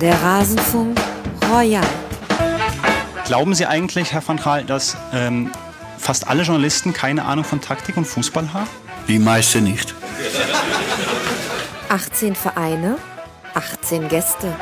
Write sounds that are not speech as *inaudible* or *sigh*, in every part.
Der Rasenfunk Royal. Glauben Sie eigentlich, Herr van Gaal, dass ähm, fast alle Journalisten keine Ahnung von Taktik und Fußball haben? Die meisten nicht. 18 Vereine, 18 Gäste.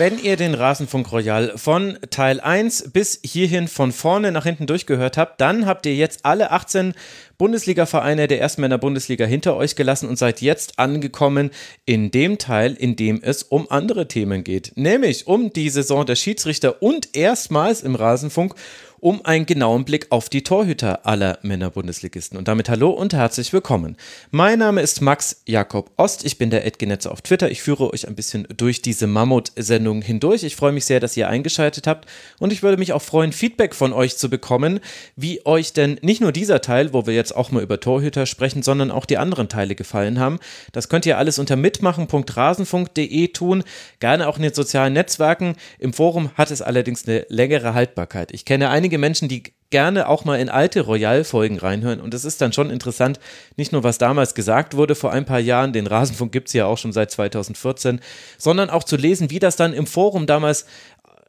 Wenn ihr den Rasenfunk Royal von Teil 1 bis hierhin von vorne nach hinten durchgehört habt, dann habt ihr jetzt alle 18 Bundesliga-Vereine der Erstmänner Bundesliga hinter euch gelassen und seid jetzt angekommen in dem Teil, in dem es um andere Themen geht, nämlich um die Saison der Schiedsrichter und erstmals im Rasenfunk um einen genauen Blick auf die Torhüter aller Männer-Bundesligisten. Und damit hallo und herzlich willkommen. Mein Name ist Max Jakob Ost. Ich bin der Edgenetzer auf Twitter. Ich führe euch ein bisschen durch diese Mammut-Sendung hindurch. Ich freue mich sehr, dass ihr eingeschaltet habt. Und ich würde mich auch freuen, Feedback von euch zu bekommen, wie euch denn nicht nur dieser Teil, wo wir jetzt auch mal über Torhüter sprechen, sondern auch die anderen Teile gefallen haben. Das könnt ihr alles unter mitmachen.rasenfunk.de tun. Gerne auch in den sozialen Netzwerken. Im Forum hat es allerdings eine längere Haltbarkeit. Ich kenne einige Menschen, die gerne auch mal in alte Royal-Folgen reinhören. Und es ist dann schon interessant, nicht nur was damals gesagt wurde vor ein paar Jahren, den Rasenfunk gibt es ja auch schon seit 2014, sondern auch zu lesen, wie das dann im Forum damals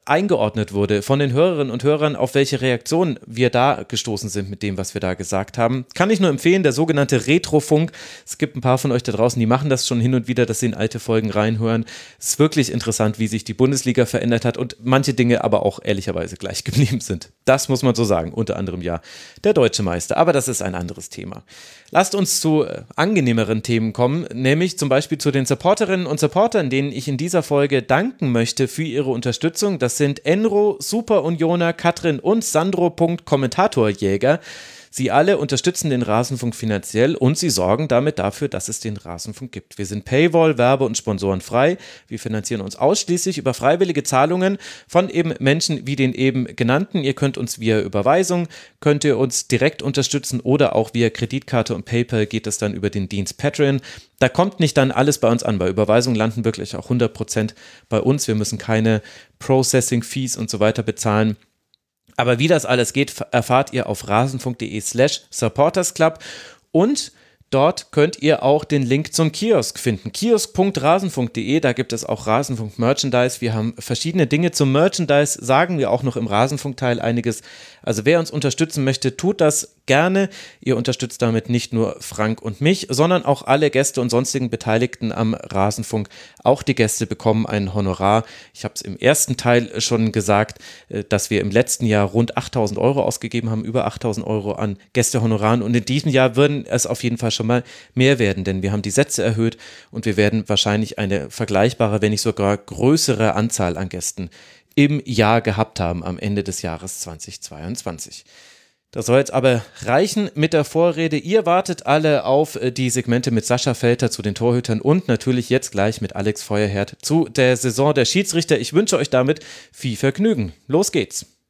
eingeordnet wurde von den Hörerinnen und Hörern, auf welche Reaktionen wir da gestoßen sind mit dem, was wir da gesagt haben. Kann ich nur empfehlen, der sogenannte Retrofunk. Es gibt ein paar von euch da draußen, die machen das schon hin und wieder, dass sie in alte Folgen reinhören. Es ist wirklich interessant, wie sich die Bundesliga verändert hat und manche Dinge aber auch ehrlicherweise gleich *laughs* geblieben sind. Das muss man so sagen, unter anderem ja der deutsche Meister. Aber das ist ein anderes Thema. Lasst uns zu äh, angenehmeren Themen kommen, nämlich zum Beispiel zu den Supporterinnen und Supportern, denen ich in dieser Folge danken möchte für ihre Unterstützung. Das sind Enro, Super Unioner, Katrin und Sandro. Kommentatorjäger. Sie alle unterstützen den Rasenfunk finanziell und sie sorgen damit dafür, dass es den Rasenfunk gibt. Wir sind Paywall, Werbe und Sponsoren frei. Wir finanzieren uns ausschließlich über freiwillige Zahlungen von eben Menschen wie den eben genannten. Ihr könnt uns via Überweisung, könnt ihr uns direkt unterstützen oder auch via Kreditkarte und PayPal geht es dann über den Dienst Patreon. Da kommt nicht dann alles bei uns an. Bei Überweisungen landen wirklich auch 100% bei uns. Wir müssen keine Processing-Fees und so weiter bezahlen. Aber wie das alles geht, erfahrt ihr auf rasenfunk.de slash supportersclub und Dort könnt ihr auch den Link zum Kiosk finden. Kiosk.rasenfunk.de, da gibt es auch Rasenfunk Merchandise. Wir haben verschiedene Dinge zum Merchandise, sagen wir auch noch im Rasenfunk-Teil einiges. Also wer uns unterstützen möchte, tut das gerne. Ihr unterstützt damit nicht nur Frank und mich, sondern auch alle Gäste und sonstigen Beteiligten am Rasenfunk. Auch die Gäste bekommen ein Honorar. Ich habe es im ersten Teil schon gesagt, äh, dass wir im letzten Jahr rund 8000 Euro ausgegeben haben, über 8000 Euro an Gästehonoraren. Und in diesem Jahr würden es auf jeden Fall schon mal mehr werden, denn wir haben die Sätze erhöht und wir werden wahrscheinlich eine vergleichbare, wenn nicht sogar größere Anzahl an Gästen im Jahr gehabt haben am Ende des Jahres 2022. Das soll jetzt aber reichen mit der Vorrede. Ihr wartet alle auf äh, die Segmente mit Sascha Felter zu den Torhütern und natürlich jetzt gleich mit Alex Feuerherd zu der Saison der Schiedsrichter. Ich wünsche euch damit viel Vergnügen. Los geht's.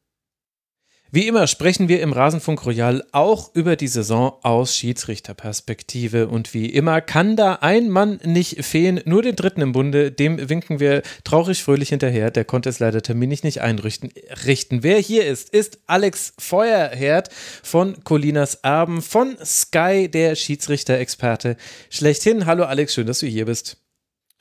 Wie immer sprechen wir im Rasenfunk Royal auch über die Saison aus Schiedsrichterperspektive. Und wie immer kann da ein Mann nicht fehlen, nur den dritten im Bunde. Dem winken wir traurig fröhlich hinterher. Der konnte es leider terminlich nicht einrichten. Richten. Wer hier ist, ist Alex Feuerherd von Colinas Erben, von Sky, der Schiedsrichter-Experte schlechthin. Hallo Alex, schön, dass du hier bist.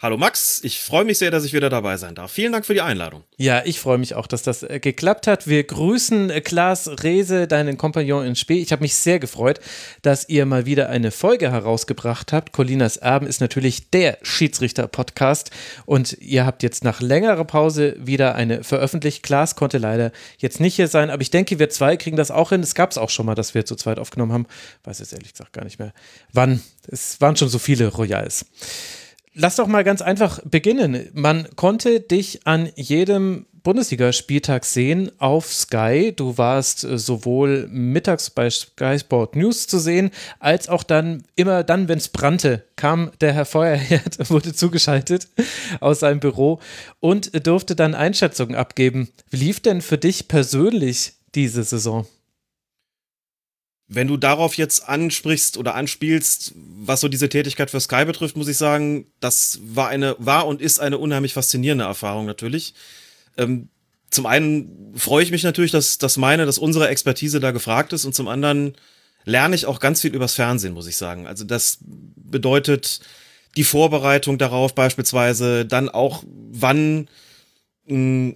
Hallo Max, ich freue mich sehr, dass ich wieder dabei sein darf. Vielen Dank für die Einladung. Ja, ich freue mich auch, dass das äh, geklappt hat. Wir grüßen äh, Klaas Rehse, deinen Kompagnon in Spee. Ich habe mich sehr gefreut, dass ihr mal wieder eine Folge herausgebracht habt. Colinas Erben ist natürlich der Schiedsrichter-Podcast und ihr habt jetzt nach längerer Pause wieder eine veröffentlicht. Klaas konnte leider jetzt nicht hier sein, aber ich denke, wir zwei kriegen das auch hin. Es gab es auch schon mal, dass wir zu zweit aufgenommen haben. Weiß jetzt ehrlich gesagt gar nicht mehr, wann. Es waren schon so viele Royals. Lass doch mal ganz einfach beginnen. Man konnte dich an jedem Bundesligaspieltag sehen auf Sky. Du warst äh, sowohl mittags bei Sky Sport News zu sehen, als auch dann immer dann, wenn es brannte, kam der Herr Feuerherd, *laughs* wurde zugeschaltet aus seinem Büro und durfte dann Einschätzungen abgeben. Wie lief denn für dich persönlich diese Saison? Wenn du darauf jetzt ansprichst oder anspielst, was so diese Tätigkeit für Sky betrifft, muss ich sagen, das war eine, war und ist eine unheimlich faszinierende Erfahrung natürlich. Ähm, zum einen freue ich mich natürlich, dass, dass meine, dass unsere Expertise da gefragt ist und zum anderen lerne ich auch ganz viel übers Fernsehen, muss ich sagen. Also das bedeutet die Vorbereitung darauf beispielsweise, dann auch wann, mh, hm,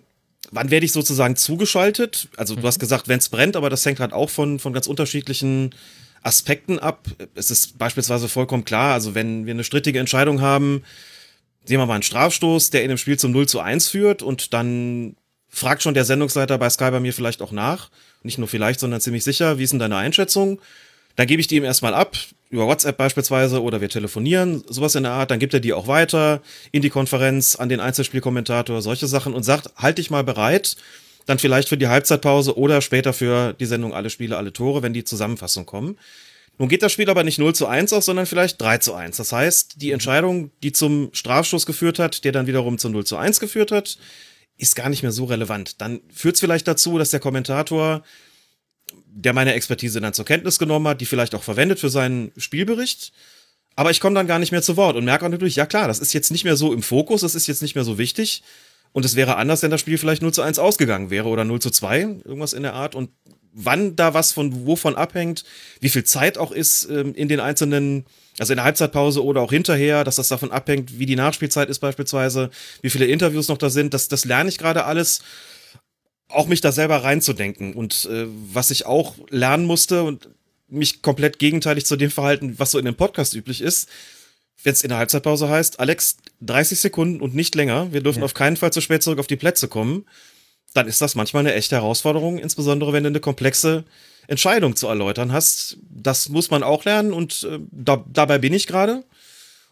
wann werde ich sozusagen zugeschaltet? Also du hast gesagt, wenn es brennt, aber das hängt halt auch von, von ganz unterschiedlichen Aspekten ab. Es ist beispielsweise vollkommen klar, also wenn wir eine strittige Entscheidung haben, sehen wir mal einen Strafstoß, der in dem Spiel zum 0 zu 1 führt und dann fragt schon der Sendungsleiter bei Sky bei mir vielleicht auch nach. Nicht nur vielleicht, sondern ziemlich sicher, wie ist denn deine Einschätzung? Dann gebe ich die ihm erstmal ab, über WhatsApp beispielsweise, oder wir telefonieren, sowas in der Art. Dann gibt er die auch weiter in die Konferenz, an den Einzelspielkommentator, solche Sachen und sagt, halt dich mal bereit, dann vielleicht für die Halbzeitpause oder später für die Sendung Alle Spiele, alle Tore, wenn die Zusammenfassung kommen. Nun geht das Spiel aber nicht 0 zu 1 aus, sondern vielleicht 3 zu 1. Das heißt, die Entscheidung, die zum Strafstoß geführt hat, der dann wiederum zu 0 zu 1 geführt hat, ist gar nicht mehr so relevant. Dann führt es vielleicht dazu, dass der Kommentator, der meine Expertise dann zur Kenntnis genommen hat, die vielleicht auch verwendet für seinen Spielbericht, aber ich komme dann gar nicht mehr zu Wort und merke natürlich, ja klar, das ist jetzt nicht mehr so im Fokus, das ist jetzt nicht mehr so wichtig. Und es wäre anders, wenn das Spiel vielleicht 0 zu 1 ausgegangen wäre oder 0 zu 2, irgendwas in der Art. Und wann da was von wovon abhängt, wie viel Zeit auch ist ähm, in den einzelnen, also in der Halbzeitpause oder auch hinterher, dass das davon abhängt, wie die Nachspielzeit ist beispielsweise, wie viele Interviews noch da sind, das, das lerne ich gerade alles. Auch mich da selber reinzudenken. Und äh, was ich auch lernen musste und mich komplett gegenteilig zu dem verhalten, was so in dem Podcast üblich ist, wenn es in der Halbzeitpause heißt, Alex, 30 Sekunden und nicht länger, wir dürfen ja. auf keinen Fall zu spät zurück auf die Plätze kommen dann ist das manchmal eine echte Herausforderung, insbesondere wenn du eine komplexe Entscheidung zu erläutern hast. Das muss man auch lernen und äh, da, dabei bin ich gerade.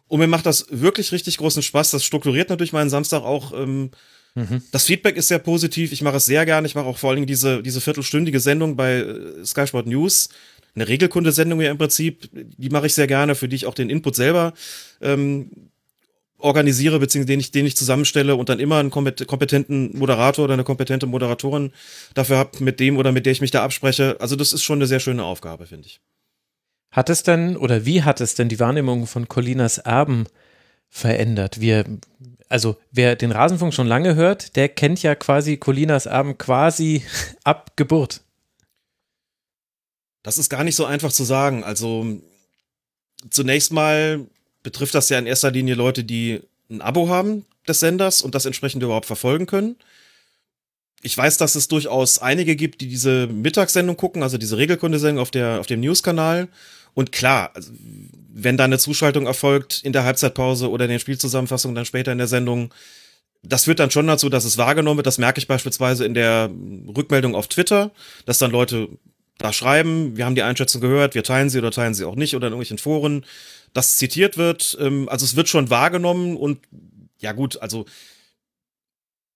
Und mir macht das wirklich richtig großen Spaß. Das strukturiert natürlich meinen Samstag auch. Ähm, mhm. Das Feedback ist sehr positiv. Ich mache es sehr gerne. Ich mache auch vor allen Dingen diese, diese viertelstündige Sendung bei äh, Sky Sport News. Eine Regelkundesendung ja im Prinzip. Die mache ich sehr gerne, für die ich auch den Input selber ähm, organisiere, beziehungsweise den ich, den ich zusammenstelle und dann immer einen kompetenten Moderator oder eine kompetente Moderatorin dafür habe, mit dem oder mit der ich mich da abspreche. Also das ist schon eine sehr schöne Aufgabe, finde ich. Hat es denn oder wie hat es denn die Wahrnehmung von Colinas Erben verändert? Wir, also wer den Rasenfunk schon lange hört, der kennt ja quasi Colinas Erben quasi *laughs* ab Geburt. Das ist gar nicht so einfach zu sagen. Also zunächst mal betrifft das ja in erster Linie Leute, die ein Abo haben des Senders und das entsprechend überhaupt verfolgen können. Ich weiß, dass es durchaus einige gibt, die diese Mittagssendung gucken, also diese Regelkundesendung auf, der, auf dem News-Kanal. Und klar, also, wenn da eine Zuschaltung erfolgt in der Halbzeitpause oder in den Spielzusammenfassungen dann später in der Sendung, das führt dann schon dazu, dass es wahrgenommen wird. Das merke ich beispielsweise in der Rückmeldung auf Twitter, dass dann Leute da schreiben, wir haben die Einschätzung gehört, wir teilen sie oder teilen sie auch nicht oder in irgendwelchen Foren das zitiert wird. Ähm, also es wird schon wahrgenommen und ja gut, also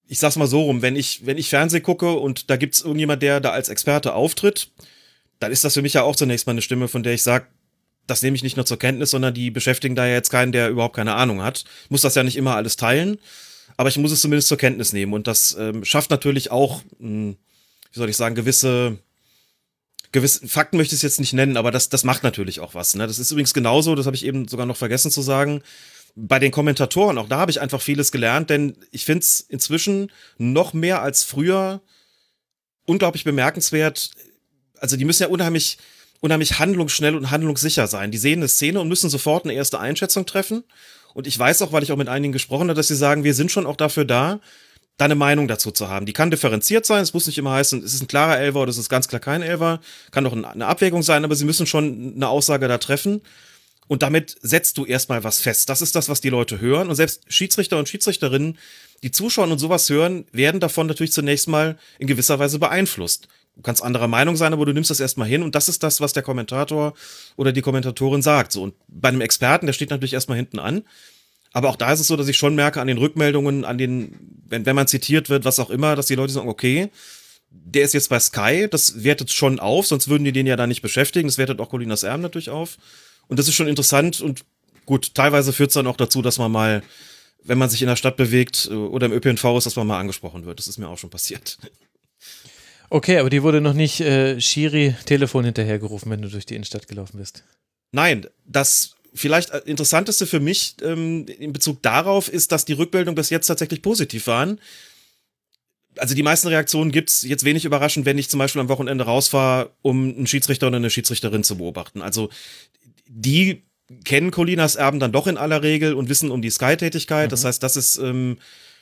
ich sag's mal so rum, wenn ich, wenn ich Fernseh gucke und da gibt's irgendjemand, der da als Experte auftritt, dann ist das für mich ja auch zunächst mal eine Stimme, von der ich sage, das nehme ich nicht nur zur Kenntnis, sondern die beschäftigen da ja jetzt keinen, der überhaupt keine Ahnung hat. Ich muss das ja nicht immer alles teilen, aber ich muss es zumindest zur Kenntnis nehmen. Und das ähm, schafft natürlich auch, mh, hm, wie soll ich sagen, gewisse gewisse Fakten möchte ich es jetzt nicht nennen, aber das, das macht natürlich auch was. Ne? Das ist übrigens genauso, das habe ich eben sogar noch vergessen zu sagen. Bei den Kommentatoren, auch da habe ich einfach vieles gelernt, denn ich finde es inzwischen noch mehr als früher unglaublich bemerkenswert. Also die müssen ja unheimlich, unheimlich handlungsschnell und handlungssicher sein. Die sehen eine Szene und müssen sofort eine erste Einschätzung treffen. Und ich weiß auch, weil ich auch mit einigen gesprochen habe, dass sie sagen, wir sind schon auch dafür da, da eine Meinung dazu zu haben. Die kann differenziert sein, es muss nicht immer heißen, es ist ein klarer Elver oder es ist ganz klar kein Elver, kann doch eine Abwägung sein, aber sie müssen schon eine Aussage da treffen. Und damit setzt du erstmal was fest. Das ist das, was die Leute hören. Und selbst Schiedsrichter und Schiedsrichterinnen, die zuschauen und sowas hören, werden davon natürlich zunächst mal in gewisser Weise beeinflusst. Du kannst anderer Meinung sein, aber du nimmst das erstmal hin und das ist das, was der Kommentator oder die Kommentatorin sagt. So, und bei einem Experten, der steht natürlich erstmal hinten an aber auch da ist es so, dass ich schon merke an den Rückmeldungen, an den, wenn, wenn man zitiert wird, was auch immer, dass die Leute sagen, okay, der ist jetzt bei Sky, das wertet schon auf, sonst würden die den ja da nicht beschäftigen. Das wertet auch Colinas Erben natürlich auf. Und das ist schon interessant und gut, teilweise führt es dann auch dazu, dass man mal, wenn man sich in der Stadt bewegt äh, oder im ÖPNV ist, dass man mal angesprochen wird. Das ist mir auch schon passiert. Okay, aber die wurde noch nicht äh, Schiri Telefon hinterhergerufen, wenn du durch die Innenstadt gelaufen bist. Nein, das vielleicht äh, interessanteste für mich ähm, in Bezug darauf ist, dass die Rückmeldungen bis jetzt tatsächlich positiv waren. Also die meisten Reaktionen gibt es jetzt wenig überraschend, wenn ich zum Beispiel am Wochenende rausfahre, um einen Schiedsrichter oder eine Schiedsrichterin zu beobachten. Also die kennen Colinas Erben dann doch in aller Regel und wissen um die Sky-Tätigkeit. Mhm. Das heißt, das ist ähm,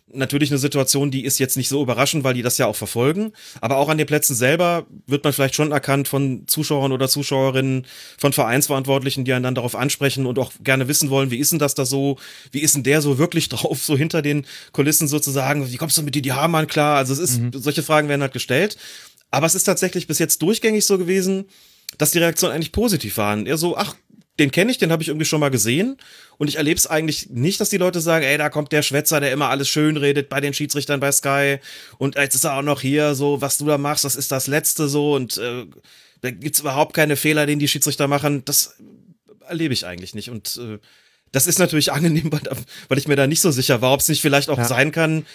natürlich eine Situation, die ist jetzt nicht so überraschend, weil die das ja auch verfolgen. Aber auch an den Plätzen selber wird man vielleicht schon erkannt von Zuschauern oder Zuschauerinnen, von Vereinsverantwortlichen, die einen dann darauf ansprechen und auch gerne wissen wollen, wie ist denn das da so? Wie ist denn der so wirklich *laughs* drauf, so hinter den Kulissen sozusagen? Wie kommst du mit Didi Hamann klar? Also es ist, mhm. solche Fragen werden halt gestellt. Aber es ist tatsächlich bis jetzt durchgängig so gewesen, dass die Reaktionen eigentlich positiv waren. Eher so, ach, den kenne ich, den habe ich irgendwie schon mal gesehen. Und ich erlebe es eigentlich nicht, dass die Leute sagen, ey, da kommt der Schwätzer, der immer alles schön redet bei den Schiedsrichtern bei Sky. Und jetzt ist er auch noch hier, so, was du da machst, das ist das Letzte so. Und äh, da gibt's überhaupt keine Fehler, den die Schiedsrichter machen. Das erlebe ich eigentlich nicht. Und äh, das ist natürlich *laughs* angenehm, weil, weil ich mir da nicht so sicher war, ob es nicht vielleicht auch ja. sein kann,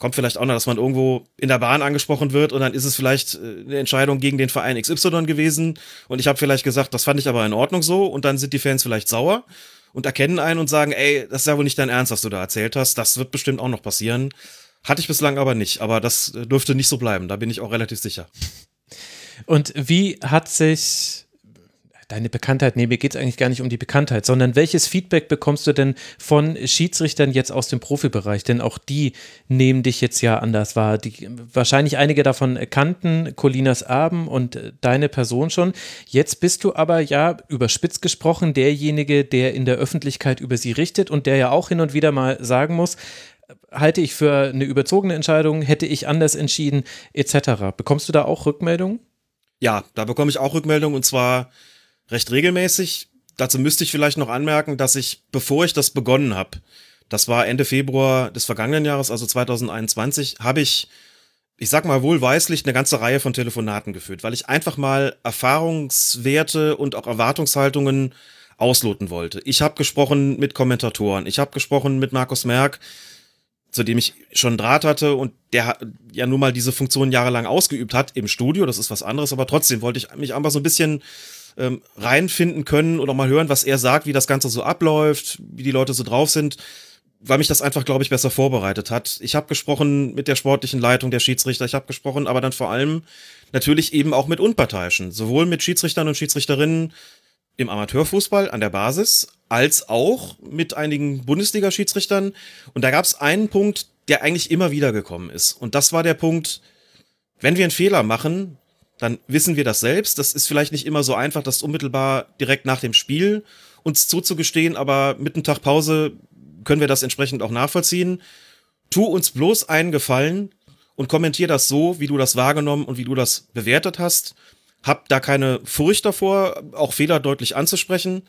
kommt vielleicht auch noch, dass man irgendwo in der Bahn angesprochen wird und dann ist es vielleicht äh, eine Entscheidung gegen den Verein XY gewesen. Und ich habe vielleicht gesagt, das fand ich aber in Ordnung so. Und dann sind die Fans vielleicht sauer und erkennen einen und sagen, ey, das ist ja wohl nicht dein Ernst, was du da erzählt hast, das wird bestimmt auch noch passieren. Hatte ich bislang aber nicht, aber das äh, dürfte nicht so bleiben, da bin ich auch relativ sicher. Und wie hat sich deine Bekanntheit, nee, mir geht es eigentlich gar nicht um die Bekanntheit, sondern welches Feedback bekommst du denn von Schiedsrichtern jetzt aus dem Profibereich? Denn auch die nehmen dich jetzt ja anders wahr. Die, wahrscheinlich einige davon kannten Colinas Abend und äh, deine Person schon. Jetzt bist du aber ja überspitzt gesprochen derjenige, der in der Öffentlichkeit über sie richtet und der ja auch hin und wieder mal sagen muss, halte ich für eine überzogene Entscheidung, hätte ich anders entschieden, etc. Bekommst du da auch Rückmeldungen? Ja, da bekomme ich auch Rückmeldungen und zwar recht regelmäßig. Dazu müsste ich vielleicht noch anmerken, dass ich, bevor ich das begonnen habe, das war Ende Februar des vergangenen Jahres, also 2021, habe ich, ich sag mal wohlweislich, eine ganze Reihe von Telefonaten geführt, weil ich einfach mal Erfahrungswerte und auch Erwartungshaltungen ausloten wollte. Ich habe gesprochen mit Kommentatoren, ich habe gesprochen mit Markus Merck, zu dem ich schon Draht hatte und der ja nun mal diese Funktion jahrelang ausgeübt hat im Studio, das ist was anderes, aber trotzdem wollte ich mich einfach so ein bisschen ähm, reinfinden können oder mal hören, was er sagt, wie das Ganze so abläuft, wie die Leute so drauf sind, weil mich das einfach, glaube ich, besser vorbereitet hat. Ich habe gesprochen mit der sportlichen Leitung der Schiedsrichter, ich habe gesprochen, aber dann vor allem natürlich eben auch mit Unparteiischen, sowohl mit Schiedsrichtern und Schiedsrichterinnen im Amateurfußball an der Basis, als auch mit einigen Bundesliga-Schiedsrichtern. Und da gab es einen Punkt, der eigentlich immer wieder gekommen ist. Und das war der Punkt, wenn wir einen Fehler machen, dann wissen wir das selbst. Das ist vielleicht nicht immer so einfach, das unmittelbar direkt nach dem Spiel uns zuzugestehen, aber mit einem Tag Pause können wir das entsprechend auch nachvollziehen. Tu uns bloß einen Gefallen und kommentier das so, wie du das wahrgenommen und wie du das bewertet hast. Hab da keine Furcht davor, auch Fehler deutlich anzusprechen.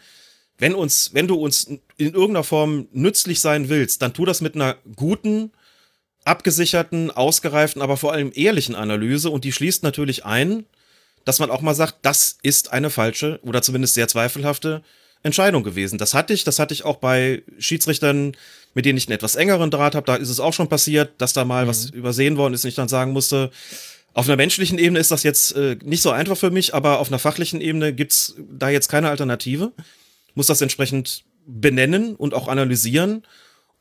Wenn uns, wenn du uns in irgendeiner Form nützlich sein willst, dann tu das mit einer guten, abgesicherten, ausgereiften, aber vor allem ehrlichen Analyse und die schließt natürlich ein, dass man auch mal sagt, das ist eine falsche oder zumindest sehr zweifelhafte Entscheidung gewesen. Das hatte ich, das hatte ich auch bei Schiedsrichtern, mit denen ich einen etwas engeren Draht habe. Da ist es auch schon passiert, dass da mal mhm. was übersehen worden ist und ich dann sagen musste, auf einer menschlichen Ebene ist das jetzt äh, nicht so einfach für mich, aber auf einer fachlichen Ebene gibt's da jetzt keine Alternative. Muss das entsprechend benennen und auch analysieren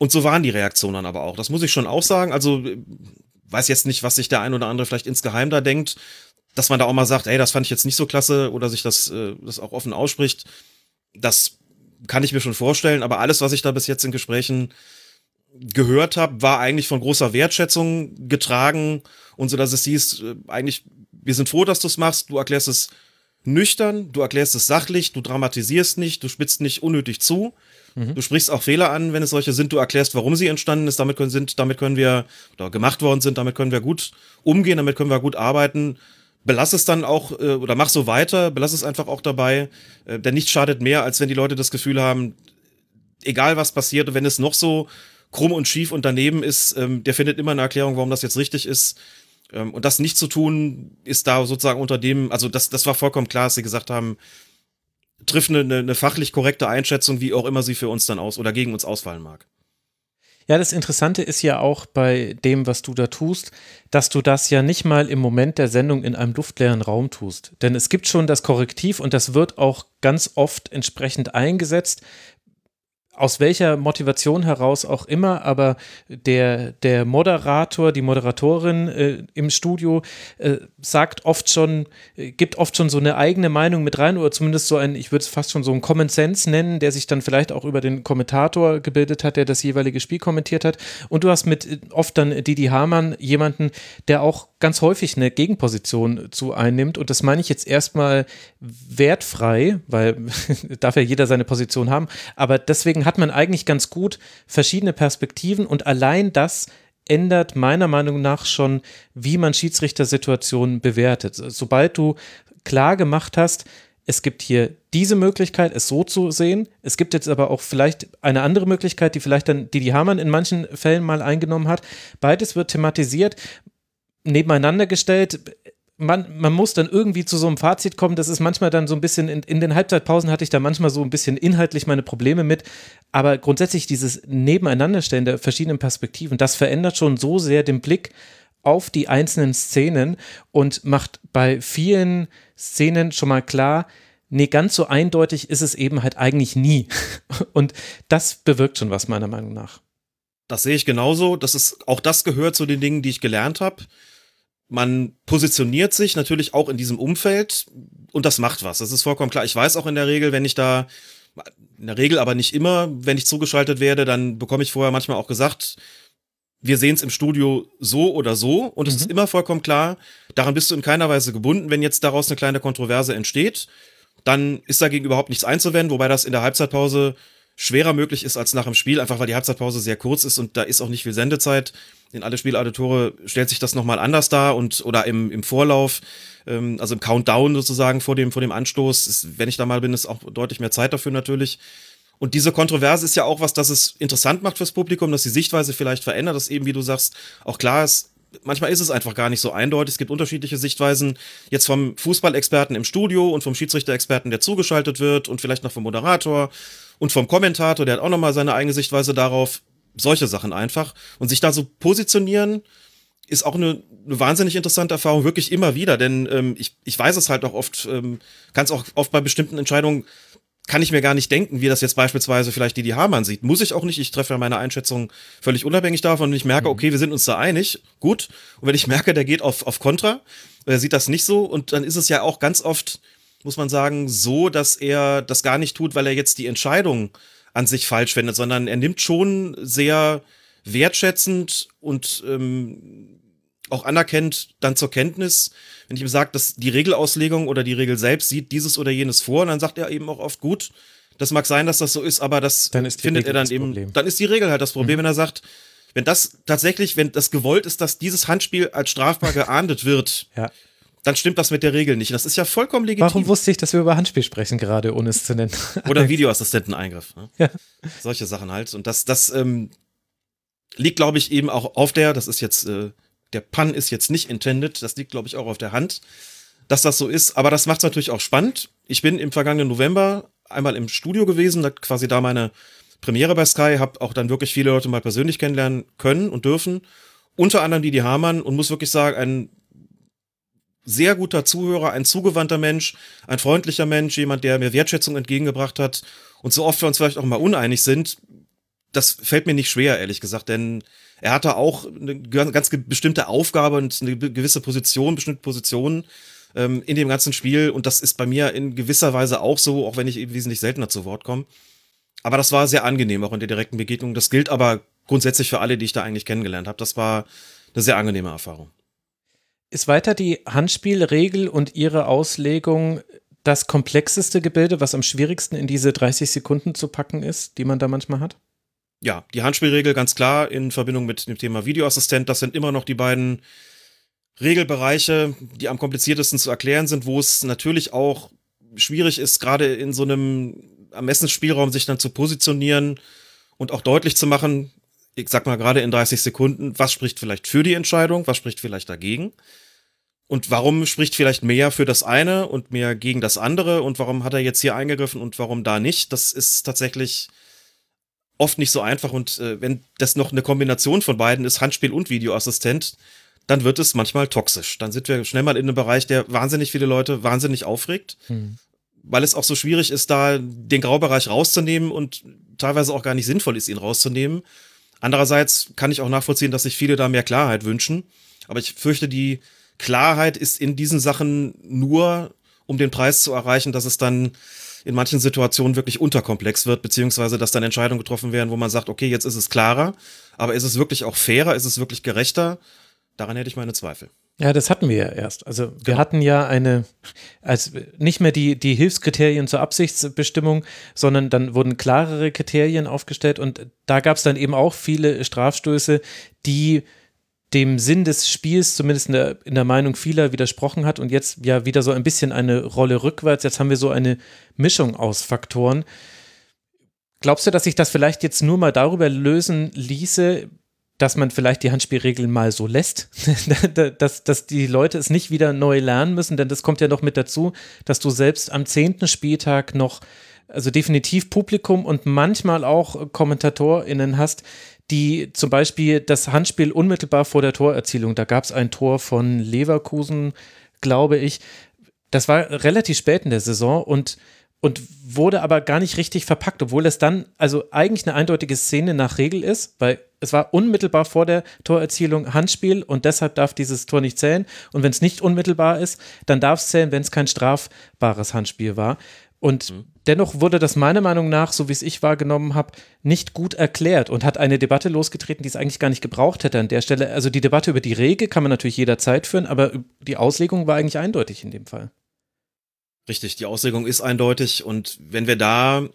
und so waren die Reaktionen aber auch. Das muss ich schon auch sagen. Also weiß jetzt nicht, was sich der ein oder andere vielleicht insgeheim da denkt, dass man da auch mal sagt, ey, das fand ich jetzt nicht so klasse oder sich das, äh, das auch offen ausspricht. Das kann ich mir schon vorstellen, aber alles, was ich da bis jetzt in Gesprächen gehört habe, war eigentlich von großer Wertschätzung getragen und so, dass es hieß, äh, eigentlich, wir sind froh, dass du es machst, du erklärst es nüchtern, du erklärst es sachlich, du dramatisierst nicht, du spitzt nicht unnötig zu. Mhm. Du sprichst auch Fehler an, wenn es solche sind. Du erklärst, warum sie entstanden ist. Damit können, sind, damit können wir, oder gemacht worden sind, damit können wir gut umgehen, damit können wir gut arbeiten. Belass es dann auch, äh, oder mach so weiter, belass es einfach auch dabei. Äh, denn nichts schadet mehr, als wenn die Leute das Gefühl haben, egal was passiert, wenn es noch so krumm und schief und daneben ist, ähm, der findet immer eine Erklärung, warum das jetzt richtig ist. Ähm, und das nicht zu tun, ist da sozusagen unter dem, also das, das war vollkommen klar, dass sie gesagt haben, trifft eine, eine fachlich korrekte Einschätzung, wie auch immer sie für uns dann aus oder gegen uns ausfallen mag. Ja, das Interessante ist ja auch bei dem, was du da tust, dass du das ja nicht mal im Moment der Sendung in einem luftleeren Raum tust. Denn es gibt schon das Korrektiv und das wird auch ganz oft entsprechend eingesetzt, aus welcher Motivation heraus auch immer, aber der, der Moderator, die Moderatorin äh, im Studio äh, sagt oft schon, äh, gibt oft schon so eine eigene Meinung mit rein oder zumindest so ein, ich würde es fast schon so ein Common Sense nennen, der sich dann vielleicht auch über den Kommentator gebildet hat, der das jeweilige Spiel kommentiert hat. Und du hast mit äh, oft dann Didi Hamann jemanden, der auch ganz häufig eine Gegenposition zu einnimmt. Und das meine ich jetzt erstmal wertfrei, weil *laughs* darf ja jeder seine Position haben. Aber deswegen hat man eigentlich ganz gut verschiedene Perspektiven und allein das ändert meiner Meinung nach schon, wie man Schiedsrichtersituationen bewertet. Sobald du klar gemacht hast, es gibt hier diese Möglichkeit, es so zu sehen. Es gibt jetzt aber auch vielleicht eine andere Möglichkeit, die vielleicht dann Didi Hamann in manchen Fällen mal eingenommen hat. Beides wird thematisiert, nebeneinander gestellt man, man muss dann irgendwie zu so einem Fazit kommen. Das ist manchmal dann so ein bisschen, in, in den Halbzeitpausen hatte ich da manchmal so ein bisschen inhaltlich meine Probleme mit. Aber grundsätzlich dieses Nebeneinanderstellen der verschiedenen Perspektiven, das verändert schon so sehr den Blick auf die einzelnen Szenen und macht bei vielen Szenen schon mal klar, nee, ganz so eindeutig ist es eben halt eigentlich nie. *laughs* Und das bewirkt schon was meiner Meinung nach. Das sehe ich genauso. Das ist, auch das gehört zu den Dingen, die ich gelernt habe man positioniert sich natürlich auch in diesem Umfeld und das macht was. Das ist vollkommen klar. Ich weiß auch in der Regel, wenn ich da, in der Regel aber nicht immer, wenn ich zugeschaltet werde, dann bekomme ich vorher manchmal auch gesagt, wir sehen es im Studio so oder so und es mhm. ist immer vollkommen klar, daran bist du in keiner Weise gebunden. Wenn jetzt daraus eine kleine Kontroverse entsteht, dann ist dagegen überhaupt nichts einzuwenden, wobei das in der Halbzeitpause schwerer möglich ist als nach dem Spiel, einfach weil die Halbzeitpause sehr kurz ist und da ist auch nicht viel Sendezeit in alle Spielauditore stellt sich das nochmal anders dar und oder im, im Vorlauf, ähm, also im Countdown sozusagen vor dem, vor dem Anstoß, ist, wenn ich da mal bin, ist auch deutlich mehr Zeit dafür natürlich. Und diese Kontroverse ist ja auch was, das es interessant macht fürs Publikum, dass die Sichtweise vielleicht verändert, dass eben, wie du sagst, auch klar ist, manchmal ist es einfach gar nicht so eindeutig. Es gibt unterschiedliche Sichtweisen jetzt vom Fußballexperten im Studio und vom Schiedsrichterexperten, der zugeschaltet wird und vielleicht noch vom Moderator und vom Kommentator, der hat auch nochmal seine eigene Sichtweise darauf solche Sachen einfach. Und sich da so positionieren, ist auch eine, eine wahnsinnig interessante Erfahrung, wirklich immer wieder, denn ähm, ich, ich weiß es halt auch oft, ähm, kann es auch oft bei bestimmten Entscheidungen, kann ich mir gar nicht denken, wie das jetzt beispielsweise vielleicht die die Hamann sieht. Muss ich auch nicht, ich treffe ja meine Einschätzung völlig unabhängig davon und ich merke, mhm. okay, wir sind uns da einig, gut. Und wenn ich merke, der geht auf, auf Kontra, er sieht das nicht so und dann ist es ja auch ganz oft, muss man sagen, so, dass er das gar nicht tut, weil er jetzt die Entscheidung an sich falsch findet, sondern er nimmt schon sehr wertschätzend und ähm, auch anerkennt dann zur Kenntnis, wenn ich ihm sage, dass die Regelauslegung oder die Regel selbst sieht dieses oder jenes vor, und dann sagt er eben auch oft gut, das mag sein, dass das so ist, aber das findet Regel er dann eben, Problem. dann ist die Regel halt das Problem, mhm. wenn er sagt, wenn das tatsächlich, wenn das gewollt ist, dass dieses Handspiel als strafbar geahndet wird, ja dann stimmt das mit der Regel nicht. Das ist ja vollkommen legitim. Warum wusste ich, dass wir über Handspiel sprechen, gerade ohne es zu nennen? *laughs* Oder Videoassistenteneingriff. Ne? Ja. Solche Sachen halt. Und das, das ähm, liegt, glaube ich, eben auch auf der, das ist jetzt, äh, der Pun ist jetzt nicht intended, das liegt, glaube ich, auch auf der Hand, dass das so ist. Aber das macht es natürlich auch spannend. Ich bin im vergangenen November einmal im Studio gewesen, quasi da meine Premiere bei Sky, habe auch dann wirklich viele Leute mal persönlich kennenlernen können und dürfen. Unter anderem die die Hamann und muss wirklich sagen, ein sehr guter Zuhörer, ein zugewandter Mensch, ein freundlicher Mensch, jemand, der mir Wertschätzung entgegengebracht hat. Und so oft wir uns vielleicht auch mal uneinig sind, das fällt mir nicht schwer, ehrlich gesagt, denn er hatte auch eine ganz bestimmte Aufgabe und eine gewisse Position, bestimmte Positionen ähm, in dem ganzen Spiel. Und das ist bei mir in gewisser Weise auch so, auch wenn ich eben wesentlich seltener zu Wort komme. Aber das war sehr angenehm, auch in der direkten Begegnung. Das gilt aber grundsätzlich für alle, die ich da eigentlich kennengelernt habe. Das war eine sehr angenehme Erfahrung. Ist weiter die Handspielregel und ihre Auslegung das komplexeste Gebilde, was am schwierigsten in diese 30 Sekunden zu packen ist, die man da manchmal hat? Ja, die Handspielregel ganz klar in Verbindung mit dem Thema Videoassistent, das sind immer noch die beiden Regelbereiche, die am kompliziertesten zu erklären sind, wo es natürlich auch schwierig ist, gerade in so einem Ermessensspielraum sich dann zu positionieren und auch deutlich zu machen, ich sag mal gerade in 30 Sekunden, was spricht vielleicht für die Entscheidung, was spricht vielleicht dagegen? Und warum spricht vielleicht mehr für das eine und mehr gegen das andere? Und warum hat er jetzt hier eingegriffen und warum da nicht? Das ist tatsächlich oft nicht so einfach. Und äh, wenn das noch eine Kombination von beiden ist, Handspiel und Videoassistent, dann wird es manchmal toxisch. Dann sind wir schnell mal in einem Bereich, der wahnsinnig viele Leute wahnsinnig aufregt. Hm. weil es auch so schwierig ist, da den Graubereich rauszunehmen und teilweise auch gar nicht sinnvoll ist, ihn rauszunehmen. Andererseits kann ich auch nachvollziehen, dass sich viele da mehr Klarheit wünschen. Aber ich fürchte, die Klarheit ist in diesen Sachen nur, um den Preis zu erreichen, dass es dann in manchen Situationen wirklich unterkomplex wird, beziehungsweise dass dann Entscheidungen getroffen werden, wo man sagt, okay, jetzt ist es klarer, aber ist es wirklich auch fairer, ist es wirklich gerechter? Daran hätte ich meine Zweifel. Ja, das hatten wir ja erst. Also wir genau. hatten ja eine, als nicht mehr die, die Hilfskriterien zur Absichtsbestimmung, sondern dann wurden klarere Kriterien aufgestellt und da gab es dann eben auch viele Strafstöße, die dem Sinn des Spiels, zumindest in der, in der Meinung vieler, widersprochen hat und jetzt ja wieder so ein bisschen eine Rolle rückwärts. Jetzt haben wir so eine Mischung aus Faktoren. Glaubst du, dass sich das vielleicht jetzt nur mal darüber lösen ließe, dass man vielleicht die Handspielregeln mal so lässt, *laughs* dass, dass die Leute es nicht wieder neu lernen müssen, denn das kommt ja noch mit dazu, dass du selbst am zehnten Spieltag noch, also definitiv Publikum und manchmal auch KommentatorInnen hast, die zum Beispiel das Handspiel unmittelbar vor der Torerzielung, da gab es ein Tor von Leverkusen, glaube ich, das war relativ spät in der Saison und und wurde aber gar nicht richtig verpackt, obwohl es dann also eigentlich eine eindeutige Szene nach Regel ist, weil es war unmittelbar vor der Torerzielung Handspiel und deshalb darf dieses Tor nicht zählen. Und wenn es nicht unmittelbar ist, dann darf es zählen, wenn es kein strafbares Handspiel war. Und mhm. dennoch wurde das meiner Meinung nach, so wie es ich wahrgenommen habe, nicht gut erklärt und hat eine Debatte losgetreten, die es eigentlich gar nicht gebraucht hätte an der Stelle. Also die Debatte über die Regel kann man natürlich jederzeit führen, aber die Auslegung war eigentlich eindeutig in dem Fall. Richtig, die Auslegung ist eindeutig und wenn wir da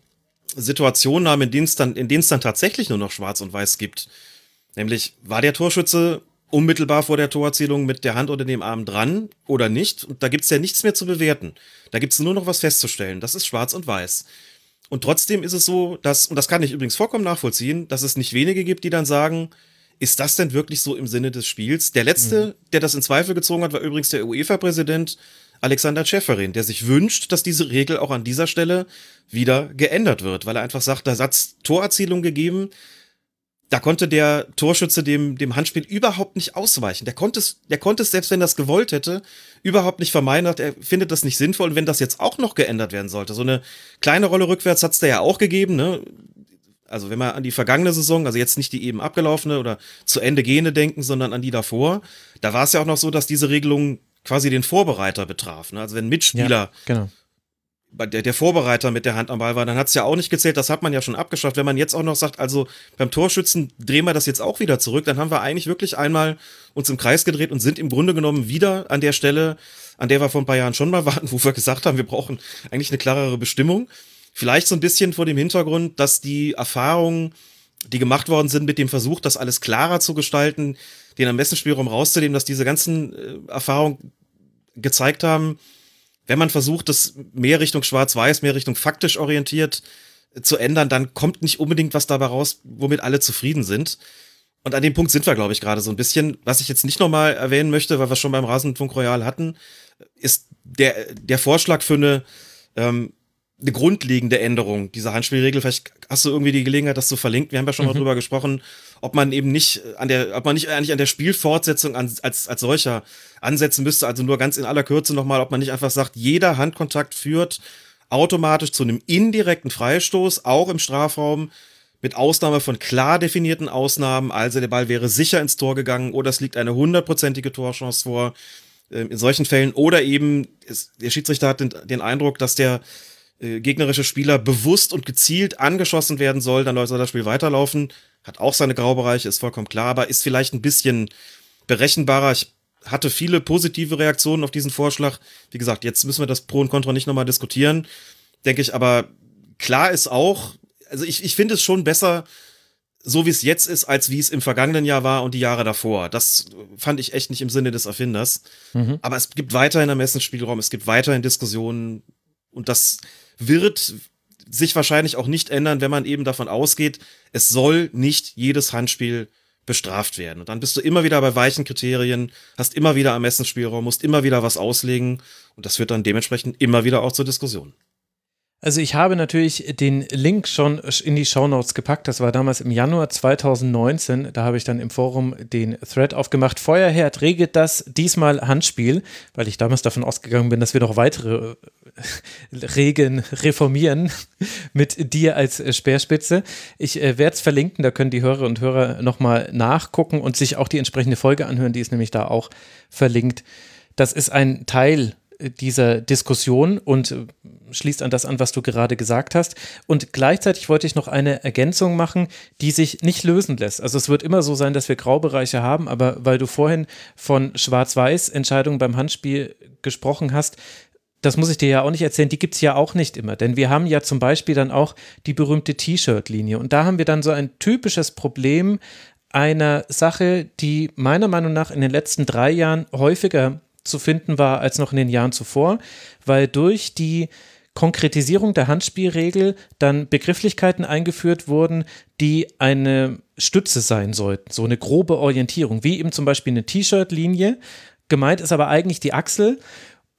Situationen haben, in denen es dann, in denen es dann tatsächlich nur noch Schwarz und Weiß gibt, nämlich war der Torschütze unmittelbar vor der Torerzielung mit der Hand unter dem Arm dran oder nicht. Und da gibt's ja nichts mehr zu bewerten. Da gibt's nur noch was festzustellen. Das ist schwarz und weiß. Und trotzdem ist es so, dass, und das kann ich übrigens vollkommen nachvollziehen, dass es nicht wenige gibt, die dann sagen, ist das denn wirklich so im Sinne des Spiels? Der letzte, mhm. der das in Zweifel gezogen hat, war übrigens der UEFA-Präsident Alexander Schäferin, der sich wünscht, dass diese Regel auch an dieser Stelle wieder geändert wird, weil er einfach sagt, da Satz Torerzielung gegeben, da konnte der Torschütze dem, dem Handspiel überhaupt nicht ausweichen. Der konnte es, der konnte es, selbst wenn er es gewollt hätte, überhaupt nicht vermeiden. Er findet das nicht sinnvoll. Und wenn das jetzt auch noch geändert werden sollte, so eine kleine Rolle rückwärts hat es da ja auch gegeben, ne? Also wenn wir an die vergangene Saison, also jetzt nicht die eben abgelaufene oder zu Ende gehende denken, sondern an die davor, da war es ja auch noch so, dass diese Regelung quasi den Vorbereiter betraf. Ne? Also wenn Mitspieler ja, genau der, der Vorbereiter mit der Hand am Ball war, dann hat es ja auch nicht gezählt, das hat man ja schon abgeschafft. Wenn man jetzt auch noch sagt, also beim Torschützen drehen wir das jetzt auch wieder zurück, dann haben wir eigentlich wirklich einmal uns im Kreis gedreht und sind im Grunde genommen wieder an der Stelle, an der wir vor ein paar Jahren schon mal waren, *laughs* wo wir gesagt haben, wir brauchen eigentlich eine klarere Bestimmung. Vielleicht so ein bisschen vor dem Hintergrund, dass die Erfahrungen, die gemacht worden sind mit dem Versuch, das alles klarer zu gestalten, den Ermessensspielraum rauszunehmen, dass diese ganzen äh, Erfahrungen gezeigt haben, wenn man versucht, das mehr Richtung Schwarz-Weiß, mehr Richtung faktisch orientiert äh, zu ändern, dann kommt nicht unbedingt was dabei raus, womit alle zufrieden sind. Und an dem Punkt sind wir, glaube ich, gerade so ein bisschen. Was ich jetzt nicht nochmal erwähnen möchte, weil wir schon beim Rasenfunk Royal hatten, ist der, der Vorschlag für eine ähm, eine grundlegende Änderung dieser Handspielregel. Vielleicht hast du irgendwie die Gelegenheit, das zu verlinken. Wir haben ja schon mhm. mal drüber gesprochen, ob man eben nicht an der, ob man nicht eigentlich an der Spielfortsetzung an, als, als solcher ansetzen müsste. Also nur ganz in aller Kürze nochmal, ob man nicht einfach sagt, jeder Handkontakt führt automatisch zu einem indirekten Freistoß, auch im Strafraum, mit Ausnahme von klar definierten Ausnahmen. Also der Ball wäre sicher ins Tor gegangen oder es liegt eine hundertprozentige Torchance vor. Ähm, in solchen Fällen oder eben, der Schiedsrichter hat den, den Eindruck, dass der äh, gegnerische Spieler bewusst und gezielt angeschossen werden soll, dann soll das Spiel weiterlaufen. Hat auch seine Graubereiche, ist vollkommen klar, aber ist vielleicht ein bisschen berechenbarer. Ich hatte viele positive Reaktionen auf diesen Vorschlag. Wie gesagt, jetzt müssen wir das Pro und Contra nicht nochmal diskutieren, denke ich, aber klar ist auch, also ich, ich finde es schon besser, so wie es jetzt ist, als wie es im vergangenen Jahr war und die Jahre davor. Das fand ich echt nicht im Sinne des Erfinders. Mhm. Aber es gibt weiterhin Ermessensspielraum, es gibt weiterhin Diskussionen und das wird sich wahrscheinlich auch nicht ändern, wenn man eben davon ausgeht, es soll nicht jedes Handspiel bestraft werden. Und dann bist du immer wieder bei weichen Kriterien, hast immer wieder Ermessensspielraum, musst immer wieder was auslegen und das führt dann dementsprechend immer wieder auch zur Diskussion. Also ich habe natürlich den Link schon in die Shownotes gepackt. Das war damals im Januar 2019. Da habe ich dann im Forum den Thread aufgemacht. Feuerherd regelt das diesmal Handspiel, weil ich damals davon ausgegangen bin, dass wir noch weitere Regeln reformieren mit dir als Speerspitze. Ich äh, werde es verlinken, da können die Hörer und Hörer nochmal nachgucken und sich auch die entsprechende Folge anhören, die ist nämlich da auch verlinkt. Das ist ein Teil dieser Diskussion und äh, schließt an das an, was du gerade gesagt hast. Und gleichzeitig wollte ich noch eine Ergänzung machen, die sich nicht lösen lässt. Also es wird immer so sein, dass wir Graubereiche haben, aber weil du vorhin von Schwarz-Weiß-Entscheidungen beim Handspiel gesprochen hast, das muss ich dir ja auch nicht erzählen, die gibt es ja auch nicht immer. Denn wir haben ja zum Beispiel dann auch die berühmte T-Shirt-Linie. Und da haben wir dann so ein typisches Problem einer Sache, die meiner Meinung nach in den letzten drei Jahren häufiger zu finden war als noch in den Jahren zuvor, weil durch die Konkretisierung der Handspielregel dann Begrifflichkeiten eingeführt wurden, die eine Stütze sein sollten, so eine grobe Orientierung, wie eben zum Beispiel eine T-Shirt-Linie. Gemeint ist aber eigentlich die Achsel.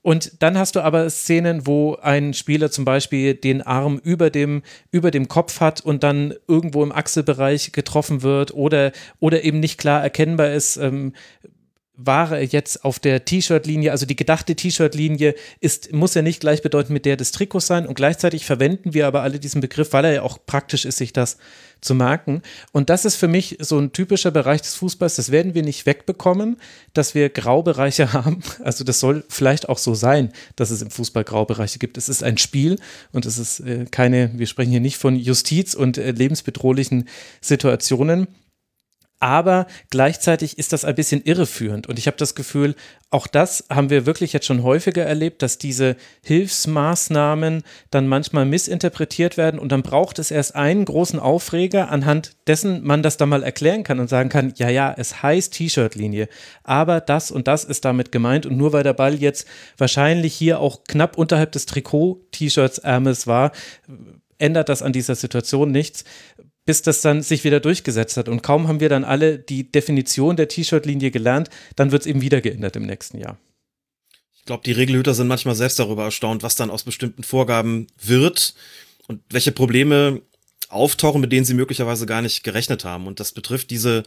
Und dann hast du aber Szenen, wo ein Spieler zum Beispiel den Arm über dem, über dem Kopf hat und dann irgendwo im Achselbereich getroffen wird oder, oder eben nicht klar erkennbar ist, ähm, Ware jetzt auf der T-Shirt-Linie, also die gedachte T-Shirt-Linie ist, muss ja nicht gleichbedeutend mit der des Trikots sein und gleichzeitig verwenden wir aber alle diesen Begriff, weil er ja auch praktisch ist, sich das zu merken. Und das ist für mich so ein typischer Bereich des Fußballs, das werden wir nicht wegbekommen, dass wir Graubereiche *laughs* haben. Also das soll vielleicht auch so sein, dass es im Fußball Graubereiche gibt. Es ist ein Spiel und es ist äh, keine, wir sprechen hier nicht von Justiz und äh, lebensbedrohlichen Situationen aber gleichzeitig ist das ein bisschen irreführend. Und ich habe das Gefühl, auch das haben wir wirklich jetzt schon häufiger erlebt, dass diese Hilfsmaßnahmen dann manchmal missinterpretiert werden. Und dann braucht es erst einen großen Aufreger, anhand dessen man das dann mal erklären kann und sagen kann, ja, ja, es heißt T-Shirt-Linie, aber das und das ist damit gemeint. Und nur weil der Ball jetzt wahrscheinlich hier auch knapp unterhalb des Trikot-T-Shirts-Ärmels war, ändert das an dieser Situation nichts bis das dann sich wieder durchgesetzt hat. Und kaum haben wir dann alle die Definition der T-Shirt-Linie gelernt, dann wird es eben wieder geändert im nächsten Jahr. Ich glaube, die Regelhüter sind manchmal selbst darüber erstaunt, was dann aus bestimmten Vorgaben wird und welche Probleme auftauchen, mit denen sie möglicherweise gar nicht gerechnet haben. Und das betrifft diese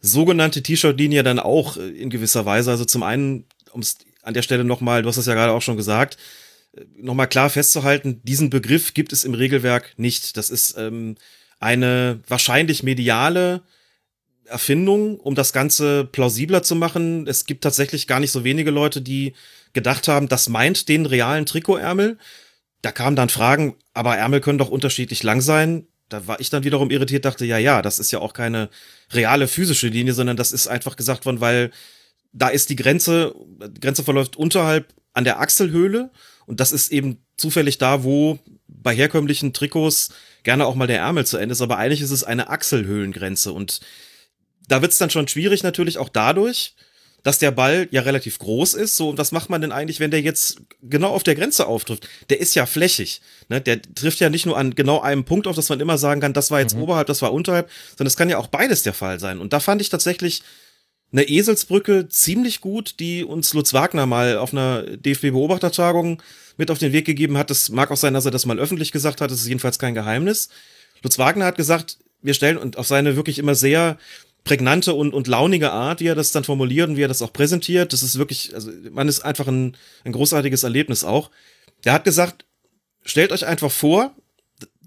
sogenannte T-Shirt-Linie dann auch in gewisser Weise. Also zum einen, um es an der Stelle nochmal, du hast es ja gerade auch schon gesagt, nochmal klar festzuhalten, diesen Begriff gibt es im Regelwerk nicht. Das ist ähm, eine wahrscheinlich mediale Erfindung, um das Ganze plausibler zu machen. Es gibt tatsächlich gar nicht so wenige Leute, die gedacht haben, das meint den realen Trikotärmel. Da kamen dann Fragen, aber Ärmel können doch unterschiedlich lang sein. Da war ich dann wiederum irritiert, dachte, ja, ja, das ist ja auch keine reale physische Linie, sondern das ist einfach gesagt worden, weil da ist die Grenze, die Grenze verläuft unterhalb an der Achselhöhle und das ist eben zufällig da, wo bei herkömmlichen Trikots gerne auch mal der Ärmel zu Ende ist, aber eigentlich ist es eine Achselhöhlengrenze und da wird's dann schon schwierig natürlich auch dadurch, dass der Ball ja relativ groß ist. So, und was macht man denn eigentlich, wenn der jetzt genau auf der Grenze auftrifft? Der ist ja flächig. Ne? Der trifft ja nicht nur an genau einem Punkt auf, dass man immer sagen kann, das war jetzt mhm. oberhalb, das war unterhalb, sondern es kann ja auch beides der Fall sein. Und da fand ich tatsächlich eine Eselsbrücke ziemlich gut, die uns Lutz Wagner mal auf einer DFB-Beobachtertagung mit auf den Weg gegeben hat. Das mag auch sein, dass er das mal öffentlich gesagt hat. Das ist jedenfalls kein Geheimnis. Lutz Wagner hat gesagt, wir stellen und auf seine wirklich immer sehr prägnante und, und launige Art, wie er das dann formuliert und wie er das auch präsentiert. Das ist wirklich, also man ist einfach ein, ein großartiges Erlebnis auch. Der hat gesagt, stellt euch einfach vor,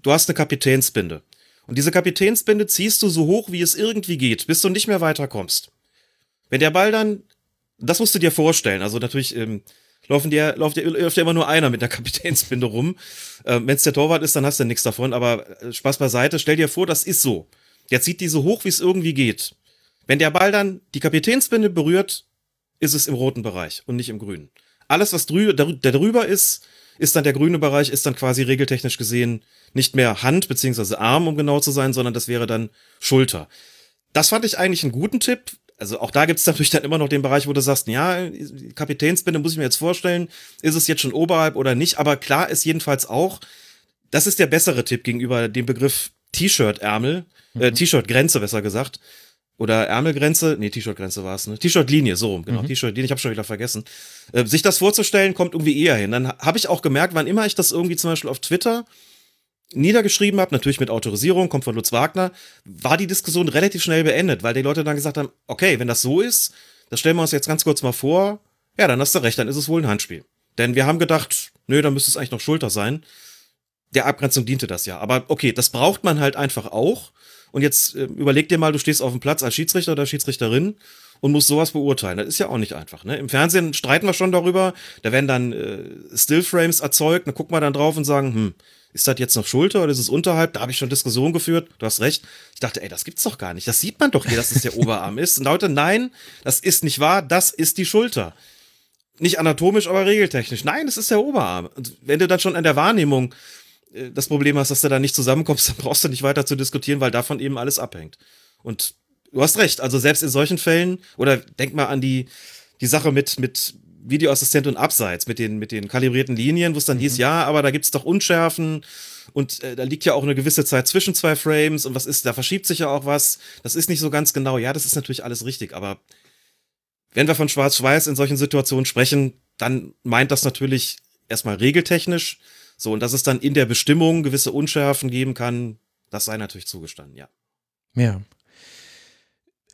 du hast eine Kapitänsbinde. Und diese Kapitänsbinde ziehst du so hoch, wie es irgendwie geht, bis du nicht mehr weiterkommst. Wenn der Ball dann, das musst du dir vorstellen, also natürlich ähm, laufen dir, läuft, läuft dir immer nur einer mit der *laughs* Kapitänsbinde rum. Ähm, Wenn es der Torwart ist, dann hast du nichts davon, aber äh, Spaß beiseite, stell dir vor, das ist so. Der zieht die so hoch, wie es irgendwie geht. Wenn der Ball dann die Kapitänsbinde berührt, ist es im roten Bereich und nicht im grünen. Alles, was drü darüber ist, ist dann der grüne Bereich, ist dann quasi regeltechnisch gesehen nicht mehr Hand beziehungsweise Arm, um genau zu sein, sondern das wäre dann Schulter. Das fand ich eigentlich einen guten Tipp, also auch da gibt es natürlich dann immer noch den Bereich, wo du sagst, ja, Kapitänsbinde muss ich mir jetzt vorstellen, ist es jetzt schon oberhalb oder nicht, aber klar ist jedenfalls auch, das ist der bessere Tipp gegenüber dem Begriff T-Shirt-Ärmel, äh, mhm. T-Shirt-Grenze besser gesagt. Oder Ärmelgrenze, nee, T-Shirt-Grenze war es, ne? T-Shirt-Linie, so rum, genau, mhm. T-Shirt-Linie, ich habe schon wieder vergessen. Äh, sich das vorzustellen, kommt irgendwie eher hin. Dann habe ich auch gemerkt, wann immer ich das irgendwie zum Beispiel auf Twitter niedergeschrieben habe, natürlich mit Autorisierung, kommt von Lutz Wagner, war die Diskussion relativ schnell beendet, weil die Leute dann gesagt haben, okay, wenn das so ist, das stellen wir uns jetzt ganz kurz mal vor, ja, dann hast du recht, dann ist es wohl ein Handspiel. Denn wir haben gedacht, nö, dann müsste es eigentlich noch Schulter sein. Der Abgrenzung diente das ja. Aber okay, das braucht man halt einfach auch. Und jetzt äh, überleg dir mal, du stehst auf dem Platz als Schiedsrichter oder Schiedsrichterin und musst sowas beurteilen. Das ist ja auch nicht einfach. Ne? Im Fernsehen streiten wir schon darüber. Da werden dann äh, Stillframes erzeugt. Da gucken wir dann drauf und sagen, hm, ist das jetzt noch Schulter oder ist es unterhalb? Da habe ich schon Diskussionen geführt. Du hast recht. Ich dachte, ey, das gibt's doch gar nicht. Das sieht man doch hier, dass es der Oberarm ist. Und Leute, nein, das ist nicht wahr. Das ist die Schulter. Nicht anatomisch, aber regeltechnisch. Nein, das ist der Oberarm. Und wenn du dann schon an der Wahrnehmung äh, das Problem hast, dass du da nicht zusammenkommst, *laughs* dann brauchst du nicht weiter zu diskutieren, weil davon eben alles abhängt. Und du hast recht. Also selbst in solchen Fällen, oder denk mal an die, die Sache mit, mit Videoassistent und Abseits, mit den, mit den kalibrierten Linien, wo es dann mhm. hieß, ja, aber da gibt's doch Unschärfen und äh, da liegt ja auch eine gewisse Zeit zwischen zwei Frames und was ist, da verschiebt sich ja auch was. Das ist nicht so ganz genau. Ja, das ist natürlich alles richtig, aber wenn wir von Schwarz-Weiß in solchen Situationen sprechen, dann meint das natürlich erstmal regeltechnisch. So, und dass es dann in der Bestimmung gewisse Unschärfen geben kann, das sei natürlich zugestanden, ja. Ja.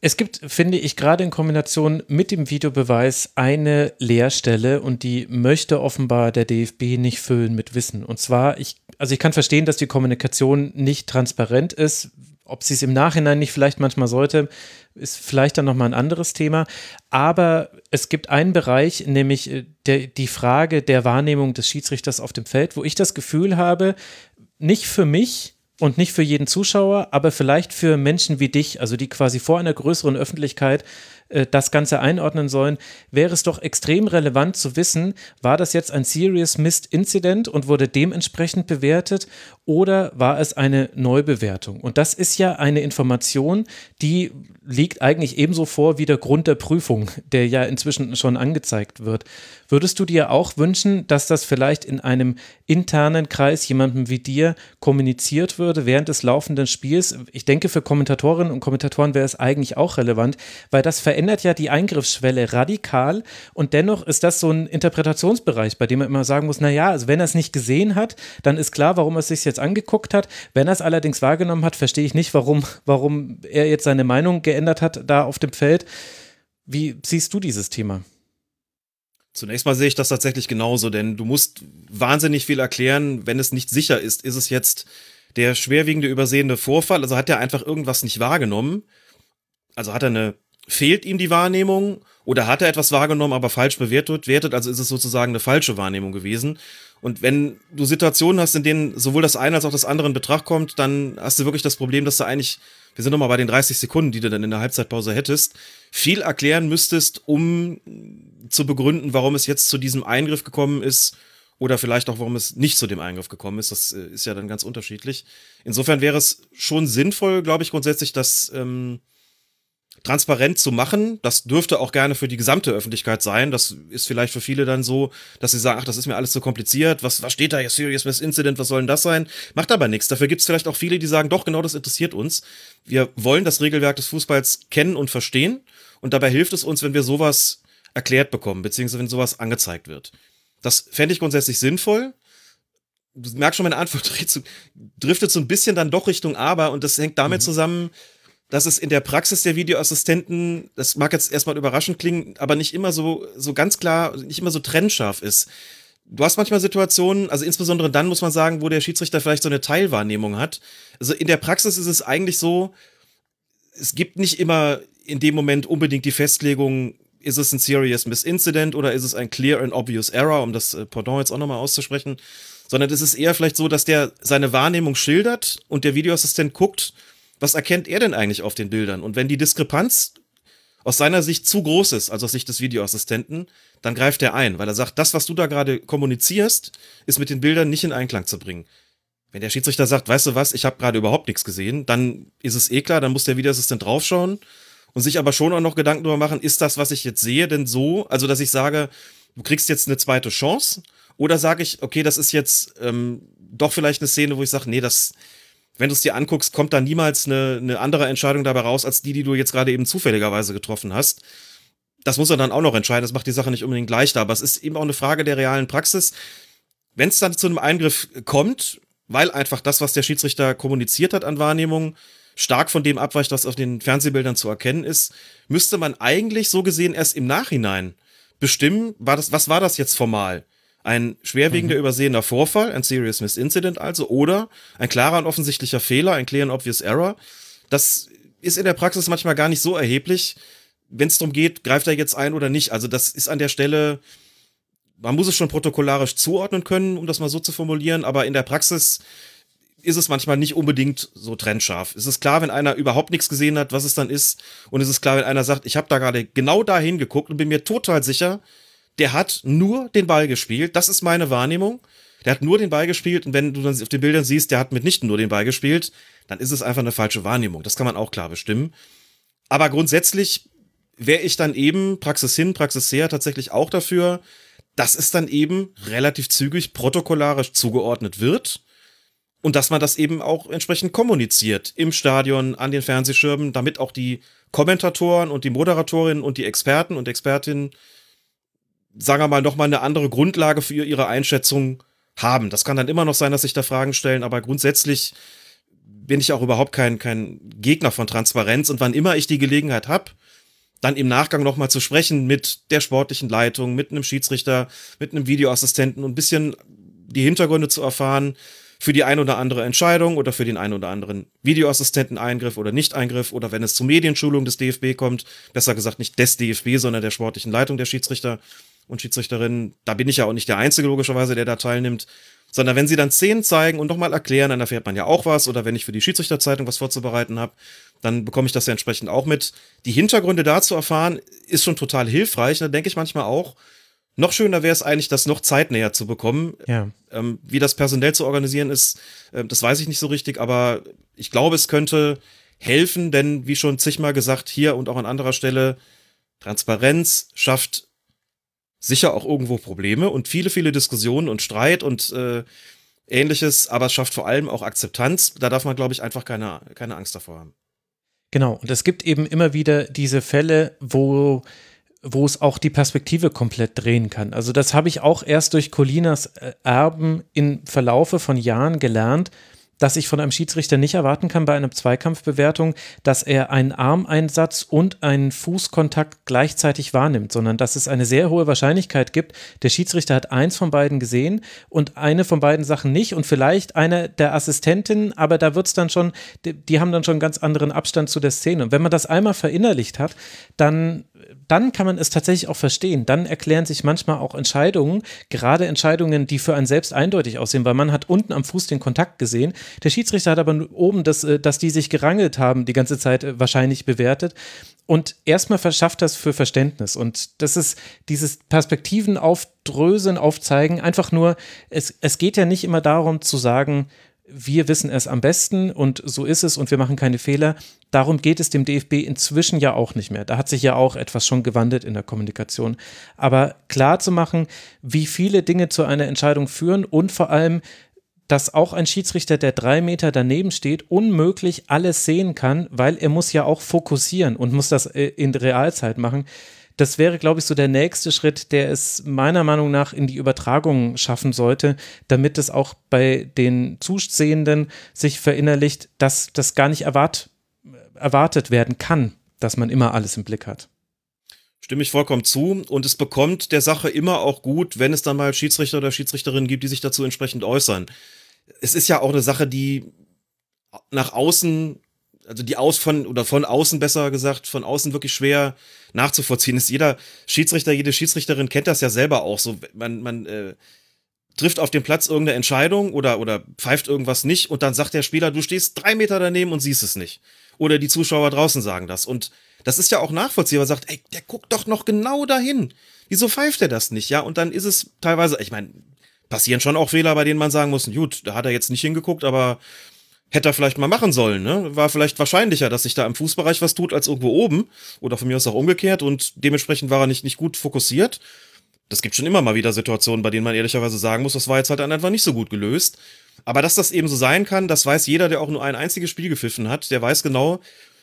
Es gibt, finde ich, gerade in Kombination mit dem Videobeweis eine Leerstelle und die möchte offenbar der DFB nicht füllen mit Wissen. Und zwar, ich, also ich kann verstehen, dass die Kommunikation nicht transparent ist. Ob sie es im Nachhinein nicht vielleicht manchmal sollte, ist vielleicht dann nochmal ein anderes Thema. Aber es gibt einen Bereich, nämlich äh, der, die Frage der Wahrnehmung des Schiedsrichters auf dem Feld, wo ich das Gefühl habe, nicht für mich, und nicht für jeden Zuschauer, aber vielleicht für Menschen wie dich, also die quasi vor einer größeren Öffentlichkeit äh, das Ganze einordnen sollen, wäre es doch extrem relevant zu wissen, war das jetzt ein Serious Missed Incident und wurde dementsprechend bewertet oder war es eine Neubewertung? Und das ist ja eine Information, die liegt eigentlich ebenso vor wie der Grund der Prüfung, der ja inzwischen schon angezeigt wird. Würdest du dir auch wünschen, dass das vielleicht in einem internen Kreis jemandem wie dir kommuniziert würde während des laufenden Spiels? Ich denke, für Kommentatorinnen und Kommentatoren wäre es eigentlich auch relevant, weil das verändert verändert ja die Eingriffsschwelle radikal und dennoch ist das so ein Interpretationsbereich, bei dem man immer sagen muss, naja, also wenn er es nicht gesehen hat, dann ist klar, warum er es sich jetzt angeguckt hat. Wenn er es allerdings wahrgenommen hat, verstehe ich nicht, warum, warum er jetzt seine Meinung geändert hat da auf dem Feld. Wie siehst du dieses Thema? Zunächst mal sehe ich das tatsächlich genauso, denn du musst wahnsinnig viel erklären, wenn es nicht sicher ist. Ist es jetzt der schwerwiegende übersehene Vorfall? Also hat er einfach irgendwas nicht wahrgenommen? Also hat er eine fehlt ihm die Wahrnehmung oder hat er etwas wahrgenommen, aber falsch bewertet, wertet, also ist es sozusagen eine falsche Wahrnehmung gewesen. Und wenn du Situationen hast, in denen sowohl das eine als auch das andere in Betracht kommt, dann hast du wirklich das Problem, dass du eigentlich, wir sind nochmal bei den 30 Sekunden, die du dann in der Halbzeitpause hättest, viel erklären müsstest, um zu begründen, warum es jetzt zu diesem Eingriff gekommen ist oder vielleicht auch, warum es nicht zu dem Eingriff gekommen ist. Das äh, ist ja dann ganz unterschiedlich. Insofern wäre es schon sinnvoll, glaube ich, grundsätzlich, dass ähm, transparent zu machen. Das dürfte auch gerne für die gesamte Öffentlichkeit sein. Das ist vielleicht für viele dann so, dass sie sagen, ach, das ist mir alles zu kompliziert. Was, was steht da jetzt? Serious Miss Incident, was soll denn das sein? Macht aber nichts. Dafür gibt es vielleicht auch viele, die sagen, doch, genau das interessiert uns. Wir wollen das Regelwerk des Fußballs kennen und verstehen. Und dabei hilft es uns, wenn wir sowas erklärt bekommen, beziehungsweise wenn sowas angezeigt wird. Das fände ich grundsätzlich sinnvoll. Du merkst schon, meine Antwort *laughs* driftet so ein bisschen dann doch Richtung Aber und das hängt damit mhm. zusammen, dass es in der Praxis der Videoassistenten, das mag jetzt erstmal überraschend klingen, aber nicht immer so, so ganz klar, nicht immer so trennscharf ist. Du hast manchmal Situationen, also insbesondere dann muss man sagen, wo der Schiedsrichter vielleicht so eine Teilwahrnehmung hat. Also in der Praxis ist es eigentlich so, es gibt nicht immer in dem Moment unbedingt die Festlegung, ist es ein Serious Misincident oder ist es ein Clear and Obvious Error, um das äh, Pendant jetzt auch nochmal auszusprechen, sondern es ist eher vielleicht so, dass der seine Wahrnehmung schildert und der Videoassistent guckt, was erkennt er denn eigentlich auf den Bildern? Und wenn die Diskrepanz aus seiner Sicht zu groß ist, also aus Sicht des Videoassistenten, dann greift er ein, weil er sagt, das, was du da gerade kommunizierst, ist mit den Bildern nicht in Einklang zu bringen. Wenn der Schiedsrichter sagt, weißt du was, ich habe gerade überhaupt nichts gesehen, dann ist es eh klar, dann muss der Videoassistent draufschauen und sich aber schon auch noch Gedanken darüber machen, ist das, was ich jetzt sehe, denn so, also dass ich sage, du kriegst jetzt eine zweite Chance, oder sage ich, okay, das ist jetzt ähm, doch vielleicht eine Szene, wo ich sage, nee, das, wenn du es dir anguckst, kommt da niemals eine, eine andere Entscheidung dabei raus, als die, die du jetzt gerade eben zufälligerweise getroffen hast. Das muss er dann auch noch entscheiden. Das macht die Sache nicht unbedingt leichter. Aber es ist eben auch eine Frage der realen Praxis. Wenn es dann zu einem Eingriff kommt, weil einfach das, was der Schiedsrichter kommuniziert hat an Wahrnehmung, stark von dem abweicht, was auf den Fernsehbildern zu erkennen ist, müsste man eigentlich so gesehen erst im Nachhinein bestimmen, war das, was war das jetzt formal? Ein schwerwiegender mhm. übersehener Vorfall, ein Serious Miss Incident also, oder ein klarer und offensichtlicher Fehler, ein clear and obvious error. Das ist in der Praxis manchmal gar nicht so erheblich, wenn es darum geht, greift er jetzt ein oder nicht. Also das ist an der Stelle, man muss es schon protokollarisch zuordnen können, um das mal so zu formulieren, aber in der Praxis ist es manchmal nicht unbedingt so trennscharf. Es ist klar, wenn einer überhaupt nichts gesehen hat, was es dann ist. Und es ist klar, wenn einer sagt, ich habe da gerade genau da hingeguckt und bin mir total sicher, der hat nur den Ball gespielt. Das ist meine Wahrnehmung. Der hat nur den Ball gespielt und wenn du dann auf den Bildern siehst, der hat mitnichten nur den Ball gespielt, dann ist es einfach eine falsche Wahrnehmung. Das kann man auch klar bestimmen. Aber grundsätzlich wäre ich dann eben, Praxis hin, Praxis her, tatsächlich auch dafür, dass es dann eben relativ zügig protokollarisch zugeordnet wird und dass man das eben auch entsprechend kommuniziert im Stadion, an den Fernsehschirmen, damit auch die Kommentatoren und die Moderatorinnen und die Experten und Expertinnen, sagen wir mal, nochmal eine andere Grundlage für ihre Einschätzung haben. Das kann dann immer noch sein, dass sich da Fragen stellen, aber grundsätzlich bin ich auch überhaupt kein, kein Gegner von Transparenz und wann immer ich die Gelegenheit habe, dann im Nachgang nochmal zu sprechen mit der sportlichen Leitung, mit einem Schiedsrichter, mit einem Videoassistenten und ein bisschen die Hintergründe zu erfahren, für die ein oder andere Entscheidung oder für den ein oder anderen Videoassistenten-Eingriff oder Nicht-Eingriff oder wenn es zur Medienschulung des DFB kommt, besser gesagt nicht des DFB, sondern der sportlichen Leitung der Schiedsrichter und Schiedsrichterinnen. Da bin ich ja auch nicht der Einzige, logischerweise, der da teilnimmt. Sondern wenn sie dann Szenen zeigen und nochmal erklären, dann erfährt man ja auch was. Oder wenn ich für die Schiedsrichterzeitung was vorzubereiten habe, dann bekomme ich das ja entsprechend auch mit. Die Hintergründe dazu erfahren, ist schon total hilfreich. Da denke ich manchmal auch, noch schöner wäre es eigentlich, das noch zeitnäher zu bekommen. Ja. Ähm, wie das personell zu organisieren ist, äh, das weiß ich nicht so richtig, aber ich glaube, es könnte helfen, denn wie schon zigmal gesagt, hier und auch an anderer Stelle, Transparenz schafft sicher auch irgendwo Probleme und viele, viele Diskussionen und Streit und äh, ähnliches, aber es schafft vor allem auch Akzeptanz. Da darf man, glaube ich, einfach keine, keine Angst davor haben. Genau, und es gibt eben immer wieder diese Fälle, wo wo es auch die Perspektive komplett drehen kann. Also das habe ich auch erst durch Colinas äh, Erben im Verlaufe von Jahren gelernt, dass ich von einem Schiedsrichter nicht erwarten kann bei einer Zweikampfbewertung, dass er einen Armeinsatz und einen Fußkontakt gleichzeitig wahrnimmt, sondern dass es eine sehr hohe Wahrscheinlichkeit gibt, der Schiedsrichter hat eins von beiden gesehen und eine von beiden Sachen nicht und vielleicht eine der Assistentinnen, aber da wird es dann schon, die, die haben dann schon einen ganz anderen Abstand zu der Szene. Und wenn man das einmal verinnerlicht hat, dann dann kann man es tatsächlich auch verstehen. Dann erklären sich manchmal auch Entscheidungen, gerade Entscheidungen, die für einen selbst eindeutig aussehen, weil man hat unten am Fuß den Kontakt gesehen. Der Schiedsrichter hat aber oben, das, äh, dass die sich gerangelt haben, die ganze Zeit äh, wahrscheinlich bewertet. Und erstmal verschafft das für Verständnis. Und das ist dieses Perspektiven aufdröseln, aufzeigen. Einfach nur, es, es geht ja nicht immer darum zu sagen, wir wissen es am besten und so ist es und wir machen keine Fehler. Darum geht es dem DFB inzwischen ja auch nicht mehr. Da hat sich ja auch etwas schon gewandelt in der Kommunikation. Aber klar zu machen, wie viele Dinge zu einer Entscheidung führen und vor allem, dass auch ein Schiedsrichter, der drei Meter daneben steht, unmöglich alles sehen kann, weil er muss ja auch fokussieren und muss das äh, in Realzeit machen das wäre, glaube ich, so der nächste Schritt, der es meiner Meinung nach in die Übertragung schaffen sollte, damit es auch bei den Zusehenden sich verinnerlicht, dass das gar nicht erwart erwartet werden kann, dass man immer alles im Blick hat. Stimme ich vollkommen zu. Und es bekommt der Sache immer auch gut, wenn es dann mal Schiedsrichter oder Schiedsrichterinnen gibt, die sich dazu entsprechend äußern. Es ist ja auch eine Sache, die nach außen also die aus von oder von außen besser gesagt, von außen wirklich schwer nachzuvollziehen ist. Jeder Schiedsrichter, jede Schiedsrichterin kennt das ja selber auch. So, man, man äh, trifft auf dem Platz irgendeine Entscheidung oder, oder pfeift irgendwas nicht und dann sagt der Spieler, du stehst drei Meter daneben und siehst es nicht. Oder die Zuschauer draußen sagen das. Und das ist ja auch nachvollziehbar, sagt, ey, der guckt doch noch genau dahin. Wieso pfeift er das nicht? Ja, und dann ist es teilweise, ich meine, passieren schon auch Fehler, bei denen man sagen muss, gut, da hat er jetzt nicht hingeguckt, aber Hätte er vielleicht mal machen sollen, ne? War vielleicht wahrscheinlicher, dass sich da im Fußbereich was tut, als irgendwo oben. Oder von mir aus auch umgekehrt. Und dementsprechend war er nicht, nicht gut fokussiert. Das gibt schon immer mal wieder Situationen, bei denen man ehrlicherweise sagen muss, das war jetzt halt einfach nicht so gut gelöst. Aber dass das eben so sein kann, das weiß jeder, der auch nur ein einziges Spiel gepfiffen hat. Der weiß genau,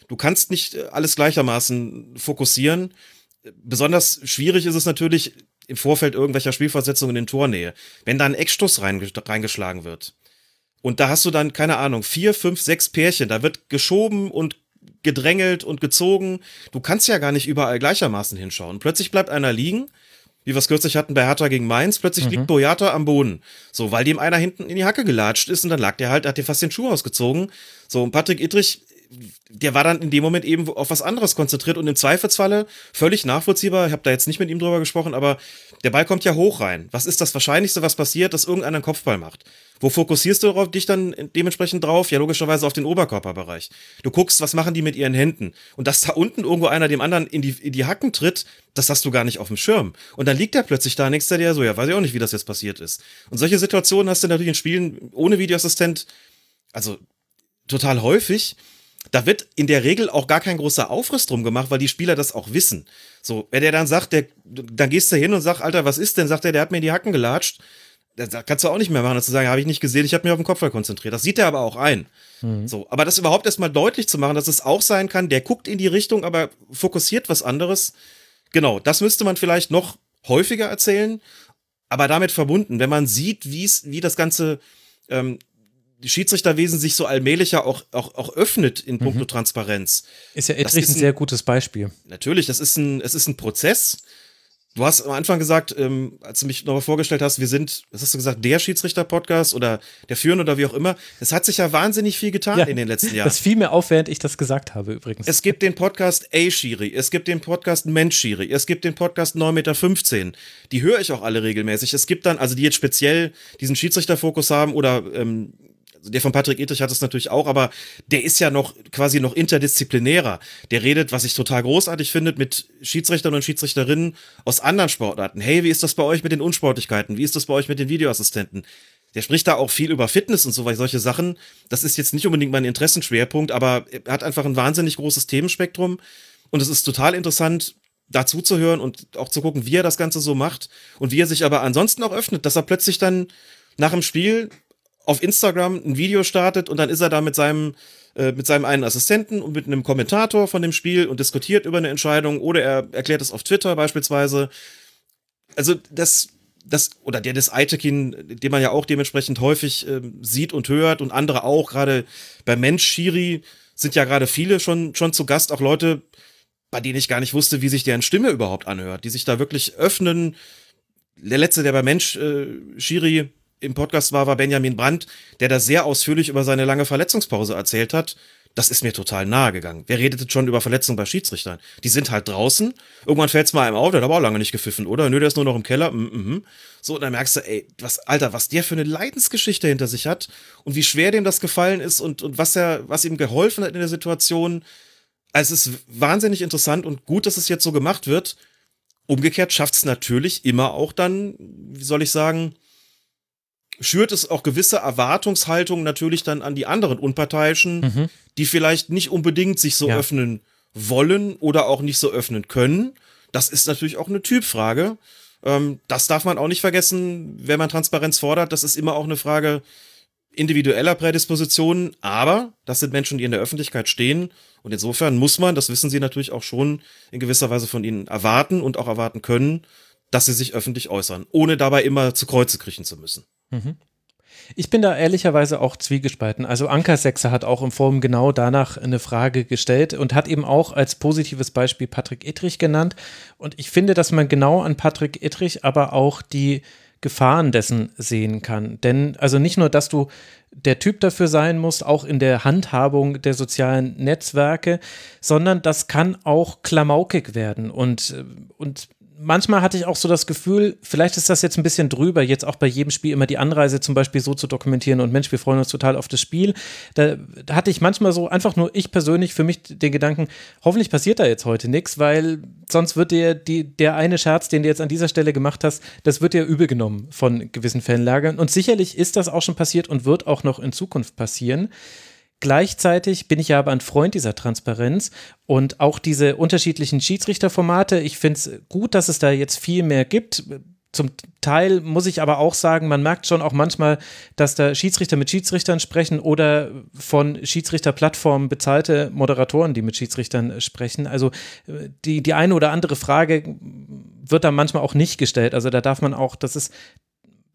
du kannst nicht äh, alles gleichermaßen fokussieren. Besonders schwierig ist es natürlich im Vorfeld irgendwelcher Spielversetzungen in Tornähe. Wenn da ein Eckstoß reingeschlagen wird und da hast du dann, keine Ahnung, vier, fünf, sechs Pärchen. Da wird geschoben und gedrängelt und gezogen. Du kannst ja gar nicht überall gleichermaßen hinschauen. Plötzlich bleibt einer liegen. wie wir es kürzlich hatten bei Hertha gegen Mainz, plötzlich mhm. liegt Boyata am Boden. So, weil dem einer hinten in die Hacke gelatscht ist und dann lag der halt, hat dir fast den Schuh ausgezogen. So, und Patrick Ittrich der war dann in dem Moment eben auf was anderes konzentriert und im Zweifelsfalle völlig nachvollziehbar. Ich habe da jetzt nicht mit ihm drüber gesprochen, aber der Ball kommt ja hoch rein. Was ist das Wahrscheinlichste, was passiert, dass irgendeiner einen Kopfball macht? Wo fokussierst du dich dann dementsprechend drauf? Ja, logischerweise auf den Oberkörperbereich. Du guckst, was machen die mit ihren Händen? Und dass da unten irgendwo einer dem anderen in die, in die Hacken tritt, das hast du gar nicht auf dem Schirm. Und dann liegt er plötzlich da, denkst du dir so, ja, weiß ich auch nicht, wie das jetzt passiert ist. Und solche Situationen hast du natürlich in Spielen ohne Videoassistent, also total häufig da wird in der Regel auch gar kein großer Aufriss drum gemacht, weil die Spieler das auch wissen. So, wenn der dann sagt, der, dann gehst du hin und sagst, Alter, was ist denn? Sagt er, der hat mir die Hacken gelatscht. Das kannst du auch nicht mehr machen, zu sagen, habe ich nicht gesehen, ich habe mich auf den Kopfball konzentriert. Das sieht er aber auch ein. Mhm. So, aber das überhaupt erstmal deutlich zu machen, dass es auch sein kann, der guckt in die Richtung, aber fokussiert was anderes. Genau, das müsste man vielleicht noch häufiger erzählen, aber damit verbunden, wenn man sieht, wie es, wie das Ganze ähm, Schiedsrichterwesen sich so allmählich ja auch, auch, auch öffnet in puncto mhm. Transparenz. Ist ja Ettrich ein, ein, sehr gutes Beispiel. Natürlich, das ist ein, es ist ein Prozess. Du hast am Anfang gesagt, ähm, als du mich nochmal vorgestellt hast, wir sind, was hast du gesagt, der Schiedsrichter-Podcast oder der Führende oder wie auch immer. Es hat sich ja wahnsinnig viel getan ja, in den letzten *laughs* Jahren. Das fiel mir auf, während ich das gesagt habe, übrigens. Es gibt den Podcast A-Schiri, es gibt den Podcast Mensch-Schiri, es gibt den Podcast 9,15 Meter. Die höre ich auch alle regelmäßig. Es gibt dann, also die jetzt speziell diesen Schiedsrichter-Fokus haben oder ähm, der von Patrick Edrich hat es natürlich auch, aber der ist ja noch quasi noch interdisziplinärer. Der redet, was ich total großartig finde, mit Schiedsrichtern und Schiedsrichterinnen aus anderen Sportarten. Hey, wie ist das bei euch mit den Unsportlichkeiten? Wie ist das bei euch mit den Videoassistenten? Der spricht da auch viel über Fitness und so weiter, solche Sachen. Das ist jetzt nicht unbedingt mein Interessenschwerpunkt, aber er hat einfach ein wahnsinnig großes Themenspektrum. Und es ist total interessant, dazu zu hören und auch zu gucken, wie er das Ganze so macht und wie er sich aber ansonsten auch öffnet, dass er plötzlich dann nach dem Spiel auf Instagram ein Video startet und dann ist er da mit seinem äh, mit seinem einen Assistenten und mit einem Kommentator von dem Spiel und diskutiert über eine Entscheidung oder er erklärt es auf Twitter beispielsweise. Also das das oder der des Eitekin, den man ja auch dementsprechend häufig äh, sieht und hört und andere auch, gerade bei Mensch Shiri sind ja gerade viele schon schon zu Gast, auch Leute, bei denen ich gar nicht wusste, wie sich deren Stimme überhaupt anhört, die sich da wirklich öffnen. Der letzte, der bei Mensch äh, Shiri im Podcast war, war Benjamin Brandt, der da sehr ausführlich über seine lange Verletzungspause erzählt hat. Das ist mir total nahe gegangen. Wer redet schon über Verletzungen bei Schiedsrichtern? Die sind halt draußen. Irgendwann fällt es mal einem auf, der hat aber auch lange nicht gepfiffen, oder? Nö, der ist nur noch im Keller. Mm -hmm. So, und dann merkst du, ey, was, Alter, was der für eine Leidensgeschichte hinter sich hat und wie schwer dem das gefallen ist und, und was er, was ihm geholfen hat in der Situation. Also es ist wahnsinnig interessant und gut, dass es jetzt so gemacht wird. Umgekehrt schafft es natürlich immer auch dann, wie soll ich sagen, schürt es auch gewisse Erwartungshaltungen natürlich dann an die anderen Unparteiischen, mhm. die vielleicht nicht unbedingt sich so ja. öffnen wollen oder auch nicht so öffnen können. Das ist natürlich auch eine Typfrage. Ähm, das darf man auch nicht vergessen, wenn man Transparenz fordert. Das ist immer auch eine Frage individueller Prädispositionen. Aber das sind Menschen, die in der Öffentlichkeit stehen. Und insofern muss man, das wissen sie natürlich auch schon, in gewisser Weise von ihnen erwarten und auch erwarten können, dass sie sich öffentlich äußern, ohne dabei immer zu Kreuze kriechen zu müssen. Mhm. Ich bin da ehrlicherweise auch zwiegespalten. Also Anker Sechser hat auch im Forum genau danach eine Frage gestellt und hat eben auch als positives Beispiel Patrick Ittrich genannt. Und ich finde, dass man genau an Patrick Ittrich aber auch die Gefahren dessen sehen kann. Denn also nicht nur, dass du der Typ dafür sein musst, auch in der Handhabung der sozialen Netzwerke, sondern das kann auch klamaukig werden und, und manchmal hatte ich auch so das Gefühl, vielleicht ist das jetzt ein bisschen drüber, jetzt auch bei jedem Spiel immer die Anreise zum Beispiel so zu dokumentieren und Mensch, wir freuen uns total auf das Spiel. Da, da hatte ich manchmal so einfach nur ich persönlich für mich den Gedanken, hoffentlich passiert da jetzt heute nichts, weil sonst wird dir die, der eine Scherz, den du jetzt an dieser Stelle gemacht hast, das wird dir übel genommen von gewissen Fanlagern. Und sicherlich ist das auch schon passiert und wird auch noch in Zukunft passieren. Gleichzeitig bin ich ja aber ein Freund dieser Transparenz und auch diese unterschiedlichen Schiedsrichterformate. Ich finde es gut, dass es da jetzt viel mehr gibt. Zum Teil muss ich aber auch sagen, man merkt schon auch manchmal, dass da Schiedsrichter mit Schiedsrichtern sprechen oder von Schiedsrichterplattformen bezahlte Moderatoren, die mit Schiedsrichtern sprechen. Also äh, die, die eine oder andere Frage wird da manchmal auch nicht gestellt. Also da darf man auch, das ist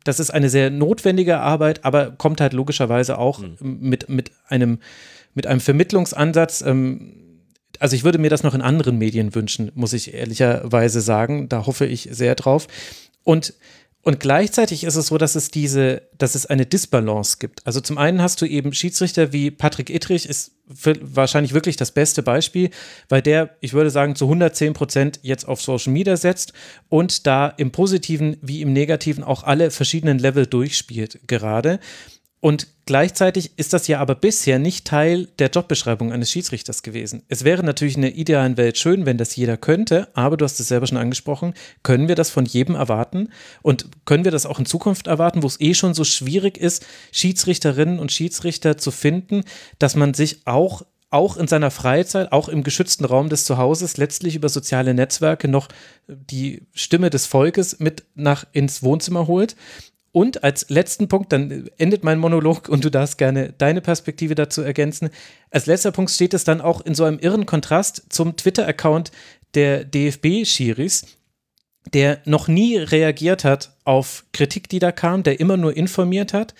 das ist eine sehr notwendige Arbeit, aber kommt halt logischerweise auch mhm. mit, mit, einem, mit einem Vermittlungsansatz. Ähm, also ich würde mir das noch in anderen Medien wünschen, muss ich ehrlicherweise sagen. Da hoffe ich sehr drauf. Und und gleichzeitig ist es so, dass es diese, dass es eine Disbalance gibt. Also zum einen hast du eben Schiedsrichter wie Patrick Ittrich, ist wahrscheinlich wirklich das beste Beispiel, weil der, ich würde sagen, zu 110 Prozent jetzt auf Social Media setzt und da im Positiven wie im Negativen auch alle verschiedenen Level durchspielt gerade. Und gleichzeitig ist das ja aber bisher nicht Teil der Jobbeschreibung eines Schiedsrichters gewesen. Es wäre natürlich in der idealen Welt schön, wenn das jeder könnte, aber du hast es selber schon angesprochen, können wir das von jedem erwarten? Und können wir das auch in Zukunft erwarten, wo es eh schon so schwierig ist, Schiedsrichterinnen und Schiedsrichter zu finden, dass man sich auch auch in seiner Freizeit, auch im geschützten Raum des Zuhauses, letztlich über soziale Netzwerke noch die Stimme des Volkes mit nach ins Wohnzimmer holt. Und als letzten Punkt, dann endet mein Monolog und du darfst gerne deine Perspektive dazu ergänzen. Als letzter Punkt steht es dann auch in so einem irren Kontrast zum Twitter-Account der DFB-Schiris, der noch nie reagiert hat auf Kritik, die da kam, der immer nur informiert hat,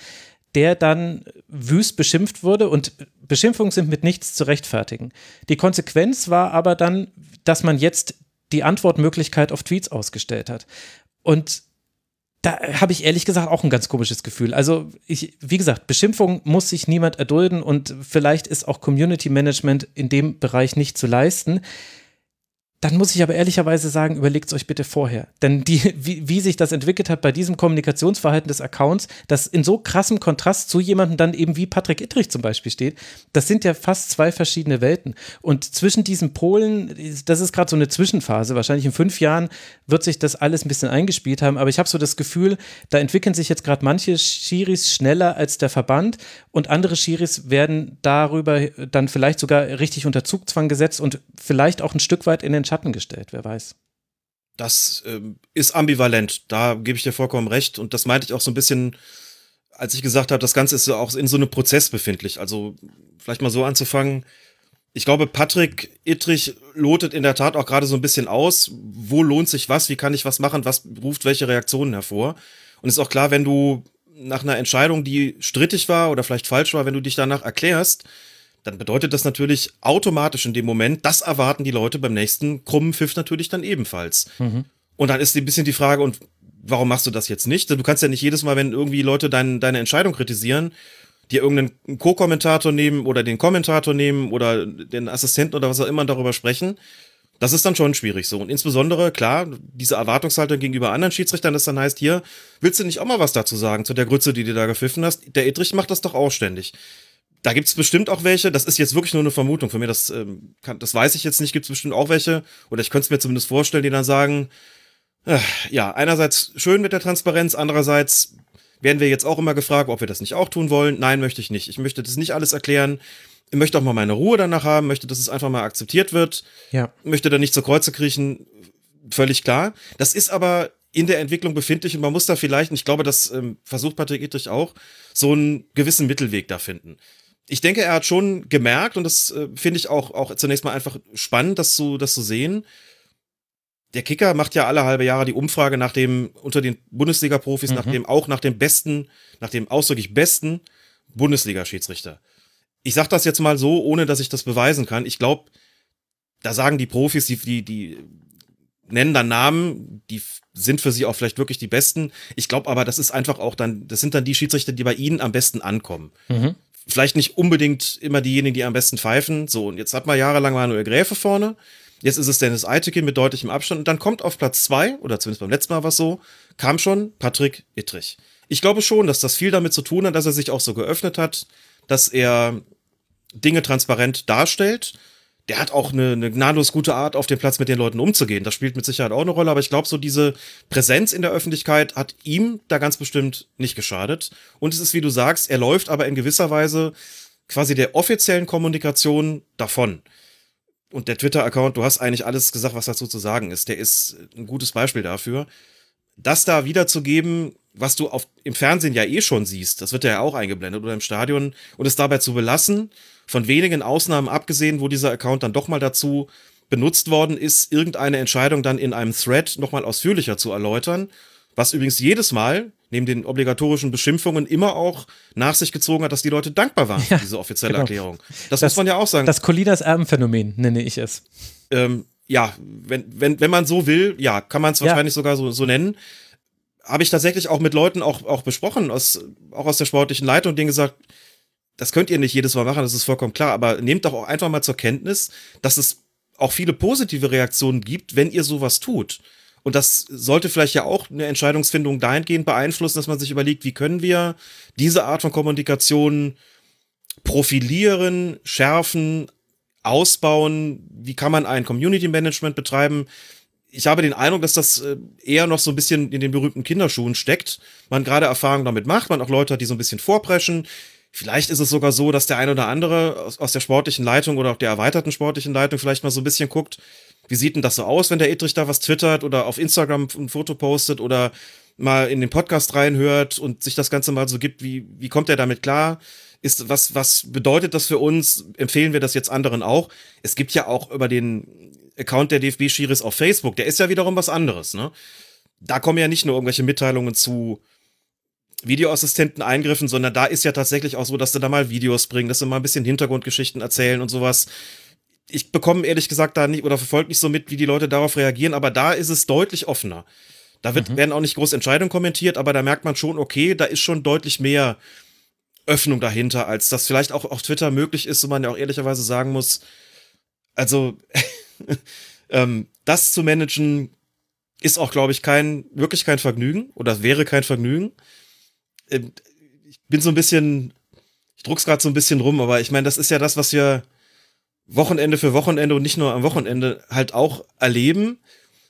der dann wüst beschimpft wurde und Beschimpfungen sind mit nichts zu rechtfertigen. Die Konsequenz war aber dann, dass man jetzt die Antwortmöglichkeit auf Tweets ausgestellt hat. Und da habe ich ehrlich gesagt auch ein ganz komisches Gefühl. Also, ich, wie gesagt, Beschimpfung muss sich niemand erdulden und vielleicht ist auch Community Management in dem Bereich nicht zu leisten. Dann muss ich aber ehrlicherweise sagen, überlegt es euch bitte vorher. Denn die, wie, wie sich das entwickelt hat bei diesem Kommunikationsverhalten des Accounts, das in so krassem Kontrast zu jemandem dann eben wie Patrick Ittrich zum Beispiel steht, das sind ja fast zwei verschiedene Welten. Und zwischen diesen Polen, das ist gerade so eine Zwischenphase. Wahrscheinlich in fünf Jahren wird sich das alles ein bisschen eingespielt haben. Aber ich habe so das Gefühl, da entwickeln sich jetzt gerade manche Schiris schneller als der Verband und andere Schiris werden darüber dann vielleicht sogar richtig unter Zugzwang gesetzt und vielleicht auch ein Stück weit in den Schatten gestellt, wer weiß. Das ähm, ist ambivalent, da gebe ich dir vollkommen recht. Und das meinte ich auch so ein bisschen, als ich gesagt habe, das Ganze ist auch in so einem Prozess befindlich. Also vielleicht mal so anzufangen. Ich glaube, Patrick Ittrich lotet in der Tat auch gerade so ein bisschen aus, wo lohnt sich was, wie kann ich was machen, was ruft welche Reaktionen hervor. Und ist auch klar, wenn du nach einer Entscheidung, die strittig war oder vielleicht falsch war, wenn du dich danach erklärst, dann bedeutet das natürlich automatisch in dem Moment, das erwarten die Leute beim nächsten krummen Pfiff natürlich dann ebenfalls. Mhm. Und dann ist ein bisschen die Frage, und warum machst du das jetzt nicht? Du kannst ja nicht jedes Mal, wenn irgendwie Leute dein, deine Entscheidung kritisieren, dir irgendeinen Co-Kommentator nehmen oder den Kommentator nehmen oder den Assistenten oder was auch immer darüber sprechen. Das ist dann schon schwierig so. Und insbesondere, klar, diese Erwartungshaltung gegenüber anderen Schiedsrichtern, das dann heißt, hier, willst du nicht auch mal was dazu sagen, zu der Grütze, die du da gepfiffen hast? Der Edrich macht das doch auch ständig da gibt's bestimmt auch welche, das ist jetzt wirklich nur eine Vermutung von mir, das, ähm, kann, das weiß ich jetzt nicht, gibt's bestimmt auch welche, oder ich könnte es mir zumindest vorstellen, die dann sagen, äh, ja, einerseits schön mit der Transparenz, andererseits werden wir jetzt auch immer gefragt, ob wir das nicht auch tun wollen. Nein, möchte ich nicht. Ich möchte das nicht alles erklären. Ich möchte auch mal meine Ruhe danach haben, möchte, dass es einfach mal akzeptiert wird. Ja. Möchte da nicht zur Kreuze kriechen. Völlig klar. Das ist aber in der Entwicklung befindlich und man muss da vielleicht, und ich glaube, das ähm, versucht Patrick Edrich auch, so einen gewissen Mittelweg da finden ich denke, er hat schon gemerkt, und das äh, finde ich auch, auch zunächst mal einfach spannend, das zu, das zu sehen. Der Kicker macht ja alle halbe Jahre die Umfrage nach dem, unter den Bundesliga-Profis, mhm. nach dem, auch nach dem besten, nach dem ausdrücklich besten Bundesliga-Schiedsrichter. Ich sag das jetzt mal so, ohne dass ich das beweisen kann. Ich glaube, da sagen die Profis, die, die, die nennen dann Namen, die sind für sie auch vielleicht wirklich die besten. Ich glaube aber, das ist einfach auch dann, das sind dann die Schiedsrichter, die bei ihnen am besten ankommen. Mhm vielleicht nicht unbedingt immer diejenigen, die am besten pfeifen. So, und jetzt hat man jahrelang Manuel Gräfe vorne. Jetzt ist es Dennis Eitekin mit deutlichem Abstand. Und dann kommt auf Platz zwei, oder zumindest beim letzten Mal was so, kam schon Patrick Ittrich. Ich glaube schon, dass das viel damit zu tun hat, dass er sich auch so geöffnet hat, dass er Dinge transparent darstellt der hat auch eine, eine gnadenlos gute Art, auf dem Platz mit den Leuten umzugehen. Das spielt mit Sicherheit auch eine Rolle, aber ich glaube, so diese Präsenz in der Öffentlichkeit hat ihm da ganz bestimmt nicht geschadet. Und es ist, wie du sagst, er läuft aber in gewisser Weise quasi der offiziellen Kommunikation davon. Und der Twitter-Account, du hast eigentlich alles gesagt, was dazu zu sagen ist. Der ist ein gutes Beispiel dafür. Das da wiederzugeben, was du auf, im Fernsehen ja eh schon siehst, das wird ja auch eingeblendet oder im Stadion, und es dabei zu belassen von wenigen Ausnahmen abgesehen, wo dieser Account dann doch mal dazu benutzt worden ist, irgendeine Entscheidung dann in einem Thread nochmal ausführlicher zu erläutern. Was übrigens jedes Mal, neben den obligatorischen Beschimpfungen, immer auch nach sich gezogen hat, dass die Leute dankbar waren für Ja, diese offizielle genau. Erklärung. Das, muss man ja auch sagen. Das Colinas Erbenphänomen nenne ich es. ähm, ja, wenn, wenn, wenn man so will, ja, kann man es Ja. wahrscheinlich sogar so, so nennen. Habe ich tatsächlich auch mit Leuten auch, auch besprochen, aus, auch aus der sportlichen Leitung, denen gesagt, das könnt ihr nicht jedes Mal machen, das ist vollkommen klar, aber nehmt doch auch einfach mal zur Kenntnis, dass es auch viele positive Reaktionen gibt, wenn ihr sowas tut. Und das sollte vielleicht ja auch eine Entscheidungsfindung dahingehend beeinflussen, dass man sich überlegt, wie können wir diese Art von Kommunikation profilieren, schärfen, ausbauen, wie kann man ein Community Management betreiben. Ich habe den Eindruck, dass das äh, eher noch so ein bisschen in den berühmten Kinderschuhen steckt. Man gerade Erfahrungen damit macht, man auch Leute hat, die so ein bisschen vorpreschen. Vielleicht ist es sogar so, dass der ein oder andere aus, aus der sportlichen Leitung oder auch der erweiterten sportlichen Leitung vielleicht mal so ein bisschen guckt, wie sieht denn das so aus, wenn der Edrich da was twittert oder auf Instagram ein Foto postet oder mal in den Podcast reinhört und sich das Ganze mal so gibt, wie, wie kommt er damit klar? Ist, was, was bedeutet das für uns? Empfehlen wir das jetzt anderen auch? Es gibt ja auch über den Account der DFB-Schiris auf Facebook, der ist ja wiederum was anderes, ne? Da kommen ja nicht nur irgendwelche Mitteilungen zu Videoassistenten-Eingriffen, sondern da ist ja tatsächlich auch so, dass sie da mal Videos bringen, dass sie mal ein bisschen Hintergrundgeschichten erzählen und sowas. Ich bekomme ehrlich gesagt da nicht oder verfolge nicht so mit, wie die Leute darauf reagieren, aber da ist es deutlich offener. Da wird, werden auch nicht groß Entscheidungen kommentiert, aber da merkt man schon, okay, da ist schon deutlich mehr Öffnung dahinter, als das vielleicht auch auf Twitter möglich ist, wo man ja auch ehrlicherweise sagen muss, also *laughs* ähm, das zu managen ist auch, glaube ich, kein, wirklich kein Vergnügen oder wäre kein Vergnügen. Ähm, ich bin so ein bisschen, ich druck's gerade so ein bisschen rum, aber ich meine, das ist ja das, was wir Wochenende für Wochenende und nicht nur am Wochenende halt auch erleben.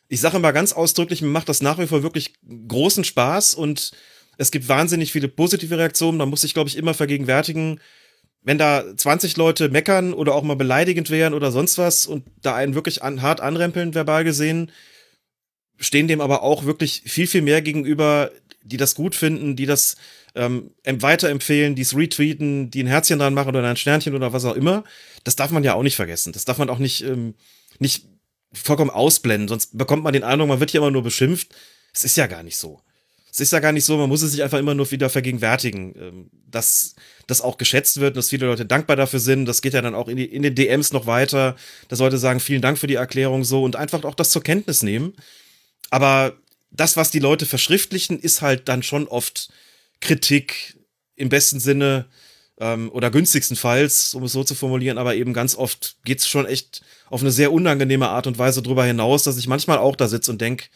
Ich sage immer ganz ausdrücklich, mir macht das nach wie vor wirklich großen Spaß und es gibt wahnsinnig viele positive Reaktionen. Man muss sich, glaube ich, immer vergegenwärtigen, wenn da 20 Leute meckern oder auch mal beleidigend wären oder sonst was und da einen wirklich an, hart anrempeln, verbal gesehen, stehen dem aber auch wirklich viel, viel mehr gegenüber, die das gut finden, die das ähm, weiterempfehlen, die es retweeten, die ein Herzchen dran machen oder ein Sternchen oder was auch immer. Das darf man ja auch nicht vergessen. Das darf man auch nicht, ähm, nicht vollkommen ausblenden, sonst bekommt man den Eindruck, man wird hier immer nur beschimpft. Es ist ja gar nicht so. Es ist ja gar nicht so, man muss es sich einfach immer nur wieder vergegenwärtigen, ähm, dass das auch geschätzt wird, dass viele Leute dankbar dafür sind. Das geht ja dann auch in, die, in den DMs noch weiter, dass Leute sagen, vielen Dank für die Erklärung so und einfach auch das zur Kenntnis nehmen. Aber das, was die Leute verschriftlichen, ist halt dann schon oft Kritik im besten Sinne ähm, oder günstigstenfalls, um es so zu formulieren, aber eben ganz oft geht's schon echt auf eine sehr unangenehme Art und Weise drüber hinaus, dass ich manchmal auch da sitze und denk,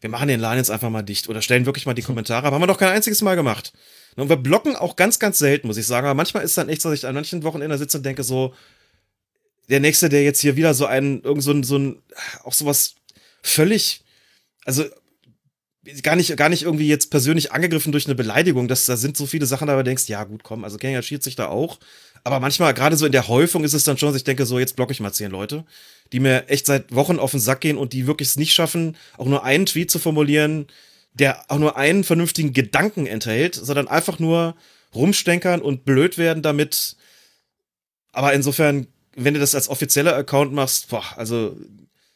wir machen den Laden jetzt einfach mal dicht oder stellen wirklich mal die Kommentare, aber haben wir doch kein einziges Mal gemacht. Und wir blocken auch ganz, ganz selten, muss ich sagen, aber manchmal ist dann echt dass ich an manchen Wochenenden sitze und denke so, der Nächste, der jetzt hier wieder so einen, irgend so ein, so ein, auch sowas völlig, also gar nicht, gar nicht irgendwie jetzt persönlich angegriffen durch eine Beleidigung. Das, da sind so viele Sachen, da du denkst, ja gut, komm, also Kenya schiert sich da auch. Aber manchmal, gerade so in der Häufung, ist es dann schon, dass ich denke, so, jetzt blocke ich mal zehn Leute, die mir echt seit Wochen auf den Sack gehen und die wirklich es nicht schaffen, auch nur einen Tweet zu formulieren, der auch nur einen vernünftigen Gedanken enthält, sondern einfach nur rumstenkern und blöd werden damit. Aber insofern, wenn du das als offizieller Account machst, boah, also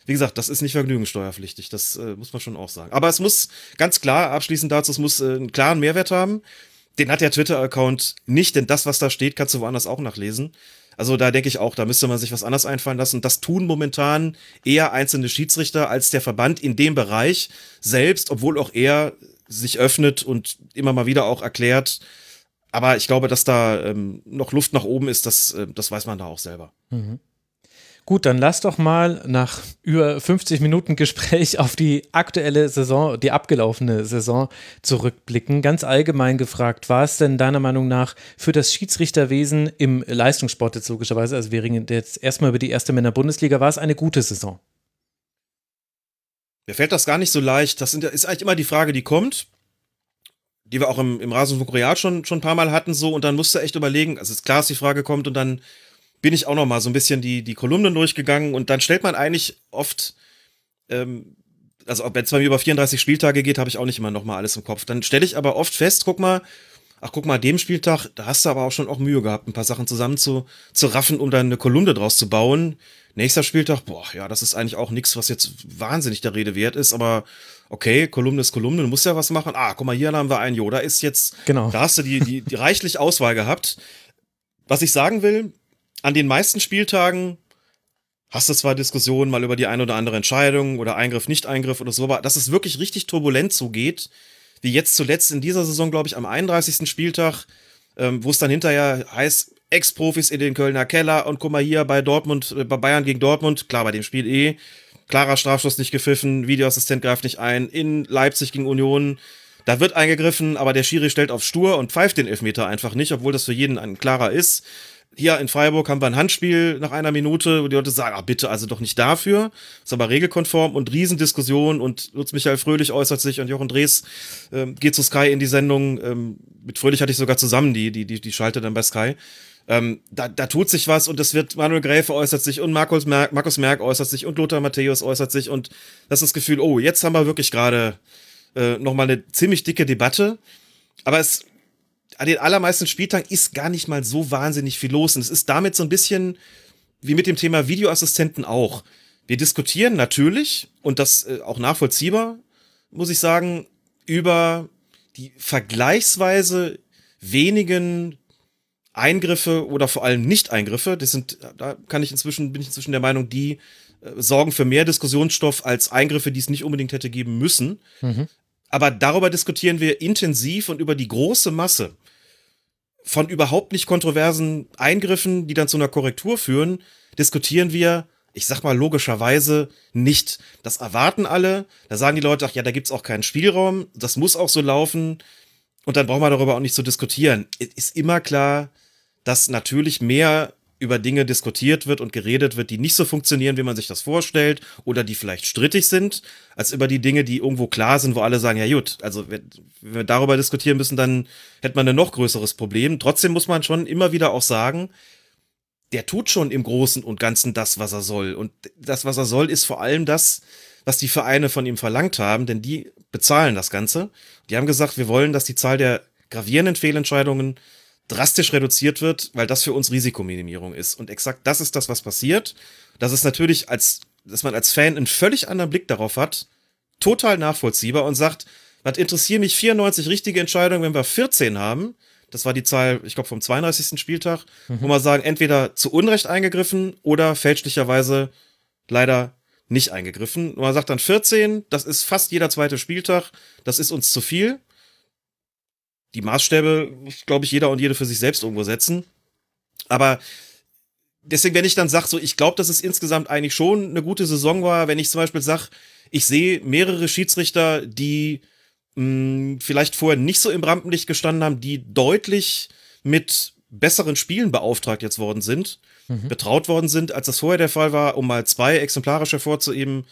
wie gesagt, das ist nicht vergnügungssteuerpflichtig, das äh, muss man schon auch sagen. Aber es muss ganz klar, abschließend dazu, es muss äh, einen klaren Mehrwert haben. Den hat der Twitter-Account nicht, denn das, was da steht, kannst du woanders auch nachlesen. Also da denke ich auch, da müsste man sich was anderes einfallen lassen. Das tun momentan eher einzelne Schiedsrichter als der Verband in dem Bereich selbst, obwohl auch er sich öffnet und immer mal wieder auch erklärt. Aber ich glaube, dass da ähm, noch Luft nach oben ist, das, äh, das weiß man da auch selber. Gut, dann lass doch mal nach über 50 Minuten Gespräch *laughs* auf die aktuelle Saison, die abgelaufene Saison zurückblicken. Ganz allgemein gefragt, war es denn deiner Meinung nach für das Schiedsrichterwesen im Leistungssport jetzt logischerweise, also wir reden jetzt erstmal über die erste Männer-Bundesliga, war es eine gute Saison? Mir fällt das gar nicht so leicht. Das ist eigentlich immer die Frage, die kommt, die wir auch im, im Rasenfunk Royal schon, schon ein paar Mal hatten, so, und dann musst du echt überlegen, also ist klar, dass die Frage kommt, und dann bin ich auch noch mal so ein bisschen die, die Kolumnen durchgegangen, und dann stellt man eigentlich oft, ähm, also wenn es bei mir über 34 Spieltage geht, habe ich auch nicht immer noch mal alles im Kopf. Dann stelle ich aber oft fest, guck mal, ach guck mal, dem Spieltag, da hast du aber auch schon auch Mühe gehabt, ein paar Sachen zusammen zu, zu raffen, um dann eine Kolumne draus zu bauen. Nächster Spieltag, boah, ja, das ist eigentlich auch nichts, was jetzt wahnsinnig der Rede wert ist, aber okay, Kolumne ist Kolumne, du musst ja was machen. Ah, guck mal, hier haben wir einen, jo, da ist jetzt, Genau. da hast du die, die, die reichlich Auswahl gehabt. Was ich sagen will, an den meisten Spieltagen hast du zwar Diskussionen mal über die eine oder andere Entscheidung oder Eingriff, Nicht-Eingriff oder so, aber dass es wirklich richtig turbulent zugeht, wie jetzt zuletzt in dieser Saison, glaube ich, am 31. Spieltag, ähm, wo es dann hinterher heißt, Ex-Profis in den Kölner Keller und guck mal hier bei Dortmund, äh, bei Bayern gegen Dortmund, klar, bei dem Spiel eh, klarer Strafschuss nicht gepfiffen, Videoassistent greift nicht ein, in Leipzig gegen Union, da wird eingegriffen, aber der Schiri stellt auf stur und pfeift den Elfmeter einfach nicht, obwohl das für jeden ein klarer ist. Hier in Freiburg haben wir ein Handspiel nach einer Minute, wo die Leute sagen, ah, bitte, also doch nicht dafür. Ist aber regelkonform und Riesendiskussion und Lutz Michael Fröhlich äußert sich und Jochen Drees ähm, geht zu Sky in die Sendung. Ähm, mit Fröhlich hatte ich sogar zusammen die, die, die, die Schalte dann bei Sky. Ähm, da, da tut sich was und es wird, Manuel Gräfe äußert sich und Markus Merck, Markus Merck äußert sich und Lothar Matthäus äußert sich und das ist das Gefühl, oh, jetzt haben wir wirklich gerade äh, nochmal eine ziemlich dicke Debatte. Aber es, an den allermeisten Spieltagen ist gar nicht mal so wahnsinnig viel los. Und es ist damit so ein bisschen wie mit dem Thema Videoassistenten auch. Wir diskutieren natürlich, und das äh, auch nachvollziehbar, muss ich sagen, über die vergleichsweise wenigen Eingriffe oder vor allem Nicht-Eingriffe. Das sind, da kann ich inzwischen, bin ich inzwischen der Meinung, die äh, sorgen für mehr Diskussionsstoff als Eingriffe, die es nicht unbedingt hätte geben müssen. Aber darüber diskutieren wir intensiv und über die große Masse von überhaupt nicht kontroversen Eingriffen, die dann zu einer Korrektur führen, diskutieren wir, ich sag mal logischerweise, nicht. Das erwarten alle. Da sagen die Leute, ach ja, da gibt's auch keinen Spielraum. Das muss auch so laufen. Und dann brauchen wir darüber auch nicht zu diskutieren. Es ist immer klar, dass natürlich mehr über Dinge diskutiert wird und geredet wird, die nicht so funktionieren, wie man sich das vorstellt oder die vielleicht strittig sind, als über die Dinge, die irgendwo klar sind, wo alle sagen, ja gut, also wenn, wir darüber diskutieren müssen, dann hätte man ein noch größeres Problem. Trotzdem muss man schon immer wieder auch sagen, der tut schon im Großen und Ganzen das, was er soll. Und das, was er soll, ist vor allem das, was die Vereine von ihm verlangt haben, denn die bezahlen das Ganze. Die haben gesagt, wir wollen, dass die Zahl der gravierenden Fehlentscheidungen drastisch reduziert wird, weil das für uns Risikominimierung ist. Und exakt das ist das, was passiert. Das ist natürlich als, dass man als Fan einen völlig anderen Blick darauf hat, total nachvollziehbar und sagt, was interessieren mich 94 richtige Entscheidungen, wenn wir 14 haben? Das war die Zahl, ich glaube, vom 32. Spieltag, wo man sagen, entweder zu Unrecht eingegriffen oder fälschlicherweise leider nicht eingegriffen. Und man sagt dann 14, das ist fast jeder zweite Spieltag, das ist uns zu viel die Maßstäbe, glaube ich, jeder und jede für sich selbst irgendwo setzen. Aber deswegen, wenn ich dann sage, so, ich glaube, dass es insgesamt eigentlich schon eine gute Saison war, wenn ich zum Beispiel sage, ich sehe mehrere Schiedsrichter, die mh, vielleicht vorher nicht so im Rampenlicht gestanden haben, die deutlich mit besseren Spielen beauftragt jetzt worden sind, mhm. betraut worden sind, als das vorher der Fall war, um mal zwei exemplarisch hervorzuheben.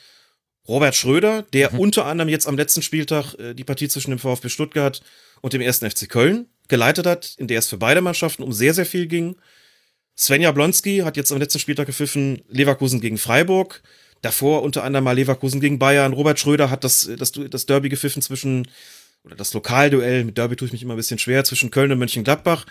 Robert Schröder, der mhm. unter anderem jetzt am letzten Spieltag äh, die Partie zwischen dem VfB Stuttgart und dem ersten FC Köln geleitet hat, in der es für beide Mannschaften um sehr, sehr viel ging. Svenja Blonski hat jetzt am letzten Spieltag gepfiffen Leverkusen gegen Freiburg. Davor unter anderem mal Leverkusen gegen Bayern. Robert Schröder hat das, das, das Derby gepfiffen zwischen, oder das Lokalduell, mit Derby tue ich mich immer ein bisschen schwer, zwischen Köln und Mönchengladbach.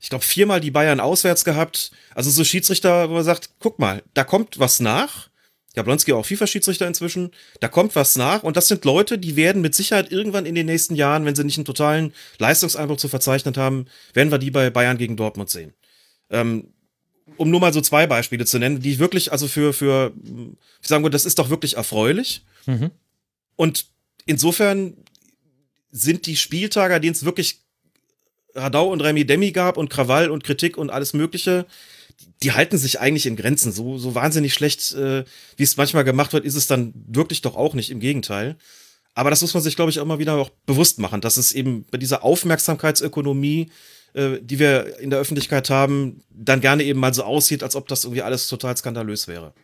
Ich glaube, viermal die Bayern auswärts gehabt. Also so Schiedsrichter, wo man sagt, guck mal, da kommt was nach. Jablonski auch FIFA-Schiedsrichter inzwischen. Da kommt was nach und das sind Leute, die werden mit Sicherheit irgendwann in den nächsten Jahren, wenn sie nicht einen totalen Leistungseinbruch zu verzeichnen haben, werden wir die bei Bayern gegen Dortmund sehen. Ähm, um nur mal so zwei Beispiele zu nennen, die ich wirklich, also für, für, ich sagen würde, das ist doch wirklich erfreulich. Mhm. Und insofern sind die Spieltage, denen es wirklich Radau und Remy Demi gab und Krawall und Kritik und alles Mögliche, die halten sich eigentlich in Grenzen. So, so wahnsinnig schlecht, äh, wie es manchmal gemacht wird, ist es dann wirklich doch auch nicht. Im Gegenteil. Aber das muss man sich, glaube ich, auch immer wieder auch bewusst machen, dass es eben bei dieser Aufmerksamkeitsökonomie, äh, die wir in der Öffentlichkeit haben, dann gerne eben mal so aussieht, als ob das irgendwie alles total skandalös wäre.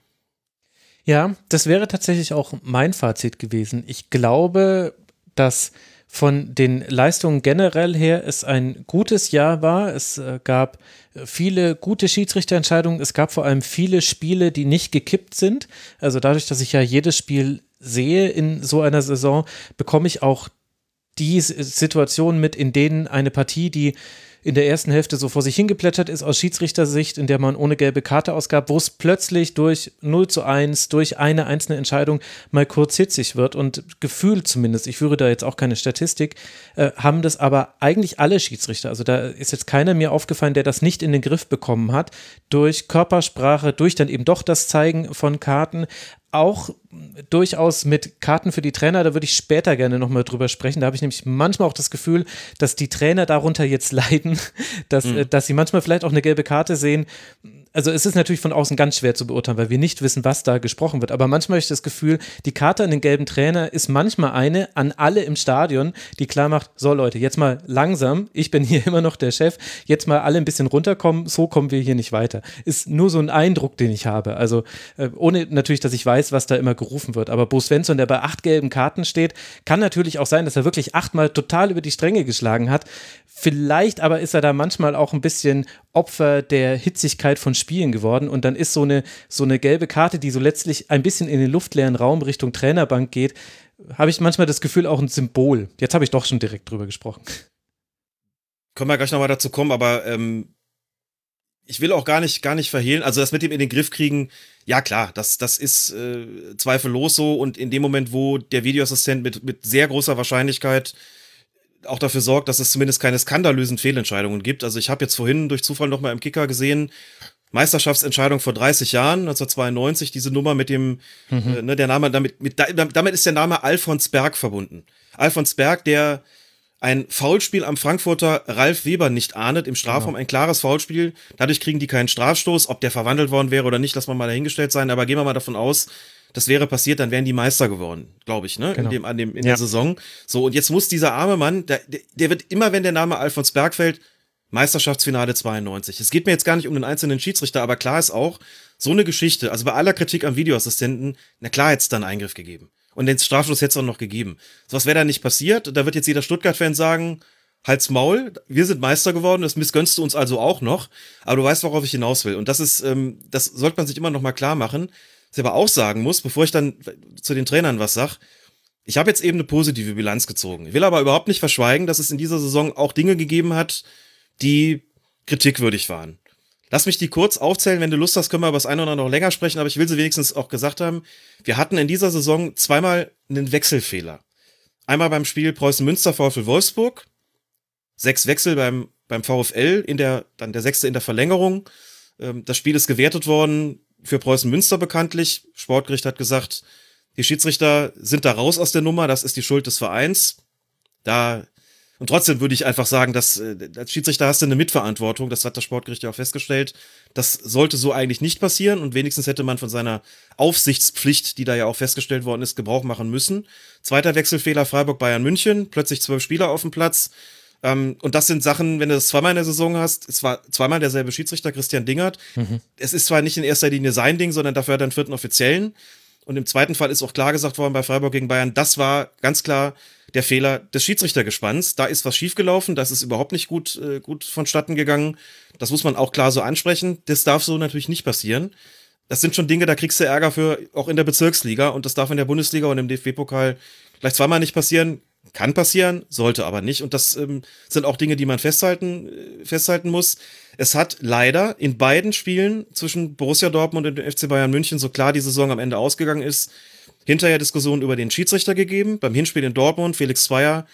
Ja, das wäre tatsächlich auch mein Fazit gewesen. Ich glaube, dass von den Leistungen generell her es ein gutes Jahr war. Es äh, gab viele gute Schiedsrichterentscheidungen. Es gab vor allem viele Spiele, die nicht gekippt sind. Also dadurch, dass ich ja jedes Spiel sehe in so einer Saison, bekomme ich auch die Situationen mit, in denen eine Partie, die in der ersten Hälfte so vor sich hingeplättert ist aus Schiedsrichtersicht, in der man ohne gelbe Karte ausgab, wo es plötzlich durch 0 zu 1, durch eine einzelne Entscheidung mal kurz hitzig wird. Und gefühlt zumindest, ich führe da jetzt auch keine Statistik, äh, haben das aber eigentlich alle Schiedsrichter, also da ist jetzt keiner mir aufgefallen, der das nicht in den Griff bekommen hat, durch Körpersprache, durch dann eben doch das Zeigen von Karten, auch durchaus mit Karten für die Trainer, da würde ich später gerne nochmal drüber sprechen. Da habe ich nämlich manchmal auch das Gefühl, dass die Trainer darunter jetzt *laughs* leiden, dass, mhm. dass sie manchmal vielleicht auch eine gelbe Karte sehen, also es ist natürlich von außen ganz schwer zu beurteilen, weil wir nicht wissen, was da gesprochen wird. Aber manchmal habe ich das Gefühl, die Karte an den gelben Trainer ist manchmal eine an alle im Stadion, die klar macht, so Leute, jetzt mal langsam, ich bin hier *laughs* immer noch der Chef, jetzt mal alle ein bisschen runterkommen, so kommen wir hier nicht weiter. Ist nur so ein Eindruck, den ich habe. Also äh, ohne natürlich, dass ich weiß, was da immer gerufen wird. Aber Bo Svensson, der bei acht gelben Karten steht, kann natürlich auch sein, dass er wirklich achtmal total über die Stränge geschlagen hat. Vielleicht aber ist er da manchmal auch ein bisschen Opfer der Hitzigkeit von Spielen geworden und dann ist so eine, so eine gelbe Karte, die so letztlich ein bisschen in den luftleeren Raum Richtung Trainerbank geht, habe ich manchmal das Gefühl auch ein Symbol. Jetzt habe ich doch schon direkt drüber gesprochen. Können wir gleich nochmal dazu kommen, aber ähm, ich will auch gar nicht, gar nicht verhehlen, also das mit dem in den Griff kriegen, ja klar, das, das ist äh, zweifellos so und in dem Moment, wo der Videoassistent mit, mit sehr großer Wahrscheinlichkeit auch dafür sorgt, dass es zumindest keine skandalösen Fehlentscheidungen gibt. Also ich habe jetzt vorhin durch Zufall noch mal im Kicker gesehen, Meisterschaftsentscheidung vor 30 Jahren, 1992, diese Nummer mit dem, mhm. äh, ne, der Name, damit, mit, damit ist der Name Alfons Berg verbunden. Alfons Berg, der ein Foulspiel am Frankfurter Ralf Weber nicht ahndet im Strafraum, genau. ein klares Foulspiel. Dadurch kriegen die keinen Strafstoß. Ob der verwandelt worden wäre oder nicht, lass mal mal dahingestellt sein. Aber gehen wir mal davon aus, das wäre passiert, dann wären die Meister geworden, glaube ich, ne? Genau. In, dem, an dem, in ja. der Saison. So, und jetzt muss dieser arme Mann, der, der wird immer, wenn der Name Alfons Berg fällt, Meisterschaftsfinale 92. Es geht mir jetzt gar nicht um den einzelnen Schiedsrichter, aber klar ist auch, so eine Geschichte, also bei aller Kritik am Videoassistenten, na klar hätte es dann Eingriff gegeben. Und den Strafschluss hätte es auch noch gegeben. So was wäre da nicht passiert. Da wird jetzt jeder Stuttgart-Fan sagen, halt's Maul, wir sind Meister geworden, das missgönnst du uns also auch noch. Aber du weißt, worauf ich hinaus will. Und das ist, ähm, das sollte man sich immer noch mal klar machen. Was ich aber auch sagen muss, bevor ich dann zu den Trainern was sag, ich habe jetzt eben eine positive Bilanz gezogen. Ich will aber überhaupt nicht verschweigen, dass es in dieser Saison auch Dinge gegeben hat, die kritikwürdig waren. Lass mich die kurz aufzählen. Wenn du Lust hast, können wir über das eine oder andere noch länger sprechen, aber ich will sie wenigstens auch gesagt haben. Wir hatten in dieser Saison zweimal einen Wechselfehler. Einmal beim Spiel Preußen-Münster VfL Wolfsburg. Sechs Wechsel beim, beim VfL in der, dann der sechste in der Verlängerung. Ähm, das Spiel ist gewertet worden für Preußen Münster bekanntlich. Sportgericht hat gesagt, die Schiedsrichter sind da raus aus der Nummer, das ist die Schuld des Vereins. Da und trotzdem würde ich einfach sagen, dass äh, als Schiedsrichter hast du eine Mitverantwortung, das hat das Sportgericht ja auch festgestellt. Das sollte so eigentlich nicht passieren und wenigstens hätte man von seiner Aufsichtspflicht, die da ja auch festgestellt worden ist, Gebrauch machen müssen. Zweiter Wechselfehler Freiburg Bayern München, plötzlich zwölf Spieler auf dem Platz. Ähm, und das sind Sachen, wenn du das zweimal in der Saison hast, es war zweimal derselbe Schiedsrichter, Christian Dingert. Mhm. Es ist zwar nicht in erster Linie sein Ding, sondern dafür hat er einen vierten Offiziellen. Und im zweiten Fall ist auch klar gesagt worden bei Freiburg gegen Bayern, das war ganz klar der Fehler des Schiedsrichtergespanns. Da ist was schiefgelaufen, das ist überhaupt nicht gut, äh, gut vonstatten gegangen. Das muss man auch klar so ansprechen. Das darf so natürlich nicht passieren. Das sind schon Dinge, da kriegst du Ärger für, auch in der Bezirksliga. Und das darf in der Bundesliga und im DFB-Pokal vielleicht zweimal nicht passieren. Kann passieren, sollte aber nicht. Und das ähm, sind auch Dinge, die man festhalten, äh, festhalten muss. Es hat leider in beiden Spielen zwischen Borussia Dortmund und dem FC Bayern München, so klar die Saison am Ende ausgegangen ist, hinterher Diskussionen über den Schiedsrichter gegeben. Beim Hinspiel in Dortmund, Felix Zweier,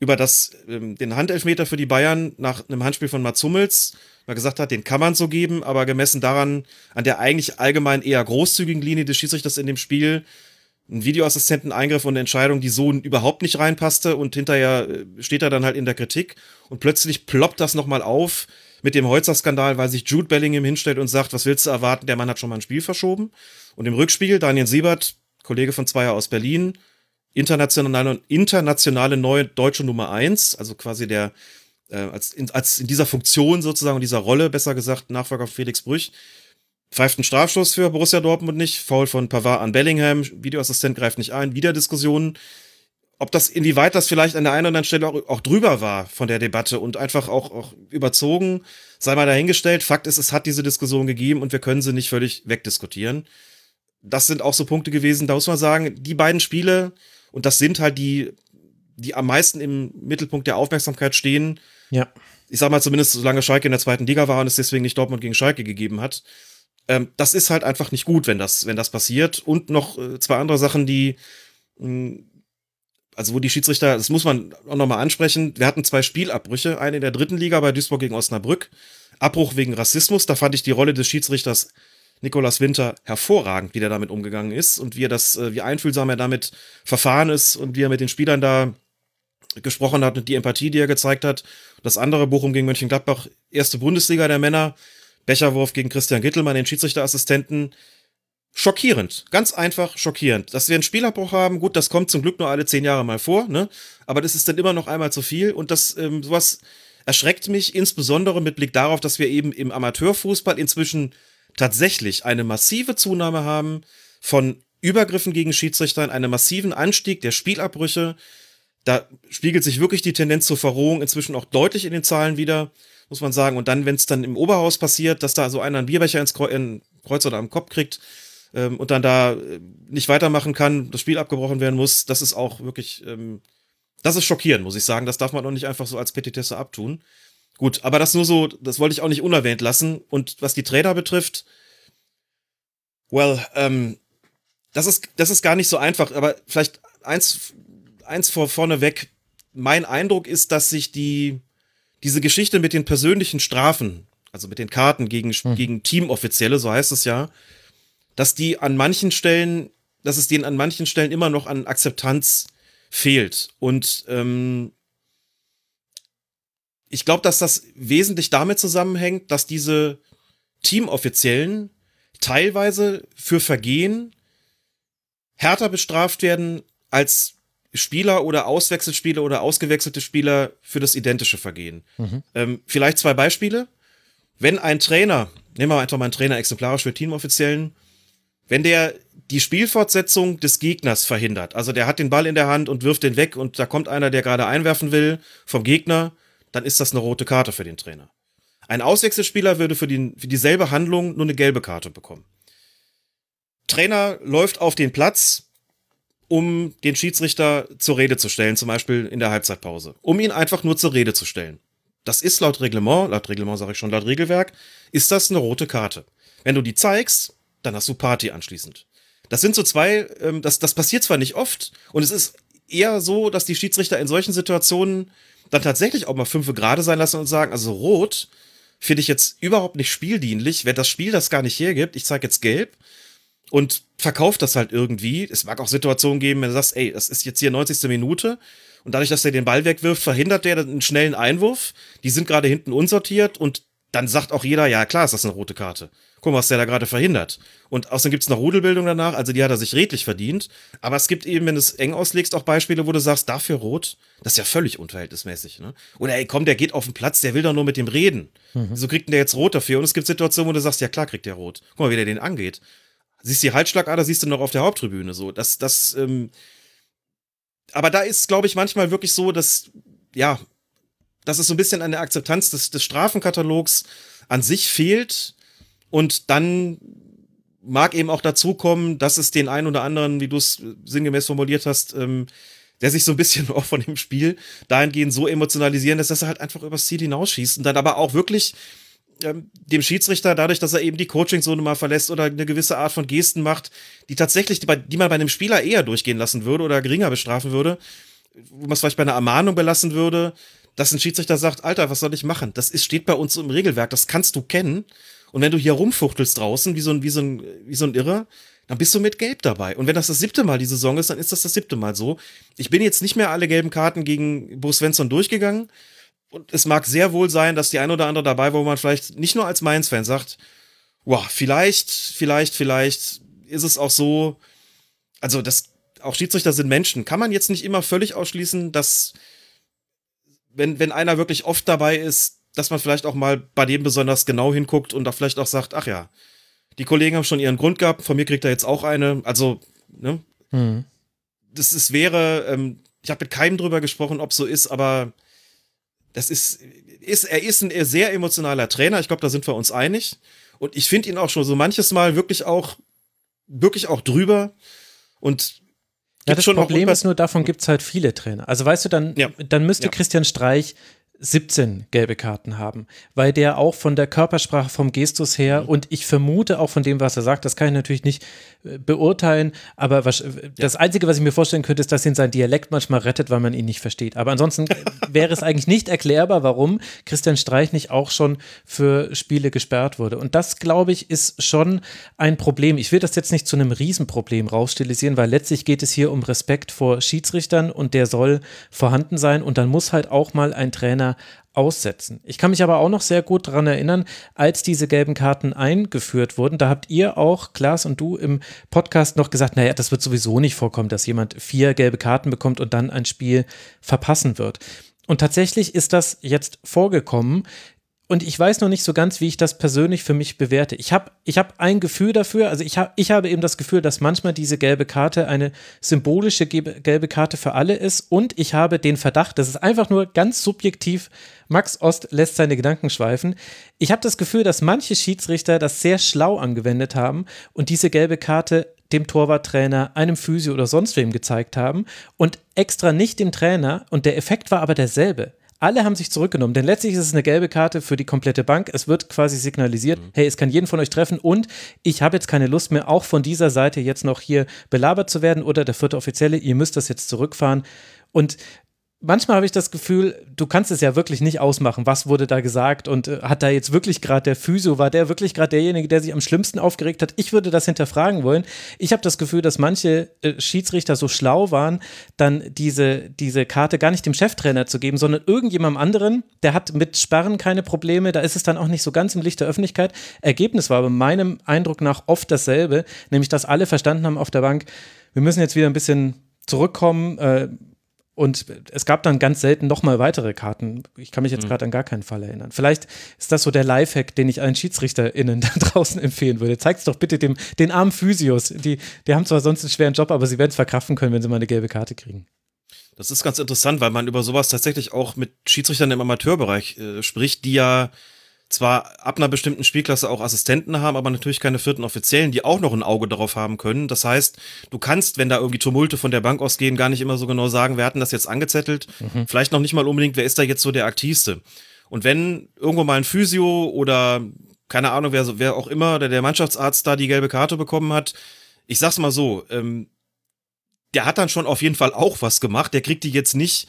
über das, ähm, den Handelfmeter für die Bayern nach einem Handspiel von Mats Hummels, weil gesagt hat, den kann man so geben, aber gemessen daran, an der eigentlich allgemein eher großzügigen Linie des Schiedsrichters in dem Spiel, ein Videoassistenten-Eingriff und eine Entscheidung, die so überhaupt nicht reinpasste und hinterher äh, steht er dann halt in der Kritik und plötzlich ploppt das nochmal auf mit dem Holzer-Skandal, weil sich Jude Bellingham hinstellt und sagt, was willst du erwarten, der Mann hat schon mal ein Spiel verschoben. Und im Rückspiel, Daniel Siebert, Kollege von Zweier aus Berlin, internationale, internationale neue deutsche Nummer eins, also quasi der, äh, als, in, als in dieser Funktion sozusagen, in dieser Rolle, besser gesagt, Nachfolger Felix Brüch, pfeift einen Strafstoß für Borussia Dortmund nicht, Foul von Pavard an Bellingham, Videoassistent greift nicht ein, wieder Diskussionen. Ob das, inwieweit das vielleicht an der einen oder anderen Stelle auch, auch drüber war von der Debatte und einfach auch, auch überzogen, sei mal dahingestellt. Fakt ist, es hat diese Diskussion gegeben und wir können sie nicht völlig wegdiskutieren. Das sind auch so Punkte gewesen, da muss man sagen, die beiden Spiele, und das sind halt die die am meisten im Mittelpunkt der Aufmerksamkeit stehen. Ja. Ich sag mal zumindest, solange Schalke in der zweiten Liga war und es deswegen nicht Dortmund gegen Schalke gegeben hat. Ähm, das ist halt einfach nicht gut, wenn das, wenn das passiert. Und noch äh, zwei andere Sachen, die, mh, hm, also wo die Schiedsrichter, das muss man auch nochmal ansprechen. Wir hatten zwei Spielabbrüche, eine in der dritten Liga bei Duisburg gegen Osnabrück. Abbruch wegen Rassismus, da fand ich die Rolle des Schiedsrichters Nikolas Winter hervorragend, wie der damit umgegangen ist und wie er das, äh, wie einfühlsam er damit verfahren ist und wie er mit den Spielern da gesprochen hat und die Empathie, die er gezeigt hat. Das andere Bochum gegen Mönchengladbach, erste Bundesliga der Männer, Becherwurf gegen Christian Gittelmann, den Schiedsrichterassistenten. Schockierend, ganz einfach schockierend. Dass wir einen Spielabbruch haben, gut, das kommt zum Glück nur alle zehn Jahre mal vor, ne? Aber das ist dann immer noch einmal zu viel und das ähm, sowas erschreckt mich insbesondere mit Blick darauf, dass wir eben im Amateurfußball inzwischen tatsächlich eine massive Zunahme haben von Übergriffen gegen Schiedsrichter, einen massiven Anstieg der Spielabbrüche. Da spiegelt sich wirklich die Tendenz zur Verrohung inzwischen auch deutlich in den Zahlen wieder, muss man sagen. Und dann, wenn es dann im Oberhaus passiert, dass da so einer einen Bierbecher ins Kreuz oder am Kopf kriegt ähm, und dann da äh, nicht weitermachen kann, das Spiel abgebrochen werden muss, das ist auch wirklich, ähm, das ist schockierend, muss ich sagen. Das darf man auch nicht einfach so als Petitesse abtun. Gut, aber das nur so, das wollte ich auch nicht unerwähnt lassen. Und was die Trainer betrifft, well, ähm, das ist, das ist gar nicht so einfach, aber vielleicht eins, eins vor, vorneweg. Mein Eindruck ist, dass sich die, diese Geschichte mit den persönlichen Strafen, also mit den Karten gegen, hm. gegen Teamoffizielle, so heißt es ja, dass die an manchen Stellen, dass es denen an manchen Stellen immer noch an Akzeptanz fehlt. Und ähm, ich glaube, dass das wesentlich damit zusammenhängt, dass diese Teamoffiziellen teilweise für Vergehen härter bestraft werden als Spieler oder Auswechselspieler oder ausgewechselte Spieler für das identische Vergehen. Mhm. Ähm, vielleicht zwei Beispiele. Wenn ein Trainer, nehmen wir einfach mal einen Trainer exemplarisch für Teamoffiziellen, wenn der die Spielfortsetzung des Gegners verhindert, also der hat den Ball in der Hand und wirft den weg und da kommt einer, der gerade einwerfen will vom Gegner dann ist das eine rote Karte für den Trainer. Ein Auswechselspieler würde für, die, für dieselbe Handlung nur eine gelbe Karte bekommen. Trainer läuft auf den Platz, um den Schiedsrichter zur Rede zu stellen, zum Beispiel in der Halbzeitpause. Um ihn einfach nur zur Rede zu stellen. Das ist laut Reglement, laut Reglement sage ich schon, laut Regelwerk, ist das eine rote Karte. Wenn du die zeigst, dann hast du Party anschließend. Das sind so zwei, ähm, das, das passiert zwar nicht oft und es ist eher so, dass die Schiedsrichter in solchen Situationen dann tatsächlich auch mal fünf gerade sein lassen und sagen, also rot finde ich jetzt überhaupt nicht spieldienlich. Wenn das Spiel das gar nicht hergibt, ich zeige jetzt gelb und verkauft das halt irgendwie. Es mag auch Situationen geben, wenn du sagst, ey, das ist jetzt hier 90. Minute und dadurch, dass er den Ball wegwirft, verhindert der einen schnellen Einwurf. Die sind gerade hinten unsortiert und dann sagt auch jeder, ja klar ist das eine rote Karte guck mal, was der da gerade verhindert. Und außerdem gibt es noch Rudelbildung danach, also die hat er sich redlich verdient. Aber es gibt eben, wenn du es eng auslegst, auch Beispiele, wo du sagst, dafür rot, das ist ja völlig unverhältnismäßig. Ne? Oder ey, komm, der geht auf den Platz, der will doch nur mit dem reden. Mhm. Wieso kriegt denn der jetzt rot dafür? Und es gibt Situationen, wo du sagst, ja klar kriegt der rot. Guck mal, wie der den angeht. Siehst die Halsschlagader, siehst du noch auf der Haupttribüne so. Das, das, ähm, aber da ist, glaube ich, manchmal wirklich so, dass, ja, dass es so ein bisschen an der Akzeptanz des, des Strafenkatalogs an sich fehlt und dann mag eben auch dazu kommen, dass es den einen oder anderen, wie du es sinngemäß formuliert hast, ähm, der sich so ein bisschen *laughs* auch von dem Spiel dahingehend so emotionalisieren dass er halt einfach übers Ziel hinausschießt und dann aber auch wirklich ähm, dem Schiedsrichter, dadurch, dass er eben die Coaching-Zone mal verlässt oder eine gewisse Art von Gesten macht, die tatsächlich, die, die man bei einem Spieler eher durchgehen lassen würde oder geringer bestrafen würde, wo man es vielleicht bei einer Ermahnung belassen würde, dass ein Schiedsrichter sagt, Alter, was soll ich machen? Das ist, steht bei uns im Regelwerk, das kannst du kennen. Und wenn du hier rumfuchtelst draußen, wie so ein, wie so ein, wie so ein Irrer, dann bist du mit Gelb dabei. Und wenn das das siebte Mal die Saison ist, dann ist das das siebte Mal so. Ich bin jetzt nicht mehr alle gelben Karten gegen Bo Svensson durchgegangen. Und es mag sehr wohl sein, dass die ein oder andere dabei war, wo man vielleicht nicht nur als Mainz-Fan sagt, wow, vielleicht, vielleicht, vielleicht ist es auch so, also das, auch Schiedsrichter sind Menschen. Kann man jetzt nicht immer völlig ausschließen, dass, wenn, wenn einer wirklich oft dabei ist, dass man vielleicht auch mal bei dem besonders genau hinguckt und da vielleicht auch sagt, ach ja, die Kollegen haben schon ihren Grund gehabt, von mir kriegt er jetzt auch eine. Also, ne? Mhm. Das ist, wäre, ähm, ich habe mit keinem drüber gesprochen, ob so ist, aber das ist, ist er ist ein sehr emotionaler Trainer. Ich glaube, da sind wir uns einig. Und ich finde ihn auch schon so manches Mal wirklich auch, wirklich auch drüber. Und Ja, das Problem ist nur, davon gibt es halt viele Trainer. Also weißt du, dann, ja. dann müsste ja. Christian Streich 17 gelbe Karten haben, weil der auch von der Körpersprache, vom Gestus her mhm. und ich vermute auch von dem, was er sagt, das kann ich natürlich nicht äh, beurteilen, aber was, das Einzige, was ich mir vorstellen könnte, ist, dass ihn sein Dialekt manchmal rettet, weil man ihn nicht versteht. Aber ansonsten *laughs* wäre es eigentlich nicht erklärbar, warum Christian Streich nicht auch schon für Spiele gesperrt wurde. Und das, glaube ich, ist schon ein Problem. Ich will das jetzt nicht zu einem Riesenproblem rausstilisieren, weil letztlich geht es hier um Respekt vor Schiedsrichtern und der soll vorhanden sein und dann muss halt auch mal ein Trainer aussetzen. Ich kann mich aber auch noch sehr gut daran erinnern, als diese gelben Karten eingeführt wurden, da habt ihr auch, Klaas und du, im Podcast noch gesagt, naja, das wird sowieso nicht vorkommen, dass jemand vier gelbe Karten bekommt und dann ein Spiel verpassen wird. Und tatsächlich ist das jetzt vorgekommen und ich weiß noch nicht so ganz, wie ich das persönlich für mich bewerte. Ich habe ich hab ein Gefühl dafür, also ich, hab, ich habe eben das Gefühl, dass manchmal diese gelbe Karte eine symbolische gelbe Karte für alle ist und ich habe den Verdacht, das ist einfach nur ganz subjektiv, Max Ost lässt seine Gedanken schweifen. Ich habe das Gefühl, dass manche Schiedsrichter das sehr schlau angewendet haben und diese gelbe Karte dem Torwarttrainer, einem Physio oder sonst wem gezeigt haben und extra nicht dem Trainer und der Effekt war aber derselbe. Alle haben sich zurückgenommen, denn letztlich ist es eine gelbe Karte für die komplette Bank. Es wird quasi signalisiert, mhm. hey, es kann jeden von euch treffen und ich habe jetzt keine Lust mehr, auch von dieser Seite jetzt noch hier belabert zu werden oder der vierte Offizielle, ihr müsst das jetzt zurückfahren. Und manchmal habe ich das Gefühl, du kannst es ja wirklich nicht ausmachen, was wurde da gesagt und äh, hat da jetzt wirklich gerade der Physio, war der wirklich gerade derjenige, der sich am schlimmsten aufgeregt hat? Ich würde das hinterfragen wollen. Ich habe das Gefühl, dass manche äh, Schiedsrichter so schlau waren, dann diese, diese Karte gar nicht dem Cheftrainer zu geben, sondern irgendjemandem anderen, der hat mit Sperren keine Probleme, da ist es dann auch nicht so ganz im Licht der Öffentlichkeit. Ergebnis war aber meinem Eindruck nach oft dasselbe, nämlich dass alle verstanden haben auf der Bank, wir müssen jetzt wieder ein bisschen zurückkommen, äh, und es gab dann ganz selten nochmal weitere Karten. Ich kann mich jetzt mhm. gerade an gar keinen Fall erinnern. Vielleicht ist das so der Lifehack, den ich allen SchiedsrichterInnen *laughs* da draußen empfehlen würde. Zeigt es doch bitte dem, den armen Physios. Die, die haben zwar sonst einen schweren Job, aber sie werden es verkraften können, wenn sie mal eine gelbe Karte kriegen. Das ist ganz interessant, weil man über sowas tatsächlich auch mit Schiedsrichtern im Amateurbereich äh, spricht, die ja zwar ab einer bestimmten Spielklasse auch Assistenten haben, aber natürlich keine vierten Offiziellen, die auch noch ein Auge darauf haben können. Das heißt, du kannst, wenn da irgendwie Tumulte von der Bank ausgehen, gar nicht immer so genau sagen, wer hat denn das jetzt angezettelt. Mhm. Vielleicht noch nicht mal unbedingt, wer ist da jetzt so der aktivste. Und wenn irgendwo mal ein Physio oder keine Ahnung, wer, wer auch immer, der, der Mannschaftsarzt da die gelbe Karte bekommen hat, ich sag's mal so, ähm, der hat dann schon auf jeden Fall auch was gemacht. Der kriegt die jetzt nicht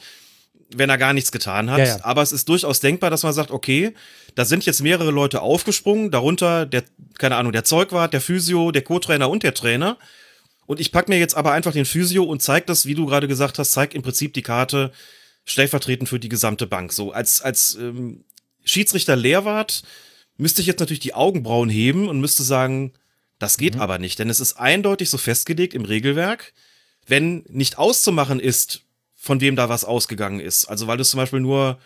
wenn er gar nichts getan hat. Ja, ja. Aber es ist durchaus denkbar, dass man sagt, okay, da sind jetzt mehrere Leute aufgesprungen, darunter der, keine Ahnung, der Zeugwart, der Physio, der Co-Trainer und der Trainer. Und ich pack mir jetzt aber einfach den Physio und zeig das, wie du gerade gesagt hast, zeig im Prinzip die Karte stellvertretend für die gesamte Bank. So als, als ähm, Schiedsrichter Lehrwart müsste ich jetzt natürlich die Augenbrauen heben und müsste sagen, das geht mhm. aber nicht, denn es ist eindeutig so festgelegt im Regelwerk, wenn nicht auszumachen ist, von wem da was ausgegangen ist. Also weil du es zum Beispiel nur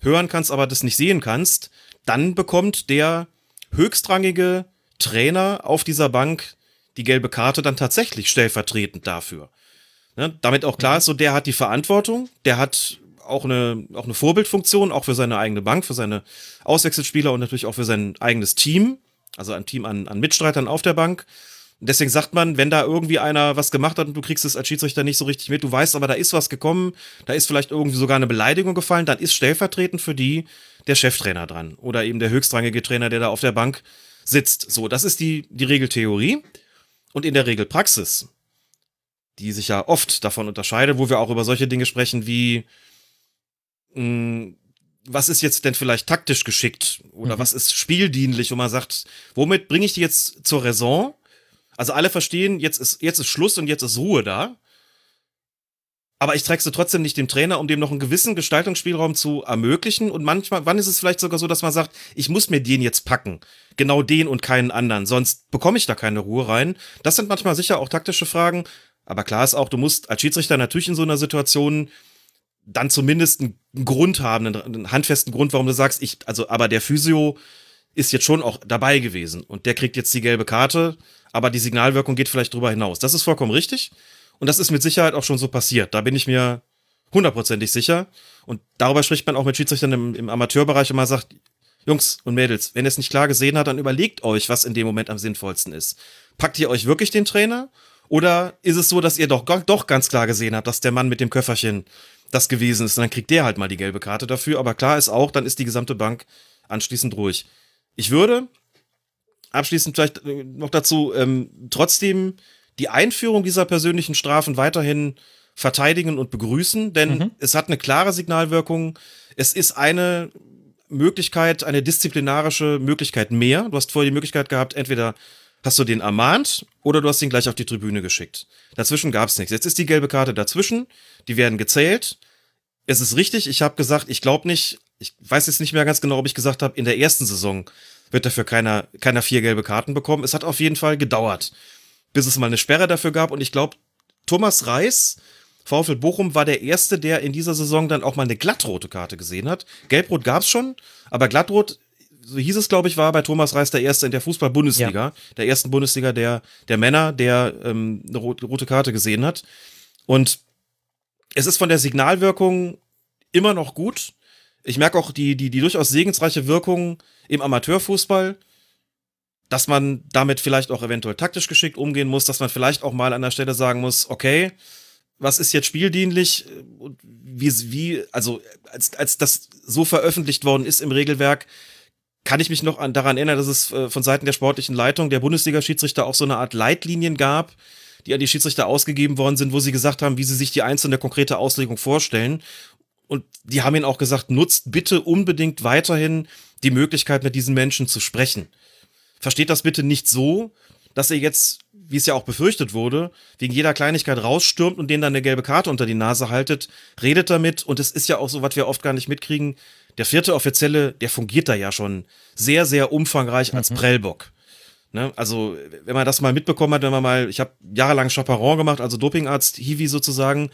hören kannst, aber das nicht sehen kannst, dann bekommt der höchstrangige Trainer auf dieser Bank die gelbe Karte dann tatsächlich stellvertretend dafür. Ne? Damit auch klar ist, so der hat die Verantwortung, der hat auch eine, auch eine Vorbildfunktion, auch für seine eigene Bank, für seine Auswechselspieler und natürlich auch für sein eigenes Team, also ein Team an, an Mitstreitern auf der Bank. Und deswegen sagt man, wenn da irgendwie einer was gemacht hat und du kriegst es als Schiedsrichter nicht so richtig mit, du weißt aber, da ist was gekommen, da ist vielleicht irgendwie sogar eine Beleidigung gefallen, dann ist stellvertretend für die der Cheftrainer dran oder eben der höchstrangige Trainer, der da auf der Bank sitzt. So, das ist die, die Regeltheorie. Und in der Regelpraxis, die sich ja oft davon unterscheidet, wo wir auch über solche Dinge sprechen wie, mh, hm, was ist jetzt denn vielleicht taktisch geschickt oder mhm. was ist spieldienlich, wo man sagt, womit bringe ich die jetzt zur Raison? Also alle verstehen, jetzt ist, jetzt ist Schluss und jetzt ist Ruhe da. Aber ich trägst du trotzdem nicht dem Trainer, um dem noch einen gewissen Gestaltungsspielraum zu ermöglichen. Und manchmal, wann ist es vielleicht sogar so, dass man sagt, ich muss mir den jetzt packen. Genau den und keinen anderen. Sonst bekomme ich da keine Ruhe rein. Das sind manchmal sicher auch taktische Fragen. Aber klar ist auch, du musst als Schiedsrichter natürlich in so einer Situation dann zumindest einen Grund haben, einen, handfesten Grund, warum du sagst, ich, also, aber der Physio ist jetzt schon auch dabei gewesen und der kriegt jetzt die gelbe Karte aber die Signalwirkung geht vielleicht drüber hinaus. Das ist vollkommen richtig. Und das ist mit Sicherheit auch schon so passiert. Da bin ich mir hundertprozentig sicher. Und darüber spricht man auch mit Schiedsrichtern im, im Amateurbereich immer sagt, Jungs und Mädels, wenn ihr es nicht klar gesehen habt, dann überlegt euch, was in dem Moment am sinnvollsten ist. Packt ihr euch wirklich den Trainer Oder ist es so, dass ihr doch, doch ganz klar gesehen habt, dass der Mann mit dem Köfferchen das gewesen ist und dann kriegt der halt mal die gelbe Karte dafür. Aber klar ist auch, dann ist die gesamte Bank anschließend ruhig. Ich würde abschließend vielleicht äh, noch dazu ähm, trotzdem die Einführung dieser persönlichen Strafen weiterhin verteidigen und begrüßen, denn mhm. es hat eine klare Signalwirkung. Es ist eine Möglichkeit, eine disziplinarische Möglichkeit mehr. Du hast vorher die Möglichkeit gehabt, entweder hast du den ermahnt oder du hast ihn gleich auf die Tribüne geschickt. Dazwischen gab es nichts. Jetzt ist die gelbe Karte dazwischen, die werden gezählt. Es ist richtig, ich habe gesagt, ich glaube nicht, ich weiß jetzt nicht mehr ganz genau, ob ich gesagt habe, in der ersten Saison wird dafür keiner, keiner vier gelbe Karten bekommen. Es hat auf jeden Fall gedauert, bis es mal eine Sperre dafür gab. Und ich glaube, Thomas Reis, VfL Bochum, war der Erste, der in dieser Saison dann auch mal eine glattrote Karte gesehen hat. Gelbrot gab es schon, aber glattrot, so hieß es, glaube ich, war bei Thomas Reis der Erste in der Fußball-Bundesliga, ja. der ersten Bundesliga der, der Männer, der ähm, eine rote Karte gesehen hat. Und es ist von der Signalwirkung immer noch gut. Ich merke auch die, die, die durchaus segensreiche Wirkung im Amateurfußball, dass man damit vielleicht auch eventuell taktisch geschickt umgehen muss, dass man vielleicht auch mal an der Stelle sagen muss, okay, was ist jetzt spieldienlich und wie, wie, also als, als das so veröffentlicht worden ist im Regelwerk, kann ich mich noch an, daran erinnern, dass es äh, von Seiten der sportlichen Leitung der Bundesliga-Schiedsrichter auch so eine Art Leitlinien gab, die an die Schiedsrichter ausgegeben worden sind, wo sie gesagt haben, wie sie sich die einzelne konkrete Auslegung vorstellen. Und die haben ihnen auch gesagt, nutzt bitte unbedingt weiterhin die Möglichkeit, mit diesen Menschen zu sprechen. Versteht das bitte nicht so, dass ihr jetzt, wie es ja auch befürchtet wurde, wegen jeder Kleinigkeit rausstürmt und denen dann eine gelbe Karte unter die Nase haltet, redet damit und es ist ja auch so, was wir oft gar nicht mitkriegen. Der vierte Offizielle, der fungiert da ja schon sehr, sehr umfangreich als mhm. Prellbock. Ne? Also, wenn man das mal mitbekommen hat, wenn man mal, ich habe jahrelang Chaperon gemacht, also Dopingarzt, Hiwi sozusagen,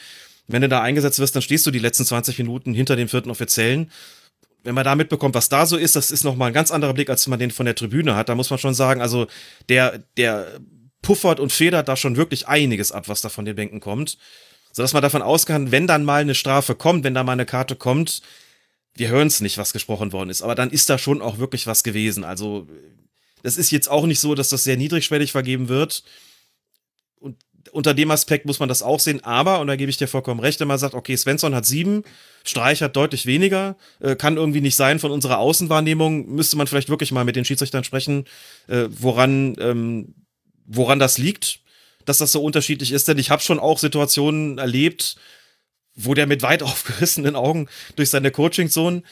wenn du da eingesetzt wirst, dann stehst du die letzten 20 Minuten hinter dem vierten Offiziellen wenn man da mitbekommt, was da so ist, das ist nochmal ein ganz anderer Blick, als man den von der Tribüne hat. Da muss man schon sagen, also der, der puffert und federt da schon wirklich einiges ab, was da von den Bänken kommt. Sodass man davon ausgeht, wenn dann mal eine Strafe kommt, wenn da mal eine Karte kommt, wir hören es nicht, was gesprochen worden ist. Aber dann ist da schon auch wirklich was gewesen. Also, das ist jetzt auch nicht so, dass das sehr niedrigschwellig vergeben wird unter dem Aspekt muss man das auch sehen, aber, und da gebe ich dir vollkommen recht, wenn man sagt, okay, Svensson hat sieben, Streich hat deutlich weniger, äh, kann irgendwie nicht sein von unserer Außenwahrnehmung, müsste man vielleicht wirklich mal mit den Schiedsrichtern sprechen, äh, woran, ähm, woran das liegt, dass das so unterschiedlich ist, denn ich habe schon auch Situationen erlebt, wo der mit weit *laughs* aufgerissenen Augen durch seine Coaching-Zone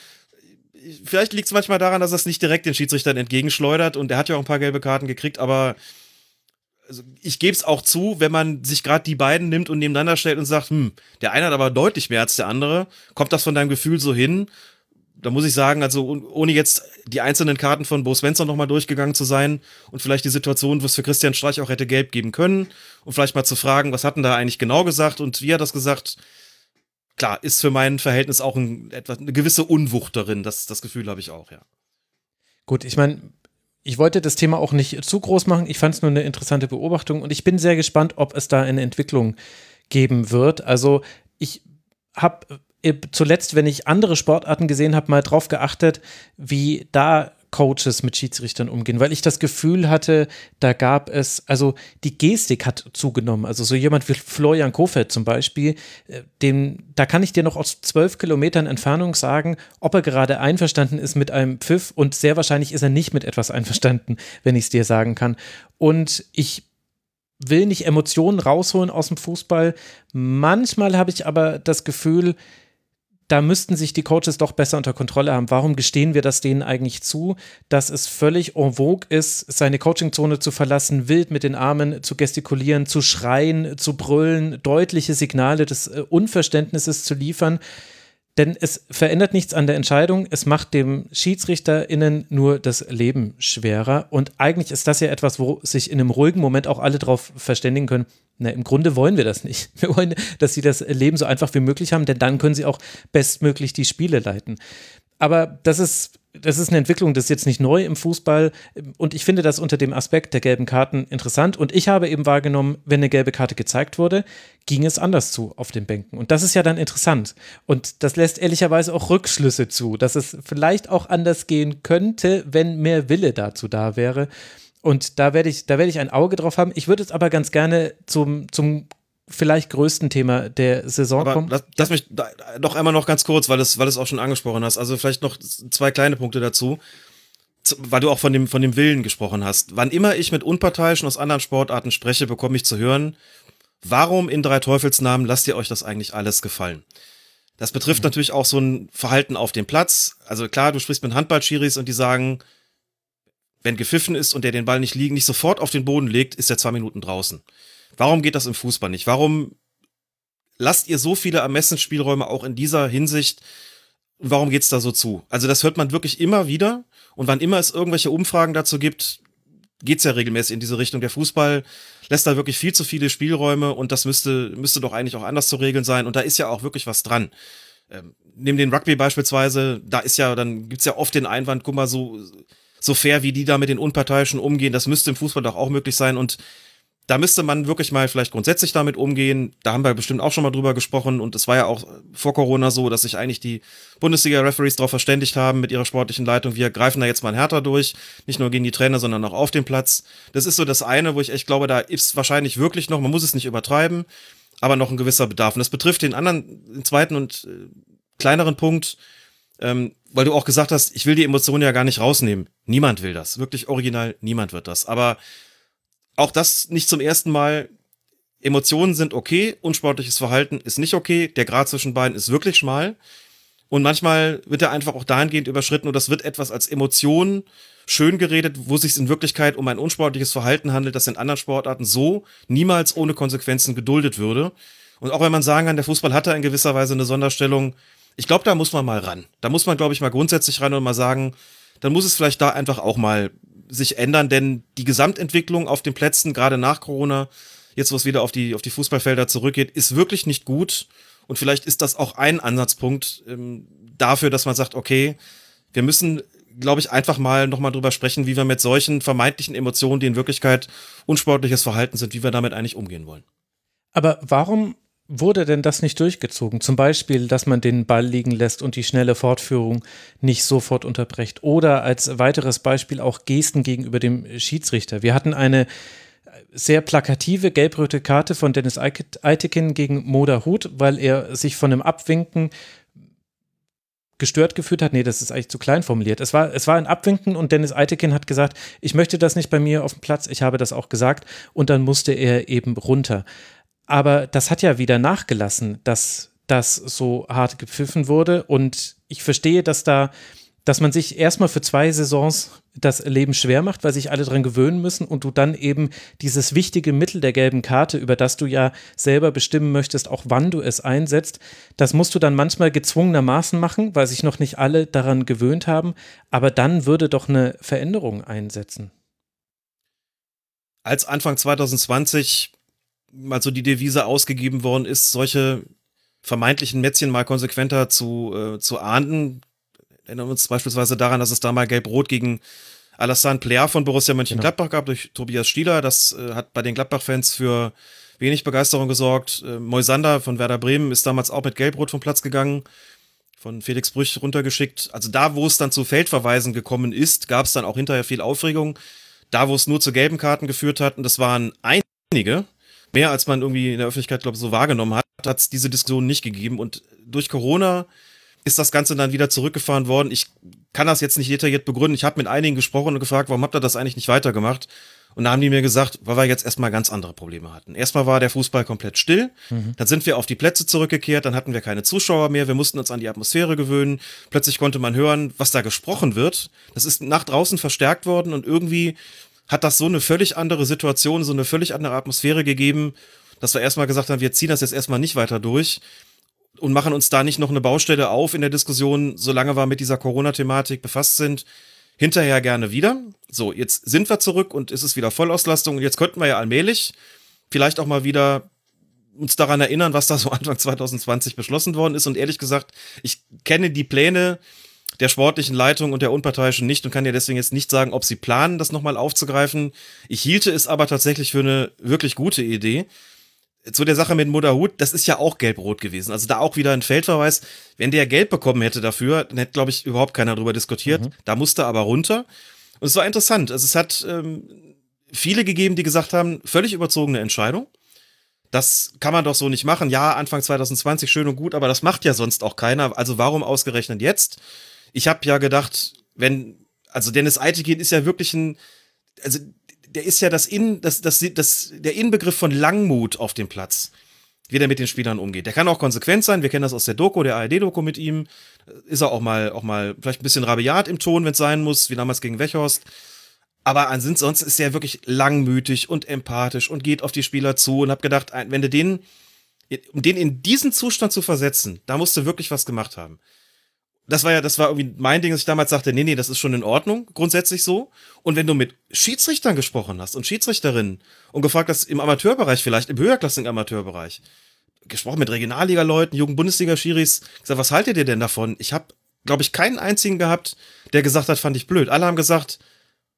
Vielleicht liegt es manchmal daran, dass er es nicht direkt den Schiedsrichtern entgegenschleudert und er hat ja auch ein paar gelbe Karten gekriegt, aber also ich gebe es auch zu, wenn man sich gerade die beiden nimmt und nebeneinander stellt und sagt, hm, der eine hat aber deutlich mehr als der andere, kommt das von deinem Gefühl so hin? Da muss ich sagen, also ohne jetzt die einzelnen Karten von Bo Svensson nochmal durchgegangen zu sein und vielleicht die Situation, wo es für Christian Streich auch hätte gelb geben können und vielleicht mal zu fragen, was hat denn da eigentlich genau gesagt und wie hat das gesagt? Klar, ist für mein Verhältnis auch ein, etwas, eine gewisse Unwucht darin, das, das Gefühl habe ich auch, ja. Gut, ich meine, ich wollte das Thema auch nicht zu groß machen. Ich fand es nur eine interessante Beobachtung und ich bin sehr gespannt, ob es da eine Entwicklung geben wird. Also ich habe äh, zuletzt, wenn ich andere Sportarten gesehen habe, mal drauf geachtet, wie da Coaches mit Schiedsrichtern umgehen, weil ich das Gefühl hatte, da gab es, also die Gestik hat zugenommen. Also so jemand wie Florian Kofeld zum Beispiel, äh, dem, da kann ich dir noch aus zwölf Kilometern Entfernung sagen, ob er gerade einverstanden ist mit einem Pfiff und sehr wahrscheinlich ist er nicht mit etwas einverstanden, wenn ich es dir sagen kann. Und ich will nicht Emotionen rausholen aus dem Fußball. Manchmal habe ich aber das Gefühl, da müssten sich die Coaches doch besser unter Kontrolle haben. Warum gestehen wir das denen eigentlich zu, dass es völlig en vogue ist, seine Coachingzone zu verlassen, wild mit den Armen zu gestikulieren, zu schreien, zu brüllen, deutliche Signale des äh, Unverständnisses zu liefern? Denn es verändert nichts an der Entscheidung, es macht dem SchiedsrichterInnen nur das Leben schwerer. Und eigentlich ist das ja etwas, wo sich in einem ruhigen Moment auch alle darauf verständigen können, na, im Grunde wollen wir das nicht. Wir wollen, dass sie das Leben so einfach wie möglich haben, denn dann können sie auch bestmöglich die Spiele leiten. Aber das ist, das ist eine Entwicklung, das ist jetzt nicht neu im Fußball. Und ich finde das unter dem Aspekt der gelben Karten interessant. Und ich habe eben wahrgenommen, wenn eine gelbe Karte gezeigt wurde, ging es anders zu auf den Bänken. Und das ist ja dann interessant. Und das lässt ehrlicherweise auch Rückschlüsse zu, dass es vielleicht auch anders gehen könnte, wenn mehr Wille dazu da wäre. Und da werde ich, da werde ich ein Auge drauf haben. Ich würde es aber ganz gerne zum, zum vielleicht größten Thema der Saison Aber kommen. lass, lass mich da, doch einmal noch ganz kurz, weil du es weil auch schon angesprochen hast. Also vielleicht noch zwei kleine Punkte dazu. Weil du auch von dem, von dem Willen gesprochen hast. Wann immer ich mit Unparteiischen aus anderen Sportarten spreche, bekomme ich zu hören, warum in drei Teufelsnamen lasst ihr euch das eigentlich alles gefallen? Das betrifft natürlich auch so ein Verhalten auf dem Platz. Also klar, du sprichst mit Handballschiris und die sagen, wenn gepfiffen ist und der den Ball nicht liegen, nicht sofort auf den Boden legt, ist er zwei Minuten draußen. Warum geht das im Fußball nicht? Warum lasst ihr so viele Ermessensspielräume auch in dieser Hinsicht? Warum geht's da so zu? Also das hört man wirklich immer wieder. Und wann immer es irgendwelche Umfragen dazu gibt, geht's ja regelmäßig in diese Richtung. Der Fußball lässt da wirklich viel zu viele Spielräume und das müsste, müsste doch eigentlich auch anders zu regeln sein. Und da ist ja auch wirklich was dran. Ähm, nimm den Rugby beispielsweise, da ist ja, dann gibt's ja oft den Einwand, guck mal, so, so fair, wie die da mit den Unparteiischen umgehen, das müsste im Fußball doch auch möglich sein. Und da müsste man wirklich mal vielleicht grundsätzlich damit umgehen. Da haben wir bestimmt auch schon mal drüber gesprochen und es war ja auch vor Corona so, dass sich eigentlich die Bundesliga-Referees darauf verständigt haben mit ihrer sportlichen Leitung. Wir greifen da jetzt mal härter durch, nicht nur gegen die Trainer, sondern auch auf dem Platz. Das ist so das eine, wo ich echt glaube, da ist wahrscheinlich wirklich noch, man muss es nicht übertreiben, aber noch ein gewisser Bedarf. Und das betrifft den anderen, den zweiten und äh, kleineren Punkt, ähm, weil du auch gesagt hast, ich will die Emotionen ja gar nicht rausnehmen. Niemand will das. Wirklich original, niemand wird das. Aber auch das nicht zum ersten Mal. Emotionen sind okay, unsportliches Verhalten ist nicht okay. Der Grad zwischen beiden ist wirklich schmal. Und manchmal wird er einfach auch dahingehend überschritten und das wird etwas als Emotion schön geredet, wo sich in Wirklichkeit um ein unsportliches Verhalten handelt, das in anderen Sportarten so niemals ohne Konsequenzen geduldet würde. Und auch wenn man sagen kann, der Fußball hatte in gewisser Weise eine Sonderstellung, ich glaube, da muss man mal ran. Da muss man, glaube ich, mal grundsätzlich ran und mal sagen, dann muss es vielleicht da einfach auch mal sich ändern, denn die Gesamtentwicklung auf den Plätzen, gerade nach Corona, jetzt wo es wieder auf die, auf die Fußballfelder zurückgeht, ist wirklich nicht gut. Und vielleicht ist das auch ein Ansatzpunkt ähm, dafür, dass man sagt, okay, wir müssen, glaube ich, einfach mal nochmal drüber sprechen, wie wir mit solchen vermeintlichen Emotionen, die in Wirklichkeit unsportliches Verhalten sind, wie wir damit eigentlich umgehen wollen. Aber warum wurde denn das nicht durchgezogen? Zum Beispiel, dass man den Ball liegen lässt und die schnelle Fortführung nicht sofort unterbrecht. Oder als weiteres Beispiel auch Gesten gegenüber dem Schiedsrichter. Wir hatten eine sehr plakative gelb-rote Karte von Dennis Eitekin gegen Moda Hut, weil er sich von einem Abwinken gestört gefühlt hat. Nee, das ist eigentlich zu klein formuliert. Es war, es war ein Abwinken und Dennis Eitekin hat gesagt, ich möchte das nicht bei mir auf dem Platz. Ich habe das auch gesagt. Und dann musste er eben runter. Aber das hat ja wieder nachgelassen, dass das so hart gepfiffen wurde. Und ich verstehe, dass da, dass man sich erstmal für zwei Saisons das Leben schwer macht, weil sich alle dran gewöhnen müssen und du dann eben dieses wichtige Mittel der gelben Karte, über das du ja selber bestimmen möchtest, auch wann du es einsetzt, das musst du dann manchmal gezwungenermaßen machen, weil sich noch nicht alle daran gewöhnt haben. Aber dann würde doch eine Veränderung einsetzen. Als Anfang 2020 mal so die Devise ausgegeben worden ist, solche vermeintlichen Mätzchen mal konsequenter zu, äh, zu ahnden. Erinnern wir uns beispielsweise daran, dass es da mal Gelb-Rot gegen Alassane Plea von Borussia Mönchengladbach genau. gab durch Tobias Stieler. Das äh, hat bei den Gladbach-Fans für wenig Begeisterung gesorgt. Äh, Moisander von Werder Bremen ist damals auch mit Gelb-Rot vom Platz gegangen, von Felix Brüch runtergeschickt. Also da, wo es dann zu Feldverweisen gekommen ist, gab es dann auch hinterher viel Aufregung. Da, wo es nur zu gelben Karten geführt hat, und das waren einige, mehr als man irgendwie in der Öffentlichkeit, glaube ich, so wahrgenommen hat, hat es diese Diskussion nicht gegeben. Und durch Corona ist das Ganze dann wieder zurückgefahren worden. Ich kann das jetzt nicht detailliert begründen. Ich habe mit einigen gesprochen und gefragt, warum habt ihr das eigentlich nicht weitergemacht? Und da haben die mir gesagt, weil wir jetzt erstmal ganz andere Probleme hatten. Erstmal war der Fußball komplett still. Mhm. Dann sind wir auf die Plätze zurückgekehrt. Dann hatten wir keine Zuschauer mehr. Wir mussten uns an die Atmosphäre gewöhnen. Plötzlich konnte man hören, was da gesprochen wird. Das ist nach draußen verstärkt worden und irgendwie hat das so eine völlig andere Situation, so eine völlig andere Atmosphäre gegeben, dass wir erstmal gesagt haben, wir ziehen das jetzt erstmal nicht weiter durch und machen uns da nicht noch eine Baustelle auf in der Diskussion, solange wir mit dieser Corona-Thematik befasst sind. Hinterher gerne wieder. So, jetzt sind wir zurück und es ist wieder Vollauslastung und jetzt könnten wir ja allmählich vielleicht auch mal wieder uns daran erinnern, was da so *laughs* Anfang 2020 beschlossen worden ist. Und ehrlich gesagt, ich kenne die Pläne der sportlichen Leitung und der Unparteiischen nicht und kann dir deswegen jetzt nicht sagen, ob sie planen, das nochmal aufzugreifen. Ich hielte es aber tatsächlich für eine wirklich gute Idee. Zu der Sache mit Mutterhut, das ist ja auch gelb-rot gewesen. Also da auch wieder ein Feldverweis. Wenn der gelb bekommen hätte dafür, dann hätte, glaube ich, überhaupt keiner drüber diskutiert. Mhm. Da musste aber runter. Und es war interessant. Also es hat ähm, viele gegeben, die gesagt haben, völlig überzogene Entscheidung. Das kann man doch so nicht machen. Ja, Anfang 2020 schön und gut, aber das macht ja sonst auch keiner. Also warum ausgerechnet jetzt? Ich habe ja gedacht, wenn, also Dennis Eitekin ist ja wirklich ein, also der ist ja das In, das, das, das, der Inbegriff von Langmut auf dem Platz, wie der mit den Spielern umgeht. Der kann auch konsequent sein. Wir kennen das aus der Doku, der ARD-Doku mit ihm. Ist er auch mal, auch mal vielleicht ein bisschen rabiat im Ton, wenn es sein muss, wie damals gegen Wechhorst. Aber ansonsten ist er wirklich langmütig und empathisch und geht auf die Spieler zu und hab gedacht, wenn du den, um den in diesen Zustand zu versetzen, da musst du wirklich was gemacht haben das war ja, das war irgendwie mein Ding, dass ich damals sagte, nee, nee, das ist schon in Ordnung, grundsätzlich so. Und wenn du mit Schiedsrichtern gesprochen hast und Schiedsrichterinnen und gefragt hast, im Amateurbereich vielleicht, im höherklassigen Amateurbereich, gesprochen mit Regionalliga-Leuten, jungen Bundesliga-Schiris, gesagt, was haltet ihr denn davon? Ich habe, glaube ich, keinen einzigen gehabt, der gesagt hat, fand ich blöd. Alle haben gesagt,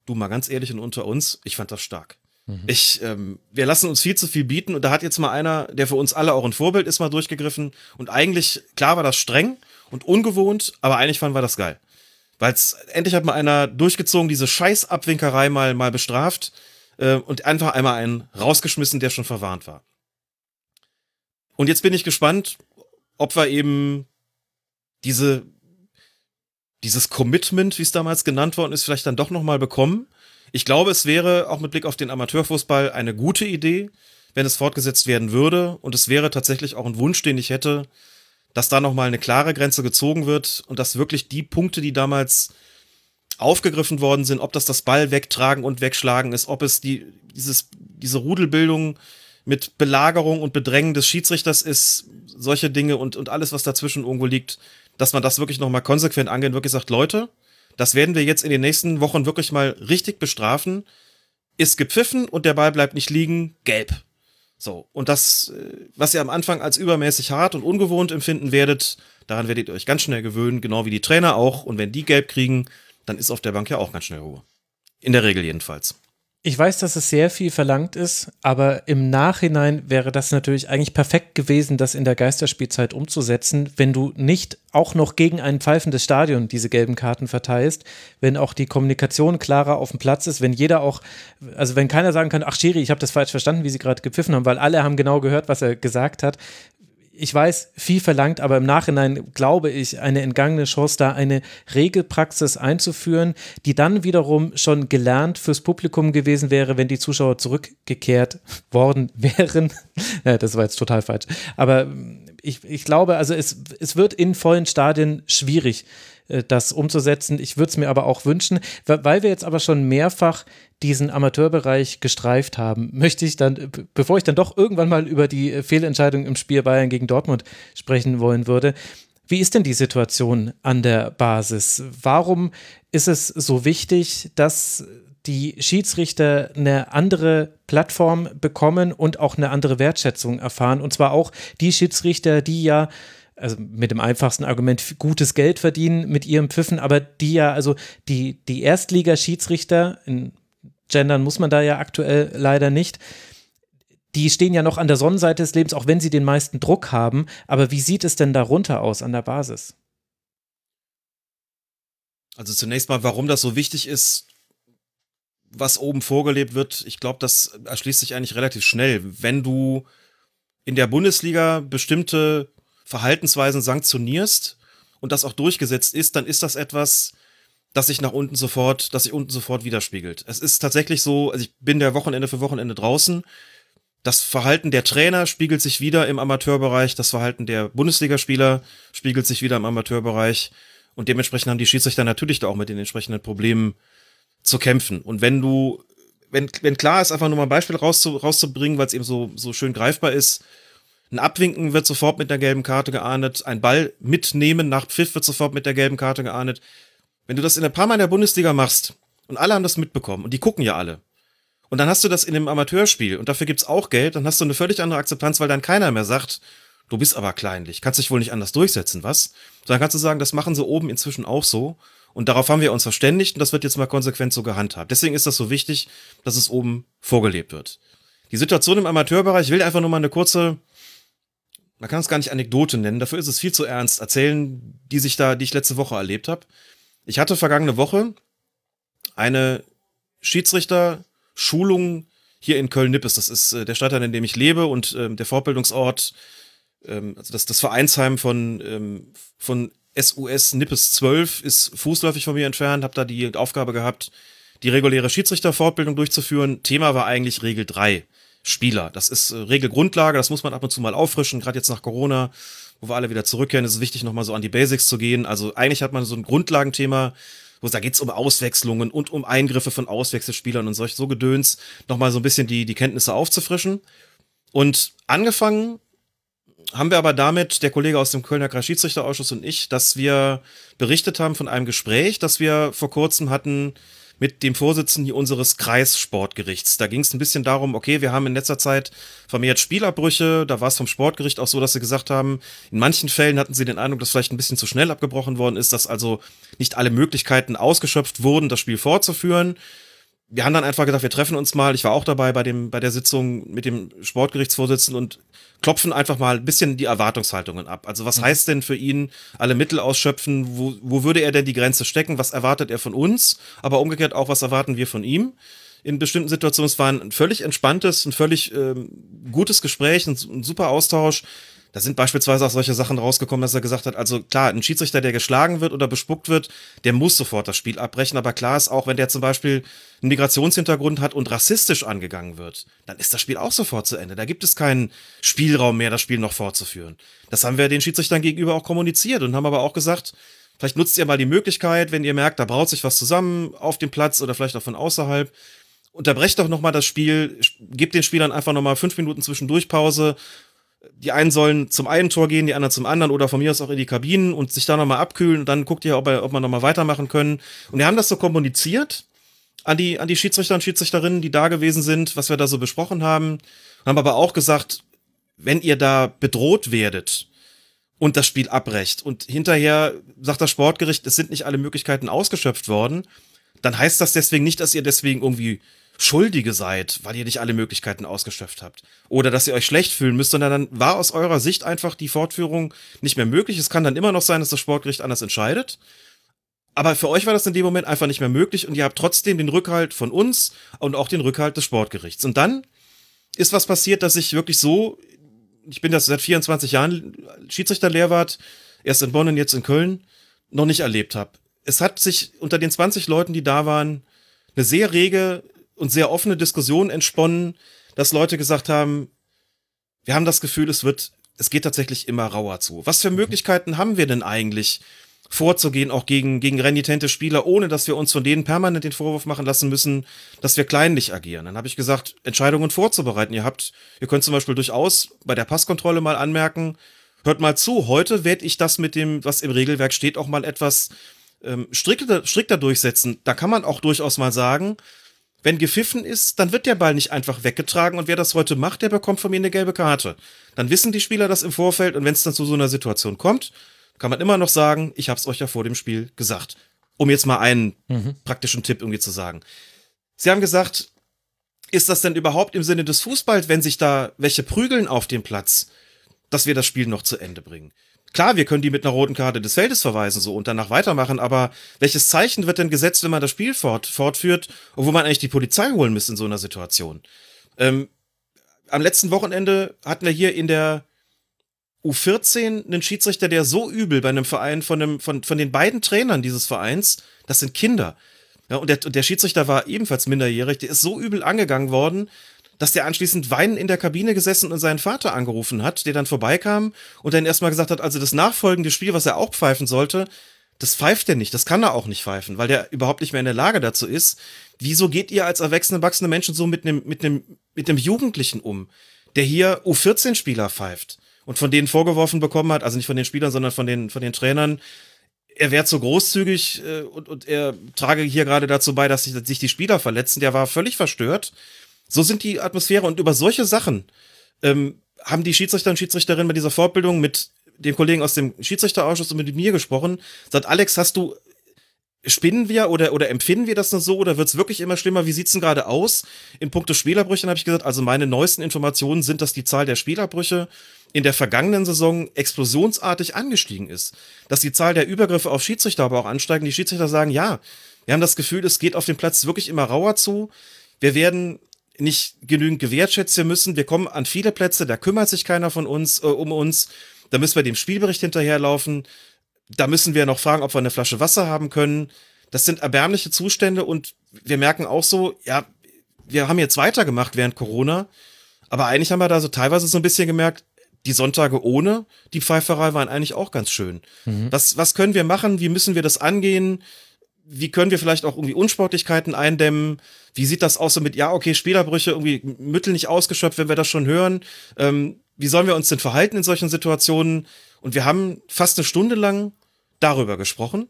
du mal ganz ehrlich und unter uns, ich fand das stark. Mhm. Ich, ähm, wir lassen uns viel zu viel bieten und da hat jetzt mal einer, der für uns alle auch ein Vorbild ist, mal durchgegriffen und eigentlich, klar war das streng, und ungewohnt, aber eigentlich fanden wir das geil. Weil endlich hat mal einer durchgezogen, diese Scheißabwinkerei mal, mal bestraft äh, und einfach einmal einen rausgeschmissen, der schon verwarnt war. Und jetzt bin ich gespannt, ob wir eben diese, dieses Commitment, wie es damals genannt worden ist, vielleicht dann doch nochmal bekommen. Ich glaube, es wäre auch mit Blick auf den Amateurfußball eine gute Idee, wenn es fortgesetzt werden würde. Und es wäre tatsächlich auch ein Wunsch, den ich hätte, dass da nochmal eine klare Grenze gezogen wird und dass wirklich die Punkte, die damals aufgegriffen worden sind, ob das das Ball wegtragen und wegschlagen ist, ob es die, dieses, diese Rudelbildung mit Belagerung und Bedrängen des Schiedsrichters ist, solche Dinge und, und alles, was dazwischen irgendwo liegt, dass man das wirklich nochmal konsequent angeht, wirklich sagt, Leute, das werden wir jetzt in den nächsten Wochen wirklich mal richtig bestrafen. Ist gepfiffen und der Ball bleibt nicht liegen, gelb. So, und das, äh, was ihr am Anfang als übermäßig hart und ungewohnt empfinden werdet, daran werdet ihr euch ganz schnell gewöhnen, genau wie die Trainer auch. Und wenn die gelb kriegen, dann ist auf der Bank ja auch ganz schnell Ruhe. In der Regel jedenfalls. Ich weiß, dass es sehr viel verlangt ist, aber im Nachhinein wäre das natürlich eigentlich perfekt gewesen, das in der Geisterspielzeit umzusetzen, wenn du nicht auch noch gegen ein pfeifendes Stadion diese gelben Karten verteilst, wenn auch die Kommunikation klarer auf dem Platz ist, wenn jeder auch, also wenn keiner sagen kann, ach Schiri, ich habe das falsch verstanden, wie sie gerade gepfiffen haben, weil alle haben genau gehört, was er gesagt hat, ich weiß, viel verlangt, aber im Nachhinein glaube ich, eine entgangene Chance, da eine Regelpraxis einzuführen, die dann wiederum schon gelernt fürs Publikum gewesen wäre, wenn die Zuschauer zurückgekehrt *laughs* worden wären. *laughs* ja, das war jetzt total falsch. Aber ich, ich glaube, also es, es wird in vollen Stadien schwierig, das umzusetzen. Ich würde es mir aber auch wünschen, weil wir jetzt aber schon mehrfach diesen Amateurbereich gestreift haben, möchte ich dann, bevor ich dann doch irgendwann mal über die äh, Fehlentscheidung im Spiel Bayern gegen Dortmund sprechen wollen würde, wie ist denn die Situation an der Basis? Warum ist es so wichtig, dass die Schiedsrichter eine andere Plattform bekommen und auch eine andere Wertschätzung erfahren? Und zwar auch die Schiedsrichter, die ja also mit dem einfachsten Argument gutes Geld verdienen mit ihrem Pfiffen, aber die ja, also die, die Erstligaschiedsrichter, in gendern muss man da ja aktuell leider nicht, die stehen ja noch an der Sonnenseite des Lebens, auch wenn sie den meisten Druck haben. Aber wie sieht es denn darunter aus an der Basis? Also zunächst mal, warum das so wichtig ist, was oben vorgelebt wird, ich glaube, das erschließt sich eigentlich relativ schnell. Wenn du in der Bundesliga bestimmte Verhaltensweisen sanktionierst und das auch durchgesetzt ist, dann ist das etwas, das sich nach unten sofort, das sich unten sofort widerspiegelt. Es ist tatsächlich so, also ich bin der Wochenende für Wochenende draußen. Das Verhalten der Trainer spiegelt sich wieder im Amateurbereich, das Verhalten der Bundesligaspieler spiegelt sich wieder im Amateurbereich und dementsprechend haben die Schiedsrichter natürlich da auch mit den entsprechenden Problemen zu kämpfen. Und wenn du, wenn, wenn klar ist, einfach nur mal ein Beispiel rauszu, rauszubringen, weil es eben so, so schön greifbar ist, ein Abwinken wird sofort mit der gelben Karte geahndet. Ein Ball mitnehmen nach Pfiff wird sofort mit der gelben Karte geahndet. Wenn du das in ein paar Mal in der Bundesliga machst und alle haben das mitbekommen und die gucken ja alle. Und dann hast du das in einem Amateurspiel und dafür gibt's auch Geld, dann hast du eine völlig andere Akzeptanz, weil dann keiner mehr sagt, du bist aber kleinlich, kannst dich wohl nicht anders durchsetzen, was? Sondern kannst du sagen, das machen sie oben inzwischen auch so. Und darauf haben wir uns verständigt und das wird jetzt mal konsequent so gehandhabt. Deswegen ist das so wichtig, dass es oben vorgelebt wird. Die Situation im Amateurbereich will einfach nur mal eine kurze man kann es gar nicht Anekdote nennen, dafür ist es viel zu ernst, erzählen, die sich da, die ich letzte Woche erlebt habe. Ich hatte vergangene Woche eine Schiedsrichter-Schulung hier in Köln-Nippes. Das ist äh, der Stadtteil, in dem ich lebe und ähm, der Fortbildungsort, ähm, also das, das Vereinsheim von, ähm, von SUS Nippes 12 ist fußläufig von mir entfernt, habe da die Aufgabe gehabt, die reguläre Schiedsrichterfortbildung durchzuführen. Thema war eigentlich Regel 3, Spieler. Das ist äh, Regelgrundlage, das muss man ab und zu mal auffrischen, gerade jetzt nach Corona, wo wir alle wieder zurückkehren, ist es wichtig, nochmal so an die Basics zu gehen. Also eigentlich hat man so ein Grundlagenthema, wo da geht's um Auswechslungen und um Eingriffe von Auswechselspielern und solch so Gedöns, nochmal so ein bisschen die, die Kenntnisse aufzufrischen. Und angefangen haben wir aber damit, der Kollege aus dem Kölner Kreisschiedsrichterausschuss und ich, dass wir berichtet haben von einem Gespräch, das wir vor kurzem hatten mit dem Vorsitzenden unseres Kreissportgerichts. Da ging es ein bisschen darum, okay, wir haben in letzter Zeit vermehrt Spielabbrüche. Da war es vom Sportgericht auch so, dass sie gesagt haben, in manchen Fällen hatten sie den Eindruck, dass vielleicht ein bisschen zu schnell abgebrochen worden ist, dass also nicht alle Möglichkeiten ausgeschöpft wurden, das Spiel fortzuführen wir haben dann einfach gedacht, wir treffen uns mal. Ich war auch dabei bei dem, bei der Sitzung mit dem Sportgerichtsvorsitzenden und klopfen einfach mal ein bisschen die Erwartungshaltungen ab. Also was mhm. heißt denn für ihn alle Mittel ausschöpfen? Wo, wo würde er denn die Grenze stecken? Was erwartet er von uns? Aber umgekehrt auch, was erwarten wir von ihm? In bestimmten Situationen, es war ein völlig entspanntes, ein völlig ähm, gutes Gespräch, ein, ein super Austausch. Da sind beispielsweise auch solche Sachen rausgekommen, dass er gesagt hat, also klar, ein Schiedsrichter, der geschlagen wird oder bespuckt wird, der muss sofort das Spiel abbrechen. Aber klar ist auch, wenn der zum Beispiel einen Migrationshintergrund hat und rassistisch angegangen wird, dann ist das Spiel auch sofort zu Ende. Da gibt es keinen Spielraum mehr, das Spiel noch fortzuführen. Das haben wir den Schiedsrichtern gegenüber auch kommuniziert und haben aber auch gesagt, vielleicht nutzt ihr mal die Möglichkeit, wenn ihr merkt, da braut sich was zusammen auf dem Platz oder vielleicht auch von außerhalb, unterbrecht doch nochmal das Spiel, gebt den Spielern einfach nochmal fünf Minuten zwischendurch Pause die einen sollen zum einen Tor gehen, die anderen zum anderen oder von mir aus auch in die Kabinen und sich da nochmal abkühlen und dann guckt ihr, ob, ob wir nochmal weitermachen können. Und wir haben das so kommuniziert an die, an die Schiedsrichter und Schiedsrichterinnen, die da gewesen sind, was wir da so besprochen haben. Haben aber auch gesagt, wenn ihr da bedroht werdet und das Spiel abbrecht und hinterher sagt das Sportgericht, es sind nicht alle Möglichkeiten ausgeschöpft worden, dann heißt das deswegen nicht, dass ihr deswegen irgendwie Schuldige seid, weil ihr nicht alle Möglichkeiten ausgeschöpft habt. Oder dass ihr euch schlecht fühlen müsst, sondern dann war aus eurer Sicht einfach die Fortführung nicht mehr möglich. Es kann dann immer noch sein, dass das Sportgericht anders entscheidet. Aber für euch war das in dem Moment einfach nicht mehr möglich und ihr habt trotzdem den Rückhalt von uns und auch den Rückhalt des Sportgerichts. Und dann ist was passiert, dass ich wirklich so, ich bin das seit 24 Jahren Schiedsrichterlehrwart, erst in Bonn und jetzt in Köln, noch nicht erlebt habe. Es hat sich unter den 20 Leuten, die da waren, eine sehr rege und sehr offene Diskussion entsponnen, dass Leute gesagt haben, wir haben das Gefühl, es wird, es geht tatsächlich immer rauer zu. Was für mhm. Möglichkeiten haben wir denn eigentlich, vorzugehen, auch gegen, gegen renitente Spieler, ohne dass wir uns von denen permanent den Vorwurf machen lassen müssen, dass wir kleinlich agieren. Dann habe ich gesagt, Entscheidungen vorzubereiten. Ihr habt, ihr könnt zum Beispiel durchaus bei der Passkontrolle mal anmerken, hört mal zu, heute werde ich das mit dem, was im Regelwerk steht, auch mal etwas ähm, strikter, strikter durchsetzen. Da kann man auch durchaus mal sagen, wenn gepfiffen ist, dann wird der Ball nicht einfach weggetragen und wer das heute macht, der bekommt von mir eine gelbe Karte. Dann wissen die Spieler das im Vorfeld und wenn es dann zu so einer Situation kommt, kann man immer noch sagen, ich hab's euch ja vor dem Spiel gesagt. Um jetzt mal einen mhm. praktischen Tipp irgendwie zu sagen. Sie haben gesagt, ist das denn überhaupt im Sinne des Fußballs, wenn sich da welche prügeln auf dem Platz, dass wir das Spiel noch zu Ende bringen? Klar, wir können die mit einer roten Karte des Feldes verweisen so und danach weitermachen, aber welches Zeichen wird denn gesetzt, wenn man das Spiel fort, fortführt, obwohl man eigentlich die Polizei holen müsste in so einer Situation? Ähm, am letzten Wochenende hatten wir hier in der U14 einen Schiedsrichter, der so übel bei einem Verein von, einem, von, von den beiden Trainern dieses Vereins, das sind Kinder. Ja, und der, der Schiedsrichter war ebenfalls minderjährig, der ist so übel angegangen worden, dass der anschließend weinend in der Kabine gesessen und seinen Vater angerufen hat, der dann vorbeikam und dann erstmal gesagt hat, also das nachfolgende Spiel, was er auch pfeifen sollte, das pfeift er nicht, das kann er auch nicht pfeifen, weil der überhaupt nicht mehr in der Lage dazu ist. Wieso geht ihr als erwachsene, wachsende Menschen so mit einem, mit einem, mit einem Jugendlichen um, der hier U14-Spieler pfeift und von denen vorgeworfen bekommen hat, also nicht von den Spielern, sondern von den, von den Trainern, er wäre zu großzügig äh, und, und er trage hier gerade dazu bei, dass sich, dass sich die Spieler verletzen. Der war völlig verstört so sind die Atmosphäre und über solche Sachen ähm, haben die Schiedsrichter und Schiedsrichterinnen bei dieser Fortbildung mit den Kollegen aus dem Schiedsrichterausschuss und mit mir gesprochen. Sagt, Alex, hast du, spinnen wir oder, oder empfinden wir das nur so oder wird es wirklich immer schlimmer? Wie sieht's denn gerade aus? In puncto Spielerbrüche habe ich gesagt, also meine neuesten Informationen sind, dass die Zahl der Spielerbrüche in der vergangenen Saison explosionsartig angestiegen ist. Dass die Zahl der Übergriffe auf Schiedsrichter aber auch ansteigen. Die Schiedsrichter sagen, ja, Wir haben das Gefühl, es geht auf dem Platz wirklich immer rauer zu. Wir werden nicht genügend gewertschätzt. Wir müssen, wir kommen an viele Plätze, da kümmert sich keiner von uns äh, um uns. Da müssen wir dem Spielbericht hinterherlaufen. Da müssen wir noch fragen, ob wir eine Flasche Wasser haben können. Das sind erbärmliche Zustände und wir merken auch so, ja, wir haben jetzt weitergemacht während Corona, aber eigentlich haben wir da so teilweise so ein bisschen gemerkt, die Sonntage ohne die Pfeiferei waren eigentlich auch ganz schön. Mhm. Was, was können wir machen? Wie müssen wir das angehen? Wie können wir vielleicht auch irgendwie Unsportlichkeiten eindämmen? Wie sieht das aus so mit, ja, okay, Spielerbrüche, irgendwie Mittel nicht ausgeschöpft, wenn wir das schon hören? Ähm, wie sollen wir uns denn verhalten in solchen Situationen? Und wir haben fast eine Stunde lang darüber gesprochen.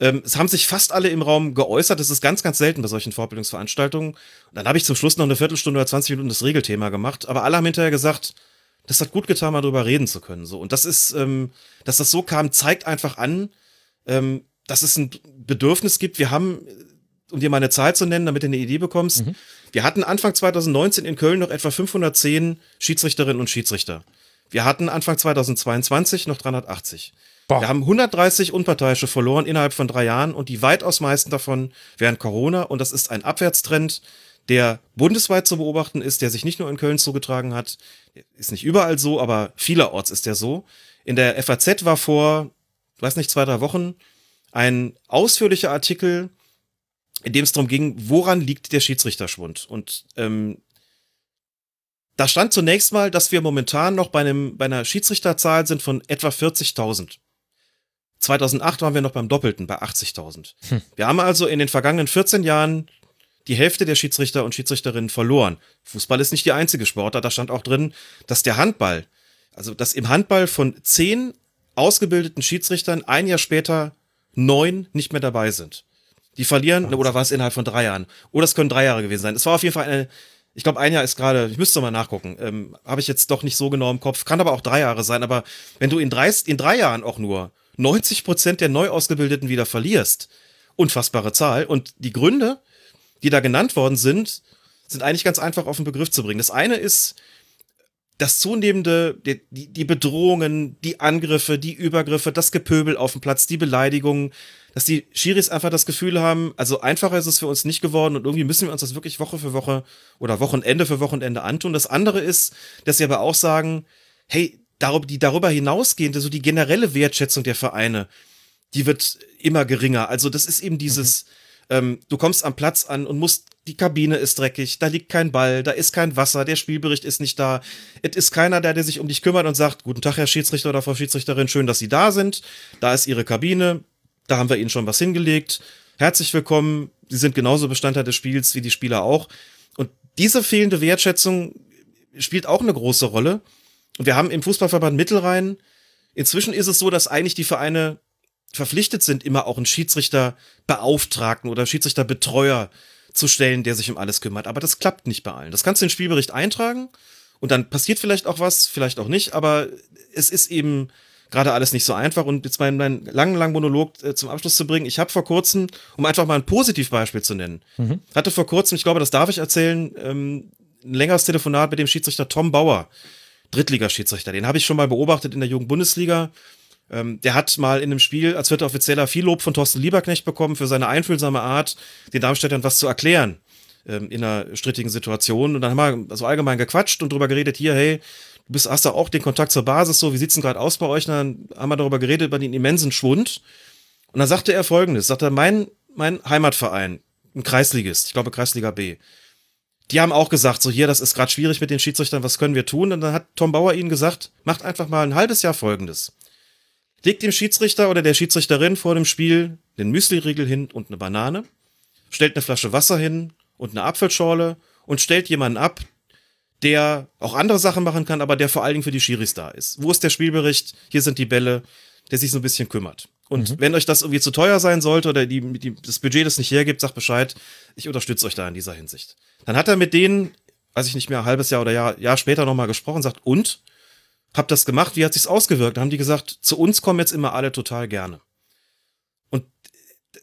Ähm, es haben sich fast alle im Raum geäußert. Das ist ganz, ganz selten bei solchen Vorbildungsveranstaltungen. Und dann habe ich zum Schluss noch eine Viertelstunde oder 20 Minuten das Regelthema gemacht. Aber alle haben hinterher gesagt, das hat gut getan, mal drüber reden zu können. So. Und das ist, ähm, dass das so kam, zeigt einfach an, ähm, dass es ein Bedürfnis gibt. Wir haben, um dir mal eine Zahl zu nennen, damit du eine Idee bekommst, mhm. wir hatten Anfang 2019 in Köln noch etwa 510 Schiedsrichterinnen und Schiedsrichter. Wir hatten Anfang 2022 noch 380. Boah. Wir haben 130 Unparteiische verloren innerhalb von drei Jahren und die weitaus meisten davon während Corona. Und das ist ein Abwärtstrend, der bundesweit zu beobachten ist, der sich nicht nur in Köln zugetragen hat. Ist nicht überall so, aber vielerorts ist der so. In der FAZ war vor, weiß nicht, zwei, drei Wochen ein ausführlicher Artikel, in dem es darum ging, woran liegt der Schiedsrichterschwund. Und ähm, da stand zunächst mal, dass wir momentan noch bei, einem, bei einer Schiedsrichterzahl sind von etwa 40.000. 2008 waren wir noch beim Doppelten, bei 80.000. Hm. Wir haben also in den vergangenen 14 Jahren die Hälfte der Schiedsrichter und Schiedsrichterinnen verloren. Fußball ist nicht die einzige Sportart, da stand auch drin, dass der Handball, also dass im Handball von zehn ausgebildeten Schiedsrichtern ein Jahr später neun nicht mehr dabei sind. Die verlieren, oder war es innerhalb von drei Jahren? Oder es können drei Jahre gewesen sein. Es war auf jeden Fall eine, ich glaube, ein Jahr ist gerade, ich müsste mal nachgucken, ähm, habe ich jetzt doch nicht so genau im Kopf, kann aber auch drei Jahre sein, aber wenn du in drei, in drei Jahren auch nur 90 Prozent der neu ausgebildeten wieder verlierst. Unfassbare Zahl. Und die Gründe, die da genannt worden sind, sind eigentlich ganz einfach auf den Begriff zu bringen. Das eine ist das zunehmende, die, die Bedrohungen, die Angriffe, die Übergriffe, das Gepöbel auf dem Platz, die Beleidigungen, dass die Schiris einfach das Gefühl haben, also einfacher ist es für uns nicht geworden und irgendwie müssen wir uns das wirklich Woche für Woche oder Wochenende für Wochenende antun. Das andere ist, dass sie aber auch sagen, hey, die darüber hinausgehende, so die generelle Wertschätzung der Vereine, die wird immer geringer. Also das ist eben dieses, mhm. Ähm, du kommst am Platz an und musst, die Kabine ist dreckig, da liegt kein Ball, da ist kein Wasser, der Spielbericht ist nicht da. Es ist keiner da, der sich um dich kümmert und sagt, guten Tag, Herr Schiedsrichter oder Frau Schiedsrichterin, schön, dass Sie da sind. Da ist Ihre Kabine, da haben wir Ihnen schon was hingelegt. Herzlich willkommen, Sie sind genauso Bestandteil des Spiels wie die Spieler auch. Und diese fehlende Wertschätzung spielt auch eine große Rolle. Und wir haben im Fußballverband Mittelrhein, inzwischen ist es so, dass eigentlich die Vereine verpflichtet sind, immer auch einen Schiedsrichterbeauftragten oder Schiedsrichterbetreuer zu stellen, der sich um alles kümmert. Aber das klappt nicht bei allen. Das kannst du in den Spielbericht eintragen und dann passiert vielleicht auch was, vielleicht auch nicht, aber es ist eben gerade alles nicht so einfach. Und jetzt meinen, meinen langen, langen Monolog äh, zum Abschluss zu bringen. Ich habe vor kurzem, um einfach mal ein Positivbeispiel zu nennen, mhm. hatte vor kurzem, ich glaube, das darf ich erzählen, ähm, ein längeres Telefonat mit dem Schiedsrichter Tom Bauer. Drittligaschiedsrichter. Den habe ich schon mal beobachtet in der Jugendbundesliga. Ähm, der hat mal in einem Spiel als vierter Offizieller viel Lob von Thorsten Lieberknecht bekommen für seine einfühlsame Art, den Darmstädtern was zu erklären ähm, in einer strittigen Situation. Und dann haben wir so allgemein gequatscht und drüber geredet, hier, hey, du bist, hast da auch den Kontakt zur Basis, so, wie sieht's denn gerade aus bei euch? Und dann haben wir darüber geredet, über den immensen Schwund. Und dann sagte er folgendes, sagte er, mein, mein Heimatverein, ein Kreisligist, ich glaube Kreisliga B, die haben auch gesagt, so hier, das ist gerade schwierig mit den Schiedsrichtern, was können wir tun? Und dann hat Tom Bauer ihnen gesagt, macht einfach mal ein halbes Jahr folgendes. Legt dem Schiedsrichter oder der Schiedsrichterin vor dem Spiel den Müsli-Riegel hin und eine Banane, stellt eine Flasche Wasser hin und eine Apfelschorle und stellt jemanden ab, der auch andere Sachen machen kann, aber der vor allen Dingen für die Schiris da ist. Wo ist der Spielbericht? Hier sind die Bälle, der sich so ein bisschen kümmert. Und mhm. wenn euch das irgendwie zu teuer sein sollte oder die, die, das Budget das nicht hergibt, sagt Bescheid. Ich unterstütze euch da in dieser Hinsicht. Dann hat er mit denen, weiß ich nicht mehr, ein halbes Jahr oder Jahr, Jahr später nochmal gesprochen, sagt, und? Hab das gemacht, wie hat sich's ausgewirkt? Dann haben die gesagt, zu uns kommen jetzt immer alle total gerne. Und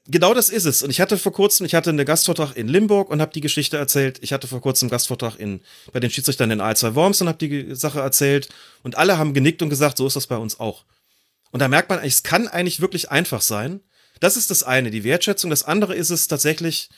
genau das ist es. Und ich hatte vor kurzem, ich hatte einen Gastvortrag in Limburg und habe die Geschichte erzählt. Ich hatte vor kurzem einen Gastvortrag in, bei den Schiedsrichtern in A2 Worms und habe die Sache erzählt. Und alle haben genickt und gesagt, so ist das bei uns auch. Und da merkt man, es kann eigentlich wirklich einfach sein, Das ist das eine, die Wertschätzung. Das andere ist es tatsächlich,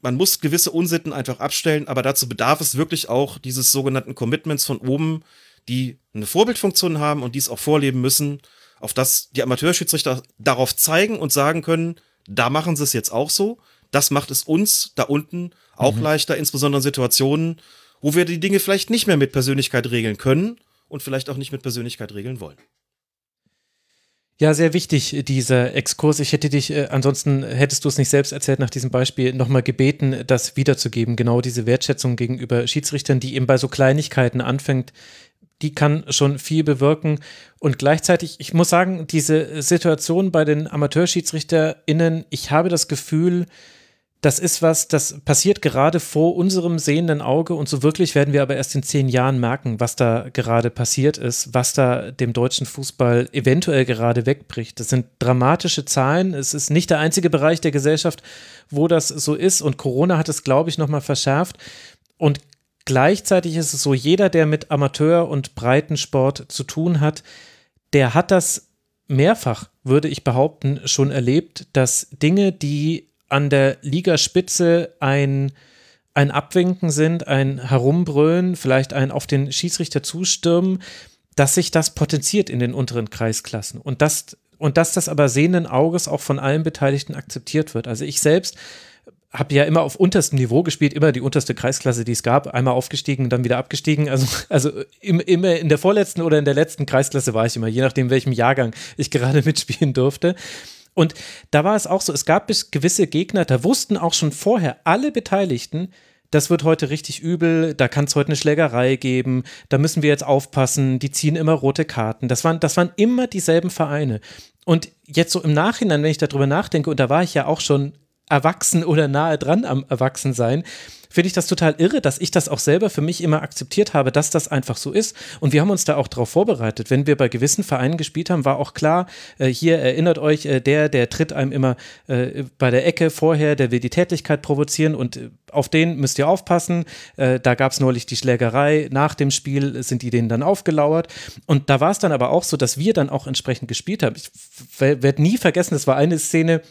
man muss gewisse Unsitten einfach abstellen, aber dazu bedarf es wirklich auch dieses sogenannten Commitments von oben, die eine Vorbildfunktion haben und dies auch vorleben müssen, auf das die Amateurschiedsrichter darauf zeigen und sagen können, da machen sie es jetzt auch so. Das macht es uns da unten auch mhm. leichter, insbesondere in Situationen, wo wir die Dinge vielleicht nicht mehr mit Persönlichkeit regeln können und vielleicht auch nicht mit Persönlichkeit regeln wollen. Ja, sehr wichtig, dieser Exkurs. Ich hätte dich, äh, ansonsten hättest du es nicht selbst erzählt, nach diesem Beispiel nochmal gebeten, das wiederzugeben. Genau diese Wertschätzung gegenüber Schiedsrichtern, die eben bei so Kleinigkeiten anfängt, die kann schon viel bewirken. Und gleichzeitig, ich muss sagen, diese Situation bei den AmateurschiedsrichterInnen, ich habe das Gefühl, das ist was, das passiert gerade vor unserem sehenden Auge und so wirklich werden wir aber erst in zehn Jahren merken, was da gerade passiert ist, was da dem deutschen Fußball eventuell gerade wegbricht. Das sind dramatische Zahlen. Es ist nicht der einzige Bereich der Gesellschaft, wo das so ist und Corona hat es, glaube ich, nochmal verschärft. Und gleichzeitig ist es so, jeder, der mit Amateur- und Breitensport zu tun hat, der hat das mehrfach, würde ich behaupten, schon erlebt, dass Dinge, die an der Ligaspitze ein, ein Abwinken sind, ein Herumbrüllen, vielleicht ein auf den Schiedsrichter zustürmen, dass sich das potenziert in den unteren Kreisklassen und dass, und dass das aber sehenden Auges auch von allen Beteiligten akzeptiert wird. Also ich selbst habe ja immer auf unterstem Niveau gespielt, immer die unterste Kreisklasse, die es gab, einmal aufgestiegen, dann wieder abgestiegen. Also, *laughs* also im, immer in der vorletzten oder in der letzten Kreisklasse war ich immer, je nachdem, welchem Jahrgang ich *laughs* gerade mitspielen durfte. Und da war es auch so, es gab gewisse Gegner, da wussten auch schon vorher alle Beteiligten, das wird heute richtig übel, da kann es heute eine Schlägerei geben, da müssen wir jetzt aufpassen, die ziehen immer rote Karten. Das waren, das waren immer dieselben Vereine. Und jetzt so im Nachhinein, wenn ich darüber nachdenke, und da war ich ja auch schon erwachsen oder nahe dran am Erwachsensein, finde ich das total irre, dass ich das auch selber für mich immer akzeptiert habe, dass das einfach so ist. Und wir haben uns da auch darauf vorbereitet. Wenn wir bei gewissen Vereinen gespielt haben, war auch klar, äh, hier erinnert euch, äh, der, der tritt einem immer äh, bei der Ecke vorher, der will die Tätigkeit provozieren und äh, auf den müsst ihr aufpassen. Äh, da gab es neulich die Schlägerei. Nach dem Spiel sind die denen dann aufgelauert. Und da war es dann aber auch so, dass wir dann auch entsprechend gespielt haben. Ich werde nie vergessen, das war eine Szene,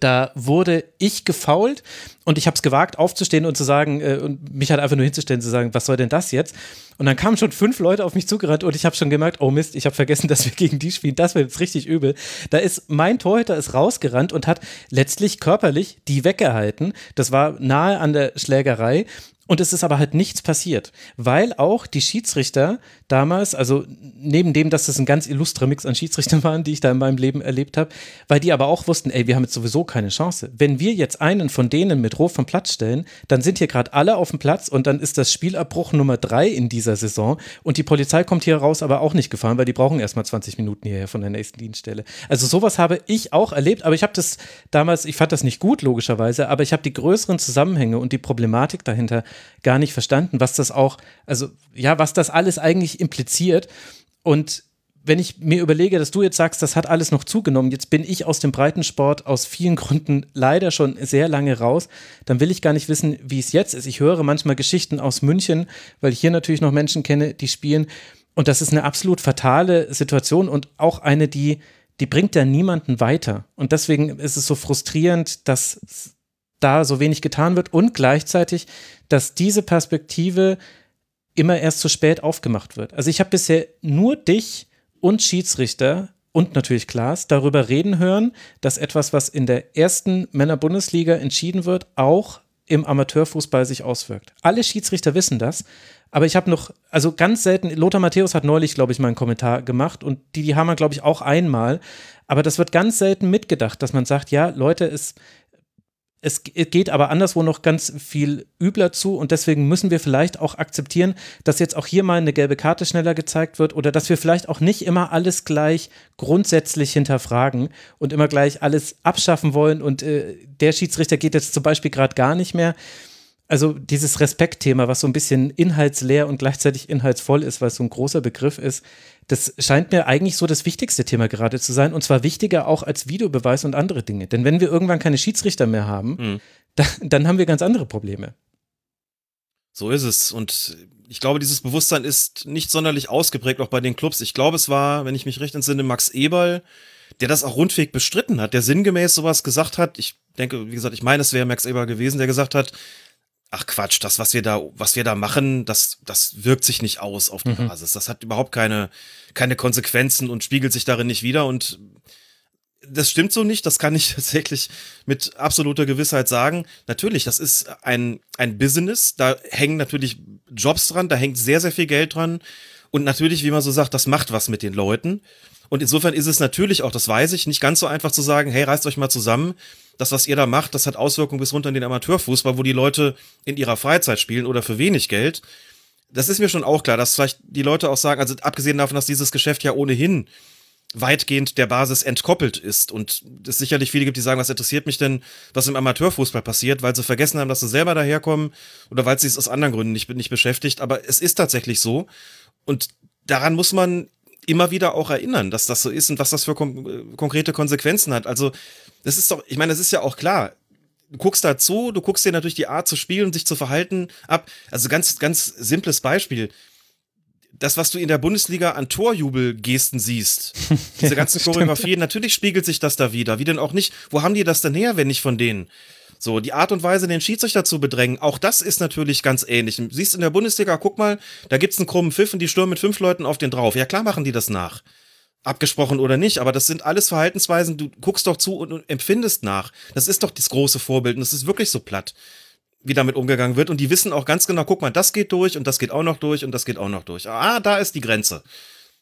da wurde ich gefault und ich habe es gewagt, aufzustehen und zu sagen, äh, und mich halt einfach nur hinzustellen, zu sagen, was soll denn das jetzt? Und dann kamen schon fünf Leute auf mich zugerannt und ich habe schon gemerkt, oh Mist, ich habe vergessen, *laughs* dass wir gegen die spielen. Das wird jetzt richtig übel. Da ist mein Torhüter ist rausgerannt und hat letztlich körperlich die weggehalten. Das war nahe an der Schlägerei und es ist aber halt nichts passiert, weil auch die Schiedsrichter damals, also neben dem, dass das ein ganz illustrer Mix an Schiedsrichtern *laughs* waren, die ich da in meinem Leben erlebt habe, weil die aber auch wussten, ey, wir haben jetzt sowieso keine Chance. Wenn wir jetzt einen von denen mit Rot vom Platz stellen, dann sind hier gerade alle auf dem Platz und dann ist das Spielabbruch Nummer drei in dieser Saison und die Polizei kommt hier raus aber auch nicht gefahren, weil die brauchen erstmal 20 Minuten hierher von der nächsten Dienststelle. Also sowas habe ich auch erlebt, aber ich habe das damals, ich fand das nicht gut, logischerweise, aber ich habe die größeren Zusammenhänge und die Problematik dahinter gar nicht verstanden, was das auch, also ja, was das alles eigentlich impliziert. Und wenn ich mir überlege, dass du jetzt sagst, das hat alles noch zugenommen, jetzt bin ich aus dem Breitensport aus vielen Gründen leider schon sehr lange raus, dann will ich gar nicht wissen, wie es jetzt ist. Ich höre manchmal Geschichten aus München, weil ich hier natürlich noch Menschen kenne, die spielen. Und das ist eine absolut fatale Situation und auch eine, die, die bringt ja niemanden weiter. Und deswegen ist es so frustrierend, dass da so wenig getan wird und gleichzeitig, dass diese Perspektive immer erst zu spät aufgemacht wird. Also ich habe bisher nur dich und Schiedsrichter und natürlich Klaas darüber reden hören, dass etwas, was in der ersten Männerbundesliga entschieden wird, auch im Amateurfußball sich auswirkt. Alle Schiedsrichter wissen das, aber ich habe noch, also ganz selten, Lothar Matthäus hat neulich, glaube ich, mal einen Kommentar gemacht und die, haben wir, glaube ich, auch einmal. Aber das wird ganz selten mitgedacht, dass man sagt, ja, Leute, es, es geht aber anderswo noch ganz viel übler zu und deswegen müssen wir vielleicht auch akzeptieren, dass jetzt auch hier mal eine gelbe Karte schneller gezeigt wird oder dass wir vielleicht auch nicht immer alles gleich grundsätzlich hinterfragen und immer gleich alles abschaffen wollen und äh, der Schiedsrichter geht jetzt zum Beispiel gerade gar nicht mehr also dieses Respektthema, was so ein bisschen inhaltsleer und gleichzeitig inhaltsvoll ist, weil es so ein großer Begriff ist, das scheint mir eigentlich so das wichtigste Thema gerade zu sein. Und zwar wichtiger auch als Videobeweis und andere Dinge. Denn wenn wir irgendwann keine Schiedsrichter mehr haben, mhm. dann, dann haben wir ganz andere Probleme. So ist es. Und ich glaube, dieses Bewusstsein ist nicht sonderlich ausgeprägt, auch bei den Clubs. Ich glaube, es war, wenn ich mich recht entsinne, Max Eberl, der das auch rundweg bestritten hat, der sinngemäß sowas gesagt hat. Ich denke, wie gesagt, ich meine, es wäre Max Eber gewesen, der gesagt hat, ach Quatsch, das, was wir da, was wir da machen, das, das wirkt sich nicht aus auf die mhm. Basis. Das hat überhaupt keine, keine Konsequenzen und spiegelt sich darin nicht wieder. Und das stimmt so nicht, das kann ich *laughs* tatsächlich mit absoluter Gewissheit sagen. Natürlich, das ist ein, ein Business, da hängen natürlich Jobs dran, da hängt sehr, sehr viel Geld dran. Und natürlich, wie man so sagt, das macht was mit den Leuten. Und insofern ist es natürlich auch, das weiß ich, nicht ganz so einfach zu sagen, hey, reißt euch mal zusammen. Das, was ihr da macht, das hat Auswirkungen bis runter in den Amateurfußball, wo die Leute in ihrer Freizeit spielen oder für wenig Geld. Das ist mir schon auch klar, dass vielleicht die Leute auch sagen, also abgesehen davon, dass dieses Geschäft ja ohnehin weitgehend der Basis entkoppelt ist und es sicherlich viele gibt, die sagen, was interessiert mich denn, was im Amateurfußball passiert, weil sie vergessen haben, dass sie selber daherkommen oder weil sie es aus anderen Gründen nicht, nicht beschäftigt. Aber es ist tatsächlich so und daran muss man immer wieder auch erinnern, dass das so ist und was das für kon konkrete Konsequenzen hat. Also, das ist doch, ich meine, das ist ja auch klar. Du guckst dazu, du guckst dir natürlich die Art zu spielen und sich zu verhalten ab. Also ganz, ganz simples Beispiel. Das, was du in der Bundesliga an Torjubelgesten siehst, *laughs* diese ganzen Choreografien, natürlich spiegelt sich das da wieder. Wie denn auch nicht? Wo haben die das denn her, wenn nicht von denen? So, die Art und Weise, den Schiedsrichter zu bedrängen, auch das ist natürlich ganz ähnlich. Siehst in der Bundesliga, guck mal, da gibt's einen krummen Pfiff und die stürmen mit fünf Leuten auf den drauf. Ja, klar machen die das nach. Abgesprochen oder nicht, aber das sind alles Verhaltensweisen, du guckst doch zu und, und empfindest nach. Das ist doch das große Vorbild und das ist wirklich so platt wie damit umgegangen wird. Und die wissen auch ganz genau, guck mal, das geht durch und das geht auch noch durch und das geht auch noch durch. Ah, da ist die Grenze.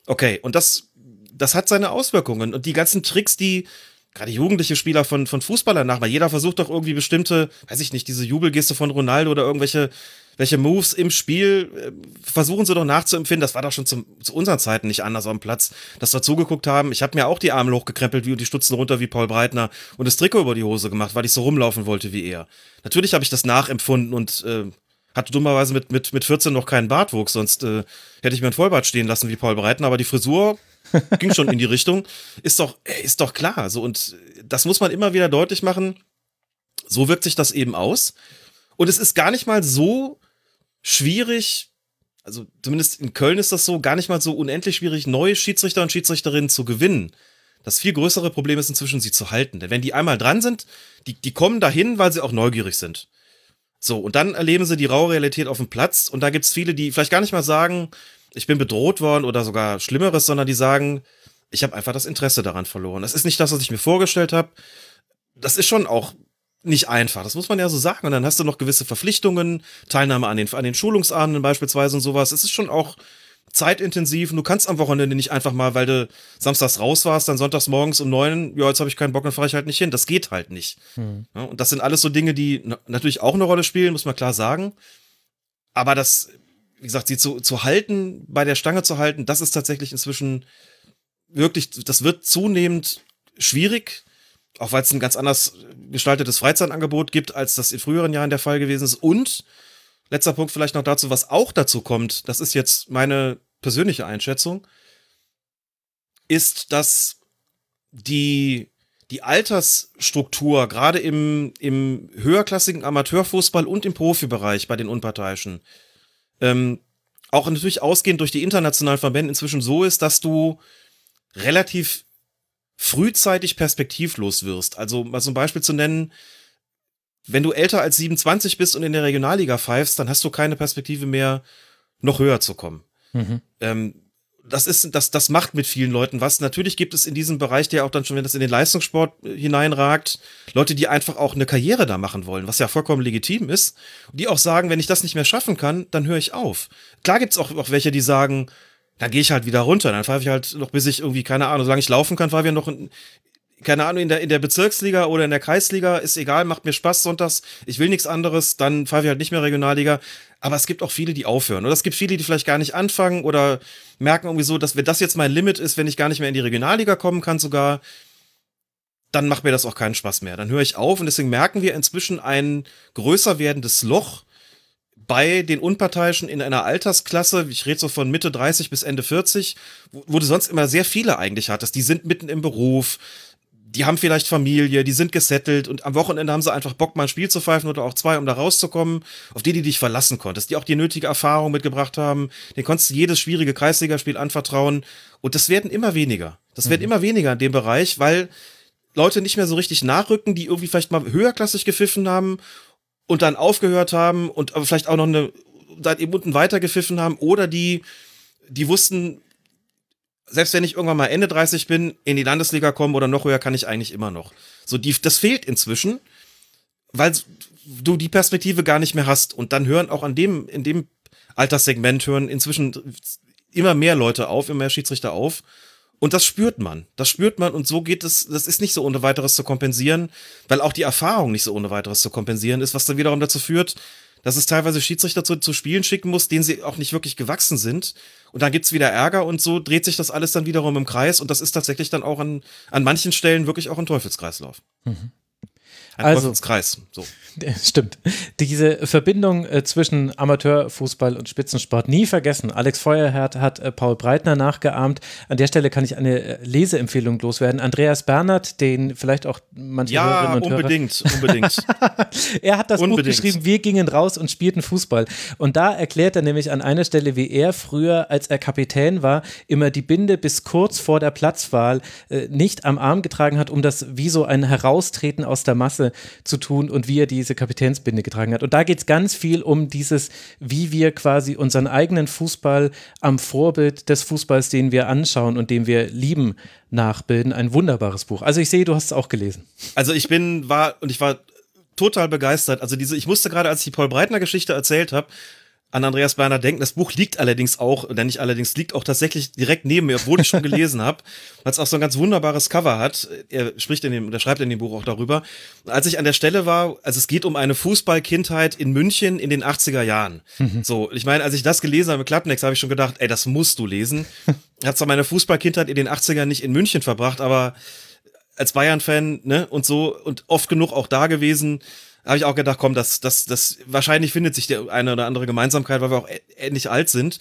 Okay, und das, das hat seine Auswirkungen. Und die ganzen Tricks, die gerade jugendliche Spieler von, von Fußballern nach, weil jeder versucht doch irgendwie bestimmte, weiß ich nicht, diese Jubelgeste von Ronaldo oder irgendwelche welche Moves im Spiel äh, versuchen sie doch nachzuempfinden. Das war doch schon zum, zu unseren Zeiten nicht anders am Platz, dass wir zugeguckt haben. Ich habe mir auch die Arme hochgekrempelt wie und die Stutzen runter wie Paul Breitner und das Trikot über die Hose gemacht, weil ich so rumlaufen wollte wie er. Natürlich habe ich das nachempfunden und äh, hatte dummerweise mit, mit, mit 14 noch keinen Bartwuchs, sonst äh, hätte ich mir ein Vollbart stehen lassen wie Paul Breitner, aber die Frisur ging schon in die Richtung. Ist doch, ist doch klar. So, und das muss man immer wieder deutlich machen. So wirkt sich das eben aus. Und es ist gar nicht mal so schwierig, also zumindest in Köln ist das so, gar nicht mal so unendlich schwierig, neue Schiedsrichter und Schiedsrichterinnen zu gewinnen. Das viel größere Problem ist inzwischen, sie zu halten. Denn wenn die einmal dran sind, die, die kommen dahin, weil sie auch neugierig sind. So, und dann erleben sie die raue Realität auf dem Platz und da gibt's viele, die vielleicht gar nicht mal sagen, ich bin bedroht worden oder sogar Schlimmeres, sondern die sagen, ich habe einfach das Interesse daran verloren. Das ist nicht das, was ich mir vorgestellt habe. Das ist schon auch nicht einfach. Das muss man ja so sagen. Und dann hast du noch gewisse Verpflichtungen, Teilnahme an den, an den Schulungsabenden beispielsweise und sowas. Es ist schon auch zeitintensiv. Und du kannst am Wochenende nicht einfach mal, weil du samstags raus warst, dann sonntags morgens um neun, ja, jetzt habe ich keinen Bock, dann fahre ich halt nicht hin. Das geht halt nicht. Hm. Ja, und das sind alles so Dinge, die natürlich auch eine Rolle spielen, muss man klar sagen. Aber das wie gesagt, sie zu, zu halten, bei der Stange zu halten, das ist tatsächlich inzwischen wirklich, das wird zunehmend schwierig, auch weil es ein ganz anders gestaltetes Freizeitangebot gibt, als das in früheren Jahren der Fall gewesen ist. Und letzter Punkt vielleicht noch dazu, was auch dazu kommt, das ist jetzt meine persönliche Einschätzung, ist, dass die, die Altersstruktur gerade im, im höherklassigen Amateurfußball und im Profibereich bei den Unparteiischen ähm, auch natürlich ausgehend durch die internationalen Verbände inzwischen so ist, dass du relativ frühzeitig perspektivlos wirst. Also mal ein Beispiel zu nennen, wenn du älter als 27 bist und in der Regionalliga pfeifst, dann hast du keine Perspektive mehr, noch höher zu kommen. Mhm. Ähm, das ist, das, das macht mit vielen Leuten was. Natürlich gibt es in diesem Bereich, der auch dann schon, wenn das in den Leistungssport äh, hineinragt, Leute, die einfach auch eine Karriere da machen wollen, was ja vollkommen legitim ist. Die auch sagen, wenn ich das nicht mehr schaffen kann, dann höre ich auf. Klar gibt's auch, auch welche, die sagen, dann gehe ich halt wieder runter, dann pfeife ich halt noch, bis ich irgendwie, keine Ahnung, solange ich laufen kann, pfeife ich noch in, keine Ahnung, in der, in der Bezirksliga oder in der Kreisliga, ist egal, macht mir Spaß sonntags, ich will nichts anderes, dann pfeife ich halt nicht mehr Regionalliga. Aber es gibt auch viele, die aufhören. Oder es gibt viele, die vielleicht gar nicht anfangen oder merken irgendwie so, dass wenn das jetzt mein Limit ist, wenn ich gar nicht mehr in die Regionalliga kommen kann sogar, dann macht mir das auch keinen Spaß mehr. Dann höre ich auf und deswegen merken wir inzwischen ein größer werdendes Loch bei den Unparteiischen in einer Altersklasse, ich rede so von Mitte 30 bis Ende 40, wo, wo du sonst immer sehr viele eigentlich hattest. Die sind mitten im Beruf, die haben vielleicht Familie, die sind gesettelt und am Wochenende haben sie einfach Bock, mal ein Spiel zu pfeifen oder auch zwei, um da rauszukommen, auf die du dich verlassen konntest, die auch die nötige Erfahrung mitgebracht haben. Den konntest du jedes schwierige Kreisligaspiel anvertrauen. Und das werden immer weniger. Das mhm. werden immer weniger in dem Bereich, weil Leute nicht mehr so richtig nachrücken, die irgendwie vielleicht mal höherklassig gepfiffen haben und dann aufgehört haben und aber vielleicht auch noch eine seit eben unten weiter gepfiffen haben oder die, die wussten, selbst wenn ich irgendwann mal Ende 30 bin, in die Landesliga kommen oder noch höher, kann ich eigentlich immer noch. So, die, das fehlt inzwischen, weil du die Perspektive gar nicht mehr hast. Und dann hören auch an dem, in dem Alterssegment hören inzwischen immer mehr Leute auf, immer mehr Schiedsrichter auf. Und das spürt man. Das spürt man und so geht es, das ist nicht so ohne weiteres zu kompensieren, weil auch die Erfahrung nicht so ohne weiteres zu kompensieren ist, was dann wiederum dazu führt, dass es teilweise Schiedsrichter zu, zu Spielen schicken muss, denen sie auch nicht wirklich gewachsen sind. Und dann gibt's wieder Ärger und so dreht sich das alles dann wiederum im Kreis und das ist tatsächlich dann auch an, an manchen Stellen wirklich auch ein Teufelskreislauf. Mhm. Ein also, Kreis. So. *laughs* Stimmt. Diese Verbindung äh, zwischen Amateurfußball und Spitzensport nie vergessen. Alex Feuerherd hat äh, Paul Breitner nachgeahmt. An der Stelle kann ich eine äh, Leseempfehlung loswerden. Andreas Bernhard, den vielleicht auch manche ja, Hörerinnen und unbedingt, Hörer. *laughs* unbedingt. er hat das unbedingt. Buch geschrieben, wir gingen raus und spielten Fußball. Und da erklärt er nämlich an einer Stelle, wie er früher, als er Kapitän war, immer die Binde bis kurz vor der Platzwahl nicht am Arm getragen hat, um das wie so ein Heraustreten aus der Masse zu tun und wie er diese Kapitänsbinde getragen hat. Und da geht es ganz viel um dieses, wie wir quasi unseren eigenen Fußball am Vorbild des Fußballs, den wir anschauen und den wir lieben, nachbilden. Ein wunderbares Buch. Also ich sehe, du hast es auch gelesen. Also ich bin, war, und ich war total begeistert. Also diese, ich musste gerade, als ich die Paul Breitner Geschichte erzählt habe, an Andreas Berner denken. Das Buch liegt allerdings auch, oder nicht allerdings, liegt auch tatsächlich direkt neben mir, obwohl ich schon gelesen habe, *laughs* weil es auch so ein ganz wunderbares Cover hat. Er spricht in dem, oder schreibt in dem Buch auch darüber. Als ich an der Stelle war, also es geht um eine Fußballkindheit in München in den 80er Jahren. Mhm. So, ich meine, als ich das gelesen habe mit Klappnex, habe ich schon gedacht, ey, das musst du lesen. *laughs* hat zwar meine Fußballkindheit in den 80ern nicht in München verbracht, aber als Bayern-Fan, ne, und so, und oft genug auch da gewesen, habe ich auch gedacht, komm, das, das, das, wahrscheinlich findet sich der eine oder andere Gemeinsamkeit, weil wir auch ähnlich alt sind.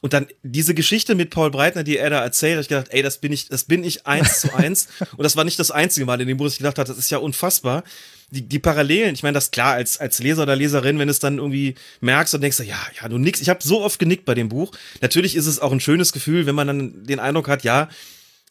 Und dann diese Geschichte mit Paul Breitner, die er da erzählt, habe ich gedacht, ey, das bin ich, das bin ich eins zu eins. *laughs* Und das war nicht das einzige Mal, in dem Buch ich gedacht habe, das ist ja unfassbar. Die, die Parallelen, ich meine, das klar, als, als Leser oder Leserin, wenn du es dann irgendwie merkst und denkst, ja, ja, du nix. Ich habe so oft genickt bei dem Buch. Natürlich ist es auch ein schönes Gefühl, wenn man dann den Eindruck hat, ja,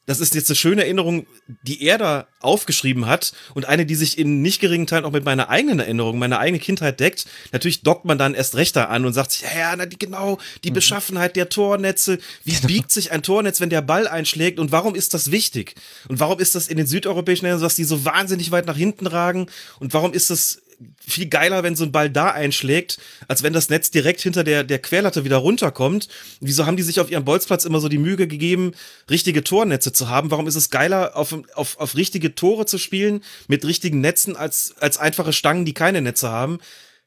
das ist jetzt eine schöne Erinnerung, die er da aufgeschrieben hat und eine, die sich in nicht geringen Teilen auch mit meiner eigenen Erinnerung, meiner eigenen Kindheit deckt. Natürlich dockt man dann erst recht da an und sagt sich, ja, na, die, genau, die mhm. Beschaffenheit der Tornetze. Wie genau. biegt sich ein Tornetz, wenn der Ball einschlägt und warum ist das wichtig? Und warum ist das in den südeuropäischen Ländern so, dass die so wahnsinnig weit nach hinten ragen? Und warum ist das viel geiler, wenn so ein Ball da einschlägt, als wenn das Netz direkt hinter der, der Querlatte wieder runterkommt. Wieso haben die sich auf ihrem Bolzplatz immer so die Mühe gegeben, richtige Tornetze zu haben? Warum ist es geiler, auf, auf, auf richtige Tore zu spielen mit richtigen Netzen, als, als einfache Stangen, die keine Netze haben?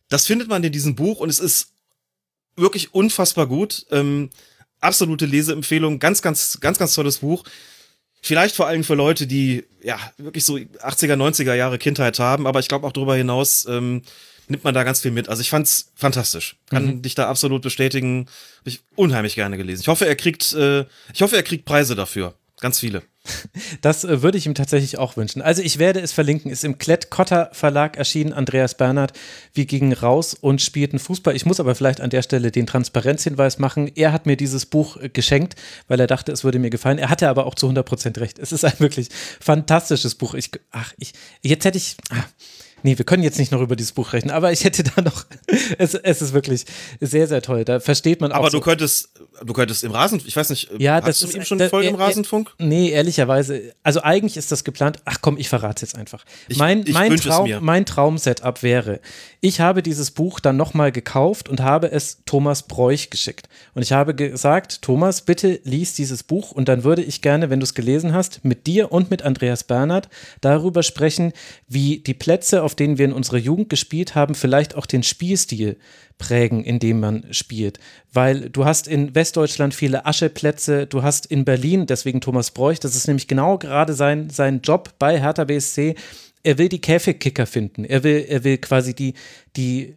Das findet man in diesem Buch und es ist wirklich unfassbar gut. Ähm, absolute Leseempfehlung, ganz, ganz, ganz, ganz tolles Buch. Vielleicht vor allem für Leute, die ja wirklich so 80er, 90er Jahre Kindheit haben, aber ich glaube auch darüber hinaus ähm, nimmt man da ganz viel mit. Also ich fand's fantastisch. Kann mhm. dich da absolut bestätigen. Hab ich unheimlich gerne gelesen. Ich hoffe, er kriegt, äh, ich hoffe, er kriegt Preise dafür. Ganz viele. *laughs* Das äh, würde ich ihm tatsächlich auch wünschen. Also ich werde es verlinken, ist im Klett-Cotta Verlag erschienen, Andreas Bernhard. Wir gingen raus und spielten Fußball. Ich muss aber vielleicht an der Stelle den Transparenzhinweis machen. Er hat mir dieses Buch äh, geschenkt, weil er dachte, es würde mir gefallen. Er hatte aber auch zu 100% recht. Es ist ein wirklich fantastisches Buch. Ich, ach, ich, jetzt hätte ich, ah, Nee, wir können jetzt nicht noch über dieses Buch rechnen, aber ich hätte *laughs* da noch. Es, es ist wirklich sehr, sehr toll. Da versteht man auch. Aber so. du könntest, du könntest im Rasenfunk, ich weiß nicht, ja, das ist eben schon Folge im Rasenfunk? Nee, ehrlicherweise. Also eigentlich ist das geplant. Ach komm, ich verrate es jetzt einfach. Ich, mein, ich mein, Traum, mein Traum-Setup wäre, ich habe dieses Buch dann nochmal gekauft und habe es Thomas Bräuch geschickt. Und ich habe gesagt, Thomas, bitte lies dieses Buch und dann würde ich gerne, wenn du es gelesen hast, mit dir und mit Andreas Bernhard darüber sprechen, wie die Plätze auf auf denen wir in unserer Jugend gespielt haben, vielleicht auch den Spielstil prägen, in dem man spielt. Weil du hast in Westdeutschland viele Ascheplätze, du hast in Berlin, deswegen Thomas Bräuch, das ist nämlich genau gerade sein, sein Job bei Hertha BSC. Er will die Käfigkicker finden. Er will, er will quasi die, die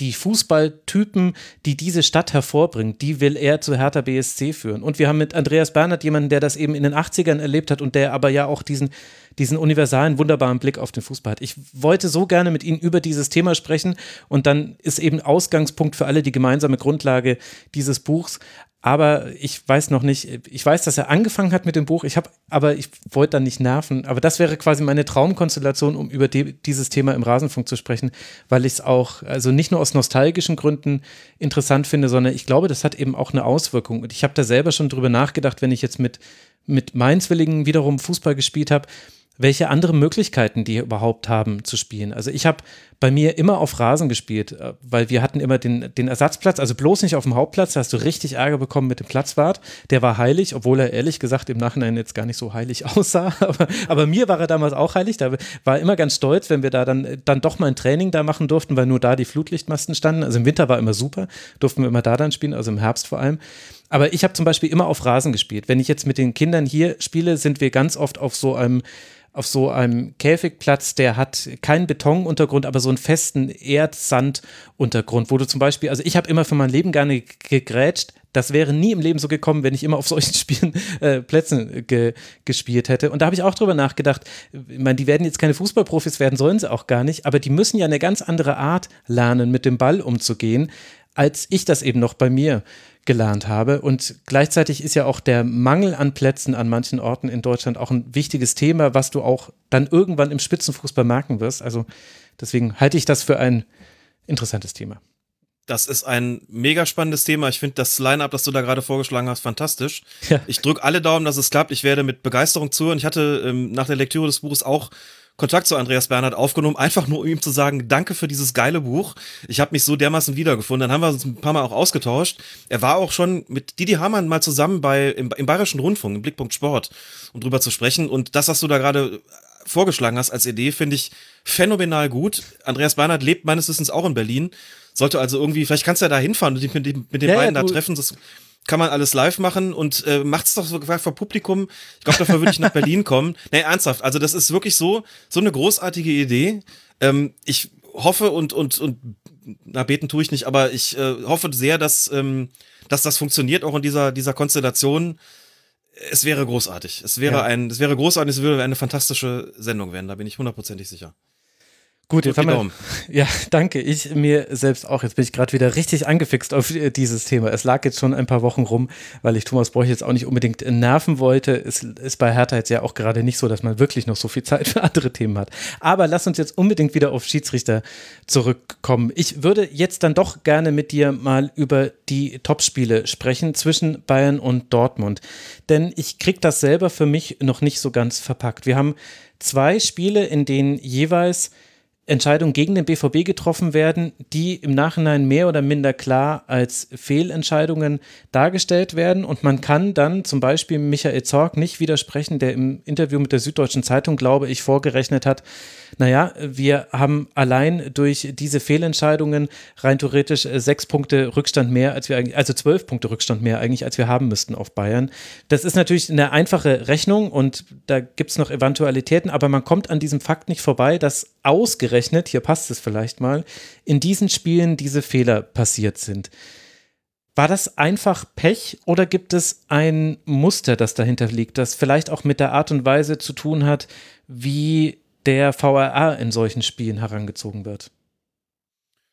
die Fußballtypen, die diese Stadt hervorbringt, die will er zu Hertha BSC führen. Und wir haben mit Andreas Bernhard jemanden, der das eben in den 80ern erlebt hat und der aber ja auch diesen, diesen universalen, wunderbaren Blick auf den Fußball hat. Ich wollte so gerne mit Ihnen über dieses Thema sprechen und dann ist eben Ausgangspunkt für alle die gemeinsame Grundlage dieses Buchs aber ich weiß noch nicht, ich weiß, dass er angefangen hat mit dem Buch, ich habe, aber ich wollte dann nicht nerven, aber das wäre quasi meine Traumkonstellation, um über die, dieses Thema im Rasenfunk zu sprechen, weil ich es auch, also nicht nur aus nostalgischen Gründen interessant finde, sondern ich glaube, das hat eben auch eine Auswirkung. Und ich habe da selber schon drüber nachgedacht, wenn ich jetzt mit, mit Mainzwillingen wiederum Fußball gespielt habe, welche anderen Möglichkeiten die überhaupt haben zu spielen. Also ich habe bei mir immer auf Rasen gespielt, äh, weil wir hatten immer den, den Ersatzplatz, also bloß nicht auf dem Hauptplatz, da hast du richtig Ärger bekommen mit dem Platzwart. Der war heilig, obwohl er ehrlich gesagt im Nachhinein jetzt gar nicht so heilig *laughs* aussah. Aber, aber mir war er damals auch heilig. Da war immer ganz stolz, wenn wir da dann, dann doch mal ein Training da machen durften, weil nur da die Flutlichtmasten standen. Also im Winter war immer super, durften wir immer da dann spielen, also im Herbst vor allem. Aber ich habe zum Beispiel immer auf Rasen gespielt. Wenn ich jetzt mit den Kindern hier spiele, sind wir ganz oft auf so einem auf so einem Käfigplatz, der hat keinen Betonuntergrund, aber so einen festen Erdsanduntergrund, wo du zum Beispiel, also ich habe immer für mein Leben gerne gegrätscht, das wäre nie im Leben so gekommen, wenn ich immer auf solchen *laughs* Spielen, äh, Plätzen ge, gespielt hätte. Und da habe ich auch drüber nachgedacht, ich meine, die werden jetzt keine Fußballprofis werden, sollen sie auch gar nicht, aber die müssen ja eine ganz andere Art lernen, mit dem Ball umzugehen, als ich das eben noch bei mir gelernt habe. Und gleichzeitig ist ja auch der Mangel an Plätzen an manchen Orten in Deutschland auch ein wichtiges Thema, was du auch dann irgendwann im Spitzenfußball merken wirst. Also deswegen halte ich das für ein interessantes Thema. Das ist ein mega spannendes Thema. Ich finde das Line-up, das du da gerade vorgeschlagen hast, fantastisch. Ja. Ich drücke alle Daumen, dass es klappt. Ich werde mit Begeisterung zuhören. Ich hatte ähm, nach der Lektüre des Buches auch Kontakt zu Andreas Bernhard aufgenommen, einfach nur um ihm zu sagen, danke für dieses geile Buch. Ich habe mich so dermaßen wiedergefunden. Dann haben wir uns ein paar Mal auch ausgetauscht. Er war auch schon mit Didi Hamann mal zusammen bei im, im Bayerischen Rundfunk, im Blickpunkt Sport, um drüber zu sprechen. Und das, was du da gerade vorgeschlagen hast als Idee, finde ich phänomenal gut. Andreas Bernhard lebt meines Wissens auch in Berlin. Sollte also irgendwie, vielleicht kannst du ja da hinfahren und dich mit, mit den ja, beiden ja, da treffen. Das kann man alles live machen und äh, macht's doch sogar vor Publikum. Ich glaube, dafür würde ich nach Berlin kommen. *laughs* Nee, ernsthaft. Also das ist wirklich so, so eine großartige Idee. Ähm, ich hoffe und, und, und, na, beten tue ich nicht, aber ich äh, hoffe sehr, dass, ähm, dass das funktioniert, auch in dieser, dieser Konstellation. Es wäre großartig. Es wäre ja. ein, es wäre großartig, es würde eine fantastische Sendung werden, da bin ich hundertprozentig sicher. Gut, jetzt haben wir. *laughs* Ja, danke. Ich mir selbst auch. Jetzt bin ich gerade wieder richtig angefixt auf äh, dieses Thema. Es lag jetzt schon ein paar Wochen rum, weil ich Thomas Bräuch jetzt auch nicht unbedingt nerven wollte. Es ist bei Hertha jetzt ja auch gerade nicht so, dass man wirklich noch so viel *laughs* Zeit für andere Themen hat. Aber lass uns jetzt unbedingt wieder auf Schiedsrichter zurückkommen. Ich würde jetzt dann doch gerne mit dir mal über die Topspiele sprechen zwischen Bayern und Dortmund. Denn ich kriege das selber für mich noch nicht so ganz verpackt. Wir haben zwei Spiele, in denen jeweils Entscheidungen gegen den BVB getroffen werden, die im Nachhinein mehr oder minder klar als Fehlentscheidungen dargestellt werden. Und man kann dann zum Beispiel Michael Zorg nicht widersprechen, der im Interview mit der Süddeutschen Zeitung, glaube ich, vorgerechnet hat, naja, wir haben allein durch diese Fehlentscheidungen rein theoretisch sechs Punkte Rückstand mehr, als wir eigentlich, also zwölf Punkte Rückstand mehr eigentlich, als wir haben müssten auf Bayern. Das ist natürlich eine einfache Rechnung und da gibt es noch Eventualitäten, aber man kommt an diesem Fakt nicht vorbei, dass ausgerechnet, hier passt es vielleicht mal, in diesen Spielen diese Fehler passiert sind. War das einfach Pech oder gibt es ein Muster, das dahinter liegt, das vielleicht auch mit der Art und Weise zu tun hat, wie der VRA in solchen Spielen herangezogen wird?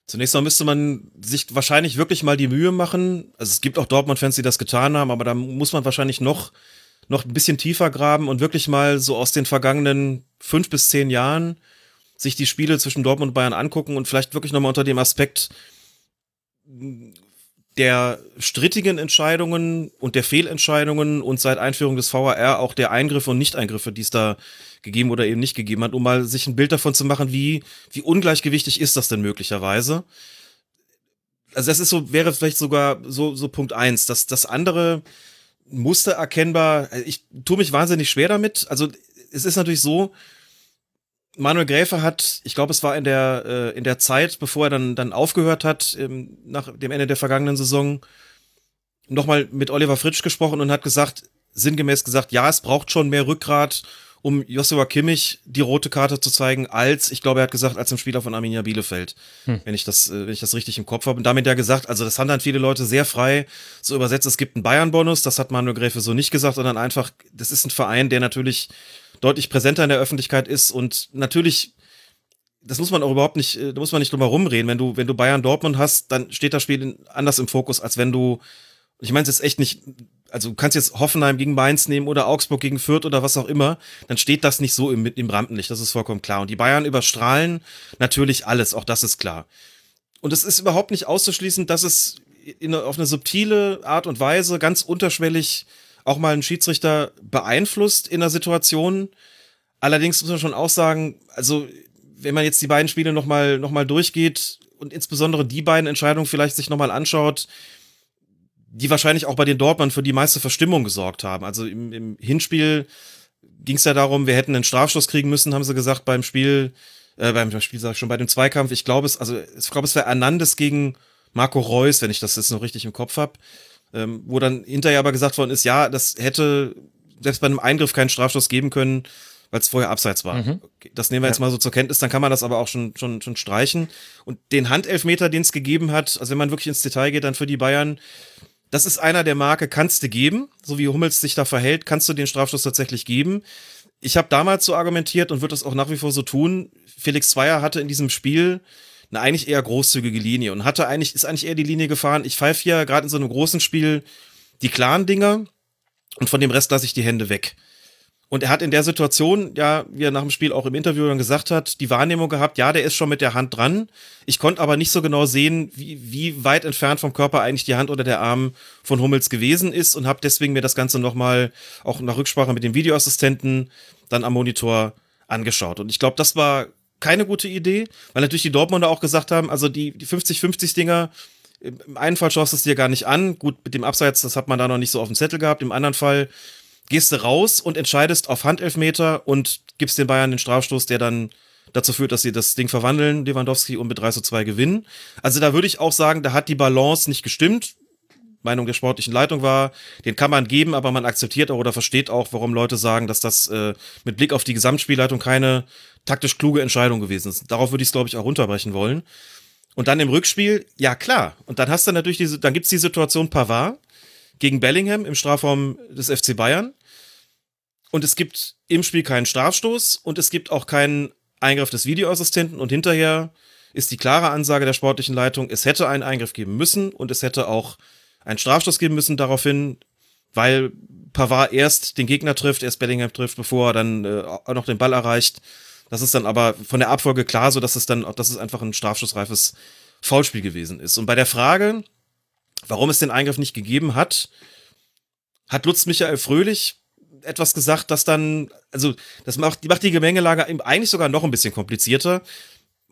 Zunächst mal müsste man sich wahrscheinlich wirklich mal die Mühe machen. Also es gibt auch Dortmund-Fans, die das getan haben, aber da muss man wahrscheinlich noch, noch ein bisschen tiefer graben und wirklich mal so aus den vergangenen fünf bis zehn Jahren sich die Spiele zwischen Dortmund und Bayern angucken und vielleicht wirklich nochmal unter dem Aspekt der strittigen Entscheidungen und der Fehlentscheidungen und seit Einführung des VAR auch der Eingriffe und Nicht-Eingriffe, die es da gegeben oder eben nicht gegeben hat, um mal sich ein Bild davon zu machen, wie, wie ungleichgewichtig ist das denn möglicherweise. Also das ist so, wäre vielleicht sogar so, so Punkt eins. dass das andere Muster erkennbar, ich tue mich wahnsinnig schwer damit. Also es ist natürlich so, Manuel Gräfe hat, ich glaube, es war in der, äh, in der Zeit, bevor er dann, dann aufgehört hat, ähm, nach dem Ende der vergangenen Saison, nochmal mit Oliver Fritsch gesprochen und hat gesagt, sinngemäß gesagt, ja, es braucht schon mehr Rückgrat, um Joshua Kimmich die rote Karte zu zeigen, als, ich glaube, er hat gesagt, als im Spieler von Arminia Bielefeld, hm. wenn ich das, äh, wenn ich das richtig im Kopf habe. Und damit ja gesagt, also das haben dann viele Leute sehr frei so übersetzt, es gibt einen Bayern-Bonus, das hat Manuel Gräfe so nicht gesagt, sondern einfach, das ist ein Verein, der natürlich deutlich präsenter in der Öffentlichkeit ist und natürlich das muss man auch überhaupt nicht, äh, da muss man nicht drum herum reden. Wenn du, wenn du Bayern Dortmund hast, dann steht das Spiel anders im Fokus, als wenn du, ich meine es jetzt echt nicht also du kannst jetzt Hoffenheim gegen Mainz nehmen oder Augsburg gegen Fürth oder was auch immer, dann steht das nicht so im, im Rampenlicht, das ist vollkommen klar. Und die Bayern überstrahlen natürlich alles, auch das ist klar. Und es ist überhaupt nicht auszuschließen, dass es in, auf eine subtile Art und Weise ganz unterschwellig auch mal einen Schiedsrichter beeinflusst in der Situation. Allerdings muss man schon auch sagen, also wenn man jetzt die beiden Spiele nochmal noch mal durchgeht und insbesondere die beiden Entscheidungen vielleicht sich nochmal anschaut, die wahrscheinlich auch bei den Dortmund für die meiste Verstimmung gesorgt haben. Also im, im Hinspiel ging es ja darum, wir hätten einen Strafstoß kriegen müssen, haben sie gesagt, beim Spiel, äh, beim Spiel sag ich schon, bei dem Zweikampf. Ich glaube es, also ich glaube, es wäre Hernandez gegen Marco Reus, wenn ich das jetzt noch richtig im Kopf habe. Ähm, wo dann hinterher aber gesagt worden ist, ja, das hätte selbst bei einem Eingriff keinen Strafstoß geben können, weil es vorher abseits war. Mhm. Okay, das nehmen wir ja. jetzt mal so zur Kenntnis, dann kann man das aber auch schon, schon, schon streichen. Und den Handelfmeter, den es gegeben hat, also wenn man wirklich ins Detail geht, dann für die Bayern, das ist einer der Marke, kannst du geben, so wie Hummels sich da verhält, kannst du den Strafstoß tatsächlich geben. Ich habe damals so argumentiert und würde das auch nach wie vor so tun. Felix Zweier hatte in diesem Spiel eine eigentlich eher großzügige Linie und hatte eigentlich, ist eigentlich eher die Linie gefahren. Ich pfeife ja gerade in so einem großen Spiel die klaren Dinger und von dem Rest lasse ich die Hände weg. Und er hat in der Situation, ja, wie er nach dem Spiel auch im Interview dann gesagt hat, die Wahrnehmung gehabt, ja, der ist schon mit der Hand dran. Ich konnte aber nicht so genau sehen, wie, wie weit entfernt vom Körper eigentlich die Hand oder der Arm von Hummels gewesen ist und habe deswegen mir das Ganze nochmal, auch nach Rücksprache mit dem Videoassistenten, dann am Monitor angeschaut. Und ich glaube, das war keine gute Idee, weil natürlich die Dortmunder auch gesagt haben, also die, die 50-50-Dinger, im einen Fall schaust du es dir gar nicht an. Gut, mit dem Abseits, das hat man da noch nicht so auf dem Zettel gehabt. Im anderen Fall gehst du raus und entscheidest auf Handelfmeter und gibst den Bayern den Strafstoß, der dann dazu führt, dass sie das Ding verwandeln, Lewandowski, und mit 3 zu 2 gewinnen. Also da würde ich auch sagen, da hat die Balance nicht gestimmt. Meinung der sportlichen Leitung war, den kann man geben, aber man akzeptiert auch oder versteht auch, warum Leute sagen, dass das äh, mit Blick auf die Gesamtspielleitung keine taktisch kluge Entscheidung gewesen ist. Darauf würde ich es, glaube ich, auch runterbrechen wollen. Und dann im Rückspiel, ja klar. Und dann hast du natürlich diese, dann gibt's die Situation Pavard gegen Bellingham im Strafraum des FC Bayern. Und es gibt im Spiel keinen Strafstoß und es gibt auch keinen Eingriff des Videoassistenten und hinterher ist die klare Ansage der sportlichen Leitung, es hätte einen Eingriff geben müssen und es hätte auch einen Strafstoß geben müssen daraufhin, weil Pavard erst den Gegner trifft, erst Bellingham trifft, bevor er dann äh, auch noch den Ball erreicht. Das ist dann aber von der Abfolge klar, so dass es dann, dass es einfach ein strafstoßreifes Foulspiel gewesen ist. Und bei der Frage, warum es den Eingriff nicht gegeben hat, hat Lutz Michael Fröhlich etwas gesagt, das dann, also das macht, macht die Gemengelage eigentlich sogar noch ein bisschen komplizierter.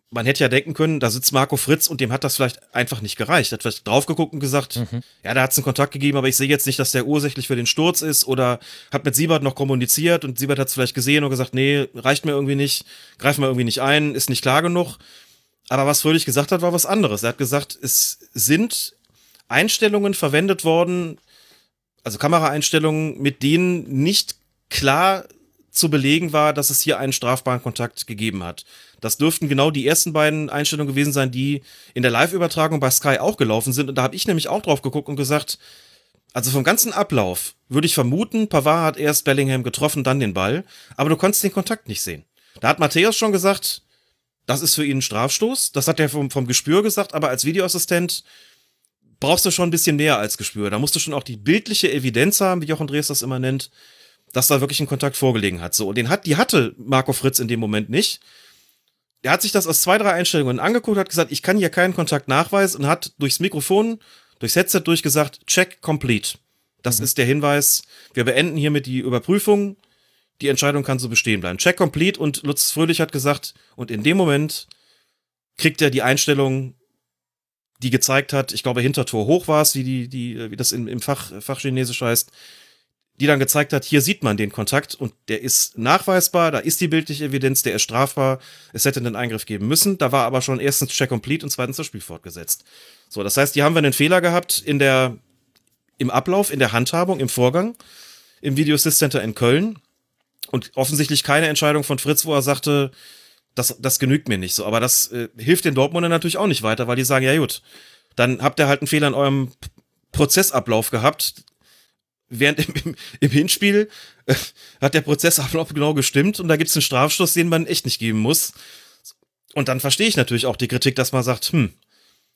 Man hätte ja denken können, da sitzt Marco Fritz und dem hat das vielleicht einfach nicht gereicht. Hat vielleicht drauf geguckt und gesagt, mhm. ja, da hat es einen Kontakt gegeben, aber ich sehe jetzt nicht, dass der ursächlich für den Sturz ist oder hat mit Siebert noch kommuniziert und Siebert hat es vielleicht gesehen und gesagt, nee, reicht mir irgendwie nicht, greift mir irgendwie nicht ein, ist nicht klar genug. Aber was Fröhlich gesagt hat, war was anderes. Er hat gesagt, es sind Einstellungen verwendet worden, also Kameraeinstellungen, mit denen nicht klar zu belegen war, dass es hier einen strafbaren Kontakt gegeben hat. Das dürften genau die ersten beiden Einstellungen gewesen sein, die in der Live-Übertragung bei Sky auch gelaufen sind. Und da habe ich nämlich auch drauf geguckt und gesagt, also vom ganzen Ablauf würde ich vermuten, Pavard hat erst Bellingham getroffen, dann den Ball, aber du konntest den Kontakt nicht sehen. Da hat Matthäus schon gesagt, das ist für ihn ein Strafstoß. Das hat er vom, vom Gespür gesagt, aber als Videoassistent brauchst du schon ein bisschen mehr als Gespür. Da musst du schon auch die bildliche Evidenz haben, wie Jochen Drees das immer nennt, dass da wirklich ein Kontakt vorgelegen hat. So, und den hat, die hatte Marco Fritz in dem Moment nicht. Der hat sich das aus zwei, drei Einstellungen angeguckt, hat gesagt, ich kann hier keinen Kontakt nachweisen und hat durchs Mikrofon, durchs Headset durchgesagt, check complete. Das mhm. ist der Hinweis. Wir beenden hiermit die Überprüfung. Die Entscheidung kann so bestehen bleiben. Check complete und Lutz Fröhlich hat gesagt, und in dem Moment kriegt er die Einstellung, die gezeigt hat, ich glaube, Hintertor hoch war es, wie, die, die, wie das in, im Fach, Fachchinesisch heißt, die dann gezeigt hat, hier sieht man den Kontakt und der ist nachweisbar, da ist die bildliche Evidenz, der ist strafbar, es hätte einen Eingriff geben müssen, da war aber schon erstens Check Complete und zweitens das Spiel fortgesetzt. So, das heißt, hier haben wir einen Fehler gehabt in der, im Ablauf, in der Handhabung, im Vorgang, im Video Assist Center in Köln. Und offensichtlich keine Entscheidung von Fritz, wo er sagte, das, das genügt mir nicht so. Aber das äh, hilft den Dortmundern natürlich auch nicht weiter, weil die sagen, ja gut, dann habt ihr halt einen Fehler in eurem Prozessablauf gehabt. Während im, im Hinspiel äh, hat der Prozessablauf genau gestimmt und da gibt es einen Strafstoß, den man echt nicht geben muss. Und dann verstehe ich natürlich auch die Kritik, dass man sagt, hm,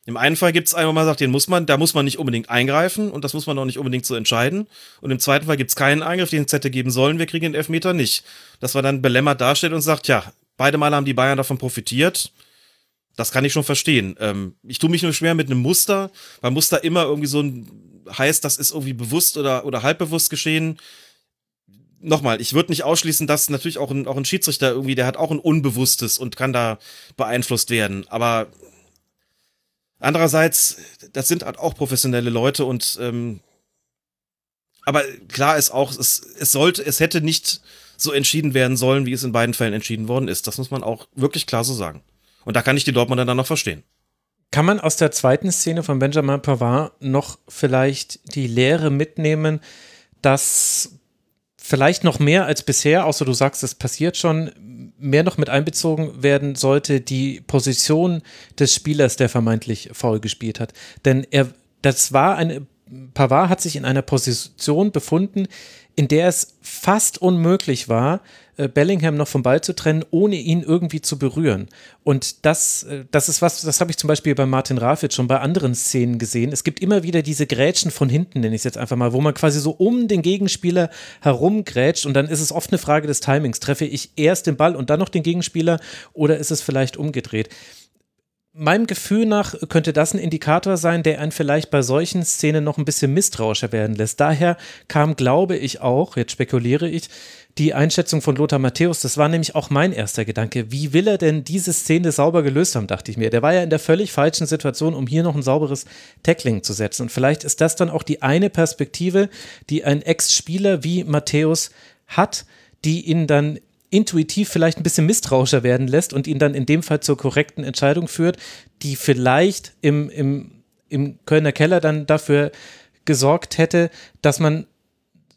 im einen Fall gibt es einen, wo man sagt, den muss man, da muss man nicht unbedingt eingreifen und das muss man auch nicht unbedingt so entscheiden. Und im zweiten Fall gibt es keinen Eingriff, den es hätte geben sollen, wir kriegen den Elfmeter nicht. Dass man dann belämmert dasteht und sagt, ja, beide Male haben die Bayern davon profitiert. Das kann ich schon verstehen. Ähm, ich tue mich nur schwer mit einem Muster, weil Muster immer irgendwie so ein heißt, das ist irgendwie bewusst oder, oder halbbewusst geschehen nochmal, ich würde nicht ausschließen, dass natürlich auch ein, auch ein Schiedsrichter irgendwie, der hat auch ein Unbewusstes und kann da beeinflusst werden. Aber andererseits, das sind halt auch professionelle Leute und ähm, aber klar ist auch, es, es sollte, es hätte nicht so entschieden werden sollen, wie es in beiden Fällen entschieden worden ist. Das muss man auch wirklich klar so sagen. Und da kann ich die Dortmunder dann noch verstehen. Kann man aus der zweiten Szene von Benjamin Pavard noch vielleicht die Lehre mitnehmen, dass vielleicht noch mehr als bisher, außer du sagst, es passiert schon, mehr noch mit einbezogen werden sollte, die Position des Spielers, der vermeintlich faul gespielt hat. Denn er, das war eine, Pavard hat sich in einer Position befunden, in der es fast unmöglich war, Bellingham noch vom Ball zu trennen, ohne ihn irgendwie zu berühren. Und das, äh, das ist was, das habe ich zum Beispiel bei Martin Rafitz schon bei anderen Szenen gesehen. Es gibt immer wieder diese Grätschen von hinten, nenne ich es jetzt einfach mal, wo man quasi so um den Gegenspieler herumgrätscht und dann ist es oft eine Frage des Timings. Treffe ich erst den Ball und dann noch den Gegenspieler oder ist es vielleicht umgedreht? Meinem Gefühl nach könnte das ein Indikator sein, der einen vielleicht bei solchen Szenen noch ein bisschen misstrauischer werden lässt. Daher kam, glaube ich auch, jetzt spekuliere ich, die Einschätzung von Lothar Matthäus, das war nämlich auch mein erster Gedanke. Wie will er denn diese Szene sauber gelöst haben, dachte ich mir. Der war ja in der völlig falschen Situation, um hier noch ein sauberes Tackling zu setzen. Und vielleicht ist das dann auch die eine Perspektive, die ein Ex-Spieler wie Matthäus hat, die ihn dann intuitiv vielleicht ein bisschen misstrauischer werden lässt und ihn dann in dem Fall zur korrekten Entscheidung führt, die vielleicht im, im, im Kölner Keller dann dafür gesorgt hätte, dass man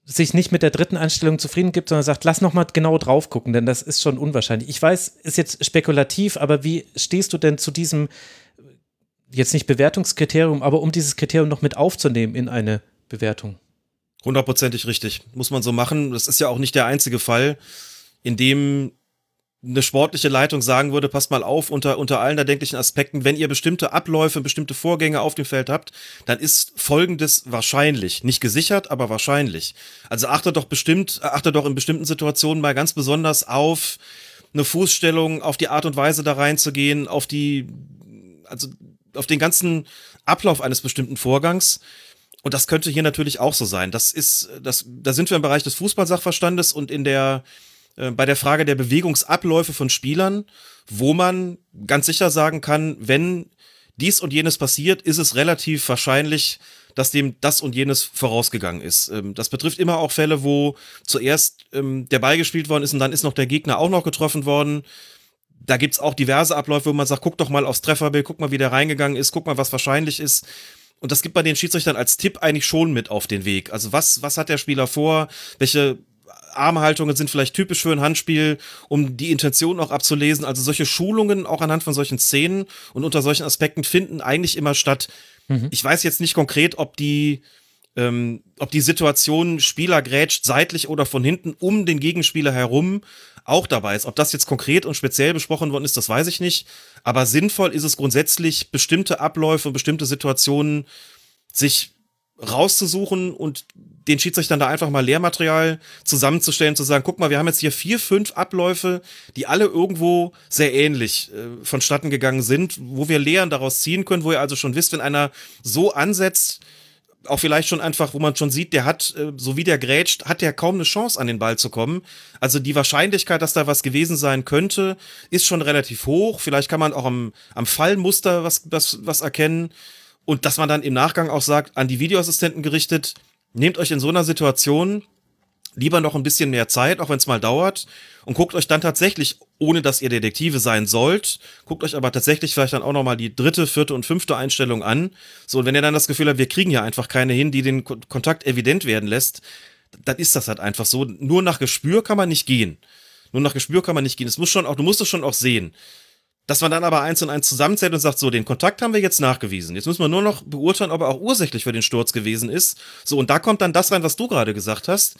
sich nicht mit der dritten Einstellung zufrieden gibt, sondern sagt, lass noch mal genau drauf gucken, denn das ist schon unwahrscheinlich. Ich weiß, ist jetzt spekulativ, aber wie stehst du denn zu diesem jetzt nicht Bewertungskriterium, aber um dieses Kriterium noch mit aufzunehmen in eine Bewertung? Hundertprozentig richtig. Muss man so machen. Das ist ja auch nicht der einzige Fall in dem eine sportliche Leitung sagen würde, passt mal auf, unter, unter allen erdenklichen Aspekten, wenn ihr bestimmte Abläufe, bestimmte Vorgänge auf dem Feld habt, dann ist folgendes wahrscheinlich. Nicht gesichert, aber wahrscheinlich. Also achtet doch bestimmt, achtet doch in bestimmten Situationen mal ganz besonders auf eine Fußstellung, auf die Art und Weise da reinzugehen, auf die, also auf den ganzen Ablauf eines bestimmten Vorgangs. Und das könnte hier natürlich auch so sein. Das ist, das, da sind wir im Bereich des Fußballsachverstandes und in der, äh, bei der Frage der Bewegungsabläufe von Spielern, wo man ganz sicher sagen kann, wenn dies und jenes passiert, ist es relativ wahrscheinlich, dass dem das und jenes vorausgegangen ist. Ähm, das betrifft immer auch Fälle, wo zuerst ähm, der Ball gespielt worden ist und dann ist noch der Gegner auch noch getroffen worden. Da gibt's auch diverse Abläufe, wo man sagt, guck doch mal aufs Trefferbild, guck mal, wie der reingegangen ist, guck mal, was wahrscheinlich ist. Und das gibt man den Schiedsrichtern als Tipp eigentlich schon mit auf den Weg. Also was, was hat der Spieler vor? Welche Armhaltungen sind vielleicht typisch für ein Handspiel, um die Intention auch abzulesen. Also solche Schulungen auch anhand von solchen Szenen und unter solchen Aspekten finden eigentlich immer statt. Mhm. Ich weiß jetzt nicht konkret, ob die, ähm, ob die Situation Spieler grätscht seitlich oder von hinten um den Gegenspieler herum auch dabei ist. Ob das jetzt konkret und speziell besprochen worden ist, das weiß ich nicht. Aber sinnvoll ist es grundsätzlich, bestimmte Abläufe und bestimmte Situationen sich rauszusuchen und den Schiedsrichtern da einfach mal Lehrmaterial zusammenzustellen, zu sagen, guck mal, wir haben jetzt hier vier, fünf Abläufe, die alle irgendwo sehr ähnlich äh, vonstatten gegangen sind, wo wir Lehren daraus ziehen können, wo ihr also schon wisst, wenn einer so ansetzt, auch vielleicht schon einfach, wo man schon sieht, der hat, äh, so wie der grätscht, hat der kaum eine Chance an den Ball zu kommen. Also die Wahrscheinlichkeit, dass da was gewesen sein könnte, ist schon relativ hoch. Vielleicht kann man auch am, am Fallmuster was, was, was erkennen. Und dass man dann im Nachgang auch sagt, an die Videoassistenten gerichtet, nehmt euch in so einer Situation lieber noch ein bisschen mehr Zeit, auch wenn es mal dauert, und guckt euch dann tatsächlich, ohne dass ihr Detektive sein sollt, guckt euch aber tatsächlich vielleicht dann auch nochmal die dritte, vierte und fünfte Einstellung an. So, und wenn ihr dann das Gefühl habt, wir kriegen ja einfach keine hin, die den Kontakt evident werden lässt, dann ist das halt einfach so. Nur nach Gespür kann man nicht gehen. Nur nach Gespür kann man nicht gehen. Es muss schon auch, du musst es schon auch sehen. Dass man dann aber eins und eins zusammenzählt und sagt, so, den Kontakt haben wir jetzt nachgewiesen. Jetzt müssen wir nur noch beurteilen, ob er auch ursächlich für den Sturz gewesen ist. So, und da kommt dann das rein, was du gerade gesagt hast.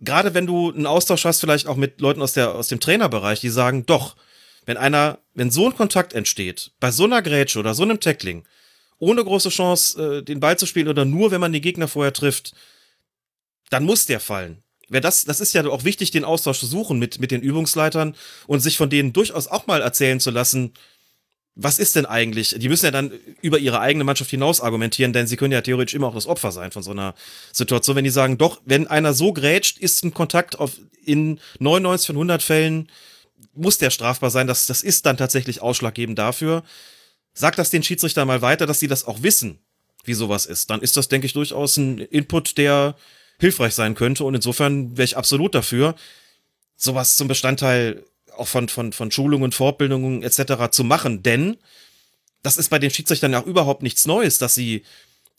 Gerade wenn du einen Austausch hast, vielleicht auch mit Leuten aus, der, aus dem Trainerbereich, die sagen, doch, wenn einer, wenn so ein Kontakt entsteht, bei so einer Grätsche oder so einem Tackling, ohne große Chance, äh, den Ball zu spielen oder nur, wenn man den Gegner vorher trifft, dann muss der fallen. Wer das, das ist ja auch wichtig, den Austausch zu suchen mit, mit den Übungsleitern und sich von denen durchaus auch mal erzählen zu lassen, was ist denn eigentlich? Die müssen ja dann über ihre eigene Mannschaft hinaus argumentieren, denn sie können ja theoretisch immer auch das Opfer sein von so einer Situation. Wenn die sagen, doch, wenn einer so grätscht, ist ein Kontakt auf, in 99 von 100 Fällen, muss der strafbar sein. Das, das ist dann tatsächlich ausschlaggebend dafür. Sagt das den Schiedsrichter mal weiter, dass sie das auch wissen, wie sowas ist. Dann ist das, denke ich, durchaus ein Input, der hilfreich sein könnte. Und insofern wäre ich absolut dafür, sowas zum Bestandteil auch von, von, von Schulungen, Fortbildungen etc. zu machen. Denn das ist bei den Schiedsrichtern auch überhaupt nichts Neues, dass sie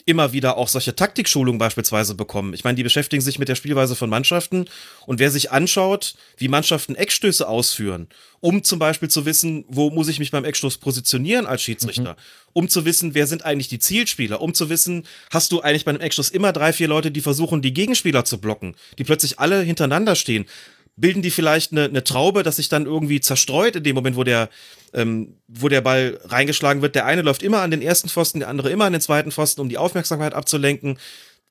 immer wieder auch solche Taktikschulungen beispielsweise bekommen. Ich meine, die beschäftigen sich mit der Spielweise von Mannschaften und wer sich anschaut, wie Mannschaften Eckstöße ausführen, um zum Beispiel zu wissen, wo muss ich mich beim Eckstoß positionieren als Schiedsrichter, mhm. um zu wissen, wer sind eigentlich die Zielspieler, um zu wissen, hast du eigentlich bei einem Eckstoß immer drei, vier Leute, die versuchen, die Gegenspieler zu blocken, die plötzlich alle hintereinander stehen bilden die vielleicht eine, eine Traube, dass sich dann irgendwie zerstreut in dem Moment, wo der, ähm, wo der Ball reingeschlagen wird. Der eine läuft immer an den ersten Pfosten, der andere immer an den zweiten Pfosten, um die Aufmerksamkeit abzulenken.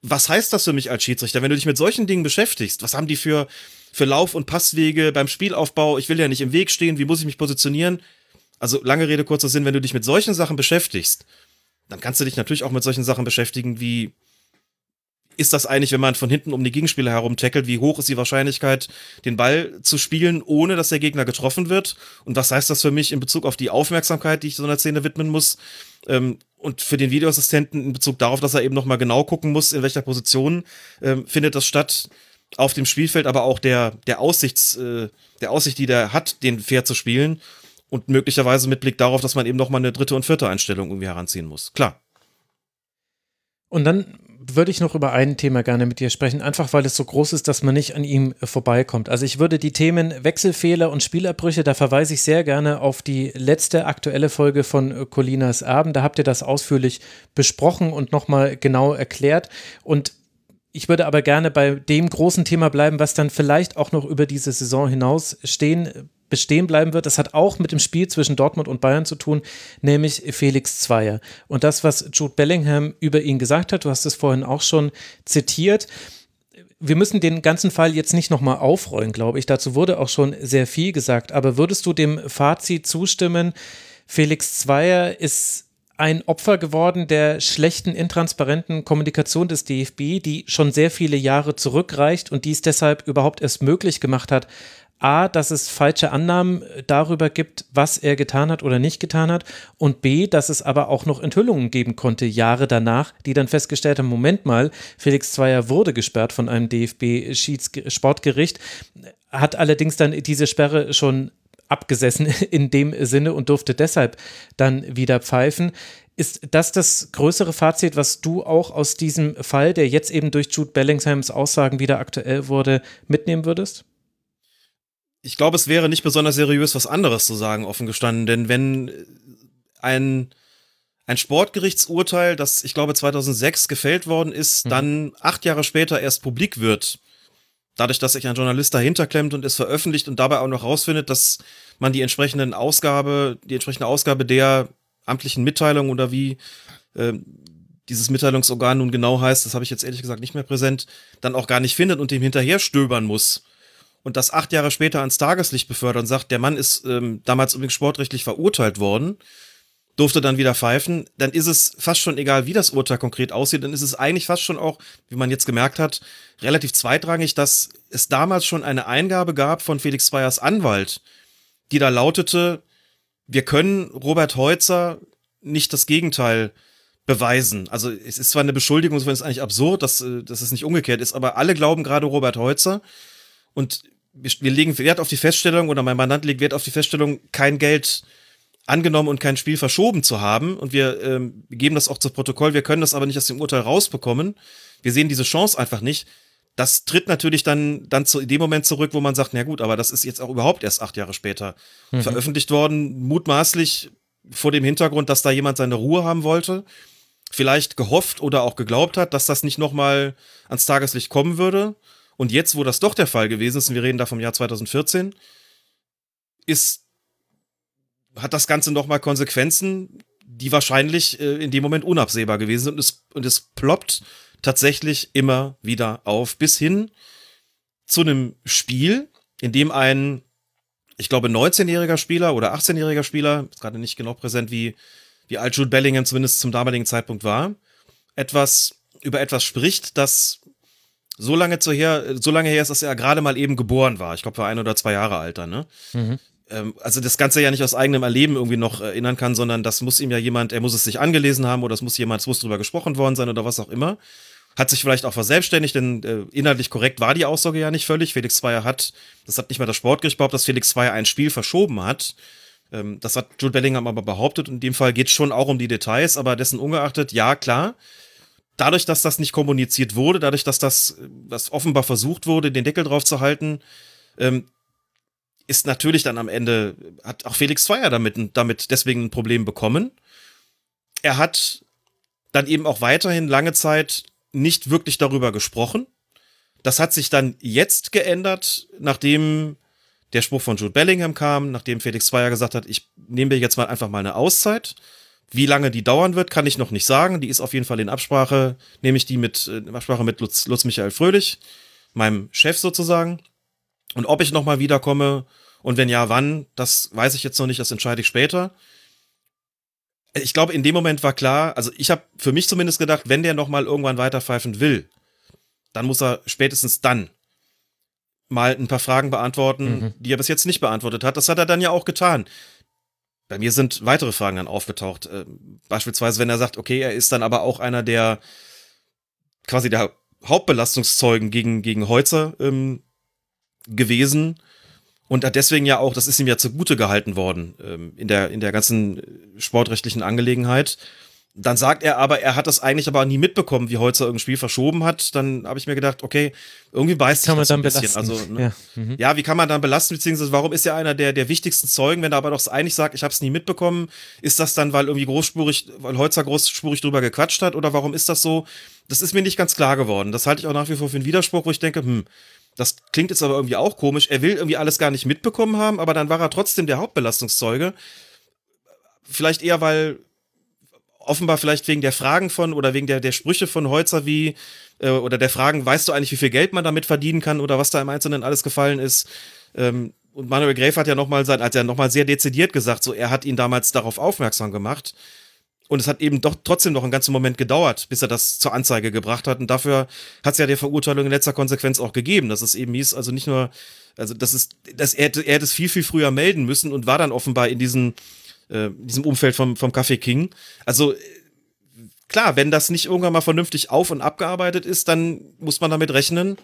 Was heißt das für mich als Schiedsrichter, wenn du dich mit solchen Dingen beschäftigst? Was haben die für, für Lauf- und Passwege beim Spielaufbau? Ich will ja nicht im Weg stehen, wie muss ich mich positionieren? Also lange Rede, kurzer Sinn, wenn du dich mit solchen Sachen beschäftigst, dann kannst du dich natürlich auch mit solchen Sachen beschäftigen wie ist das eigentlich, wenn man von hinten um die Gegenspieler herum tackelt, wie hoch ist die Wahrscheinlichkeit, den Ball zu spielen, ohne dass der Gegner getroffen wird? Und was heißt das für mich in Bezug auf die Aufmerksamkeit, die ich so einer Szene widmen muss? Ähm, und für den Videoassistenten in Bezug darauf, dass er eben nochmal genau gucken muss, in welcher Position ähm, findet das statt auf dem Spielfeld, aber auch der, der Aussichts, äh, der Aussicht, die der hat, den fair zu spielen. Und möglicherweise mit Blick darauf, dass man eben nochmal eine dritte und vierte Einstellung irgendwie heranziehen muss. Klar. Und dann würde ich noch über ein Thema gerne mit dir sprechen, einfach weil es so groß ist, dass man nicht an ihm vorbeikommt. Also ich würde die Themen Wechselfehler und Spielerbrüche, da verweise ich sehr gerne auf die letzte aktuelle Folge von Colinas Abend. Da habt ihr das ausführlich besprochen und nochmal genau erklärt. Und ich würde aber gerne bei dem großen Thema bleiben, was dann vielleicht auch noch über diese Saison hinaus stehen bestehen bleiben wird. Das hat auch mit dem Spiel zwischen Dortmund und Bayern zu tun, nämlich Felix Zweier. Und das, was Jude Bellingham über ihn gesagt hat, du hast es vorhin auch schon zitiert. Wir müssen den ganzen Fall jetzt nicht nochmal aufrollen, glaube ich. Dazu wurde auch schon sehr viel gesagt. Aber würdest du dem Fazit zustimmen, Felix Zweier ist ein Opfer geworden der schlechten, intransparenten Kommunikation des DFB, die schon sehr viele Jahre zurückreicht und die es deshalb überhaupt erst möglich gemacht hat, A, dass es falsche Annahmen darüber gibt, was er getan hat oder nicht getan hat. Und B, dass es aber auch noch Enthüllungen geben konnte, Jahre danach, die dann festgestellt haben, Moment mal, Felix Zweier wurde gesperrt von einem DFB-Sportgericht, hat allerdings dann diese Sperre schon abgesessen *laughs* in dem Sinne und durfte deshalb dann wieder pfeifen. Ist das das größere Fazit, was du auch aus diesem Fall, der jetzt eben durch Jude Bellinghams Aussagen wieder aktuell wurde, mitnehmen würdest? ich glaube, es wäre nicht besonders seriös, was anderes zu sagen, offen gestanden. Denn wenn ein, ein Sportgerichtsurteil, das ich glaube 2006 gefällt worden ist, mhm. dann acht Jahre später erst publik wird, dadurch, dass sich ein Journalist dahinter klemmt und es veröffentlicht und dabei auch noch rausfindet, dass man die entsprechenden Ausgabe, die entsprechende Ausgabe der amtlichen Mitteilung oder wie äh, dieses Mitteilungsorgan nun genau heißt, das habe ich jetzt ehrlich gesagt nicht mehr präsent, dann auch gar nicht findet und dem hinterher stöbern muss. Und das acht Jahre später ans Tageslicht befördert und sagt, der Mann ist ähm, damals übrigens sportrechtlich verurteilt worden, durfte dann wieder pfeifen, dann ist es fast schon egal, wie das Urteil konkret aussieht, dann ist es eigentlich fast schon auch, wie man jetzt gemerkt hat, relativ zweitrangig, dass es damals schon eine Eingabe gab von Felix Zweiers Anwalt, die da lautete, wir können Robert Heutzer nicht das Gegenteil beweisen. Also es ist zwar eine Beschuldigung, es ist eigentlich absurd, dass, äh, dass es nicht umgekehrt ist, aber alle glauben gerade Robert Heutzer. Und wir, wir legen Wert auf die Feststellung oder mein Mandant legt Wert auf die Feststellung, kein Geld angenommen und kein Spiel verschoben zu haben. Und wir, ähm, geben das auch zu Protokoll. Wir können das aber nicht aus dem Urteil rausbekommen. Wir sehen diese Chance einfach nicht. das tritt natürlich dann, dann zu dem Moment zurück, wo man sagt, na gut, aber das ist jetzt auch überhaupt erst acht Jahre später mhm. veröffentlicht worden, mutmaßlich vor dem Hintergrund, dass da jemand seine Ruhe haben wollte, vielleicht gehofft oder auch geglaubt hat, dass das nicht nochmal ans Tageslicht kommen würde. Und jetzt, wo das doch der Fall gewesen ist, und wir reden da vom Jahr 2014, ist, hat das Ganze nochmal Konsequenzen, die wahrscheinlich äh, in dem Moment unabsehbar gewesen sind. Und es, und es ploppt tatsächlich immer wieder auf, bis hin zu einem Spiel, in dem ein, ich glaube, 19-jähriger Spieler oder 18-jähriger Spieler, ist gerade nicht genau präsent, wie, wie alt Jude Bellingham zumindest zum damaligen Zeitpunkt war, etwas über etwas spricht, das so lange, zu her, so lange her ist, dass er gerade mal eben geboren war. Ich glaube, war ein oder zwei Jahre alt dann, ne? Mhm. Ähm, also das Ganze ja nicht aus eigenem Erleben irgendwie noch erinnern kann, sondern das muss ihm ja jemand, er muss es sich angelesen haben oder es muss jemand, es muss drüber gesprochen worden sein oder was auch immer. Hat sich vielleicht auch verselbstständigt, denn äh, inhaltlich korrekt war die Aussage ja nicht völlig. Felix Zweier hat, das hat nicht mal das Sportgericht behauptet, dass Felix Zweier ein Spiel verschoben hat. Ähm, das hat Jude Bellingham aber behauptet. In dem Fall geht es schon auch um die Details, aber dessen ungeachtet, ja, klar. Dadurch, dass das nicht kommuniziert wurde, dadurch, dass das was offenbar versucht wurde, den Deckel drauf zu halten, ähm, ist natürlich dann am Ende, hat auch Felix Zweier damit, damit deswegen ein Problem bekommen. Er hat dann eben auch weiterhin lange Zeit nicht wirklich darüber gesprochen. Das hat sich dann jetzt geändert, nachdem der Spruch von Jude Bellingham kam, nachdem Felix Zweier gesagt hat, ich nehme mir jetzt mal einfach mal eine Auszeit. Wie lange die dauern wird, kann ich noch nicht sagen. Die ist auf jeden Fall in Absprache, nehme ich die mit, in Absprache mit Lutz, Lutz Michael Fröhlich, meinem Chef sozusagen. Und ob ich nochmal wiederkomme und wenn ja, wann, das weiß ich jetzt noch nicht, das entscheide ich später. Ich glaube, in dem Moment war klar, also ich habe für mich zumindest gedacht, wenn der nochmal irgendwann weiterpfeifen will, dann muss er spätestens dann mal ein paar Fragen beantworten, mhm. die er bis jetzt nicht beantwortet hat. Das hat er dann ja auch getan. Bei mir sind weitere Fragen dann aufgetaucht. Äh, beispielsweise, wenn er sagt, okay, er ist dann aber auch einer der quasi der Hauptbelastungszeugen gegen, gegen Heutzer ähm, gewesen und hat deswegen ja auch, das ist ihm ja zugute gehalten worden ähm, in, der, in der ganzen sportrechtlichen Angelegenheit. Dann sagt er aber, er hat das eigentlich aber nie mitbekommen, wie Holzer irgendein Spiel verschoben hat. Dann habe ich mir gedacht, okay, irgendwie beißt sich kann das man ein dann bisschen. Belasten. Also, ne? ja. Mhm. ja. wie kann man dann belasten, beziehungsweise warum ist er einer der, der wichtigsten Zeugen, wenn er aber doch eigentlich sagt, ich habe es nie mitbekommen, ist das dann, weil irgendwie großspurig, weil Holzer großspurig drüber gequatscht hat oder warum ist das so? Das ist mir nicht ganz klar geworden. Das halte ich auch nach wie vor für einen Widerspruch, wo ich denke, hm, das klingt jetzt aber irgendwie auch komisch. Er will irgendwie alles gar nicht mitbekommen haben, aber dann war er trotzdem der Hauptbelastungszeuge. Vielleicht eher, weil offenbar vielleicht wegen der Fragen von oder wegen der, der Sprüche von Holzer wie äh, oder der Fragen, weißt du eigentlich, wie viel Geld man damit verdienen kann oder was da im Einzelnen alles gefallen ist. Ähm, und Manuel Gräf hat ja nochmal, hat ja nochmal sehr dezidiert gesagt, so er hat ihn damals darauf aufmerksam gemacht. Und es hat eben doch trotzdem noch einen ganzen Moment gedauert, bis er das zur Anzeige gebracht hat. Und dafür hat es ja der Verurteilung in letzter Konsequenz auch gegeben, dass es eben hieß, also nicht nur, also das ist, dass er, er hätte es viel, viel früher melden müssen und war dann offenbar in diesem, äh, diesem Umfeld vom, vom Café King. Also klar, wenn das nicht irgendwann mal vernünftig auf- und abgearbeitet ist, dann muss man damit rechnen,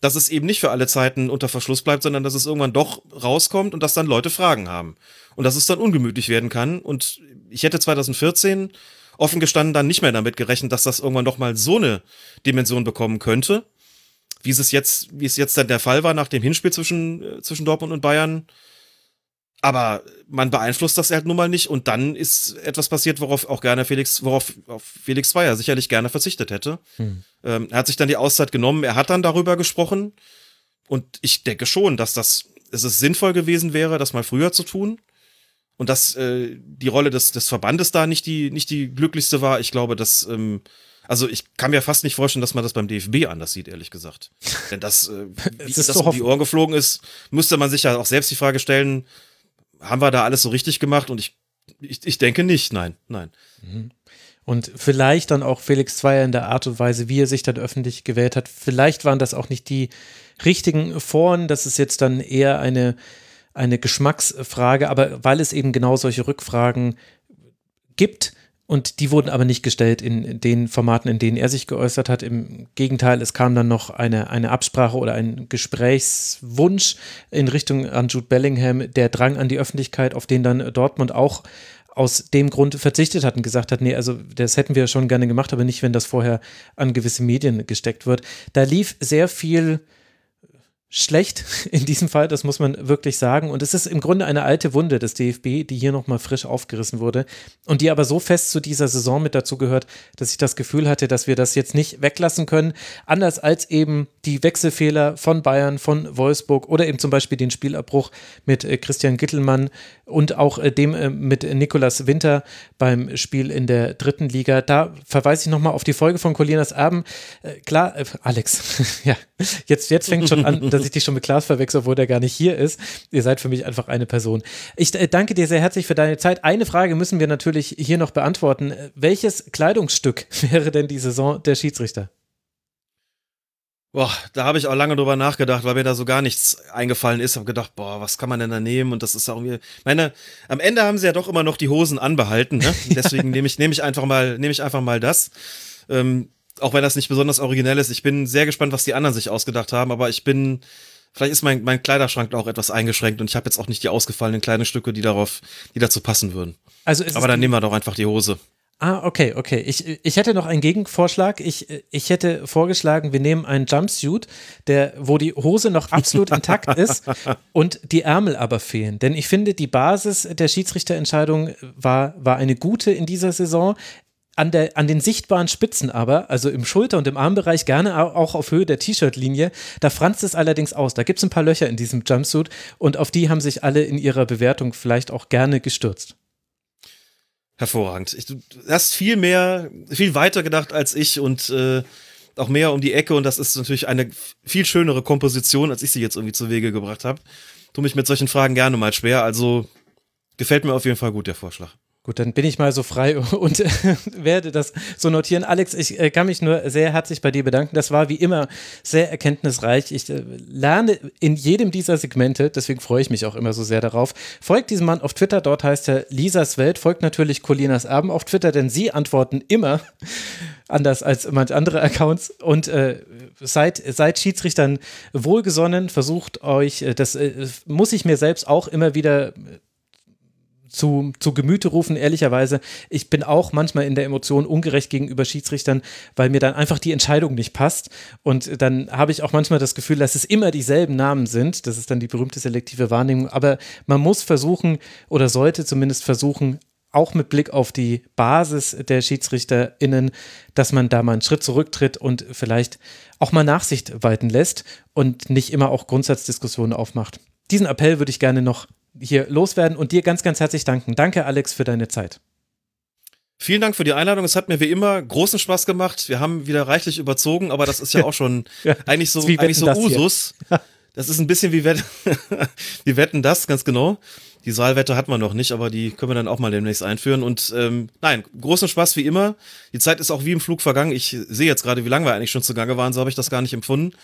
dass es eben nicht für alle Zeiten unter Verschluss bleibt, sondern dass es irgendwann doch rauskommt und dass dann Leute Fragen haben. Und dass es dann ungemütlich werden kann. Und ich hätte 2014 offen gestanden dann nicht mehr damit gerechnet, dass das irgendwann doch mal so eine Dimension bekommen könnte. Wie es jetzt, wie es jetzt dann der Fall war nach dem Hinspiel zwischen, äh, zwischen Dortmund und Bayern. Aber man beeinflusst das halt nun mal nicht. Und dann ist etwas passiert, worauf auch gerne Felix, worauf Felix Zweier sicherlich gerne verzichtet hätte. Hm. Ähm, er hat sich dann die Auszeit genommen. Er hat dann darüber gesprochen. Und ich denke schon, dass das, dass es sinnvoll gewesen wäre, das mal früher zu tun und dass äh, die Rolle des, des Verbandes da nicht die, nicht die glücklichste war. Ich glaube, dass, ähm, also ich kann mir fast nicht vorstellen, dass man das beim DFB anders sieht, ehrlich gesagt. *laughs* Denn das, äh, wie das so um die Ohren geflogen ist, müsste man sich ja auch selbst die Frage stellen, haben wir da alles so richtig gemacht? Und ich, ich, ich denke nicht, nein, nein. Mhm. Und vielleicht dann auch Felix Zweier in der Art und Weise, wie er sich dann öffentlich gewählt hat. Vielleicht waren das auch nicht die richtigen Foren. Das ist jetzt dann eher eine eine Geschmacksfrage, aber weil es eben genau solche Rückfragen gibt, und die wurden aber nicht gestellt in den Formaten, in denen er sich geäußert hat. Im Gegenteil, es kam dann noch eine, eine Absprache oder ein Gesprächswunsch in Richtung an Jude Bellingham, der Drang an die Öffentlichkeit, auf den dann Dortmund auch aus dem Grund verzichtet hat und gesagt hat, nee, also das hätten wir schon gerne gemacht, aber nicht, wenn das vorher an gewisse Medien gesteckt wird. Da lief sehr viel schlecht *laughs* in diesem Fall, das muss man wirklich sagen. Und es ist im Grunde eine alte Wunde des DFB, die hier nochmal frisch aufgerissen wurde und die aber so fest zu dieser Saison mit dazu gehört, dass ich das Gefühl hatte, dass wir das jetzt nicht weglassen können. Anders als eben die Wechselfehler von Bayern, von Wolfsburg oder eben zum Beispiel den Spielabbruch mit äh, Christian Gittelmann und auch äh, dem äh, mit Nikolas Winter beim Spiel in der dritten Liga. Da verweise ich nochmal auf die Folge von Colinas Erben. Klar, Alex, *laughs* ja, jetzt, jetzt fängt schon an, dass ich dich schon mit Klaas verwechsel, obwohl der gar nicht hier ist. Ihr seid für mich einfach eine Person. Ich äh, danke dir sehr herzlich für deine Zeit. Eine Frage müssen wir natürlich hier noch beantworten. Welches Kleidungsstück *laughs* wäre denn die Saison der Schiedsrichter? Boah, da habe ich auch lange drüber nachgedacht, weil mir da so gar nichts eingefallen ist. Habe gedacht, boah, was kann man denn da nehmen? Und das ist auch irgendwie. Meine, am Ende haben sie ja doch immer noch die Hosen anbehalten. Ne? *laughs* Deswegen nehme ich, nehme ich einfach mal, nehme ich einfach mal das. Ähm, auch wenn das nicht besonders originell ist. Ich bin sehr gespannt, was die anderen sich ausgedacht haben, aber ich bin, vielleicht ist mein, mein Kleiderschrank auch etwas eingeschränkt und ich habe jetzt auch nicht die ausgefallenen kleinen Stücke, die darauf, die dazu passen würden. Also aber dann nehmen wir doch einfach die Hose. Ah, okay, okay. Ich, ich hätte noch einen Gegenvorschlag. Ich, ich hätte vorgeschlagen, wir nehmen einen Jumpsuit, der, wo die Hose noch absolut intakt ist *laughs* und die Ärmel aber fehlen. Denn ich finde, die Basis der Schiedsrichterentscheidung war, war eine gute in dieser Saison an, der, an den sichtbaren Spitzen aber, also im Schulter- und im Armbereich, gerne auch auf Höhe der T-Shirt-Linie, da franzt es allerdings aus. Da gibt es ein paar Löcher in diesem Jumpsuit und auf die haben sich alle in ihrer Bewertung vielleicht auch gerne gestürzt. Hervorragend. Ich, du hast viel mehr, viel weiter gedacht als ich und äh, auch mehr um die Ecke und das ist natürlich eine viel schönere Komposition, als ich sie jetzt irgendwie zu Wege gebracht habe. Tu mich mit solchen Fragen gerne mal schwer, also gefällt mir auf jeden Fall gut der Vorschlag. Gut, dann bin ich mal so frei *laughs* und äh, werde das so notieren. Alex, ich äh, kann mich nur sehr herzlich bei dir bedanken. Das war wie immer sehr erkenntnisreich. Ich äh, lerne in jedem dieser Segmente, deswegen freue ich mich auch immer so sehr darauf. Folgt diesem Mann auf Twitter, dort heißt er Lisas Welt. Folgt natürlich Colinas Erben auf Twitter, denn sie antworten immer *laughs* anders als manche andere Accounts und äh, seid, seid Schiedsrichtern wohlgesonnen, versucht euch, das muss ich mir selbst auch immer wieder zu, zu Gemüte rufen, ehrlicherweise. Ich bin auch manchmal in der Emotion ungerecht gegenüber Schiedsrichtern, weil mir dann einfach die Entscheidung nicht passt. Und dann habe ich auch manchmal das Gefühl, dass es immer dieselben Namen sind. Das ist dann die berühmte selektive Wahrnehmung. Aber man muss versuchen oder sollte zumindest versuchen, auch mit Blick auf die Basis der SchiedsrichterInnen, dass man da mal einen Schritt zurücktritt und vielleicht auch mal Nachsicht walten lässt und nicht immer auch Grundsatzdiskussionen aufmacht. Diesen Appell würde ich gerne noch hier loswerden und dir ganz, ganz herzlich danken. Danke, Alex, für deine Zeit. Vielen Dank für die Einladung. Es hat mir wie immer großen Spaß gemacht. Wir haben wieder reichlich überzogen, aber das ist ja *laughs* auch schon ja, eigentlich so, eigentlich so Usus. *laughs* Das ist ein bisschen wie, Wett *laughs* wie Wetten das, ganz genau. Die Saalwette hat man noch nicht, aber die können wir dann auch mal demnächst einführen. Und ähm, nein, großen Spaß wie immer. Die Zeit ist auch wie im Flug vergangen. Ich sehe jetzt gerade, wie lange wir eigentlich schon zugange waren, so habe ich das gar nicht empfunden.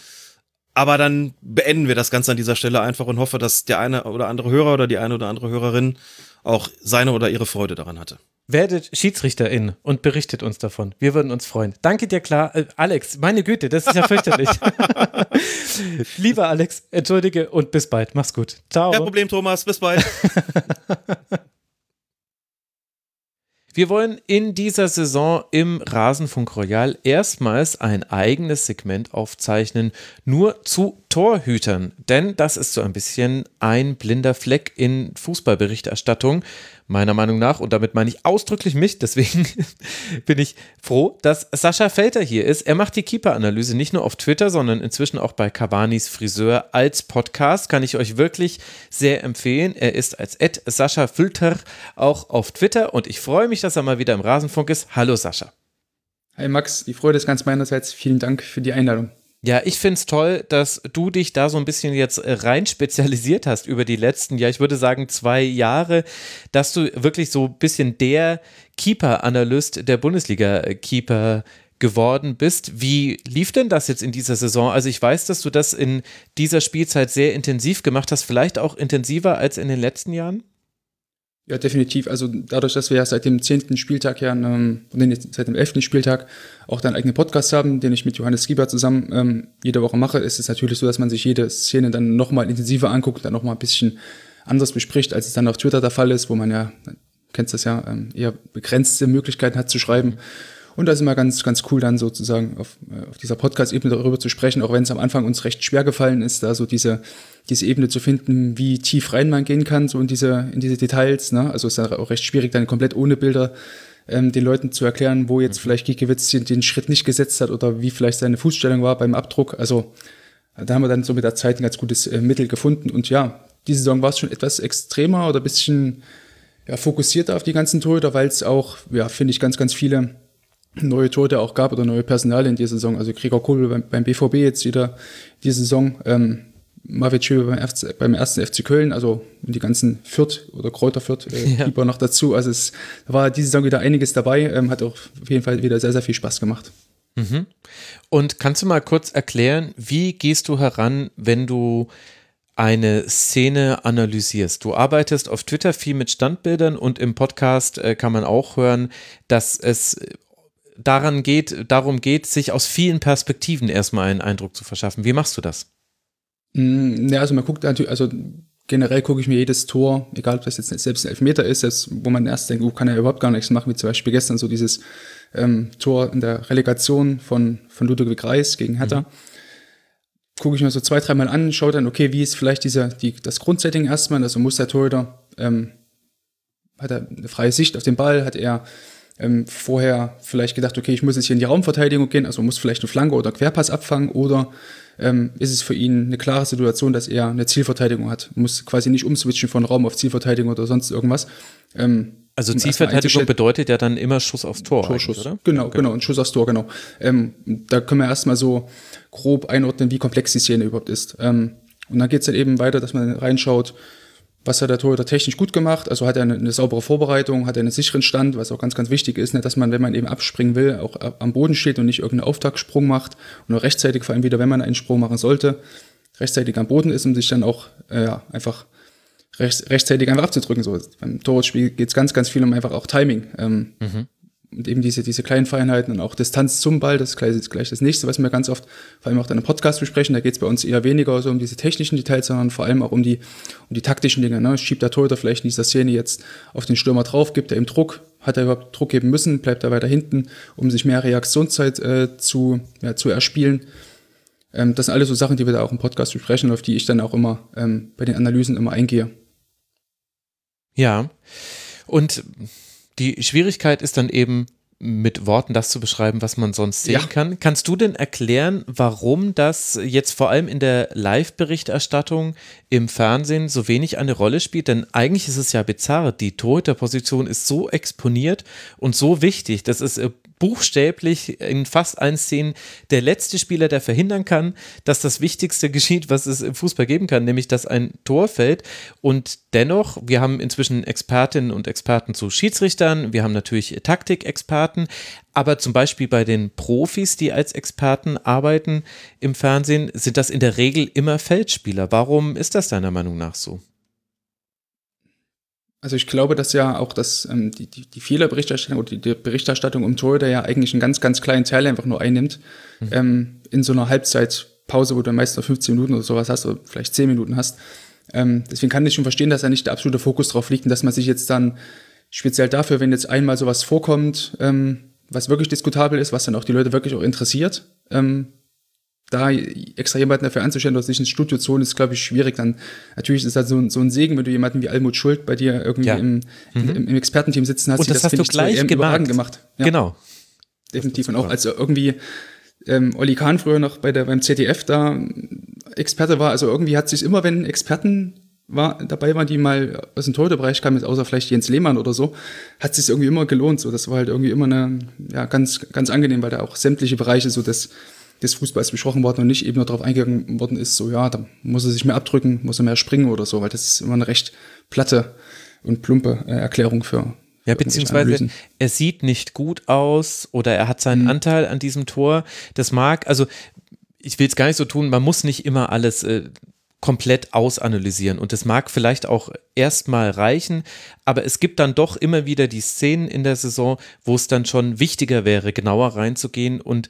Aber dann beenden wir das Ganze an dieser Stelle einfach und hoffe, dass der eine oder andere Hörer oder die eine oder andere Hörerin auch seine oder ihre Freude daran hatte. Werdet Schiedsrichterin und berichtet uns davon. Wir würden uns freuen. Danke dir, klar. Äh, Alex, meine Güte, das ist ja fürchterlich. *laughs* Lieber Alex, entschuldige und bis bald. Mach's gut. Ciao. Kein Problem, Thomas. Bis bald. *laughs* Wir wollen in dieser Saison im Rasenfunk Royal erstmals ein eigenes Segment aufzeichnen, nur zu Torhütern. Denn das ist so ein bisschen ein blinder Fleck in Fußballberichterstattung meiner Meinung nach. Und damit meine ich ausdrücklich mich. Deswegen *laughs* bin ich froh, dass Sascha Felter hier ist. Er macht die Keeper-Analyse nicht nur auf Twitter, sondern inzwischen auch bei Cavanis Friseur als Podcast. Kann ich euch wirklich sehr empfehlen. Er ist als Ed Sascha Filter auch auf Twitter und ich freue mich, dass er mal wieder im Rasenfunk ist. Hallo Sascha. Hi Max, die Freude ist ganz meinerseits. Vielen Dank für die Einladung. Ja, ich finde es toll, dass du dich da so ein bisschen jetzt äh, rein spezialisiert hast über die letzten, ja, ich würde sagen zwei Jahre, dass du wirklich so ein bisschen der Keeper-Analyst der Bundesliga-Keeper geworden bist. Wie lief denn das jetzt in dieser Saison? Also ich weiß, dass du das in dieser Spielzeit sehr intensiv gemacht hast, vielleicht auch intensiver als in den letzten Jahren? Ja, definitiv. Also dadurch, dass wir ja seit dem zehnten Spieltag ja, ähm, seit dem elften Spieltag auch deinen eigenen Podcast haben, den ich mit Johannes Gieber zusammen ähm, jede Woche mache, ist es natürlich so, dass man sich jede Szene dann nochmal intensiver anguckt, dann nochmal ein bisschen anders bespricht, als es dann auf Twitter der Fall ist, wo man ja kennst das ja, ähm, eher begrenzte Möglichkeiten hat zu schreiben. Und das ist immer ganz, ganz cool, dann sozusagen auf, äh, auf dieser Podcast-Ebene darüber zu sprechen, auch wenn es am Anfang uns recht schwer gefallen ist, da so diese, diese Ebene zu finden, wie tief rein man gehen kann, so in diese, in diese Details. Ne? Also ist ja auch recht schwierig, dann komplett ohne Bilder ähm, den Leuten zu erklären, wo jetzt vielleicht Giekewitz den, den Schritt nicht gesetzt hat oder wie vielleicht seine Fußstellung war beim Abdruck. Also da haben wir dann so mit der Zeit ein ganz gutes äh, Mittel gefunden. Und ja, diese Saison war es schon etwas extremer oder ein bisschen ja, fokussierter auf die ganzen Torhüter, weil es auch, ja, finde ich, ganz, ganz viele neue Torhüter auch gab oder neue Personal in dieser Saison. Also Gregor Kobel beim, beim BVB jetzt wieder diese Saison. Ähm, Marvin Schöbe beim, FC, beim ersten FC Köln, also die ganzen Fürth oder Kräuter Fürth äh, *laughs* ja. Keeper noch dazu. Also es war diese Saison wieder einiges dabei, ähm, hat auch auf jeden Fall wieder sehr, sehr viel Spaß gemacht. Mhm. Und kannst du mal kurz erklären, wie gehst du heran, wenn du eine Szene analysierst. Du arbeitest auf Twitter viel mit Standbildern und im Podcast äh, kann man auch hören, dass es daran geht, darum geht, sich aus vielen Perspektiven erstmal einen Eindruck zu verschaffen. Wie machst du das? Mm, ja, also man guckt natürlich, also generell gucke ich mir jedes Tor, egal ob das jetzt selbst ein Elfmeter ist, selbst, wo man erst denkt, oh, kann er überhaupt gar nichts machen, wie zum Beispiel gestern so dieses ähm, Tor in der Relegation von, von Ludwig Reis gegen Hertha. Mhm. Gucke ich mir so zwei, dreimal an, schaue dann, okay, wie ist vielleicht dieser, die, das Grundsetting erstmal, also muss der Torhüter, ähm, hat er eine freie Sicht auf den Ball, hat er ähm, vorher vielleicht gedacht, okay, ich muss jetzt hier in die Raumverteidigung gehen, also muss vielleicht eine Flanke oder Querpass abfangen oder ähm, ist es für ihn eine klare Situation, dass er eine Zielverteidigung hat. Muss quasi nicht umswitchen von Raum auf Zielverteidigung oder sonst irgendwas. Ähm, also Zielverteidigung bedeutet ja dann immer Schuss aufs Tor. Torschuss, oder? Genau, okay. genau, ein Schuss aufs Tor, genau. Ähm, da können wir erstmal so grob einordnen, wie komplex die Szene überhaupt ist. Ähm, und dann geht es dann eben weiter, dass man reinschaut, was hat der Torhüter technisch gut gemacht? Also hat er eine, eine, saubere Vorbereitung, hat er einen sicheren Stand, was auch ganz, ganz wichtig ist, ne, dass man, wenn man eben abspringen will, auch am Boden steht und nicht irgendeinen Auftaktsprung macht und nur rechtzeitig, vor allem wieder, wenn man einen Sprung machen sollte, rechtzeitig am Boden ist, um sich dann auch äh, einfach recht, rechtzeitig einfach abzudrücken. So, beim Torwartspiel geht es ganz, ganz viel um einfach auch Timing. Ähm, mhm und eben diese, diese kleinen Feinheiten und auch Distanz zum Ball, das ist gleich, gleich das nächste, was wir ganz oft, vor allem auch dann im Podcast besprechen. Da geht es bei uns eher weniger so um diese technischen Details, sondern vor allem auch um die, um die taktischen Dinge. Ne? Schiebt der Torhüter vielleicht in dieser Szene jetzt auf den Stürmer drauf, gibt er ihm Druck, hat er überhaupt Druck geben müssen, bleibt er weiter hinten, um sich mehr Reaktionszeit äh, zu, ja, zu erspielen. Ähm, das sind alles so Sachen, die wir da auch im Podcast besprechen, auf die ich dann auch immer ähm, bei den Analysen immer eingehe. Ja, und die Schwierigkeit ist dann eben, mit Worten das zu beschreiben, was man sonst sehen ja. kann. Kannst du denn erklären, warum das jetzt vor allem in der Live-Berichterstattung im Fernsehen so wenig eine Rolle spielt? Denn eigentlich ist es ja bizarr. Die Torhüterposition ist so exponiert und so wichtig. Das ist buchstäblich in fast allen Szenen der letzte Spieler, der verhindern kann, dass das Wichtigste geschieht, was es im Fußball geben kann, nämlich dass ein Tor fällt. Und dennoch, wir haben inzwischen Expertinnen und Experten zu Schiedsrichtern, wir haben natürlich Taktikexperten, aber zum Beispiel bei den Profis, die als Experten arbeiten im Fernsehen, sind das in der Regel immer Feldspieler. Warum ist das deiner Meinung nach so? Also ich glaube, dass ja auch das, ähm, die, die, die Fehlerberichterstattung oder die, die Berichterstattung um Torhüter ja eigentlich einen ganz, ganz kleinen Teil einfach nur einnimmt. Mhm. Ähm, in so einer Halbzeitpause, wo du meist nur 15 Minuten oder sowas hast oder vielleicht 10 Minuten hast. Ähm, deswegen kann ich schon verstehen, dass da nicht der absolute Fokus drauf liegt und dass man sich jetzt dann speziell dafür, wenn jetzt einmal sowas vorkommt, ähm, was wirklich diskutabel ist, was dann auch die Leute wirklich auch interessiert, ähm, da extra jemanden dafür anzustellen oder sich ins Studio zu holen, ist, glaube ich, schwierig. Dann natürlich ist das so, so ein Segen, wenn du jemanden wie Almut Schuld bei dir irgendwie ja. im, mhm. im, im, Expertenteam sitzen hast. Und das, das hast du gleich gemacht. gemacht. Ja. Genau. Definitiv. Und auch als irgendwie ähm, Olli Kahn früher noch bei der, beim ZDF da Experte war, also irgendwie hat sich immer, wenn Experten war, dabei waren, die mal aus dem Torhüterbereich kamen, außer vielleicht Jens Lehmann oder so, hat sich irgendwie immer gelohnt. So, das war halt irgendwie immer eine, ja, ganz, ganz angenehm, weil da auch sämtliche Bereiche so des des Fußballs besprochen worden und nicht eben nur darauf eingegangen worden ist, so ja, da muss er sich mehr abdrücken, muss er mehr springen oder so, weil das ist immer eine recht platte und plumpe äh, Erklärung für. Ja, beziehungsweise er sieht nicht gut aus oder er hat seinen mhm. Anteil an diesem Tor. Das mag, also ich will es gar nicht so tun, man muss nicht immer alles äh, komplett ausanalysieren. Und es mag vielleicht auch erstmal reichen, aber es gibt dann doch immer wieder die Szenen in der Saison, wo es dann schon wichtiger wäre, genauer reinzugehen und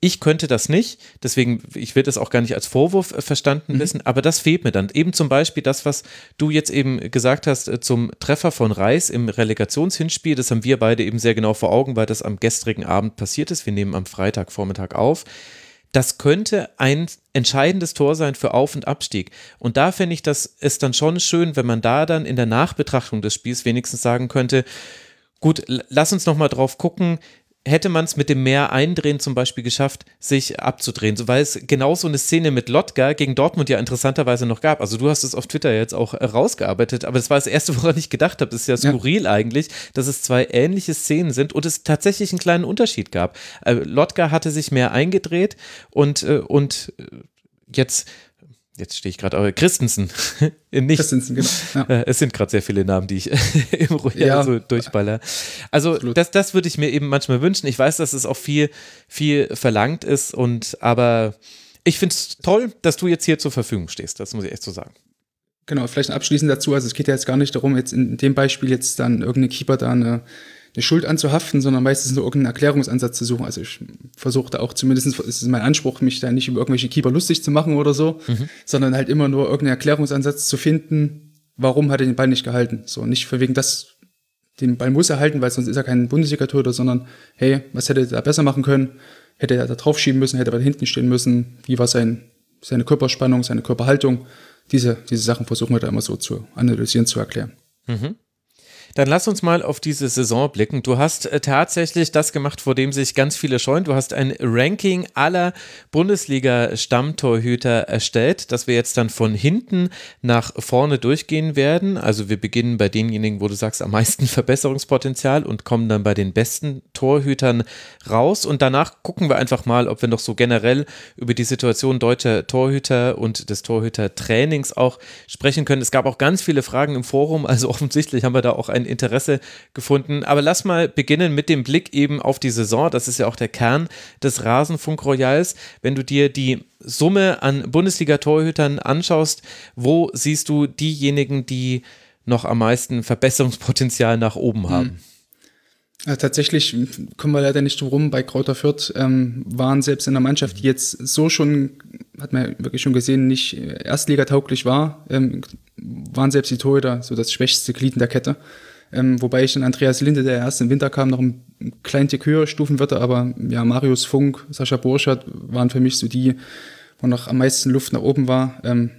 Ich könnte das nicht, deswegen, ich will das auch gar nicht als Vorwurf äh, verstanden Mhm. wissen, aber das fehlt mir dann. Eben zum Beispiel das, was du jetzt eben gesagt hast äh, zum Treffer von Reis im Relegationshinspiel, das haben wir beide eben sehr genau vor Augen, weil das am gestrigen Abend passiert ist. Wir nehmen am Freitagvormittag auf. Das könnte ein entscheidendes Tor sein für Auf- und Abstieg. Und da fände ich das ist dann schon schön, wenn man da dann in der Nachbetrachtung des Spiels wenigstens sagen könnte, gut, lass uns noch mal drauf gucken, hätte man es mit dem mehr Eindrehen zum Beispiel geschafft, sich abzudrehen. So, weil es genau so eine Szene mit Lotka gegen Dortmund ja interessanterweise noch gab. Also du hast es auf Twitter jetzt auch äh, rausgearbeitet, aber das war das erste, *laughs* woran ich gedacht habe. Das ist ja Ja. skurril eigentlich, dass es zwei ähnliche Szenen sind und es tatsächlich einen kleinen Unterschied gab. Äh, Lotka hatte sich mehr eingedreht und, äh, und jetzt Jetzt stehe ich gerade, Christensen. *laughs* Nicht, Christensen, genau. Ja. äh, Es sind gerade sehr viele Namen, die ich *laughs* im Royal Ja. so durchballer. Also Absolut. das, das würde ich mir eben manchmal wünschen. Ich weiß, dass es auch viel, viel verlangt ist und aber ich finde es toll, dass du jetzt hier zur Verfügung stehst. Das muss ich echt so sagen. Genau, vielleicht abschließend dazu, also es geht ja jetzt gar nicht darum, jetzt in dem Beispiel jetzt dann irgendeine Keeper da eine, eine Schuld anzuhaften, sondern meistens nur irgendeinen Erklärungsansatz zu suchen. Also ich versuche da auch zumindest, es ist mein Anspruch, mich da nicht über irgendwelche Keeper lustig zu machen oder so, sondern halt immer nur irgendeinen Erklärungsansatz zu finden, warum hat er den Ball nicht gehalten. So, nicht für wegen das, den Ball muss er halten, weil sonst ist er kein Bundesliga-Torhüter, sondern hey, was hätte er da besser machen können? Hätte er da drauf schieben müssen, hätte er da hinten stehen müssen? Wie war sein, seine Körperspannung, seine Körperhaltung? Diese, diese Sachen versuchen wir da immer so zu analysieren, zu erklären. Dann lass uns mal auf diese Saison blicken. Du hast äh, tatsächlich das gemacht, vor dem sich ganz viele scheuen. Du hast ein Ranking aller Bundesliga-Stammtorhüter erstellt, das wir jetzt dann von hinten nach vorne durchgehen werden. Also wir beginnen bei denjenigen, wo du sagst, am meisten *laughs* Verbesserungspotenzial und kommen dann bei den besten Torhütern raus. Und danach gucken wir einfach mal, ob wir noch so generell über die Situation deutscher Torhüter und des Torhütertrainings auch sprechen können. Es gab auch ganz viele Fragen im Forum, also *laughs* offensichtlich haben wir da auch ein Interesse gefunden. Aber lass mal beginnen mit dem Blick eben auf die Saison. Das ist ja auch der Kern des Rasenfunk Royals. Wenn du dir die Summe an Bundesliga-Torhütern anschaust, wo siehst du diejenigen, die noch am meisten Verbesserungspotenzial nach oben haben? Ja, tatsächlich kommen wir leider nicht drum rum. Bei Kräuter Fürth ähm, waren selbst in der Mannschaft, die jetzt so schon, hat man wirklich schon gesehen, nicht äh, erstligatauglich war, ähm, waren selbst die Torhüter so das schwächste Glied in der Kette. Ähm, wobei ich den Andreas Linde, der erst im Winter kam, noch einen kleinen Tick höher stufen würde, aber ja, Marius Funk, Sascha Burschert waren für mich so die, wo noch am meisten Luft nach oben war. Ähm,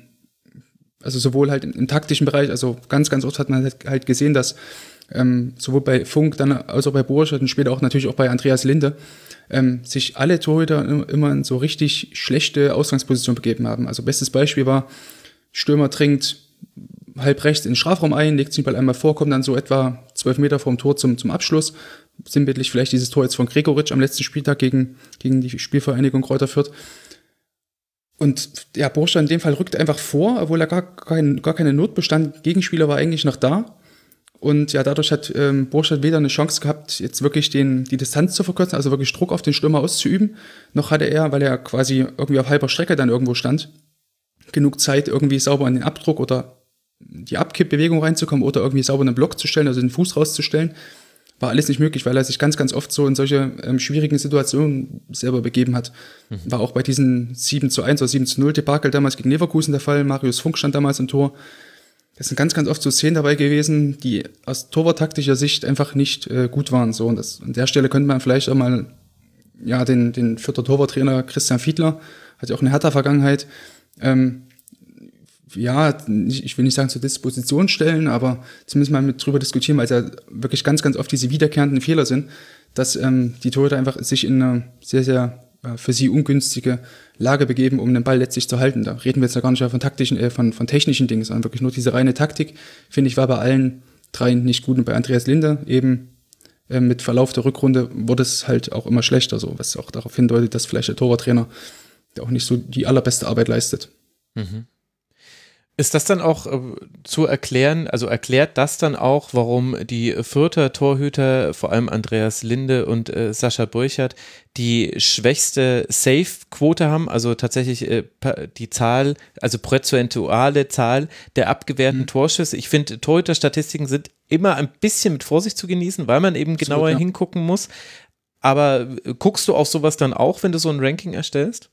also sowohl halt im, im taktischen Bereich, also ganz, ganz oft hat man halt, halt gesehen, dass ähm, sowohl bei Funk, dann als auch bei Burschert und später auch natürlich auch bei Andreas Linde, ähm, sich alle Torhüter im- immer in so richtig schlechte Ausgangsposition begeben haben. Also bestes Beispiel war, Stürmer dringt halb rechts in den Strafraum ein, legt sich den Ball einmal vor, kommt dann so etwa zwölf Meter vom Tor zum, zum Abschluss. Sinnbildlich vielleicht dieses Tor jetzt von Gregoritsch am letzten Spieltag gegen, gegen die Spielvereinigung Kräuter Fürth. Und ja, Burschert in dem Fall rückt einfach vor, obwohl er gar, kein, gar keine Not bestand. Gegenspieler war eigentlich noch da. Und ja, dadurch hat ähm, Burschert weder eine Chance gehabt, jetzt wirklich den, die Distanz zu verkürzen, also wirklich Druck auf den Stürmer auszuüben, noch hatte er, weil er quasi irgendwie auf halber Strecke dann irgendwo stand, genug Zeit, irgendwie sauber an den Abdruck oder die Abkippbewegung reinzukommen oder irgendwie sauber einen Block zu stellen, also den Fuß rauszustellen. War alles nicht möglich, weil er sich ganz, ganz oft so in solche ähm, schwierigen Situationen selber begeben hat. War auch bei diesen 7 zu 1 oder 7 zu 0 Debakel damals gegen Leverkusen der Fall. Marius Funk stand damals im Tor. Es sind ganz, ganz oft so Szenen dabei gewesen, die aus torwarttaktischer Sicht einfach nicht äh, gut waren. So, und das, an der Stelle könnte man vielleicht auch mal ja, den, den vierter Torwarttrainer Christian Fiedler, hat ja auch eine härter Vergangenheit, ähm, ja, ich will nicht sagen zur Disposition stellen, aber zumindest mal mit drüber diskutieren, weil es ja wirklich ganz, ganz oft diese wiederkehrenden Fehler sind, dass ähm, die Torhüter einfach sich in eine sehr, sehr äh, für sie ungünstige Lage begeben, um den Ball letztlich zu halten. Da reden wir jetzt ja gar nicht mehr von taktischen, äh, von, von technischen Dingen, sondern wirklich nur diese reine Taktik, finde ich, war bei allen dreien nicht gut. Und bei Andreas Linde eben äh, mit Verlauf der Rückrunde wurde es halt auch immer schlechter, so, was auch darauf hindeutet, dass vielleicht der Torwarttrainer auch nicht so die allerbeste Arbeit leistet. Ist das dann auch äh, zu erklären, also erklärt das dann auch, warum die Fürther Torhüter, vor allem Andreas Linde und äh, Sascha Burchert, die schwächste Safe-Quote haben, also tatsächlich äh, die Zahl, also prozentuale Zahl der abgewehrten Torschüsse. Ich finde, Torhüter-Statistiken sind immer ein bisschen mit Vorsicht zu genießen, weil man eben genauer ja. hingucken muss. Aber äh, guckst du auf sowas dann auch, wenn du so ein Ranking erstellst?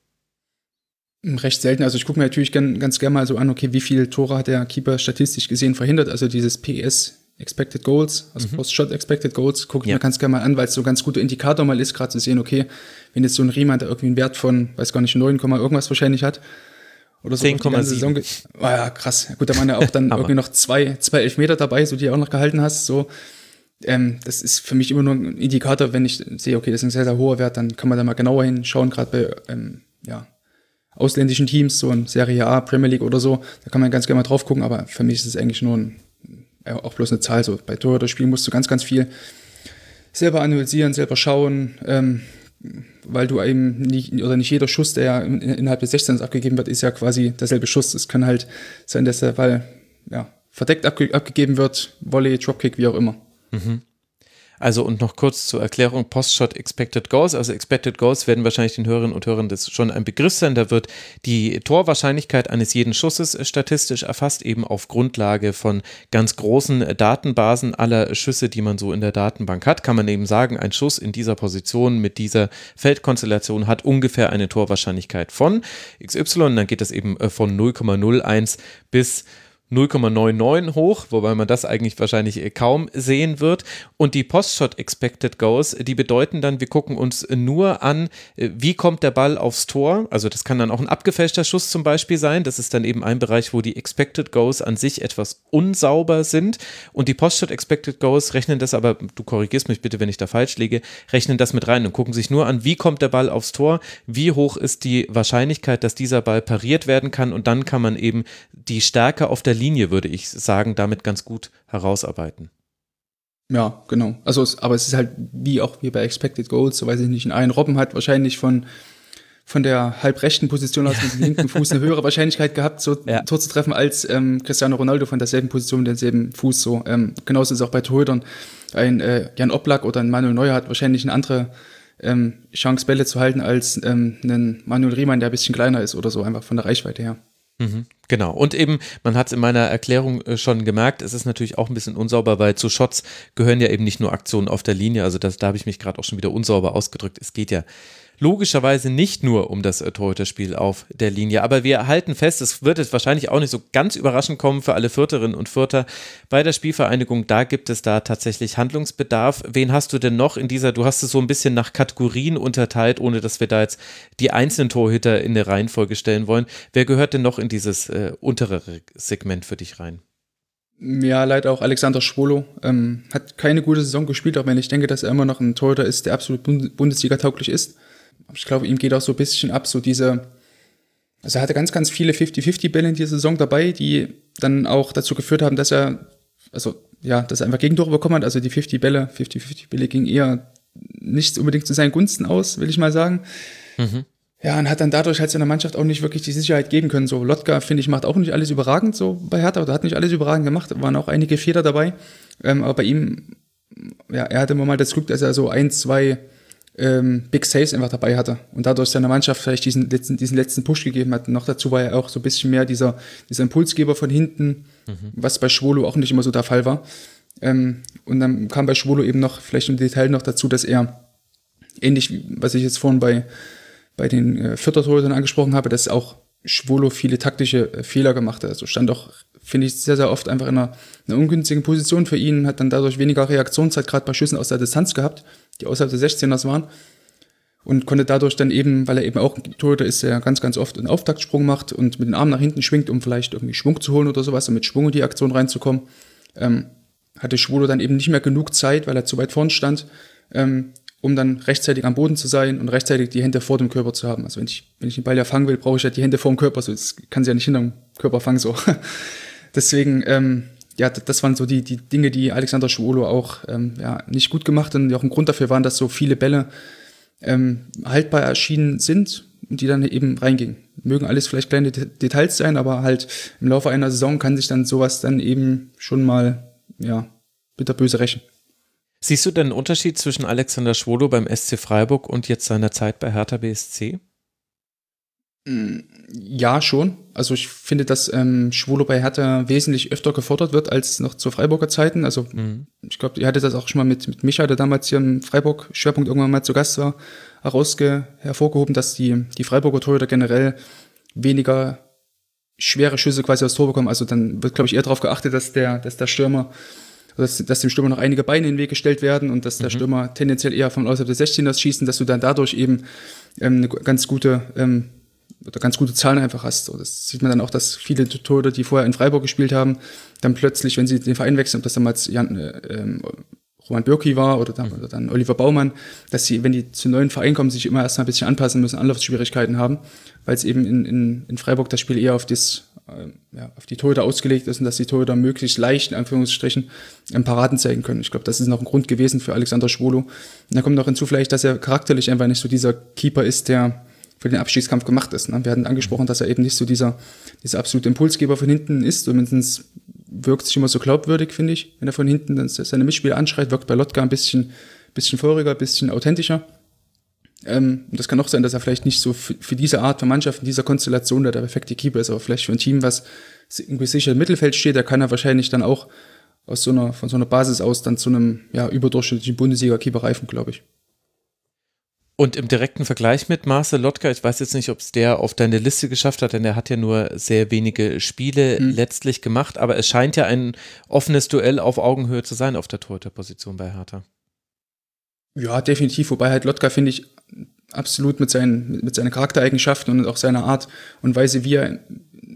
Recht selten. Also ich gucke mir natürlich gern, ganz gerne mal so an, okay, wie viele Tore hat der Keeper statistisch gesehen verhindert? Also dieses PS Expected Goals, also mhm. Post-Shot Expected Goals, gucke ich ja. mir ganz gerne mal an, weil es so ein ganz guter Indikator mal ist, gerade zu sehen, okay, wenn jetzt so ein Riemann da irgendwie einen Wert von, weiß gar nicht, 9, irgendwas wahrscheinlich hat, oder so. 10,7. Oh ja, krass. Gut, da waren ja auch dann *laughs* irgendwie noch zwei, zwei Elfmeter dabei, so die auch noch gehalten hast, so. Ähm, das ist für mich immer nur ein Indikator, wenn ich sehe, okay, das ist ein sehr, sehr hoher Wert, dann kann man da mal genauer hinschauen, gerade bei, ähm, ja, ausländischen Teams, so in Serie A, Premier League oder so, da kann man ganz gerne mal drauf gucken, aber für mich ist es eigentlich nur ein, ja, auch bloß eine Zahl. So bei Tor oder Spiel musst du ganz, ganz viel selber analysieren, selber schauen, ähm, weil du eben nicht, oder nicht jeder Schuss, der in, innerhalb des 16 abgegeben wird, ist ja quasi derselbe Schuss. Es kann halt sein, dass der Ball ja, verdeckt abge abgegeben wird, Volley, Dropkick, wie auch immer. Mhm. Also und noch kurz zur Erklärung, Postshot Expected Goals. Also Expected Goals werden wahrscheinlich den Hörerinnen und Hörern das schon ein Begriff sein. Da wird die Torwahrscheinlichkeit eines jeden Schusses statistisch erfasst, eben auf Grundlage von ganz großen Datenbasen aller Schüsse, die man so in der Datenbank hat. Kann man eben sagen, ein Schuss in dieser Position mit dieser Feldkonstellation hat ungefähr eine Torwahrscheinlichkeit von XY. Dann geht das eben äh, von 0,01 bis 0,99 hoch, wobei man das eigentlich wahrscheinlich äh, kaum sehen wird. Und die Postshot Expected Goals, die bedeuten dann, wir gucken uns nur an, äh, wie kommt der Ball aufs Tor. Also das kann dann auch ein abgefälschter Schuss zum Beispiel sein. Das ist dann eben ein Bereich, wo die Expected Goals an sich etwas unsauber sind. Und die Postshot Expected Goals rechnen das aber, du korrigierst mich bitte, wenn ich da falsch liege, rechnen das mit rein und gucken sich nur an, wie kommt der Ball aufs Tor, wie hoch ist die Wahrscheinlichkeit, dass dieser Ball pariert werden kann. Und dann kann man eben die Stärke auf der Linie, würde ich sagen, damit ganz gut herausarbeiten. Ja, genau. Also, es, aber es ist halt wie auch wie bei Expected Goals, so weiß ich nicht, ein Robben hat wahrscheinlich von, von der halbrechten Position aus mit dem linken Fuß eine höhere Wahrscheinlichkeit gehabt, so ja. Tor zu treffen, als ähm, Cristiano Ronaldo von derselben Position mit demselben Fuß. So. Ähm, genauso ist es auch bei Torhütern. Ein äh, Jan Oblak oder ein Manuel Neuer hat wahrscheinlich eine andere ähm, Chance, Bälle zu halten, als ähm, ein Manuel Riemann, der ein bisschen kleiner ist oder so, einfach von der Reichweite her. Mhm, genau. Und eben, man hat es in meiner Erklärung äh, schon gemerkt, es ist natürlich auch ein bisschen unsauber, weil zu Shots gehören ja eben nicht nur Aktionen auf der Linie. Also das, da habe ich mich gerade auch schon wieder unsauber ausgedrückt. Es geht ja logischerweise nicht nur um das Torhüterspiel auf der Linie. Aber wir halten fest, es wird jetzt wahrscheinlich auch nicht so ganz überraschend kommen für alle Vierterinnen und Vierter bei der Spielvereinigung. Da gibt es da tatsächlich Handlungsbedarf. Wen hast du denn noch in dieser, du hast es so ein bisschen nach Kategorien unterteilt, ohne dass wir da jetzt die einzelnen Torhüter in der Reihenfolge stellen wollen. Wer gehört denn noch in dieses äh, untere Segment für dich rein? Ja, leider auch Alexander Schwolo. Ähm, hat keine gute Saison gespielt, auch wenn ich denke, dass er immer noch ein Torhüter ist, der absolut Bundesliga tauglich ist ich glaube, ihm geht auch so ein bisschen ab, so diese, also er hatte ganz, ganz viele 50-50-Bälle in dieser Saison dabei, die dann auch dazu geführt haben, dass er, also ja, dass er einfach Gegentore bekommen hat. Also die 50 Bälle, 50-50-Bälle gingen eher nicht unbedingt zu seinen Gunsten aus, will ich mal sagen. Mhm. Ja, und hat dann dadurch halt seiner Mannschaft auch nicht wirklich die Sicherheit geben können. So, Lotka, finde ich, macht auch nicht alles überragend so bei Hertha, oder hat nicht alles überragend gemacht, waren auch einige Fehler dabei. Ähm, aber bei ihm, ja, er hatte immer mal das Glück, dass er so ein, zwei ähm, Big Saves einfach dabei hatte und dadurch seiner Mannschaft vielleicht diesen letzten, diesen letzten Push gegeben hat. Und noch dazu war er auch so ein bisschen mehr dieser, dieser Impulsgeber von hinten, mhm. was bei Schwolo auch nicht immer so der Fall war. Ähm, und dann kam bei Schwolo eben noch vielleicht im Detail noch dazu, dass er ähnlich wie was ich jetzt vorhin bei, bei den äh, Viertertorhütern angesprochen habe, dass auch Schwolo viele taktische äh, Fehler gemacht hat. Also stand auch, finde ich, sehr, sehr oft einfach in einer, einer ungünstigen Position für ihn, hat dann dadurch weniger Reaktionszeit gerade bei Schüssen aus der Distanz gehabt die außerhalb der 16ers waren. Und konnte dadurch dann eben, weil er eben auch ein Torhüter ist, der ganz, ganz oft einen Auftaktsprung macht und mit den Armen nach hinten schwingt, um vielleicht irgendwie Schwung zu holen oder sowas, um mit Schwung in die Aktion reinzukommen, ähm, hatte Schwolo dann eben nicht mehr genug Zeit, weil er zu weit vorn stand, ähm, um dann rechtzeitig am Boden zu sein und rechtzeitig die Hände vor dem Körper zu haben. Also wenn ich, wenn ich den Ball ja fangen will, brauche ich ja die Hände vor dem Körper, so das kann sie ja nicht hinterm Körper fangen, so. Deswegen, ähm, ja, das waren so die, die Dinge, die Alexander Schwolo auch ähm, ja, nicht gut gemacht haben, die auch ein Grund dafür waren, dass so viele Bälle ähm, haltbar erschienen sind und die dann eben reingingen. Mögen alles vielleicht kleine Details sein, aber halt im Laufe einer Saison kann sich dann sowas dann eben schon mal, ja, bitterböse rächen. Siehst du denn einen Unterschied zwischen Alexander Schwolo beim SC Freiburg und jetzt seiner Zeit bei Hertha BSC? Ja, schon. Also ich finde, dass ähm, Schwolo bei Hertha wesentlich öfter gefordert wird als noch zu Freiburger Zeiten. Also mhm. ich glaube, ihr hattet das auch schon mal mit, mit Micha, der damals hier im Freiburg-Schwerpunkt irgendwann mal zu Gast war, herausge hervorgehoben, dass die, die Freiburger Torhüter generell weniger schwere Schüsse quasi aufs Tor bekommen. Also dann wird, glaube ich, eher darauf geachtet, dass der, dass der Stürmer dass, dass dem Stürmer noch einige Beine in den Weg gestellt werden und dass der mhm. Stürmer tendenziell eher von außerhalb des 16ers schießen, dass du dann dadurch eben ähm, eine ganz gute ähm, oder ganz gute Zahlen einfach hast. So, das sieht man dann auch, dass viele Torhüter, die vorher in Freiburg gespielt haben, dann plötzlich, wenn sie den Verein wechseln, ob das damals Jan, äh, ähm, Roman Bürki war oder dann, oder dann Oliver Baumann, dass sie, wenn die zu neuen Verein kommen, sich immer erstmal ein bisschen anpassen müssen, Anlaufschwierigkeiten haben, weil es eben in, in, in Freiburg das Spiel eher auf, das, äh, ja, auf die Torhüter ausgelegt ist und dass die Torhüter möglichst leicht, in Anführungsstrichen, ähm, Paraden zeigen können. Ich glaube, das ist noch ein Grund gewesen für Alexander Schwolo. Und da kommt noch hinzu vielleicht, dass er charakterlich einfach nicht so dieser Keeper ist, der für den Abstiegskampf gemacht ist. Ne? Wir hatten angesprochen, dass er eben nicht so dieser, dieser absolute Impulsgeber von hinten ist. Zumindest wirkt sich immer so glaubwürdig, finde ich, wenn er von hinten dann seine Mitspieler anschreit, wirkt bei Lotka ein bisschen, bisschen feuriger, ein bisschen authentischer. Ähm, das kann auch sein, dass er vielleicht nicht so für, für diese Art von Mannschaft, in dieser Konstellation der, der perfekte Keeper ist, aber vielleicht für ein Team, was irgendwie sicher im Mittelfeld steht, da kann er wahrscheinlich dann auch aus so einer, von so einer Basis aus dann zu einem ja, überdurchschnittlichen Bundesliga-Keeper reifen, glaube ich. Und im direkten Vergleich mit Marcel Lotka, ich weiß jetzt nicht, ob es der auf deine Liste geschafft hat, denn er hat ja nur sehr wenige Spiele mhm. letztlich gemacht, aber es scheint ja ein offenes Duell auf Augenhöhe zu sein auf der Torhüterposition bei Hertha. Ja, definitiv, wobei halt Lotka, finde ich, absolut mit seinen, mit seinen Charaktereigenschaften und auch seiner Art und Weise, wie er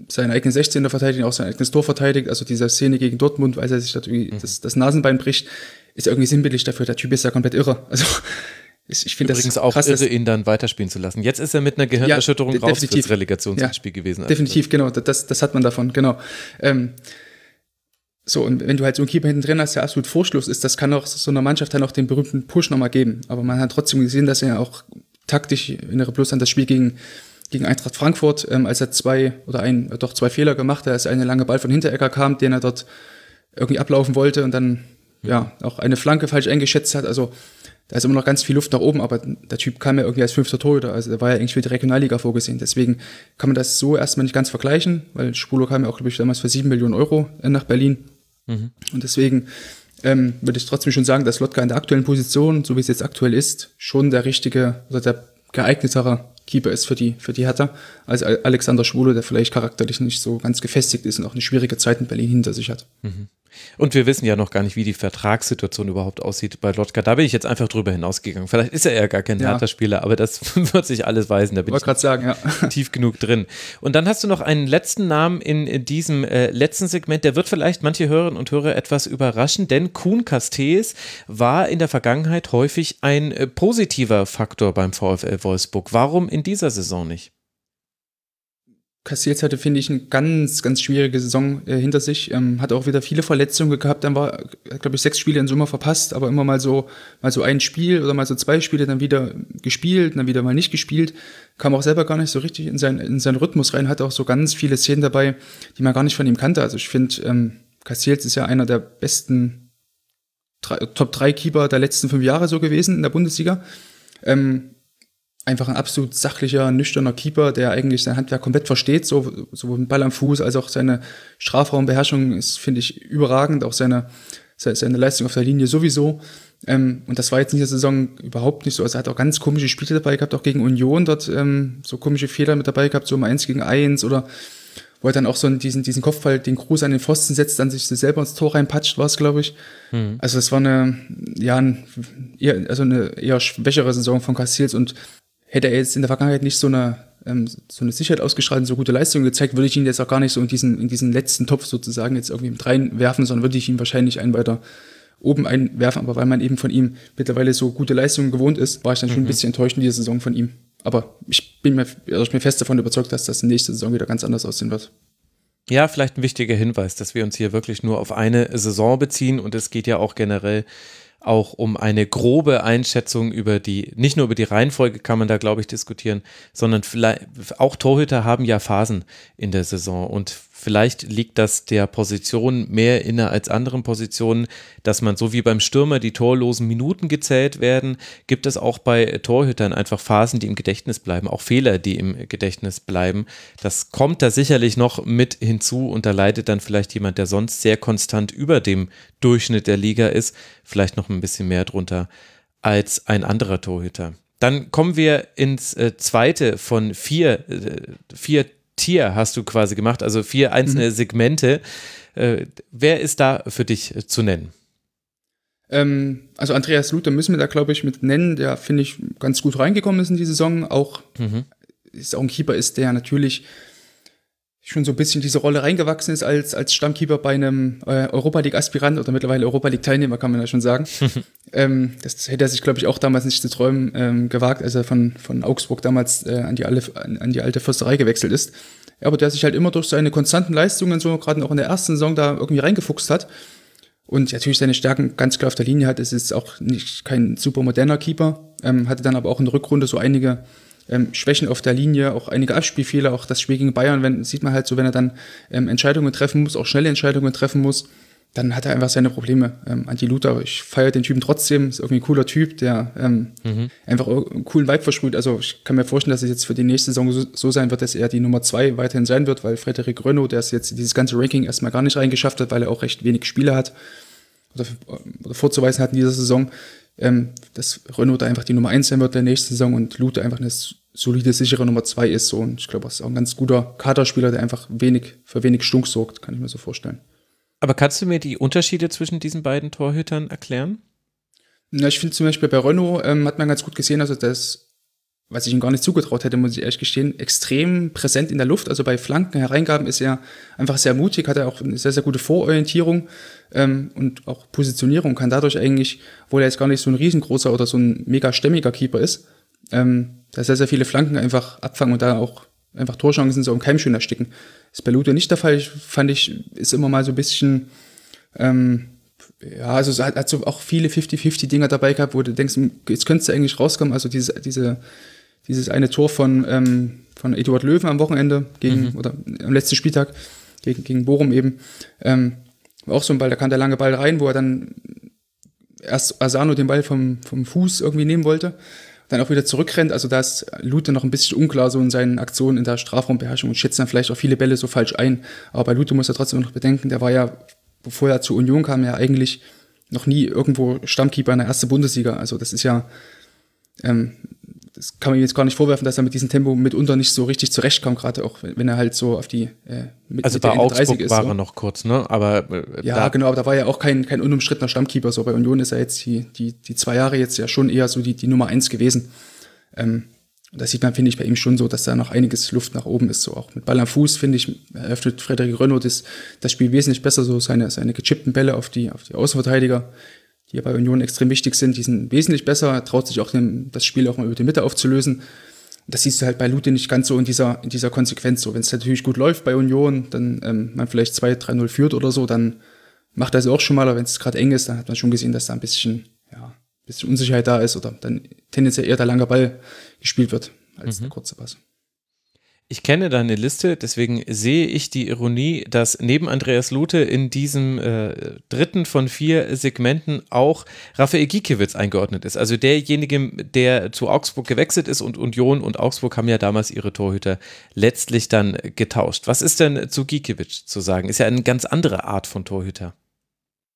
seine eigene 16er verteidigt, auch sein eigenes Tor verteidigt, also diese Szene gegen Dortmund, weil er sich das, mhm. das, das Nasenbein bricht, ist irgendwie sinnbildlich dafür. Der Typ ist ja komplett irre. Also ich, finde Übrigens das auch krass, irre, ihn dann weiterspielen zu lassen. Jetzt ist er mit einer Gehirnerschütterung ja, raus fürs Relegationsspiel ja, gewesen. Definitiv, genau. Das, das hat man davon, genau. Ähm, so, und wenn du halt so einen Keeper hinten drin hast, der absolut vorschluss ist, das kann auch so einer Mannschaft dann auch den berühmten Push nochmal geben. Aber man hat trotzdem gesehen, dass er auch taktisch, in bloß an das Spiel gegen, gegen Eintracht Frankfurt, ähm, als er zwei oder ein, doch zwei Fehler gemacht hat, als eine lange Ball von Hinterecker kam, den er dort irgendwie ablaufen wollte und dann, ja, auch eine Flanke falsch eingeschätzt hat. Also, da ist immer noch ganz viel Luft nach oben, aber der Typ kam ja irgendwie als fünfter Torhüter, also der war ja eigentlich für die Regionalliga vorgesehen. Deswegen kann man das so erstmal nicht ganz vergleichen, weil Spulo kam ja auch, glaube ich, damals für sieben Millionen Euro äh, nach Berlin. Mhm. Und deswegen ähm, würde ich trotzdem schon sagen, dass Lotka in der aktuellen Position, so wie es jetzt aktuell ist, schon der richtige oder der geeignetere Keeper ist für die, für die Hertha, als Alexander Schwule, der vielleicht charakterlich nicht so ganz gefestigt ist und auch eine schwierige Zeit in Berlin hinter sich hat. Mhm. Und wir wissen ja noch gar nicht, wie die Vertragssituation überhaupt aussieht bei Lotka. Da bin ich jetzt einfach drüber hinausgegangen. Vielleicht ist er ja gar kein ja. Hertha-Spieler, aber das *laughs* wird sich alles weisen. Da bin ich gerade sagen, ja. *laughs* tief genug drin. Und dann hast du noch einen letzten Namen in diesem äh, letzten Segment. Der wird vielleicht manche Hörerinnen und Hörer etwas überraschen, denn Kuhn Castells war in der Vergangenheit häufig ein äh, positiver Faktor beim VfL Wolfsburg. Warum in dieser Saison nicht? Castells hatte, finde ich, eine ganz, ganz schwierige Saison äh, hinter sich. Ähm, hat auch wieder viele Verletzungen gehabt. Dann war, glaube ich, sechs Spiele in Summe verpasst, aber immer mal so, mal so ein Spiel oder mal so zwei Spiele dann wieder gespielt, dann wieder mal nicht gespielt. Kam auch selber gar nicht so richtig in, sein, in seinen Rhythmus rein. Hatte auch so ganz viele Szenen dabei, die man gar nicht von ihm kannte. Also ich finde, ähm, ist ja einer der besten drei, Top 3 Keeper der letzten fünf Jahre so gewesen in der Bundesliga. Ähm, einfach ein absolut sachlicher, nüchterner Keeper, der eigentlich sein Handwerk komplett versteht, so, sowohl mit Ball am Fuß als auch seine Strafraumbeherrschung ist, finde ich, überragend, auch seine, seine Leistung auf der Linie sowieso. Ähm, und das war jetzt in dieser Saison überhaupt nicht so. Also er hat auch ganz komische Spiele dabei gehabt, auch gegen Union dort ähm, so komische Fehler mit dabei gehabt, so um eins gegen eins oder wo er dann auch so diesen, diesen Kopfball, den Gruß an den Pfosten setzt, dann sich selber ins Tor reinpatscht, war es, glaube ich. Mhm. Also es war eine, ja, ein, eher, also eine eher schwächere Saison von Castells und hätte er jetzt in der Vergangenheit nicht so eine, ähm, so eine Sicherheit ausgestrahlt und so gute Leistungen gezeigt, würde ich ihn jetzt auch gar nicht so in diesen, in diesen letzten Topf sozusagen jetzt irgendwie mit reinwerfen, sondern würde ich ihn wahrscheinlich einen weiter oben einwerfen. Aber weil man eben von ihm mittlerweile so gute Leistungen gewohnt ist, war ich dann schon mhm. ein bisschen enttäuscht in dieser Saison von ihm. Aber ich bin mir, also ich bin fest davon überzeugt, dass das nächste Saison wieder ganz anders aussehen wird. Ja, vielleicht ein wichtiger Hinweis, dass wir uns hier wirklich nur auf eine Saison beziehen und es geht ja auch generell auch um eine grobe Einschätzung über die, nicht nur über die Reihenfolge kann man da, glaube ich, diskutieren, sondern vielleicht auch Torhüter haben ja Phasen in der Saison. Und Vielleicht liegt das der Position mehr inne als anderen Positionen, dass man so wie beim Stürmer die torlosen Minuten gezählt werden, gibt es auch bei Torhütern einfach Phasen, die im Gedächtnis bleiben, auch Fehler, die im Gedächtnis bleiben. Das kommt da sicherlich noch mit hinzu und da leidet dann vielleicht jemand, der sonst sehr konstant über dem Durchschnitt der Liga ist, vielleicht noch ein bisschen mehr drunter als ein anderer Torhüter. Dann kommen wir ins äh, zweite von vier, äh, vier Tier hast du quasi gemacht, also vier einzelne mhm. Segmente. Äh, wer ist da für dich äh, zu nennen? Ähm, also Andreas Luther müssen wir da, glaube ich, mit nennen, der, finde ich, ganz gut reingekommen ist in die Saison. Auch mhm. ist auch ein Keeper ist, der natürlich schon so ein bisschen diese Rolle reingewachsen ist als, als Stammkeeper bei einem äh, Europa League-Aspirant oder mittlerweile Europa League-Teilnehmer, kann man ja schon sagen. *laughs* ähm, das hätte er sich, glaube ich, auch damals nicht zu träumen ähm, gewagt, als er von, von Augsburg damals äh, an, die alle, an, an die alte Försterei gewechselt ist. Ja, aber der sich halt immer durch seine konstanten Leistungen, so gerade auch in der ersten Saison, da irgendwie reingefuchst hat. Und natürlich seine Stärken ganz klar auf der Linie hat. Es ist auch nicht kein super moderner Keeper. Ähm, hatte dann aber auch in der Rückrunde so einige ähm, Schwächen auf der Linie, auch einige Abspielfehler, auch das Spiel gegen Bayern, wenn, sieht man halt so, wenn er dann ähm, Entscheidungen treffen muss, auch schnelle Entscheidungen treffen muss, dann hat er einfach seine Probleme. Ähm, Anti Luther, ich feiere den Typen trotzdem, ist irgendwie ein cooler Typ, der ähm, mhm. einfach einen coolen Vibe versprüht. Also ich kann mir vorstellen, dass es jetzt für die nächste Saison so, so sein wird, dass er die Nummer zwei weiterhin sein wird, weil Frederik Renault, der es jetzt dieses ganze Ranking erstmal gar nicht reingeschafft hat, weil er auch recht wenig Spiele hat oder, oder vorzuweisen hat in dieser Saison, ähm, dass Renault da einfach die Nummer eins sein wird der nächsten Saison und Luther einfach eine solide, sichere Nummer zwei ist. So. Und ich glaube, das ist auch ein ganz guter Kaderspieler, der einfach wenig, für wenig Stunk sorgt, kann ich mir so vorstellen. Aber kannst du mir die Unterschiede zwischen diesen beiden Torhütern erklären? Na, ich finde zum Beispiel bei Renault ähm, hat man ganz gut gesehen, also das, was ich ihm gar nicht zugetraut hätte, muss ich ehrlich gestehen, extrem präsent in der Luft. Also bei Flanken, Hereingaben ist er einfach sehr mutig, hat er auch eine sehr, sehr gute Vororientierung ähm, und auch Positionierung, kann dadurch eigentlich, obwohl er jetzt gar nicht so ein riesengroßer oder so ein mega stämmiger Keeper ist, ähm, da sehr, sehr viele Flanken einfach abfangen und da auch einfach Torchancen so im Keimschön ersticken. Ist bei Lute nicht der Fall. Ich, fand ich, ist immer mal so ein bisschen, ähm, ja, also es hat, hat so auch viele 50-50-Dinger dabei gehabt, wo du denkst, hm, jetzt könntest du eigentlich rauskommen. Also diese, diese, dieses eine Tor von, ähm, von Eduard Löwen am Wochenende gegen, mhm. oder am letzten Spieltag gegen, gegen Bochum eben, ähm, war auch so ein Ball, da kam der lange Ball rein, wo er dann erst Asano den Ball vom, vom Fuß irgendwie nehmen wollte dann auch wieder zurückrennt. Also da ist Lute noch ein bisschen unklar so in seinen Aktionen in der Strafraumbeherrschung und schätzt dann vielleicht auch viele Bälle so falsch ein. Aber bei Lute muss er trotzdem noch bedenken, der war ja, bevor er zur Union kam, ja eigentlich noch nie irgendwo Stammkeeper in der ersten Bundesliga. Also das ist ja, ähm, das kann man ihm jetzt gar nicht vorwerfen, dass er mit diesem Tempo mitunter nicht so richtig zurechtkommt, gerade auch wenn er halt so auf die äh, mit, Also mit bei Augsburg ist, war so. er noch kurz, ne? Aber äh, ja, genau, aber da war ja auch kein, kein unumstrittener Stammkeeper. So bei Union ist er jetzt die, die, die zwei Jahre jetzt ja schon eher so die, die Nummer eins gewesen. Ähm, da sieht man, finde ich, bei ihm schon so, dass da noch einiges Luft nach oben ist. So auch mit Ball am Fuß, finde ich, eröffnet Frederik Renault das, das Spiel wesentlich besser, so seine, seine gechippten Bälle auf die, auf die Außenverteidiger die ja bei Union extrem wichtig sind, die sind wesentlich besser, traut sich auch dem, das Spiel auch mal über die Mitte aufzulösen. Das siehst du halt bei Lute nicht ganz so in dieser, in dieser Konsequenz. So, wenn es natürlich gut läuft bei Union, dann ähm, man vielleicht 2-3-0 führt oder so, dann macht das auch schon mal, aber wenn es gerade eng ist, dann hat man schon gesehen, dass da ein bisschen, ja, ein bisschen Unsicherheit da ist oder dann tendenziell eher der lange Ball gespielt wird als mhm. der kurze Pass. Ich kenne deine Liste, deswegen sehe ich die Ironie, dass neben Andreas Lute in diesem äh, dritten von vier Segmenten auch Raphael Gikiewicz eingeordnet ist. Also derjenige, der zu Augsburg gewechselt ist und Union und Augsburg haben ja damals ihre Torhüter letztlich dann getauscht. Was ist denn zu Gikiewicz zu sagen? Ist ja eine ganz andere Art von Torhüter.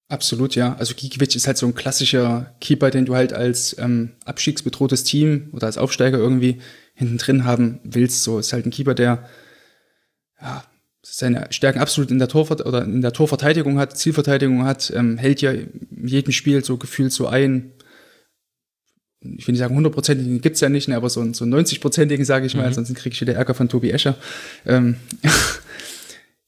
Absolut, ja. Also Gikiewicz ist halt so ein klassischer Keeper, den du halt als ähm, abstiegsbedrohtes Team oder als Aufsteiger irgendwie hinten drin haben willst. So ist halt ein Keeper, der ja, seine Stärken absolut in der, Torver oder in der Torverteidigung hat, Zielverteidigung hat, ähm, hält ja in jedem Spiel so gefühlt so ein. Ich will nicht sagen 100%igen gibt's ja nicht, ne, aber so, so 90%igen sage ich mal, mhm. sonst kriege ich wieder Ärger von Tobi Escher. Ähm, *laughs*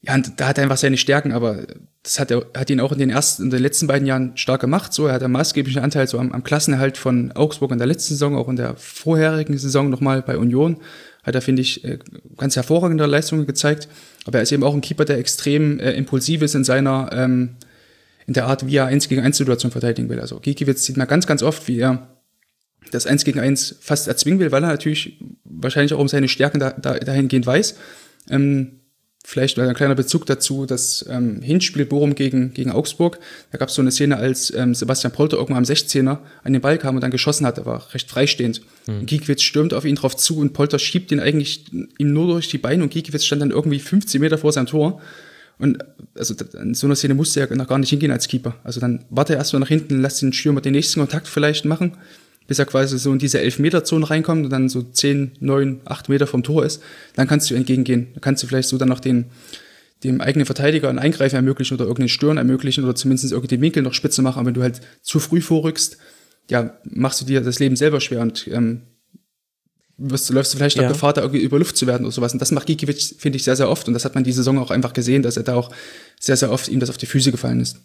ja, da hat er einfach seine Stärken, aber das hat er hat ihn auch in den ersten, in den letzten beiden Jahren stark gemacht. So, er hat einen maßgeblichen Anteil so am, am Klassenerhalt von Augsburg in der letzten Saison, auch in der vorherigen Saison nochmal bei Union. Hat er, finde ich, äh, ganz hervorragende Leistungen gezeigt. Aber er ist eben auch ein Keeper, der extrem äh, impulsiv ist in seiner, ähm, in der Art, wie er 1 gegen 1 Situation verteidigen will. Also Gikiewicz sieht man ganz, ganz oft, wie er das 1 gegen 1 fast erzwingen will, weil er natürlich wahrscheinlich auch um seine Stärken da, da, dahingehend weiß. Ähm, vielleicht ein kleiner Bezug dazu, das ähm, Hinspiel Bochum gegen, gegen Augsburg. Da gab es so eine Szene, als ähm, Sebastian Polter irgendwann am 16er an den Ball kam und dann geschossen hat. Er war recht freistehend. Mhm. Giekewitz stürmt auf ihn drauf zu und Polter schiebt ihn eigentlich ihm nur durch die Beine und Giekewitz stand dann irgendwie 15 Meter vor seinem Tor. Und also in so einer Szene musste er noch gar nicht hingehen als Keeper. Also dann warte erstmal nach hinten, lass den Stürmer den nächsten Kontakt vielleicht machen bis er quasi so in diese 11-Meter-Zone reinkommt und dann so 10, 9, 8 Meter vom Tor ist, dann kannst du entgegengehen. Dann kannst du vielleicht so dann noch den, dem eigenen Verteidiger ein Eingreifen ermöglichen oder irgendeinen Stören ermöglichen oder zumindest irgendwie den Winkel noch spitze machen. Aber wenn du halt zu früh vorrückst, ja, machst du dir das Leben selber schwer und ähm, wirst, läufst du vielleicht ja. noch Gefahr, da irgendwie über Luft zu werden oder sowas. Und das macht Gikiewicz, finde ich, sehr, sehr oft. Und das hat man diese Saison auch einfach gesehen, dass er da auch sehr, sehr oft ihm das auf die Füße gefallen ist.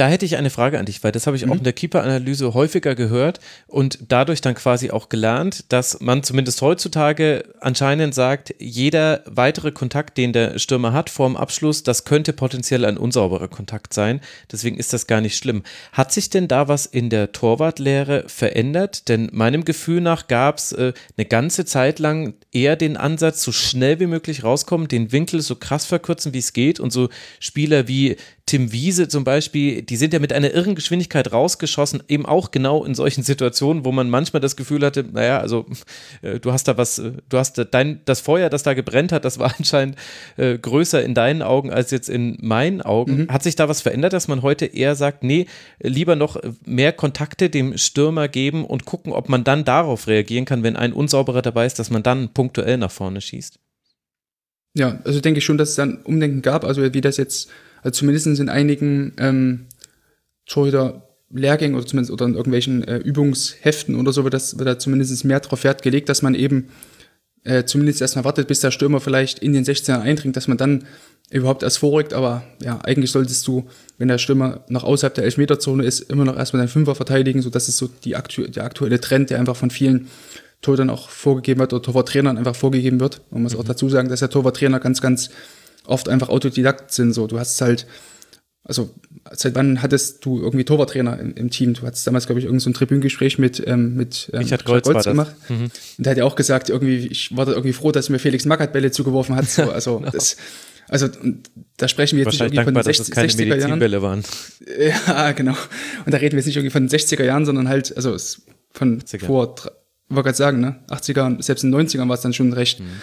Da hätte ich eine Frage an dich, weil das habe ich mhm. auch in der Keeper-Analyse häufiger gehört und dadurch dann quasi auch gelernt, dass man zumindest heutzutage anscheinend sagt, jeder weitere Kontakt, den der Stürmer hat vor dem Abschluss, das könnte potenziell ein unsauberer Kontakt sein. Deswegen ist das gar nicht schlimm. Hat sich denn da was in der Torwartlehre verändert? Denn meinem Gefühl nach gab es äh, eine ganze Zeit lang eher den Ansatz, so schnell wie möglich rauskommen, den Winkel so krass verkürzen, wie es geht und so Spieler wie Tim Wiese zum Beispiel, die sind ja mit einer irren Geschwindigkeit rausgeschossen, eben auch genau in solchen Situationen, wo man manchmal das Gefühl hatte, naja, also äh, du hast da was, äh, du hast dein, das Feuer, das da gebrennt hat, das war *laughs* anscheinend äh, größer in deinen Augen als jetzt in meinen Augen. Mhm. Hat sich da was verändert, dass man heute eher sagt, nee, lieber noch mehr Kontakte dem Stürmer geben und gucken, ob man dann darauf reagieren kann, wenn ein unsauberer dabei ist, dass man dann punktuell nach vorne schießt? Ja, also denke ich schon, dass es dann Umdenken gab, also wie das jetzt also zumindest in einigen ähm, Torhüter-Lehrgängen oder zumindest oder in irgendwelchen äh, Übungsheften oder so wird, das, wird da zumindest mehr darauf Wert gelegt, dass man eben äh, zumindest erstmal wartet, bis der Stürmer vielleicht in den 16er eindringt, dass man dann überhaupt erst vorrückt. Aber ja, eigentlich solltest du, wenn der Stürmer noch außerhalb der Elfmeterzone ist, immer noch erstmal deinen Fünfer verteidigen. So, das ist so die aktu der aktuelle Trend, der einfach von vielen Torhütern auch vorgegeben wird oder Torwarttrainern einfach vorgegeben wird. Man muss mhm. auch dazu sagen, dass der Torwarttrainer ganz, ganz oft einfach Autodidakt sind. So, du hast halt, also seit wann hattest du irgendwie Torwarttrainer im, im Team? Du hattest damals, glaube ich, irgendein so ein Tribünengespräch mit, ähm, mit ähm, Richard Goltz, Goltz gemacht. Mhm. Und der hat ja auch gesagt, irgendwie, ich war da irgendwie froh, dass mir Felix Magath Bälle zugeworfen hat. So, also genau. *laughs* das, also da sprechen wir jetzt nicht irgendwie dankbar, von den 60, 60er Jahren. Waren. *laughs* Ja, genau. Und da reden wir jetzt nicht irgendwie von den 60er Jahren, sondern halt, also von 80er. vor, ich wollte gerade sagen, ne, 80er, selbst in den 90ern war es dann schon recht. Mhm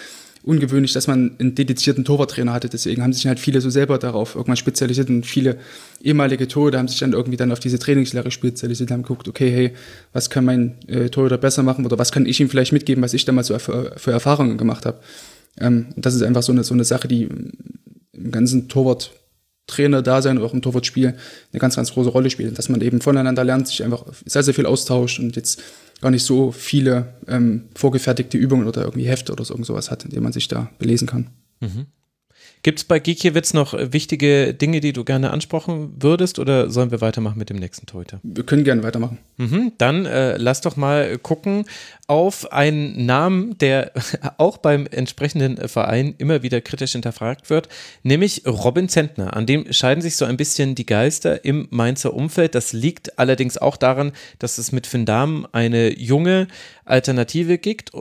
ungewöhnlich, dass man einen dedizierten Torwarttrainer hatte. Deswegen haben sich halt viele so selber darauf irgendwann spezialisiert und viele ehemalige Torhüter haben sich dann irgendwie dann auf diese Trainingslehre spezialisiert, haben geguckt, okay, hey, was kann mein äh, Torhüter besser machen oder was kann ich ihm vielleicht mitgeben, was ich damals so für, für Erfahrungen gemacht habe. Ähm, das ist einfach so eine, so eine Sache, die im ganzen Torwart Trainer-Dasein oder auch im Torwartspiel eine ganz, ganz große Rolle spielt. Dass man eben voneinander lernt, sich einfach sehr, sehr viel austauscht und jetzt gar nicht so viele ähm, vorgefertigte Übungen oder irgendwie Hefte oder so irgend sowas hat, in denen man sich da belesen kann. Mhm. Gibt es bei Gikiewicz noch wichtige Dinge, die du gerne ansprechen würdest oder sollen wir weitermachen mit dem nächsten Torhüter? Wir können gerne weitermachen. Mhm, dann äh, lass doch mal gucken auf einen Namen, der *laughs* auch beim entsprechenden Verein immer wieder kritisch hinterfragt wird, nämlich Robin Zentner. An dem scheiden sich so ein bisschen die Geister im Mainzer Umfeld. Das liegt allerdings auch daran, dass es mit Finn Dahmen eine junge Alternative gibt,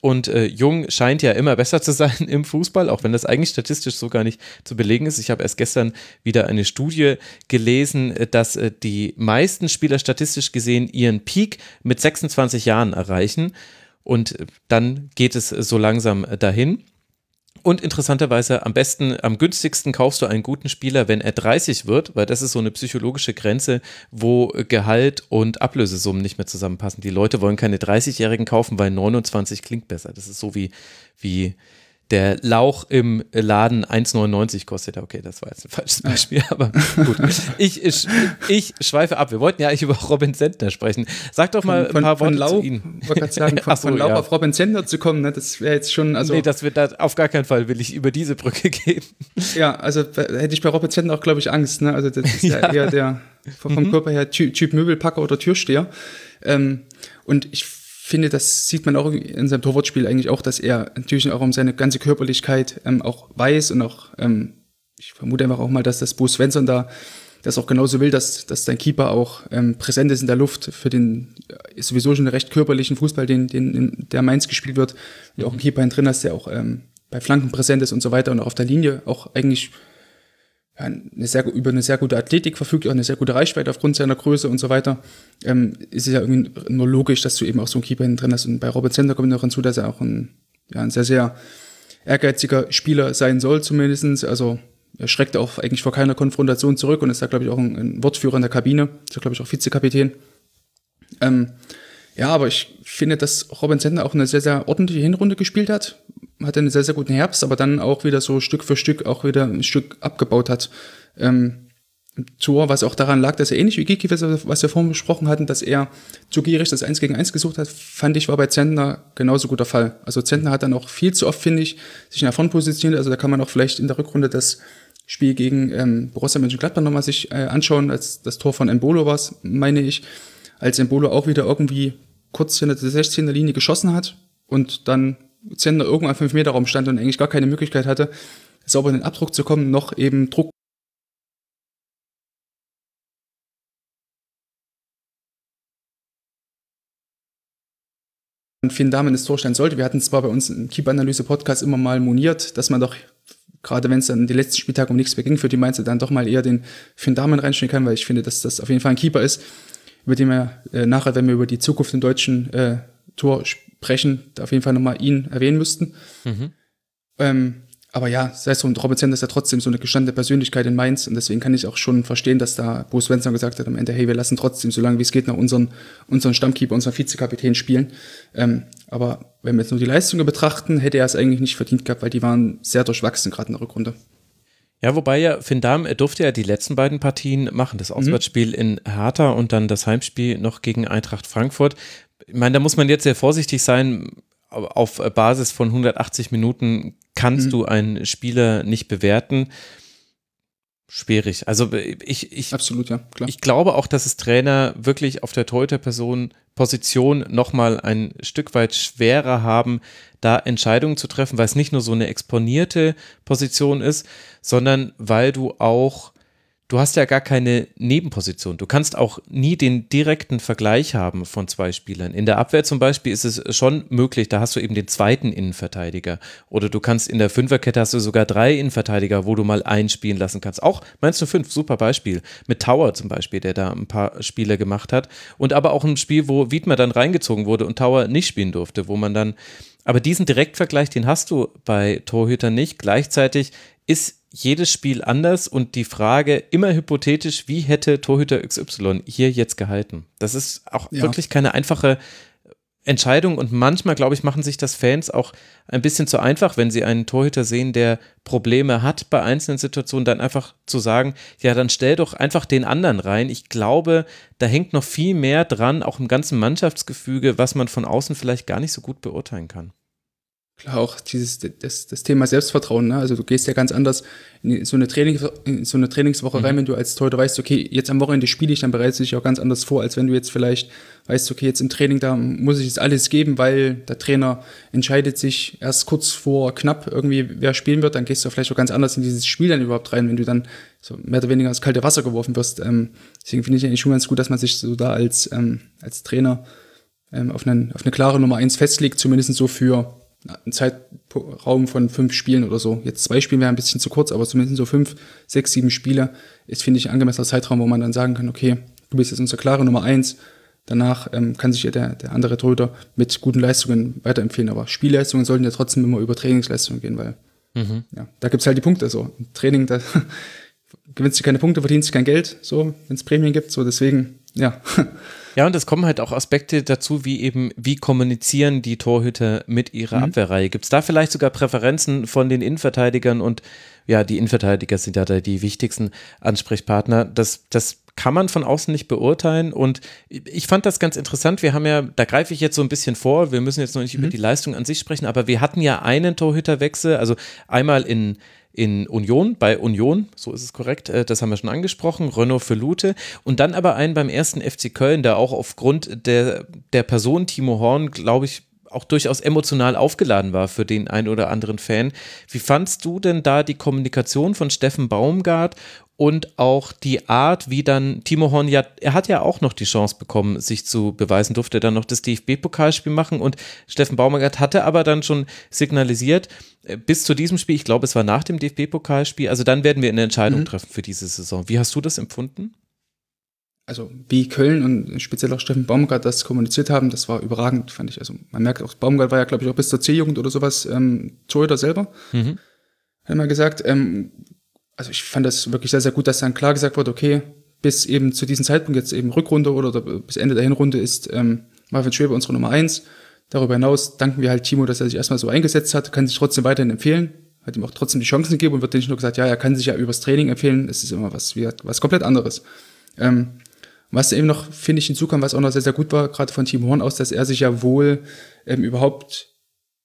und äh, Jung scheint ja immer besser zu sein im Fußball, auch wenn das eigentlich statistisch so gar nicht zu belegen ist. Ich habe erst gestern wieder eine Studie gelesen, dass äh, die meisten Spieler statistisch gesehen ihren Peak mit 26 Jahren erreichen erreichen. Und dann geht es so langsam dahin. Und interessanterweise am besten, am günstigsten kaufst du einen guten Spieler, wenn er 30 wird, weil das ist so eine psychologische Grenze, wo Gehalt und Ablösesummen nicht mehr zusammenpassen. Die Leute wollen keine 30-Jährigen kaufen, weil 29 klingt besser. Das ist so wie, wie der Lauch im Laden 1,99 kostet. Okay, das war jetzt ein falsches Beispiel, *laughs* aber gut. Ich, ich, ich schweife ab. Wir wollten ja eigentlich über Robin Sentner sprechen. Sag doch mal von, ein paar von, Worte Lau, zu Ihnen. *laughs* Sagen, von, so, von Lau ja. auf Robin Sentner zu kommen, ne, das wäre jetzt schon. Also, nee, das wird da, auf gar keinen Fall will ich über diese Brücke *laughs* gehen. Ja, also hätte ich bei Robin Sentner auch, glaube ich, Angst. Ne? Also das ist ja, ja eher der vom mhm. Körper her typ, typ Möbelpacker oder Türsteher. Ähm, und ich finde, das sieht man auch in seinem Torwartspiel eigentlich auch, dass er natürlich auch um seine ganze Körperlichkeit ähm, auch weiß und auch, ähm, ich vermute einfach auch mal, dass das Bo Svensson da das auch genauso will, dass, dass dein Keeper auch ähm, präsent ist in der Luft für den äh, sowieso schon recht körperlichen Fußball, den, den der Mainz gespielt wird. Und auch einen Keeper drin hast, der auch ähm, bei Flanken präsent ist und so weiter und auch auf der Linie auch eigentlich eine sehr, über eine sehr gute Athletik verfügt, auch eine sehr gute Reichweite aufgrund seiner Größe und so weiter, ähm, ist es ja irgendwie nur logisch, dass du eben auch so einen Keeper hinten drin hast. Und bei Robert Center kommt noch hinzu, dass er auch ein, ja, ein sehr, sehr ehrgeiziger Spieler sein soll, zumindestens. Also er schreckt auch eigentlich vor keiner Konfrontation zurück und ist da, glaube ich, auch ein, ein Wortführer in der Kabine. Ist glaube ich, auch Vizekapitän. Ähm, ja, aber ich finde, dass Robin Zentner auch eine sehr, sehr ordentliche Hinrunde gespielt hat. Hatte einen sehr, sehr guten Herbst, aber dann auch wieder so Stück für Stück auch wieder ein Stück abgebaut hat. Ähm, Tor, was auch daran lag, dass er ähnlich wie Giki, was wir vorhin besprochen hatten, dass er zu gierig das 1 gegen 1 gesucht hat, fand ich, war bei Zentner genauso guter Fall. Also Zentner hat dann auch viel zu oft, finde ich, sich nach vorn positioniert. Also da kann man auch vielleicht in der Rückrunde das Spiel gegen ähm, Borussia Mönchengladbach nochmal sich äh, anschauen, als das Tor von Embolo war, meine ich als Embolo auch wieder irgendwie kurz hinter der 16er Linie geschossen hat und dann Zender irgendwann am 5 Meter Raum stand und eigentlich gar keine Möglichkeit hatte, sauber in den Abdruck zu kommen, noch eben Druck Finn Damen ins Tor stellen sollte. Wir hatten zwar bei uns im Keep-Analyse-Podcast immer mal moniert, dass man doch, gerade wenn es dann die letzten Spieltage um nichts mehr ging, für die Mainzer dann doch mal eher den Finn Damen reinstellen kann, weil ich finde, dass das auf jeden Fall ein Keeper ist, über den wir äh, nachher, wenn wir über die Zukunft im deutschen äh, Tor sprechen, auf jeden Fall nochmal ihn erwähnen müssten. Mhm. Ähm, aber ja, sei es so, und Robert Sender ist ja trotzdem so eine gestandene Persönlichkeit in Mainz und deswegen kann ich auch schon verstehen, dass da Bo Svensson gesagt hat am Ende, hey, wir lassen trotzdem so lange wie es geht noch unseren, unseren Stammkeeper, unseren Vizekapitän spielen. Ähm, aber wenn wir jetzt nur die Leistungen betrachten, hätte er es eigentlich nicht verdient gehabt, weil die waren sehr durchwachsen gerade in der Rückrunde. Ja, wobei ja Finn Dahm, er durfte ja die letzten beiden Partien machen, das mhm. Auswärtsspiel mhm. in Hertha und dann das Heimspiel noch gegen Eintracht Frankfurt. Ich meine, da muss man jetzt sehr vorsichtig sein. Auf Basis von 180 Minuten kannst mhm. du einen Spieler nicht bewerten schwierig. Also ich, ich, Absolut, ja, klar. ich glaube auch, dass es Trainer wirklich auf der Torhüter-Person Position nochmal ein Stück weit schwerer haben, da Entscheidungen zu treffen, weil es nicht nur so eine exponierte Position ist, sondern weil du auch du hast ja gar keine Nebenposition. Du kannst auch nie den direkten Vergleich haben von zwei Spielern. In der Abwehr zum Beispiel ist es schon möglich, da hast du eben den zweiten Innenverteidiger. Oder du kannst in der Fünferkette hast du sogar drei Innenverteidiger, wo du mal einspielen lassen kannst. Auch meinst du fünf, super Beispiel. Mit Tower zum Beispiel, der da ein paar Spiele gemacht hat. Und aber auch ein Spiel, wo Wiedmer dann reingezogen wurde und Tower nicht spielen durfte, wo man dann aber diesen Direktvergleich, den hast du bei Torhütern nicht. Gleichzeitig ist jedes Spiel anders und die Frage immer hypothetisch, wie hätte Torhüter XY hier jetzt gehalten? Das ist auch ja. wirklich keine einfache Entscheidung und manchmal, glaube ich, machen sich das Fans auch ein bisschen zu einfach, wenn sie einen Torhüter sehen, der Probleme hat bei einzelnen Situationen, dann einfach zu sagen, ja, dann stell doch einfach den anderen rein. Ich glaube, da hängt noch viel mehr dran, auch im ganzen Mannschaftsgefüge, was man von außen vielleicht gar nicht so gut beurteilen kann. Klar, auch dieses, das, das Thema Selbstvertrauen, ne? Also du gehst ja ganz anders in so eine, Training, in so eine Trainingswoche mhm. rein, wenn du als Torhüter weißt, okay, jetzt am Wochenende spiele ich, dann bereitest du dich auch ganz anders vor, als wenn du jetzt vielleicht weißt, okay, jetzt im Training, da muss ich jetzt alles geben, weil der Trainer entscheidet sich erst kurz vor knapp irgendwie, wer spielen wird, dann gehst du vielleicht auch ganz anders in dieses Spiel dann überhaupt rein, wenn du dann so mehr oder weniger ins kalte Wasser geworfen wirst. Ähm, deswegen finde ich eigentlich schon ganz gut, dass man sich so da als, ähm, als Trainer ähm, auf, einen, auf eine klare Nummer eins festlegt, zumindest so für ein Zeitraum von fünf Spielen oder so. Jetzt zwei Spiele wäre ein bisschen zu kurz, aber zumindest so fünf, sechs, sieben Spiele ist, finde ich, ein angemessener Zeitraum, wo man dann sagen kann, okay, du bist jetzt unsere klare Nummer eins. Danach ähm, kann sich ja der, der andere Torhüter mit guten Leistungen weiterempfehlen. Aber Spielleistungen sollten ja trotzdem immer über Trainingsleistungen gehen, weil mhm. ja, da gibt's halt die Punkte. So. Im Training, da *laughs* gewinnst du keine Punkte, verdienst du kein Geld, so, wenn es Prämien gibt. So, deswegen, ja. *laughs* Ja, und es kommen halt auch Aspekte dazu, wie eben, wie kommunizieren die Torhüter mit ihrer mhm. Abwehrreihe. Gibt es da vielleicht sogar Präferenzen von den Innenverteidigern und ja, die Innenverteidiger sind ja da die wichtigsten Ansprechpartner. Das, das kann man von außen nicht beurteilen. Und ich fand das ganz interessant. Wir haben ja, da greife ich jetzt so ein bisschen vor, wir müssen jetzt noch nicht mhm. über die Leistung an sich sprechen, aber wir hatten ja einen Torhüterwechsel, also einmal in in Union, bei Union, so ist es korrekt, äh, das haben wir schon angesprochen, Renault für Lute und dann aber einen beim ersten FC Köln, der auch aufgrund der, der Person Timo Horn, glaube ich, auch durchaus emotional aufgeladen war für den einen oder anderen Fan. Wie fandst du denn da die Kommunikation von Steffen Baumgart und auch die Art, wie dann Timo Horn ja, er hat ja auch noch die Chance bekommen, sich zu beweisen, durfte dann noch das DFB-Pokalspiel machen und Steffen Baumgart hatte aber dann schon signalisiert, äh, bis zu diesem Spiel, ich glaube, es war nach dem DFB-Pokalspiel, also dann werden wir eine Entscheidung mhm. treffen für diese Saison. Wie hast du das empfunden? Also wie Köln und speziell auch Steffen Baumgart das kommuniziert haben, das war überragend, fand ich. Also man merkt auch, Baumgart war ja, glaube ich, auch bis zur C-Jugend oder sowas ähm, Torhüter selber. Mhm. Hat mal gesagt, ähm, also ich fand das wirklich sehr, sehr gut, dass dann klar gesagt wurde, okay, bis eben zu diesem Zeitpunkt, jetzt eben Rückrunde oder, bis Ende der Hinrunde ist ähm, Marvin Schwebe unsere Nummer eins. Darüber hinaus danken wir halt Timo, dass er sich erstmal so eingesetzt hat, kann sich trotzdem weiterhin empfehlen, hat ihm auch trotzdem die Chancen gegeben und wird nicht nur gesagt, ja, er kann sich ja übers Training empfehlen, es ist immer was, was komplett anderes. Ähm, was eben noch, finde ich, hinzukam, was auch noch sehr, sehr gut war, gerade von Timo Horn aus, dass er sich ja wohl ähm, überhaupt,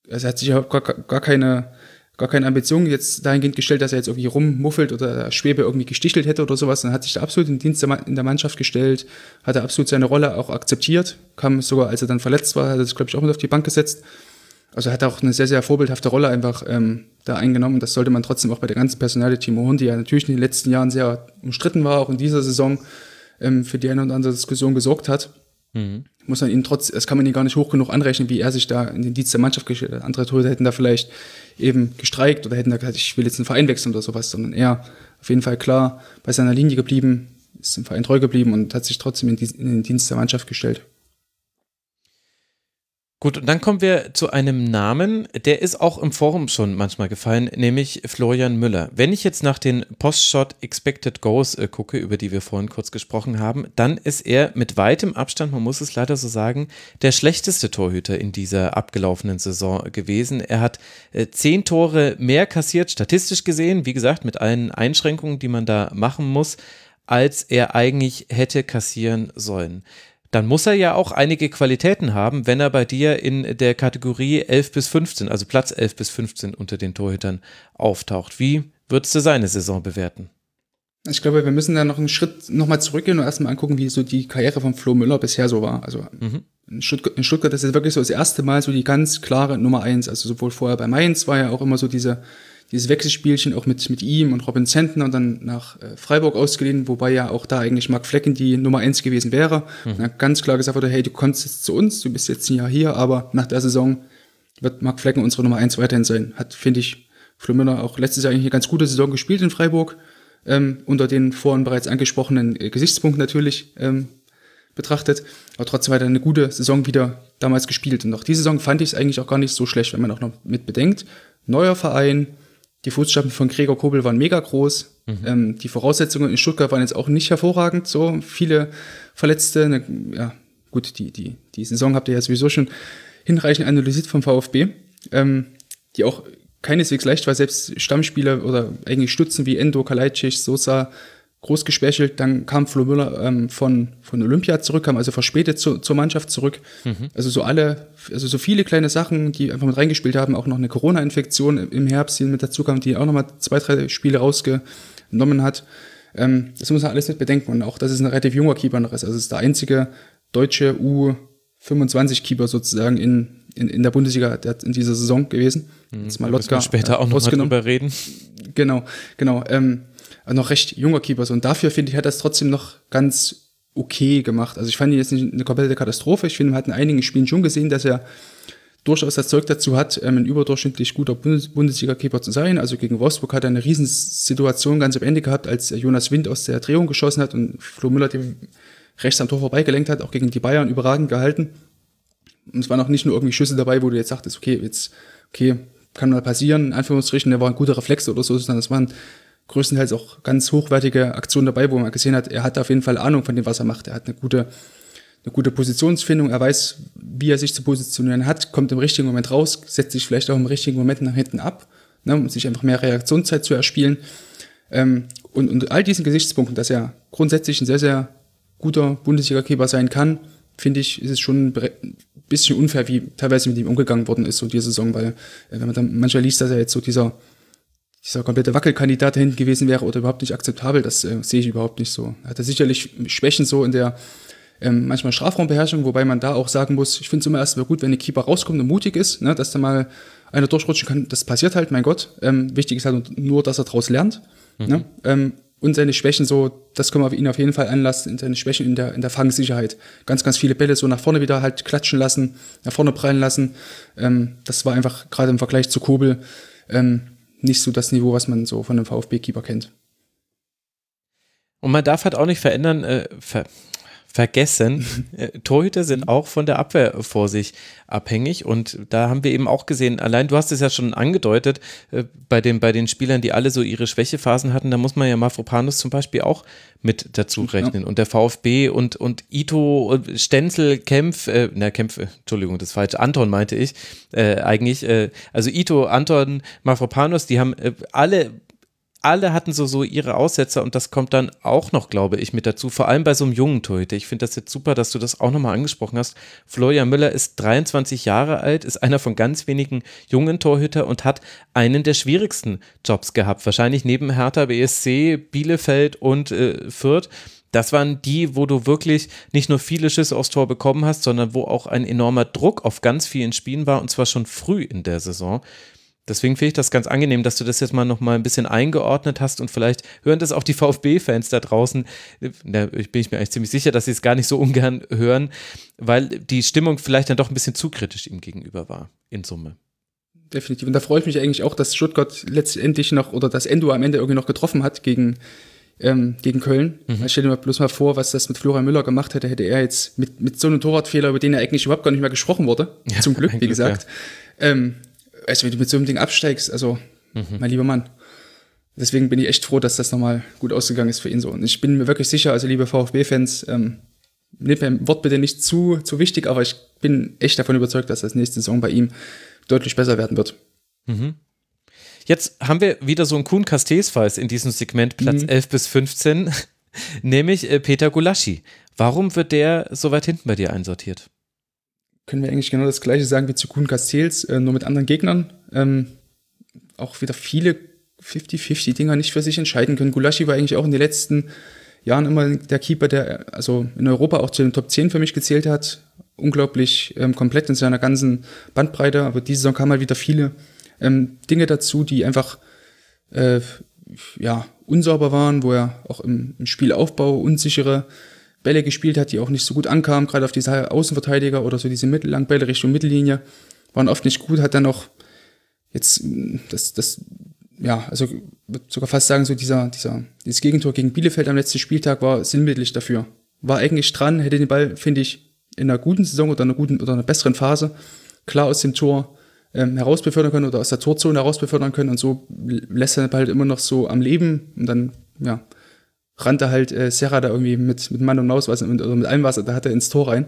also er hat sich überhaupt gar, gar keine gar keine Ambition jetzt dahingehend gestellt, dass er jetzt irgendwie rummuffelt oder Schwebe irgendwie gestichelt hätte oder sowas. Dann hat sich da absolut in Dienst in der Mannschaft gestellt, hat er absolut seine Rolle auch akzeptiert, kam sogar, als er dann verletzt war, hat er sich, glaube ich, auch mit auf die Bank gesetzt. Also hat er auch eine sehr, sehr vorbildhafte Rolle einfach ähm, da eingenommen. Das sollte man trotzdem auch bei der ganzen Personale Timo Hund, die ja natürlich in den letzten Jahren sehr umstritten war, auch in dieser Saison ähm, für die eine oder andere Diskussion gesorgt hat. Mhm. Muss man ihn trotz, das kann man ihn gar nicht hoch genug anrechnen, wie er sich da in den Dienst der Mannschaft gestellt hat. Andere Torhüter hätten da vielleicht eben gestreikt oder hätten da gesagt, ich will jetzt einen Verein wechseln oder sowas, sondern er auf jeden Fall klar bei seiner Linie geblieben, ist dem Verein treu geblieben und hat sich trotzdem in, den Dienst der Mannschaft gestellt. Gut, und dann kommen wir zu einem Namen, der ist auch im Forum schon manchmal gefallen, nämlich Florian Müller. Wenn ich jetzt nach den Postshot Expected Goals äh, gucke, über die wir vorhin kurz gesprochen haben, dann ist er mit weitem Abstand, man muss es leider so sagen, der schlechteste Torhüter in dieser abgelaufenen Saison gewesen. Er hat äh, zehn Tore mehr kassiert, statistisch gesehen, wie gesagt, mit allen Einschränkungen, die man da machen muss, als er eigentlich hätte kassieren sollen dann muss er ja auch einige Qualitäten haben, wenn er bei dir in der Kategorie 11 bis 15, also Platz 11 bis 15 unter den Torhütern auftaucht. Wie würdest du seine Saison bewerten? Ich glaube, wir müssen da noch einen Schritt nochmal zurückgehen und erstmal angucken, wie so die Karriere von Flo Müller bisher so war. Also mhm. in, Stuttgart, in Stuttgart ist es wirklich so das erste Mal so die ganz klare Nummer eins. Also sowohl vorher bei Mainz war ja auch immer so diese dieses Wechselspielchen auch mit, mit ihm und Robin Zentner und dann nach äh, Freiburg ausgeliehen, wobei ja auch da eigentlich Marc Flecken die Nummer eins gewesen wäre. Mhm. Und ganz klar gesagt wurde, hey, du kommst jetzt zu uns, du bist jetzt ein Jahr hier, aber nach der Saison wird Marc Flecken unsere Nummer eins weiterhin sein. Hat, finde ich, Flo Müller auch letztes Jahr eigentlich eine ganz gute Saison gespielt in Freiburg, ähm, unter den vorhin bereits angesprochenen äh, Gesichtspunkten natürlich ähm, betrachtet. Aber trotzdem hat er eine gute Saison wieder damals gespielt. Und auch diese Saison fand ich es eigentlich auch gar nicht so schlecht, wenn man auch noch mit bedenkt. Neuer Verein, die Fußstapfen von Gregor Kobel waren mega groß. Mhm. Ähm, die Voraussetzungen in Stuttgart waren jetzt auch nicht hervorragend. So viele Verletzte. Ne, ja, gut, die, die, die Saison habt ihr ja sowieso schon hinreichend analysiert vom VfB. Ähm, die auch keineswegs leicht war, selbst Stammspieler oder eigentlich Stützen wie Endo, Kalajdzic, Sosa groß geschwächelt. Dann kam Flo Müller ähm, von, von Olympia zurück, kam also verspätet zu, zur Mannschaft zurück. Mhm. Also so alle, also so viele kleine Sachen, die einfach mit reingespielt haben. Auch noch eine Corona-Infektion im Herbst, die mit dazu kam, die auch nochmal zwei, drei Spiele rausgenommen hat. Ähm, das muss man alles nicht bedenken. Und auch, dass es ein relativ junger Keeper noch ist. Also es ist der einzige deutsche U25-Keeper sozusagen in, in, in der Bundesliga der, in dieser Saison gewesen. Mhm, Jetzt mal Lotka, später auch noch mal drüber reden. Genau, genau. Ähm, noch recht junger Keeper. So. Und dafür finde ich, hat das trotzdem noch ganz okay gemacht. Also ich fand ihn jetzt nicht eine komplette Katastrophe. Ich finde, man hat in einigen Spielen schon gesehen, dass er durchaus das Zeug dazu hat, ähm, ein überdurchschnittlich guter Bundesliga-Keeper zu sein. Also gegen Wolfsburg hat er eine Riesensituation ganz am Ende gehabt, als Jonas Wind aus der Drehung geschossen hat und Flo Müller dem rechts am Tor vorbeigelenkt hat, auch gegen die Bayern überragend gehalten. Und es waren auch nicht nur irgendwie Schüsse dabei, wo du jetzt sagtest, okay, jetzt, okay, kann mal passieren, in Anführungsstrichen, der war ein guter Reflex oder so, sondern es waren größtenteils auch ganz hochwertige Aktionen dabei, wo man gesehen hat, er hat auf jeden Fall Ahnung von dem, was er macht. Er hat eine gute, eine gute Positionsfindung, er weiß, wie er sich zu positionieren hat, kommt im richtigen Moment raus, setzt sich vielleicht auch im richtigen Moment nach hinten ab, ne, um sich einfach mehr Reaktionszeit zu erspielen. Ähm, und, und all diesen Gesichtspunkten, dass er grundsätzlich ein sehr, sehr guter Bundesliga-Keeper sein kann, finde ich, ist es schon ein bisschen unfair, wie teilweise mit ihm umgegangen worden ist, so diese Saison, weil äh, wenn man dann manchmal liest, dass er jetzt so dieser dieser komplette Wackelkandidat dahin gewesen wäre oder überhaupt nicht akzeptabel, das äh, sehe ich überhaupt nicht so. Er hatte sicherlich Schwächen so in der ähm, manchmal Strafraumbeherrschung, wobei man da auch sagen muss, ich finde es immer erstmal gut, wenn ein Keeper rauskommt und mutig ist, ne, dass da mal einer durchrutschen kann. Das passiert halt, mein Gott. Ähm, wichtig ist halt nur, dass er daraus lernt. Mhm. Ne? Ähm, und seine Schwächen so, das können wir ihn auf jeden Fall anlassen, seine Schwächen in der, in der Fangsicherheit. Ganz, ganz viele Bälle so nach vorne wieder halt klatschen lassen, nach vorne prallen lassen. Ähm, das war einfach gerade im Vergleich zu Kobel ähm, nicht so das Niveau, was man so von einem VfB-Keeper kennt. Und man darf halt auch nicht verändern, äh, ver vergessen, *laughs* äh, Torhüter sind auch von der Abwehr vor sich abhängig. Und da haben wir eben auch gesehen, allein du hast es ja schon angedeutet, äh, bei, den, bei den Spielern, die alle so ihre Schwächephasen hatten, da muss man ja Mafropanus zum Beispiel auch mit dazu rechnen. Ja. und der VfB und, und Ito, Stenzel, Kempf, äh, na Kempf, äh, Entschuldigung, das ist falsch, Anton meinte ich, äh, eigentlich, äh, also Ito, Anton, Mafropanus, die haben äh, alle alle hatten so, so ihre Aussetzer und das kommt dann auch noch, glaube ich, mit dazu. Vor allem bei so einem jungen Torhüter. Ich finde das jetzt super, dass du das auch nochmal angesprochen hast. Florian Müller ist 23 Jahre alt, ist einer von ganz wenigen jungen Torhüter und hat einen der schwierigsten Jobs gehabt. Wahrscheinlich neben Hertha BSC, Bielefeld und äh, Fürth. Das waren die, wo du wirklich nicht nur viele Schüsse aufs Tor bekommen hast, sondern wo auch ein enormer Druck auf ganz vielen Spielen war und zwar schon früh in der Saison. Deswegen finde ich das ganz angenehm, dass du das jetzt mal noch mal ein bisschen eingeordnet hast und vielleicht hören das auch die VfB-Fans da draußen. Da bin ich mir eigentlich ziemlich sicher, dass sie es gar nicht so ungern hören, weil die Stimmung vielleicht dann doch ein bisschen zu kritisch ihm gegenüber war, in Summe. Definitiv. Und da freue ich mich eigentlich auch, dass Stuttgart letztendlich noch oder das Endo am Ende irgendwie noch getroffen hat gegen, ähm, gegen Köln. Mhm. Ich stell dir mal bloß mal vor, was das mit Florian Müller gemacht hätte, hätte er jetzt mit, mit so einem Torwartfehler, über den er eigentlich überhaupt gar nicht mehr gesprochen wurde, ja, zum Glück, *laughs* wie gesagt, ja. ähm, also wenn du mit so einem Ding absteigst, also mhm. mein lieber Mann. Deswegen bin ich echt froh, dass das nochmal gut ausgegangen ist für ihn so. Und ich bin mir wirklich sicher, also liebe VfB-Fans, ähm, nehmt mein Wort bitte nicht zu, zu wichtig, aber ich bin echt davon überzeugt, dass das nächste Saison bei ihm deutlich besser werden wird. Mhm. Jetzt haben wir wieder so einen Kuhn Castells-Fall in diesem Segment Platz mhm. 11 bis 15, *laughs* nämlich äh, Peter Gulaschi. Warum wird der so weit hinten bei dir einsortiert? Können wir eigentlich genau das gleiche sagen wie zu Kuhn Castells, äh, nur mit anderen Gegnern. Ähm, auch wieder viele 50-50-Dinger nicht für sich entscheiden können. Gulaschi war eigentlich auch in den letzten Jahren immer der Keeper, der also in Europa auch zu den Top 10 für mich gezählt hat. Unglaublich ähm, komplett in seiner ganzen Bandbreite, aber diese Saison kamen halt wieder viele ähm, Dinge dazu, die einfach äh, ja, unsauber waren, wo er auch im, im Spielaufbau unsichere Bälle gespielt hat, die auch nicht so gut ankamen, gerade auf diese Außenverteidiger oder so diese mittellangen Bälle Richtung Mittellinie, waren oft nicht gut, hat dann noch jetzt das, das, ja, also würde sogar fast sagen, so dieser, dieser, dieses Gegentor gegen Bielefeld am letzten Spieltag war sinnbildlich dafür. War eigentlich dran, hätte den Ball, finde ich, in einer guten Saison oder einer guten oder einer besseren Phase klar aus dem Tor ähm, herausbefördern können oder aus der Torzone herausbefördern können und so lässt er den Ball halt immer noch so am Leben und dann, ja, rannte halt äh, Serra da irgendwie mit, mit Mann und Maus was, oder mit allem was, da hat er ins Tor rein.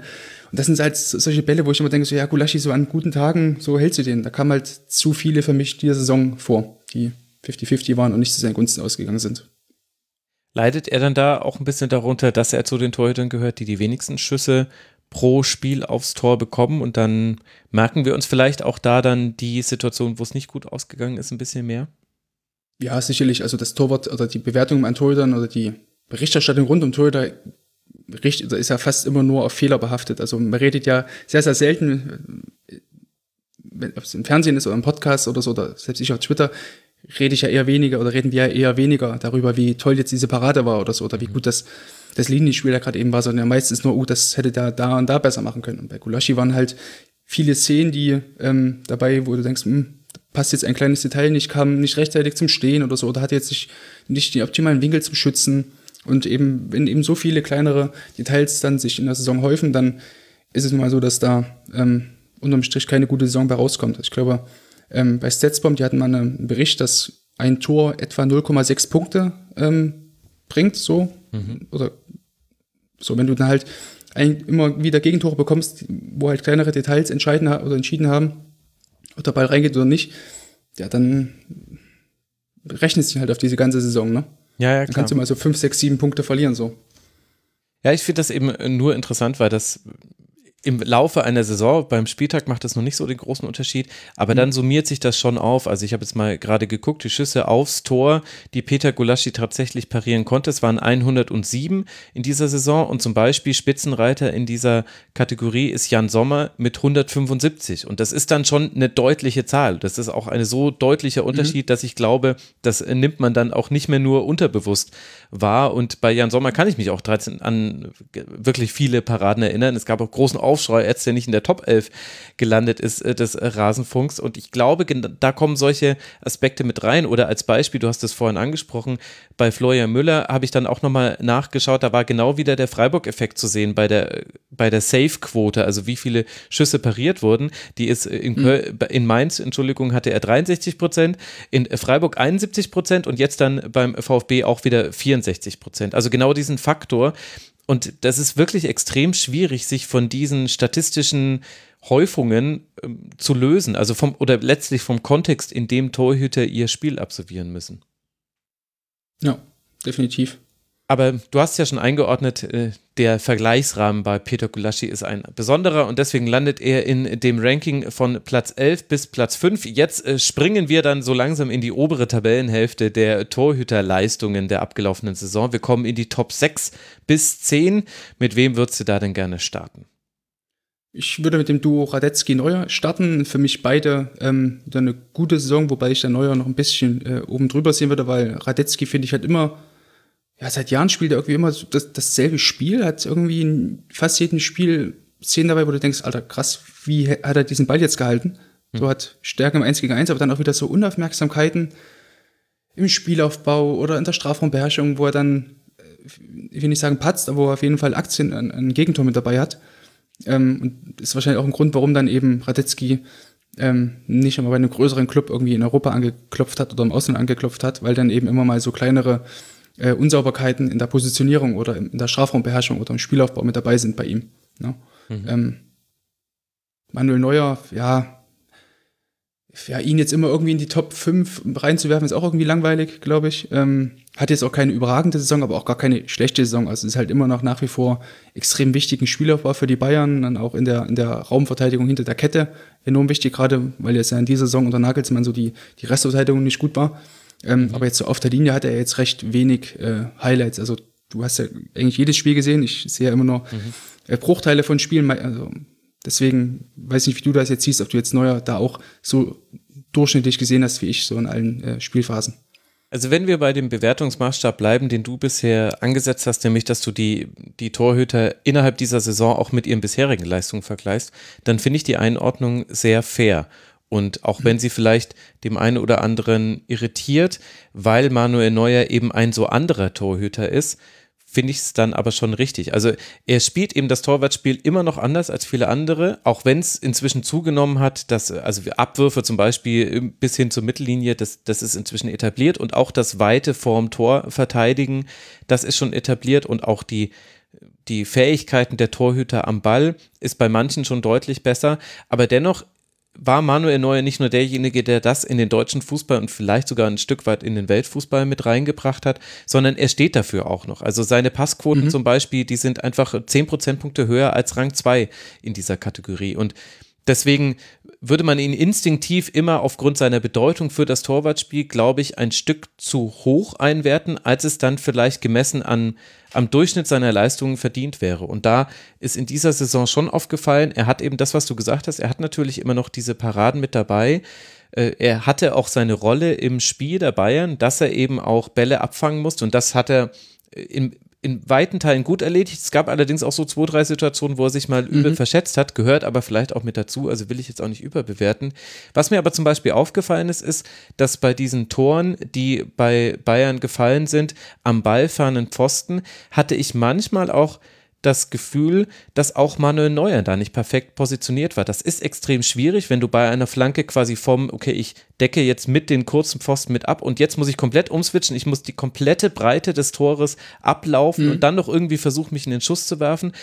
Und das sind halt solche Bälle, wo ich immer denke, so, ja, Gulaschi, so an guten Tagen, so hältst du den. Da kamen halt zu viele für mich diese Saison vor, die 50-50 waren und nicht zu seinen Gunsten ausgegangen sind. Leidet er dann da auch ein bisschen darunter, dass er zu den Torhütern gehört, die die wenigsten Schüsse pro Spiel aufs Tor bekommen und dann merken wir uns vielleicht auch da dann die Situation, wo es nicht gut ausgegangen ist, ein bisschen mehr? Ja, sicherlich. Also das Torwart oder die Bewertung an Torhütern oder die Berichterstattung rund um Torhüter ist ja fast immer nur auf Fehler behaftet. Also man redet ja sehr, sehr selten, ob es im Fernsehen ist oder im Podcast oder so, oder selbst ich auf Twitter, rede ich ja eher weniger oder reden wir ja eher weniger darüber, wie toll jetzt diese Parade war oder so, oder wie gut das, das Linienspiel da gerade eben war, sondern ja meistens nur, oh, das hätte da, da und da besser machen können. Und bei Gulaschi waren halt viele Szenen, die ähm, dabei, wo du denkst, hm, passt jetzt ein kleines Detail nicht, kam nicht rechtzeitig zum Stehen oder so, oder hat jetzt nicht, nicht den optimalen Winkel zum Schützen. Und eben, wenn eben so viele kleinere Details dann sich in der Saison häufen, dann ist es nun mal so, dass da ähm, unterm Strich keine gute Saison bei rauskommt. Ich glaube, ähm, bei Statsbomb, die hatten mal einen Bericht, dass ein Tor etwa 0,6 Punkte ähm, bringt, so. Mhm. Oder so, wenn du dann halt ein, immer wieder Gegentore bekommst, wo halt kleinere Details entscheiden oder entschieden haben, ob der Ball reingeht oder nicht, ja, dann rechnest du halt auf diese ganze Saison, ne? Ja, ja, klar. Dann kannst du mal so fünf, sechs, sieben Punkte verlieren, so. Ja, ich finde das eben nur interessant, weil das im Laufe einer Saison, beim Spieltag macht das noch nicht so den großen Unterschied, aber dann summiert sich das schon auf. Also ich habe jetzt mal gerade geguckt, die Schüsse aufs Tor, die Peter Gulaschi tatsächlich parieren konnte, es waren 107 in dieser Saison und zum Beispiel Spitzenreiter in dieser Kategorie ist Jan Sommer mit 175 und das ist dann schon eine deutliche Zahl. Das ist auch ein so deutlicher Unterschied, mhm. dass ich glaube, das nimmt man dann auch nicht mehr nur unterbewusst wahr und bei Jan Sommer kann ich mich auch 13 an wirklich viele Paraden erinnern. Es gab auch großen Aufschrei, als der nicht in der Top 11 gelandet ist äh, des Rasenfunks. Und ich glaube, da kommen solche Aspekte mit rein. Oder als Beispiel, du hast es vorhin angesprochen, bei Florian Müller habe ich dann auch nochmal nachgeschaut, da war genau wieder der Freiburg-Effekt zu sehen bei der, bei der Safe-Quote, also wie viele Schüsse pariert wurden. Die ist in, mhm. in Mainz, Entschuldigung, hatte er 63 Prozent, in Freiburg 71 Prozent und jetzt dann beim VfB auch wieder 64 Prozent. Also genau diesen Faktor, und das ist wirklich extrem schwierig, sich von diesen statistischen Häufungen ähm, zu lösen, also vom oder letztlich vom Kontext, in dem Torhüter ihr Spiel absolvieren müssen. Ja, definitiv. Aber du hast ja schon eingeordnet, äh, der Vergleichsrahmen bei Peter Gulaschi ist ein besonderer und deswegen landet er in dem Ranking von Platz 11 bis Platz 5. Jetzt äh, springen wir dann so langsam in die obere Tabellenhälfte der Torhüterleistungen der abgelaufenen Saison. Wir kommen in die Top 6 bis 10. Mit wem würdest du da denn gerne starten? Ich würde mit dem Duo Radetzky-Neuer starten. Für mich beide ähm, eine gute Saison, wobei ich der Neuer noch ein bisschen äh, oben drüber sehen würde, weil Radetzky finde ich halt immer ja, seit Jahren spielt er irgendwie immer das, dasselbe Spiel, hat irgendwie in fast jedem Spiel Szenen dabei, wo du denkst, Alter, krass, wie hat er diesen Ball jetzt gehalten? So hat Stärke im 1 gegen 1, aber dann auch wieder so Unaufmerksamkeiten im Spielaufbau oder in der Strafraumbeherrschung, wo er dann, äh, ich will nicht sagen patzt, aber wo er auf jeden Fall Aktien an, an Gegentor mit dabei hat. Ähm, und ist wahrscheinlich auch ein Grund, warum dann eben Radetzky ähm, nicht einmal bei einem größeren Club irgendwie in Europa angeklopft hat oder im Ausland angeklopft hat, weil dann eben immer mal so kleinere äh, Unsauberkeiten in der Positionierung oder in der Strafraumbeherrschung oder im Spielaufbau mit dabei sind bei ihm. Ne? Mhm. Ähm, Manuel Neuer, ja, ja, ihn jetzt immer irgendwie in die Top 5 reinzuwerfen, ist auch irgendwie langweilig, glaube ich. Ähm, hat jetzt auch keine überragende Saison, aber auch gar keine schlechte Saison. Also ist halt immer noch nach wie vor extrem wichtigen Spielaufbau für die Bayern, dann auch in der, in der Raumverteidigung hinter der Kette enorm wichtig, gerade weil jetzt ja in dieser Saison unter Nagelsmann so die, die Restverteidigung nicht gut war. Ähm, mhm. Aber jetzt so auf der Linie hat er jetzt recht wenig äh, Highlights. Also du hast ja eigentlich jedes Spiel gesehen. Ich sehe ja immer nur mhm. äh, Bruchteile von Spielen. Also deswegen weiß nicht, wie du das jetzt siehst, ob du jetzt neuer da auch so durchschnittlich gesehen hast wie ich, so in allen äh, Spielphasen. Also wenn wir bei dem Bewertungsmaßstab bleiben, den du bisher angesetzt hast, nämlich dass du die, die Torhüter innerhalb dieser Saison auch mit ihren bisherigen Leistungen vergleichst, dann finde ich die Einordnung sehr fair. Und auch wenn sie vielleicht dem einen oder anderen irritiert, weil Manuel Neuer eben ein so anderer Torhüter ist, finde ich es dann aber schon richtig. Also er spielt eben das Torwartspiel immer noch anders als viele andere, auch wenn es inzwischen zugenommen hat, dass also Abwürfe zum Beispiel bis hin zur Mittellinie, das, das ist inzwischen etabliert und auch das weite vorm Tor verteidigen, das ist schon etabliert und auch die die Fähigkeiten der Torhüter am Ball ist bei manchen schon deutlich besser, aber dennoch war Manuel Neuer nicht nur derjenige, der das in den deutschen Fußball und vielleicht sogar ein Stück weit in den Weltfußball mit reingebracht hat, sondern er steht dafür auch noch. Also seine Passquoten mhm. zum Beispiel, die sind einfach 10 Prozentpunkte höher als Rang 2 in dieser Kategorie. Und deswegen würde man ihn instinktiv immer aufgrund seiner Bedeutung für das Torwartspiel, glaube ich, ein Stück zu hoch einwerten, als es dann vielleicht gemessen an, am Durchschnitt seiner Leistungen verdient wäre. Und da ist in dieser Saison schon aufgefallen, er hat eben das, was du gesagt hast, er hat natürlich immer noch diese Paraden mit dabei. Äh, er hatte auch seine Rolle im Spiel der Bayern, dass er eben auch Bälle abfangen musste. Und das hat er in, in weiten Teilen gut erledigt. Es gab allerdings auch so zwei, drei Situationen, wo er sich mal übel mhm. verschätzt hat, gehört aber vielleicht auch mit dazu, also will ich jetzt auch nicht überbewerten. Was mir aber zum Beispiel aufgefallen ist, ist, dass bei diesen Toren, die bei Bayern gefallen sind, am ballfernen Pfosten, hatte ich manchmal auch das Gefühl, dass auch Manuel Neuer da nicht perfekt positioniert war. Das ist extrem schwierig, wenn du bei einer Flanke quasi vom, okay, ich decke jetzt mit den kurzen Pfosten mit ab und jetzt muss ich komplett umswitchen, ich muss die komplette Breite des Tores ablaufen mhm. und dann noch irgendwie versuchen, mich in den Schuss zu werfen.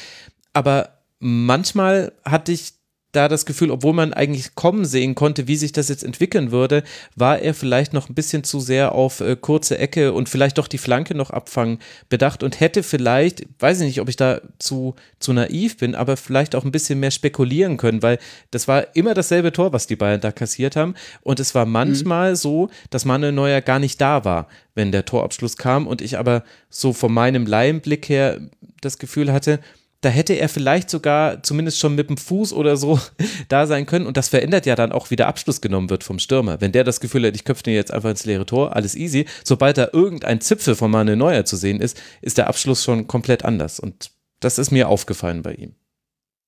Aber manchmal hatte ich da das Gefühl, obwohl man eigentlich kommen sehen konnte, wie sich das jetzt entwickeln würde, war er vielleicht noch ein bisschen zu sehr auf äh, kurze Ecke und vielleicht doch die Flanke noch abfangen bedacht und hätte vielleicht, weiß ich nicht, ob ich da zu, zu naiv bin, aber vielleicht auch ein bisschen mehr spekulieren können, weil das war immer dasselbe Tor, was die Bayern da kassiert haben und es war manchmal mhm. so, dass Manuel Neuer gar nicht da war, wenn der Torabschluss kam und ich aber so von meinem Laienblick her das Gefühl hatte, da hätte er vielleicht sogar zumindest schon mit dem Fuß oder so *laughs* da sein können. Und das verändert ja dann auch, wie der Abschluss genommen wird vom Stürmer. Wenn der das Gefühl hat, ich köpfe den jetzt einfach ins leere Tor, alles easy. Sobald da irgendein Zipfel von Manuel Neuer zu sehen ist, ist der Abschluss schon komplett anders. Und das ist mir aufgefallen bei ihm.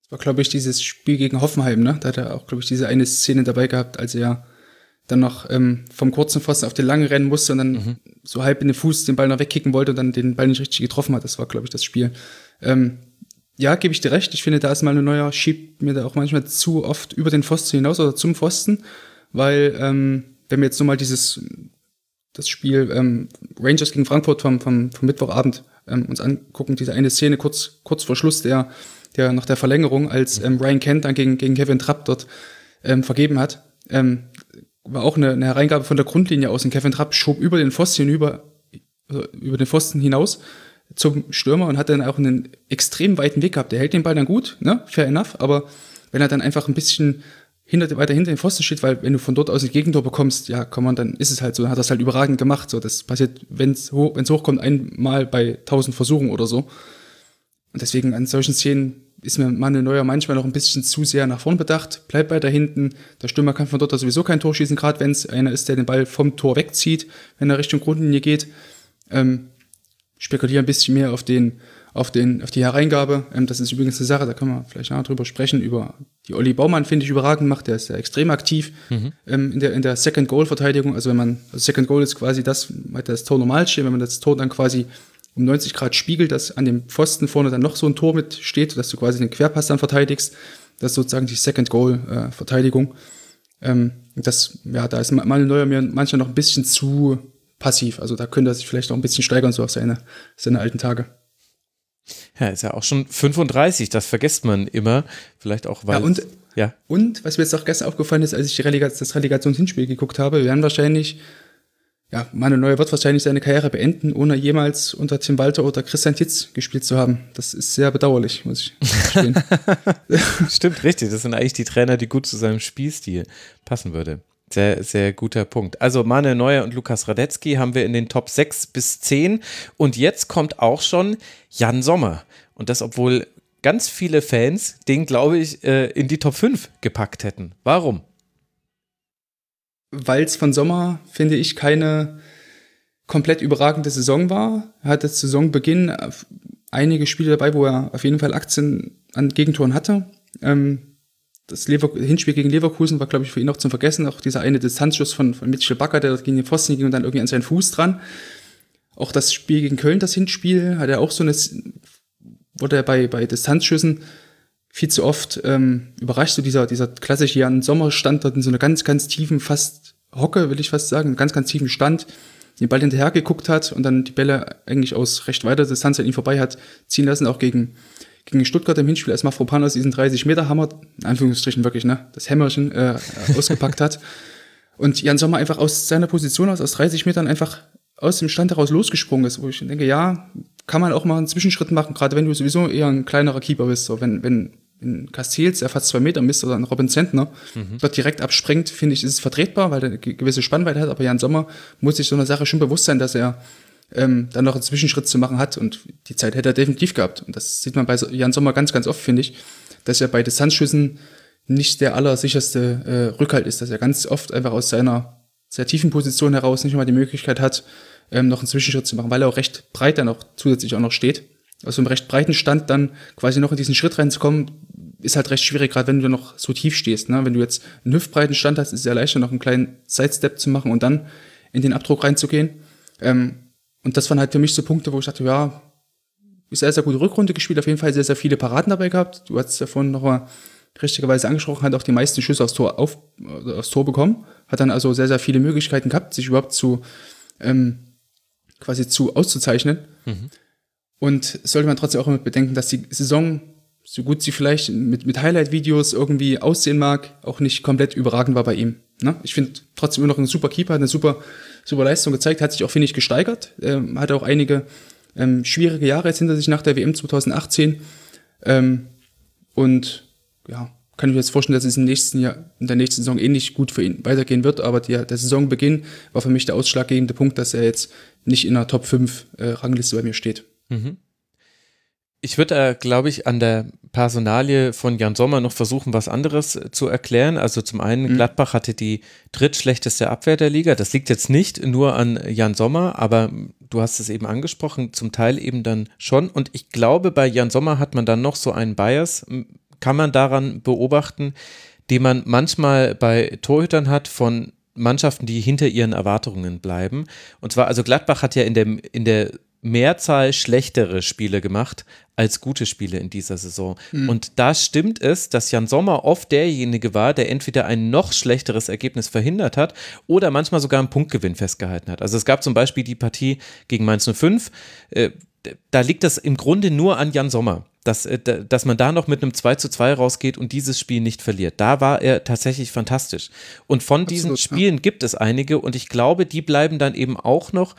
Das war, glaube ich, dieses Spiel gegen Hoffenheim, ne? Da hat er auch, glaube ich, diese eine Szene dabei gehabt, als er dann noch ähm, vom kurzen Pfosten auf den langen rennen musste und dann mhm. so halb in den Fuß den Ball noch wegkicken wollte und dann den Ball nicht richtig getroffen hat. Das war, glaube ich, das Spiel. Ähm, ja, gebe ich dir recht. Ich finde, da ist mal ein neuer, schiebt mir da auch manchmal zu oft über den Pfosten hinaus oder zum Pfosten, weil ähm, wenn wir jetzt nur mal dieses das Spiel ähm, Rangers gegen Frankfurt vom, vom, vom Mittwochabend ähm, uns angucken, diese eine Szene kurz, kurz vor Schluss der, der nach der Verlängerung, als ähm, Ryan Kent dann gegen, gegen Kevin Trapp dort ähm, vergeben hat, ähm, war auch eine, eine Hereingabe von der Grundlinie aus und Kevin Trapp schob über den Pfosten hinüber, also über den Pfosten hinaus zum Stürmer und hat dann auch einen extrem weiten Weg gehabt. Der hält den Ball dann gut, ne? fair enough, aber wenn er dann einfach ein bisschen hinter, weiter hinter den Pfosten steht, weil wenn du von dort aus ein Gegentor bekommst, ja, komm man, dann ist es halt so, dann hat das halt überragend gemacht. So, das passiert, wenn es hoch, wenn's hochkommt, einmal bei tausend Versuchen oder so. Und deswegen an solchen Szenen ist mir Manuel Neuer manchmal noch ein bisschen zu sehr nach vorn bedacht, bleibt weiter hinten. Der Stürmer kann von dort aus sowieso kein Tor schießen, gerade wenn es einer ist, der den Ball vom Tor wegzieht, wenn er Richtung Grundlinie geht. Ähm, spekuliere ein bisschen mehr auf den, auf den, auf die Hereingabe. Ähm, das ist übrigens eine Sache, da können wir vielleicht nachher drüber sprechen, über die Olli Baumann finde ich überragend macht, der ist ja extrem aktiv mhm. ähm, in der, in der Second Goal Verteidigung. Also wenn man, also Second Goal ist quasi das, das Tor normal stehen, wenn man das Tor dann quasi um 90 Grad spiegelt, dass an dem Pfosten vorne dann noch so ein Tor mit steht, dass du quasi den Querpass dann verteidigst. Das ist sozusagen die Second Goal äh, Verteidigung. Ähm, das, ja, da ist Manuel Neuer mir manchmal noch ein bisschen zu passiv. Also da könnte er sich vielleicht auch ein bisschen steigern, so auf seine, seine alten Tage. Ja, ist ja auch schon 35, das vergisst man immer. Vielleicht auch, weil. Ja, und, ja. und was mir jetzt auch gestern aufgefallen ist, als ich Relega das Relegationshinspiel geguckt habe, werden wahrscheinlich, ja, Manuel Neuer wird wahrscheinlich seine Karriere beenden, ohne jemals unter Tim Walter oder Christian Titz gespielt zu haben. Das ist sehr bedauerlich, muss ich gestehen. *laughs* Stimmt, richtig. Das sind eigentlich die Trainer, die gut zu seinem Spielstil passen würde. Sehr, sehr guter Punkt. Also Manuel Neuer und Lukas Radetzky haben wir in den Top 6 bis 10. Und jetzt kommt auch schon Jan Sommer. Und das, obwohl ganz viele Fans den, glaube ich, äh, in die Top 5 gepackt hätten. Warum? Weil es von Sommer, finde ich, keine komplett überragende Saison war. Er hatte zu Saisonbeginn einige Spiele dabei, wo er auf jeden Fall Aktien an Gegentoren hatte. Ähm, das Lever Hinspiel gegen Leverkusen war, glaube ich, für ihn noch zum Vergessen. Auch dieser eine Distanzschuss von, von Mitchell Bakker, der gegen den Pfosten ging und dann irgendwie an seinen Fuß dran. Auch das Spiel gegen Köln, das Hinspiel, hat er auch so eine, wurde er bei, bei Distanzschüssen viel zu oft ähm, überrascht. So dieser, dieser klassische Jan Sommer stand dort in so einer ganz, ganz tiefen, fast Hocke, will ich fast sagen, ganz, ganz tiefen Stand, den Ball hinterher geguckt hat und dann die Bälle eigentlich aus recht weiter Distanz an ihm vorbei hat ziehen lassen, auch gegen gegen Stuttgart im Hinspiel, als Mafropanos diesen 30-Meter-Hammer, in Anführungsstrichen wirklich, ne, das Hämmerchen äh, ausgepackt hat. *laughs* Und Jan Sommer einfach aus seiner Position aus, aus 30 Metern einfach aus dem Stand heraus losgesprungen ist, wo ich denke, ja, kann man auch mal einen Zwischenschritt machen, gerade wenn du sowieso eher ein kleinerer Keeper bist. So, wenn, wenn in Castells, der fast zwei Meter misst, oder ein Robin Zentner, mhm. dort direkt abspringt, finde ich, ist es vertretbar, weil er eine gewisse Spannweite hat. Aber Jan Sommer muss sich so einer Sache schon bewusst sein, dass er ähm, dann noch einen Zwischenschritt zu machen hat. Und die Zeit hätte er definitiv gehabt. Und das sieht man bei Jan Sommer ganz, ganz oft, finde ich, dass er bei Distanzschüssen nicht der allersicherste äh, Rückhalt ist, dass er ganz oft einfach aus seiner sehr tiefen Position heraus nicht mal die Möglichkeit hat, ähm, noch einen Zwischenschritt zu machen, weil er auch recht breit dann auch zusätzlich auch noch steht. Aus einem recht breiten Stand dann quasi noch in diesen Schritt reinzukommen, ist halt recht schwierig, gerade wenn du noch so tief stehst. Ne? Wenn du jetzt einen hüftbreiten Stand hast, ist es sehr leichter, noch einen kleinen Sidestep zu machen und dann in den Abdruck reinzugehen. Ähm, und das waren halt für mich so Punkte, wo ich dachte, ja, sehr, sehr gute Rückrunde gespielt, auf jeden Fall sehr, sehr viele Paraden dabei gehabt. Du hast es ja vorhin nochmal richtigerweise angesprochen, hat auch die meisten Schüsse aufs Tor, auf, äh, aufs Tor bekommen, hat dann also sehr, sehr viele Möglichkeiten gehabt, sich überhaupt zu, ähm, quasi zu auszuzeichnen. Mhm. Und sollte man trotzdem auch immer bedenken, dass die Saison so gut sie vielleicht mit, mit Highlight-Videos irgendwie aussehen mag, auch nicht komplett überragend war bei ihm. Ne? Ich finde trotzdem immer noch ein super Keeper, eine super, super Leistung gezeigt, hat sich auch, finde ich, gesteigert, ähm, hat auch einige ähm, schwierige Jahre jetzt hinter sich nach der WM 2018. Ähm, und ja, kann ich mir jetzt vorstellen, dass es im nächsten Jahr, in der nächsten Saison ähnlich gut für ihn weitergehen wird. Aber der, der Saisonbeginn war für mich der ausschlaggebende Punkt, dass er jetzt nicht in der Top 5 äh, Rangliste bei mir steht. Mhm. Ich würde, äh, glaube ich, an der Personalie von Jan Sommer noch versuchen, was anderes äh, zu erklären. Also zum einen, mhm. Gladbach hatte die drittschlechteste Abwehr der Liga. Das liegt jetzt nicht nur an Jan Sommer, aber du hast es eben angesprochen, zum Teil eben dann schon. Und ich glaube, bei Jan Sommer hat man dann noch so einen Bias, kann man daran beobachten, den man manchmal bei Torhütern hat von Mannschaften, die hinter ihren Erwartungen bleiben. Und zwar, also Gladbach hat ja in der, in der Mehrzahl schlechtere Spiele gemacht als gute Spiele in dieser Saison. Mhm. Und da stimmt es, dass Jan Sommer oft derjenige war, der entweder ein noch schlechteres Ergebnis verhindert hat oder manchmal sogar einen Punktgewinn festgehalten hat. Also es gab zum Beispiel die Partie gegen Mainz 05, äh, da liegt das im Grunde nur an Jan Sommer, dass, äh, dass man da noch mit einem 2 zu 2 rausgeht und dieses Spiel nicht verliert. Da war er tatsächlich fantastisch. Und von Absolut, diesen Spielen ja. gibt es einige und ich glaube, die bleiben dann eben auch noch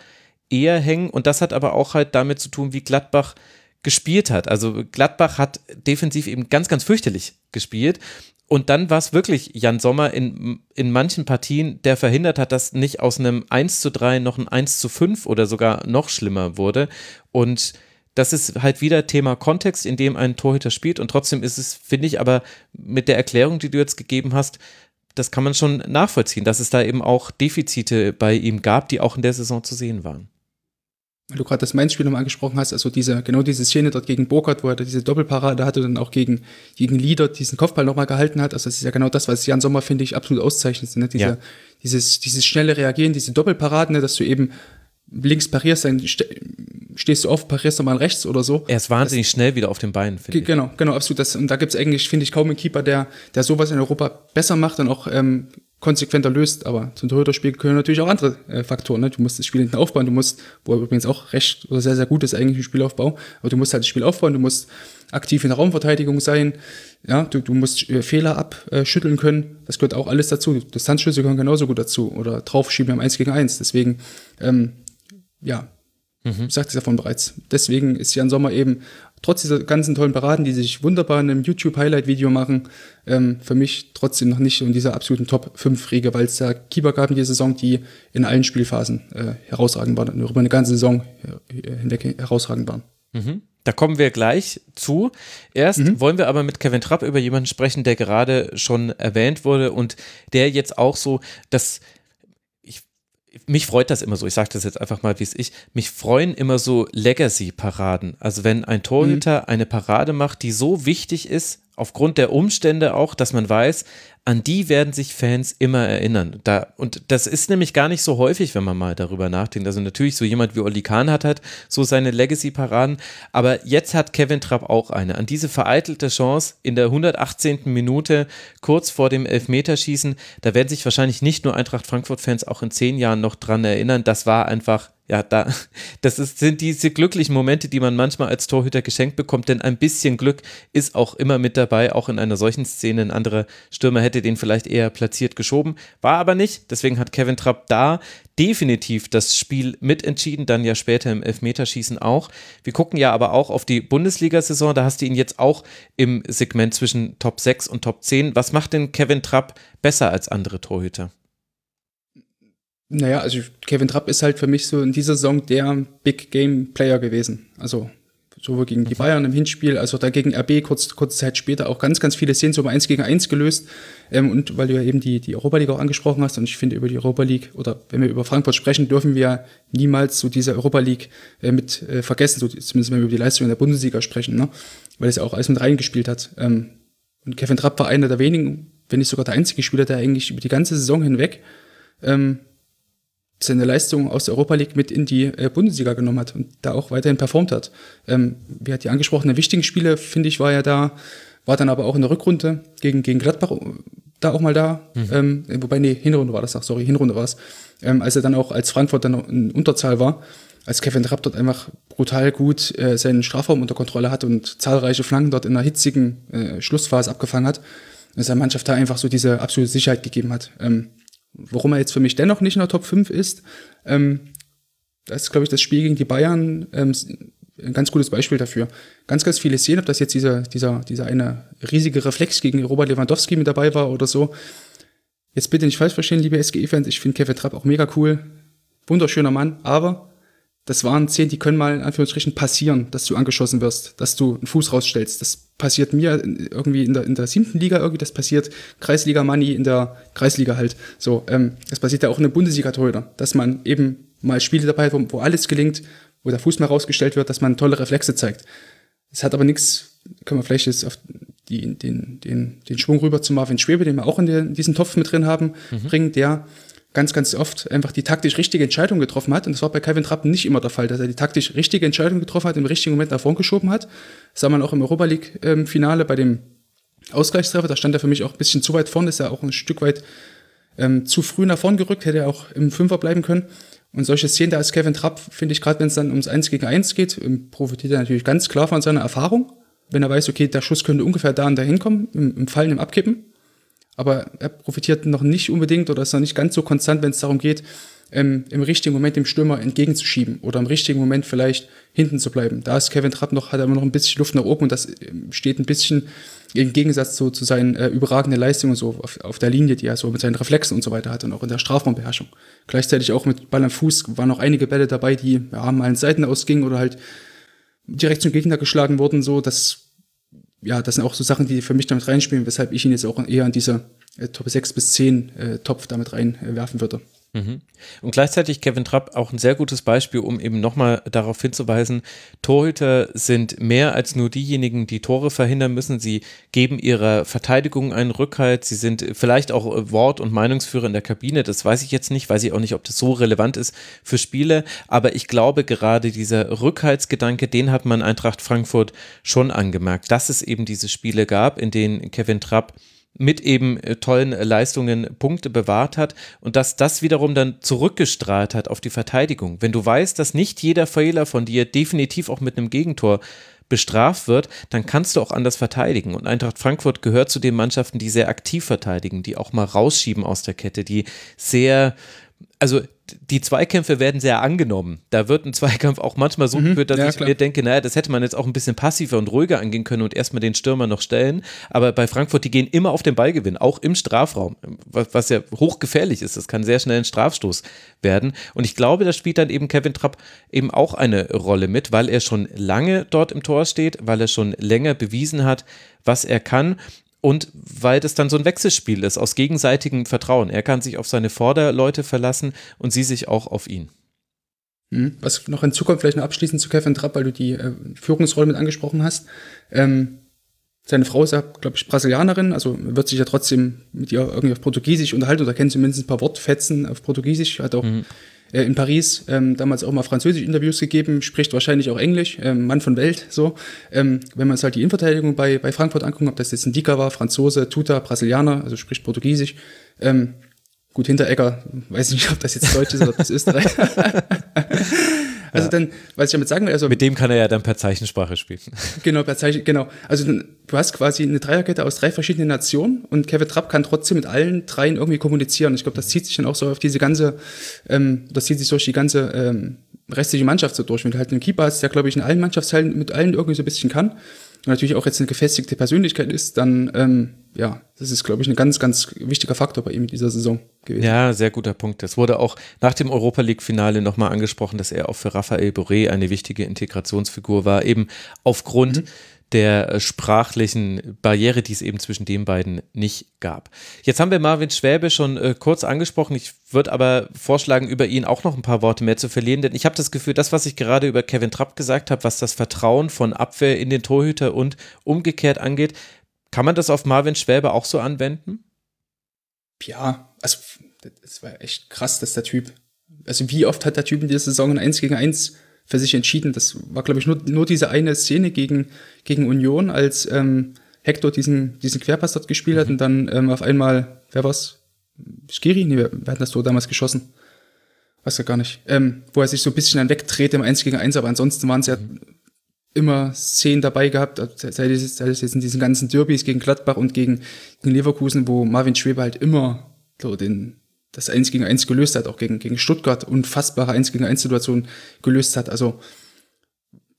eher hängen. Und das hat aber auch halt damit zu tun, wie Gladbach gespielt hat. Also Gladbach hat defensiv eben ganz, ganz fürchterlich gespielt. Und dann war es wirklich Jan Sommer in, in manchen Partien, der verhindert hat, dass nicht aus einem 1 zu 3 noch ein 1 zu 5 oder sogar noch schlimmer wurde. Und das ist halt wieder Thema Kontext, in dem ein Torhüter spielt. Und trotzdem ist es, finde ich, aber mit der Erklärung, die du jetzt gegeben hast, das kann man schon nachvollziehen, dass es da eben auch Defizite bei ihm gab, die auch in der Saison zu sehen waren weil du gerade das Mainz-Spiel nochmal angesprochen hast, also diese, genau diese Szene dort gegen Burkhardt, wo er diese Doppelparade hatte und dann auch gegen, gegen Lieder diesen Kopfball nochmal gehalten hat. Also das ist ja genau das, was Jan Sommer, finde ich, absolut auszeichnet. Ne? Diese, ja. dieses, dieses schnelle Reagieren, diese Doppelparaden, ne? dass du eben links parierst, dann stehst du auf, parierst nochmal rechts oder so. Er ist wahnsinnig das, schnell wieder auf den Beinen, finde ich. Genau, genau, absolut. Das, und da gibt es eigentlich, finde ich, kaum einen Keeper, der, der sowas in Europa besser macht und auch ähm, konsequenter löst. Aber zum Torhüterspiel gehören natürlich auch andere äh, Faktoren. Ne? Du musst das Spiel hinten aufbauen, du musst, wo übrigens auch recht oder sehr, sehr gut ist eigentlich im Spielaufbau, aber du musst halt das Spiel aufbauen, du musst aktiv in der Raumverteidigung sein, ja, du, du musst äh, Fehler abschütteln können, das gehört auch alles dazu. Distanzschüsse gehören genauso gut dazu oder draufschieben am 1 gegen 1. Deswegen, ähm, ja, mhm. ich sagte es ja von bereits. Deswegen ist Jan Sommer eben trotz dieser ganzen tollen Paraden, die sich wunderbar in einem YouTube-Highlight-Video machen, ähm, für mich trotzdem noch nicht in dieser absoluten Top-5-Riege, weil es da Keeper gab in dieser Saison, die in allen Spielphasen äh, herausragend waren, über eine ganze Saison äh, hinweg herausragend waren. Mhm. Da kommen wir gleich zu. Erst mhm. wollen wir aber mit Kevin Trapp über jemanden sprechen, der gerade schon erwähnt wurde und der jetzt auch so das mich freut das immer so, ich sage das jetzt einfach mal, wie es ich, mich freuen immer so Legacy-Paraden. Also wenn ein Torhüter mhm. eine Parade macht, die so wichtig ist, aufgrund der Umstände auch, dass man weiß, an die werden sich Fans immer erinnern. Da, und das ist nämlich gar nicht so häufig, wenn man mal darüber nachdenkt. Also natürlich, so jemand wie Oli Kahn hat halt so seine Legacy-Paraden, aber jetzt hat Kevin Trapp auch eine. An diese vereitelte Chance in der 118. Minute, kurz vor dem Elfmeterschießen, da werden sich wahrscheinlich nicht nur Eintracht Frankfurt-Fans auch in zehn Jahren noch dran erinnern. Das war einfach ja, da, das ist, sind diese glücklichen Momente, die man manchmal als Torhüter geschenkt bekommt, denn ein bisschen Glück ist auch immer mit dabei, auch in einer solchen Szene. Ein anderer Stürmer hätte den vielleicht eher platziert geschoben, war aber nicht. Deswegen hat Kevin Trapp da definitiv das Spiel mitentschieden, dann ja später im Elfmeterschießen auch. Wir gucken ja aber auch auf die Bundesliga-Saison, da hast du ihn jetzt auch im Segment zwischen Top 6 und Top 10. Was macht denn Kevin Trapp besser als andere Torhüter? Naja, also Kevin Trapp ist halt für mich so in dieser Saison der Big Game Player gewesen. Also sowohl gegen die Bayern im Hinspiel, als auch da gegen RB kurz, kurze Zeit später auch ganz, ganz viele Szenen so um eins gegen eins gelöst. Ähm, und weil du ja eben die, die Europa League auch angesprochen hast, und ich finde über die Europa League oder wenn wir über Frankfurt sprechen, dürfen wir niemals so diese Europa League äh, mit äh, vergessen, so, zumindest wenn wir über die Leistung in der Bundesliga sprechen, ne? weil es ja auch alles mit reingespielt hat. Ähm, und Kevin Trapp war einer der wenigen, wenn nicht sogar der einzige Spieler, der eigentlich über die ganze Saison hinweg ähm, seine Leistung aus der Europa League mit in die äh, Bundesliga genommen hat und da auch weiterhin performt hat. Ähm, wie hat die angesprochenen wichtigen Spiele, finde ich, war er da, war dann aber auch in der Rückrunde gegen, gegen Gladbach da auch mal da. Mhm. Ähm, wobei, nee, Hinrunde war das, ach, sorry, Hinrunde war es. Ähm, als er dann auch als Frankfurt dann in Unterzahl war. als Kevin Trapp dort einfach brutal gut äh, seinen Strafraum unter Kontrolle hat und zahlreiche Flanken dort in einer hitzigen äh, Schlussphase abgefangen hat, dass seine Mannschaft da einfach so diese absolute Sicherheit gegeben hat. Ähm, warum er jetzt für mich dennoch nicht in der Top 5 ist, ähm, das ist, glaube ich, das Spiel gegen die Bayern ähm, ein ganz gutes Beispiel dafür. Ganz, ganz viele Szenen, ob das jetzt dieser, dieser, dieser eine riesige Reflex gegen Robert Lewandowski mit dabei war oder so. Jetzt bitte nicht falsch verstehen, liebe SGE-Fans, ich finde Kevin Trapp auch mega cool. Wunderschöner Mann, aber das waren Szenen, die können mal in Anführungsstrichen passieren, dass du angeschossen wirst, dass du einen Fuß rausstellst. Das passiert mir irgendwie in der, in der siebten Liga irgendwie, das passiert Kreisliga Money in der Kreisliga halt. So, ähm, das passiert ja auch in der Bundesliga-Torhüter, dass man eben mal Spiele dabei hat, wo, wo alles gelingt, wo der Fuß mal rausgestellt wird, dass man tolle Reflexe zeigt. Es hat aber nichts, können wir vielleicht jetzt auf die, den, den, den Schwung rüber zu Marvin Schwebe, den wir auch in, der, in diesen Topf mit drin haben, mhm. bringen, der ganz, ganz oft einfach die taktisch richtige Entscheidung getroffen hat. Und das war bei Kevin Trapp nicht immer der Fall, dass er die taktisch richtige Entscheidung getroffen hat, im richtigen Moment nach vorn geschoben hat. Das sah man auch im Europa League-Finale ähm, bei dem Ausgleichstreffer. Da stand er für mich auch ein bisschen zu weit vorn, ist er auch ein Stück weit ähm, zu früh nach vorn gerückt, hätte er auch im Fünfer bleiben können. Und solche Szenen da ist Kevin Trapp, finde ich, gerade wenn es dann ums Eins gegen Eins geht, ähm, profitiert er natürlich ganz klar von seiner Erfahrung. Wenn er weiß, okay, der Schuss könnte ungefähr da und da hinkommen, im, im Fallen, im Abkippen. Aber er profitiert noch nicht unbedingt oder ist noch nicht ganz so konstant, wenn es darum geht, ähm, im richtigen Moment dem Stürmer entgegenzuschieben oder im richtigen Moment vielleicht hinten zu bleiben. Da ist Kevin Trapp noch, hat er immer noch ein bisschen Luft nach oben und das ähm, steht ein bisschen im Gegensatz zu, zu seinen äh, überragenden Leistungen so auf, auf der Linie, die er so mit seinen Reflexen und so weiter hat und auch in der Strafraumbeherrschung. Gleichzeitig auch mit Ball am Fuß waren noch einige Bälle dabei, die ja, mal in Seiten ausgingen oder halt direkt zum Gegner geschlagen wurden, so dass ja, das sind auch so Sachen, die für mich damit reinspielen, weshalb ich ihn jetzt auch eher in diese äh, Top 6 bis 10 äh, Topf damit reinwerfen würde. Mhm. Und gleichzeitig Kevin Trapp auch ein sehr gutes Beispiel, um eben nochmal darauf hinzuweisen, Torhüter sind mehr als nur diejenigen, die Tore verhindern müssen. Sie geben ihrer Verteidigung einen Rückhalt. Sie sind vielleicht auch Wort- und Meinungsführer in der Kabine. Das weiß ich jetzt nicht, weiß ich auch nicht, ob das so relevant ist für Spiele. Aber ich glaube, gerade dieser Rückhaltsgedanke, den hat man Eintracht Frankfurt schon angemerkt, dass es eben diese Spiele gab, in denen Kevin Trapp mit eben äh, tollen Leistungen Punkte bewahrt hat und dass das wiederum dann zurückgestrahlt hat auf die Verteidigung. Wenn du weißt, dass nicht jeder Fehler von dir definitiv auch mit einem Gegentor bestraft wird, dann kannst du auch anders verteidigen. Und Eintracht Frankfurt gehört zu den Mannschaften, die sehr aktiv verteidigen, die auch mal rausschieben aus der Kette, die sehr, also die Zweikämpfe werden sehr angenommen. Da wird ein Zweikampf auch manchmal so mhm, geführt, dass ja, ich klar. mir denke, naja, das hätte man jetzt auch ein bisschen passiver und ruhiger angehen können und erstmal den Stürmer noch stellen. Aber bei Frankfurt, die gehen immer auf den Ballgewinn, auch im Strafraum, was, was ja hochgefährlich ist. Das kann sehr schnell ein Strafstoß werden. Und ich glaube, da spielt dann eben Kevin Trapp eben auch eine Rolle mit, weil er schon lange dort im Tor steht, weil er schon länger bewiesen hat, was er kann. Und weil das dann so ein Wechselspiel ist aus gegenseitigem Vertrauen. Er kann sich auf seine Vorderleute verlassen und sie sich auch auf ihn. Hm. Was noch hinzukommt, vielleicht noch abschließend zu Kevin Trapp, weil du die äh, Führungsrolle mit angesprochen hast. Ähm, seine Frau ist ja, glaube ich, Brasilianerin, also wird sich ja trotzdem mit ihr irgendwie auf Portugiesisch unterhalten oder kennt zumindest ein paar Wortfetzen auf Portugiesisch, hat auch mhm äh, in Paris ähm, damals auch mal französische Interviews gegeben, spricht wahrscheinlich auch Englisch, ähm, Mann von Welt, so. Ähm, wenn man uns halt die Innenverteidigung bei, bei Frankfurt anguckt, ob das jetzt ein Dika war, Franzose, Tuta, Brasilianer, also spricht Portugiesisch, ähm, Gut, Hinteregger, weiß nicht, ob das jetzt Deutsch ist oder ob das Österreich. *laughs* *laughs* also ja. dann, was ich damit sagen will, also. Mit dem kann er ja dann per Zeichensprache spielen. *laughs* Genau, per Zeichen, genau. Also du hast quasi eine Dreierkette aus drei verschiedenen Nationen und Kevin Trapp kann trotzdem mit allen dreien irgendwie kommunizieren. Ich glaube, das zieht sich dann auch so auf diese ganze, ähm, das zieht sich durch die ganze ähm, restliche Mannschaft so durch. Wenn du halt einen Keeper hast, der, glaube ich, in allen Mannschaftsteilen mit allen irgendwie so ein bisschen kann natürlich auch jetzt eine gefestigte Persönlichkeit ist, dann ähm, ja, das ist, glaube ich, ein ganz, ganz wichtiger Faktor bei ihm in dieser Saison gewesen. Ja, sehr guter Punkt. Es wurde auch nach dem Europa League-Finale nochmal angesprochen, dass er auch für Raphael Boré eine wichtige Integrationsfigur war, eben aufgrund mhm der äh, sprachlichen Barriere, die es eben zwischen den beiden nicht gab. Jetzt haben wir Marvin Schwäbe schon äh, kurz angesprochen. Ich würde aber vorschlagen, über ihn auch noch ein paar Worte mehr zu verlieren, denn ich habe das Gefühl, das, was ich gerade über Kevin Trapp gesagt habe, was das Vertrauen von Abwehr in den Torhüter und umgekehrt angeht, kann man das auf Marvin Schwäbe auch so anwenden? Ja, also das war echt krass, dass der Typ, also wie oft hat der Typ in dieser Saison ein 1 gegen 1 für sich entschieden. Das war, glaube ich, nur, nur diese eine Szene gegen, gegen Union, als ähm, Hector diesen, diesen Querpass dort gespielt mhm. hat und dann ähm, auf einmal, wer war's? Skiri? Nee, wer, wer hat das Tor damals geschossen? weiß ja gar nicht, ähm, wo er sich so ein bisschen dann wegdreht im 1 gegen 1, aber ansonsten waren es ja mhm. immer Szenen dabei gehabt, sei es, sei es jetzt in diesen ganzen Derbys gegen Gladbach und gegen, gegen Leverkusen, wo Marvin Schwebe halt immer so den, das 1 gegen 1 gelöst hat, auch gegen, gegen Stuttgart unfassbare 1 gegen 1 Situation gelöst hat. Also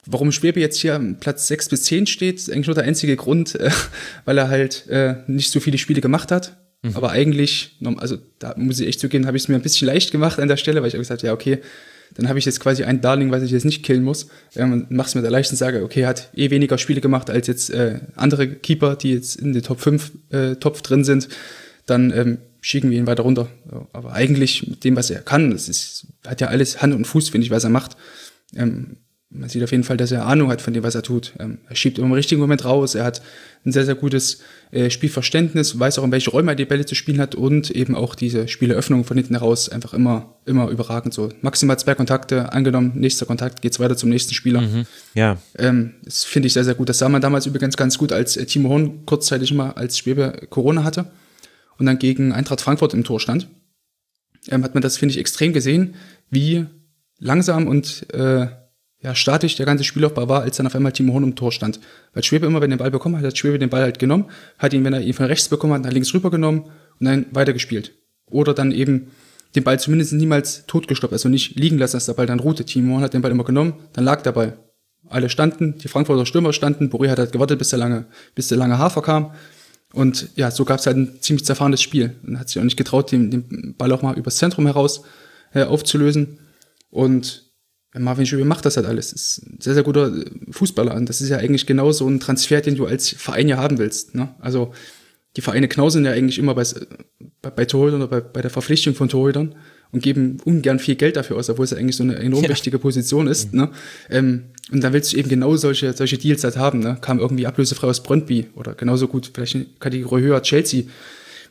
warum Schwebe jetzt hier am Platz 6 bis 10 steht, ist eigentlich nur der einzige Grund, *laughs* äh, weil er halt äh, nicht so viele Spiele gemacht hat. Mhm. Aber eigentlich, also da muss ich echt zugehen, habe ich es mir ein bisschen leicht gemacht an der Stelle, weil ich habe gesagt, ja, okay, dann habe ich jetzt quasi ein Darling, was ich jetzt nicht killen muss. Ähm, mach's mir da leicht und sage, okay, hat eh weniger Spiele gemacht als jetzt äh, andere Keeper, die jetzt in den Top 5 äh, Topf drin sind. Dann ähm, schicken wir ihn weiter runter. Aber eigentlich mit dem, was er kann, das ist, hat ja alles Hand und Fuß, finde ich, was er macht. Ähm, man sieht auf jeden Fall, dass er Ahnung hat von dem, was er tut. Ähm, er schiebt immer im richtigen Moment raus, er hat ein sehr, sehr gutes äh, Spielverständnis, weiß auch, in welche Räume er die Bälle zu spielen hat und eben auch diese Spieleröffnung von hinten heraus einfach immer, immer überragend so. Maximal zwei Kontakte, angenommen, nächster Kontakt, geht's weiter zum nächsten Spieler. Mhm, ja. Ähm, das finde ich sehr, sehr gut. Das sah man damals übrigens ganz gut, als äh, Timo Horn kurzzeitig mal als Schwebe Corona hatte und dann gegen Eintracht Frankfurt im Tor stand. Ähm, hat man das, finde ich, extrem gesehen, wie langsam und äh, ja, statisch der ganze Spielaufbau war, als dann auf einmal Timo Horn im Tor stand. Weil Schwebe immer, wenn er den Ball bekommen hat, hat Schwebe den Ball halt genommen, hat ihn, wenn er ihn von rechts bekommen hat, nach links rüber genommen und dann weitergespielt. Oder dann eben den Ball zumindest niemals totgestoppt, also nicht liegen lassen, dass der Ball dann ruhte. Timo Horn hat den Ball immer genommen, dann lag der Ball. Alle standen, die Frankfurter Stürmer standen, Boré hat halt gewartet, bis der lange, bis der lange Hafer kam. Und ja, so gab es halt ein ziemlich zerfahrenes Spiel. Dann hat sich auch nicht getraut, den, den Ball auch mal übers Zentrum heraus äh, aufzulösen. Und Marvin Schöbe macht das halt alles. Ist ein sehr, sehr guter äh, Fußballer. Und das ist ja eigentlich genau so ein Transfer, den du als Verein ja haben willst. Ne? Also die Vereine knauseln ja eigentlich immer bei, bei, bei Torhütern oder bei, bei der Verpflichtung von Torhütern und geben ungern viel Geld dafür aus, obwohl es ja eigentlich so eine enorm ja. wichtige Position ist. Mhm. Ne? Ähm, und dann willst du eben genau solche, solche Deals halt haben. Ne? Kam irgendwie ablösefrei aus Brøndby oder genauso gut, vielleicht eine Kategorie höher Chelsea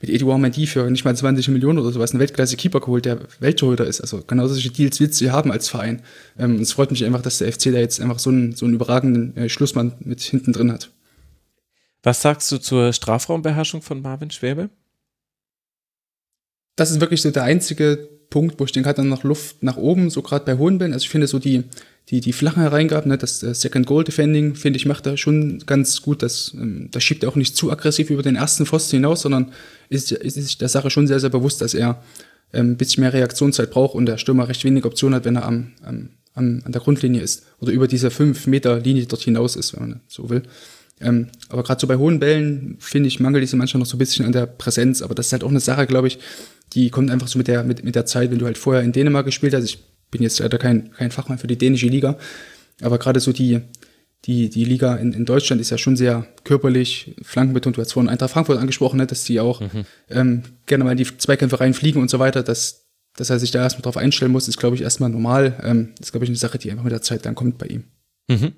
mit Edouard Mendy für nicht mal 20 Millionen oder sowas einen Weltklasse-Keeper geholt, der Welttorhüter ist. Also genau solche Deals willst du haben als Verein. Ähm, es freut mich einfach, dass der FC da jetzt einfach so einen, so einen überragenden äh, Schlussmann mit hinten drin hat. Was sagst du zur Strafraumbeherrschung von Marvin Schwäbe? Das ist wirklich so der einzige Punkt, wo ich denke, hat dann noch Luft nach oben, so gerade bei hohen Bällen. Also ich finde so die, die, die flachen Hereingaben, ne, das äh, Second Goal Defending, finde ich, macht er schon ganz gut. Das, ähm, das schiebt er auch nicht zu aggressiv über den ersten Pfosten hinaus, sondern ist, ist sich der Sache schon sehr, sehr bewusst, dass er ähm, ein bisschen mehr Reaktionszeit braucht und der Stürmer recht wenig Optionen hat, wenn er am, am, am, an der Grundlinie ist oder über diese 5 Meter Linie dort hinaus ist, wenn man so will. Ähm, aber gerade so bei hohen Bällen, finde ich, mangelt diese manchmal noch so ein bisschen an der Präsenz. Aber das ist halt auch eine Sache, glaube ich, die kommt einfach so mit der, mit, mit der Zeit, wenn du halt vorher in Dänemark gespielt hast. Ich bin jetzt leider kein, kein Fachmann für die dänische Liga, aber gerade so die, die, die Liga in, in Deutschland ist ja schon sehr körperlich, flankenbetont. Du hast vorhin Eintracht Frankfurt angesprochen, ne, dass die auch mhm. ähm, gerne mal in die Zweikämpfe reinfliegen und so weiter. Dass, dass er sich da erstmal drauf einstellen muss, ist, glaube ich, erstmal normal. Ähm, ist, glaube ich, eine Sache, die einfach mit der Zeit dann kommt bei ihm. Mhm.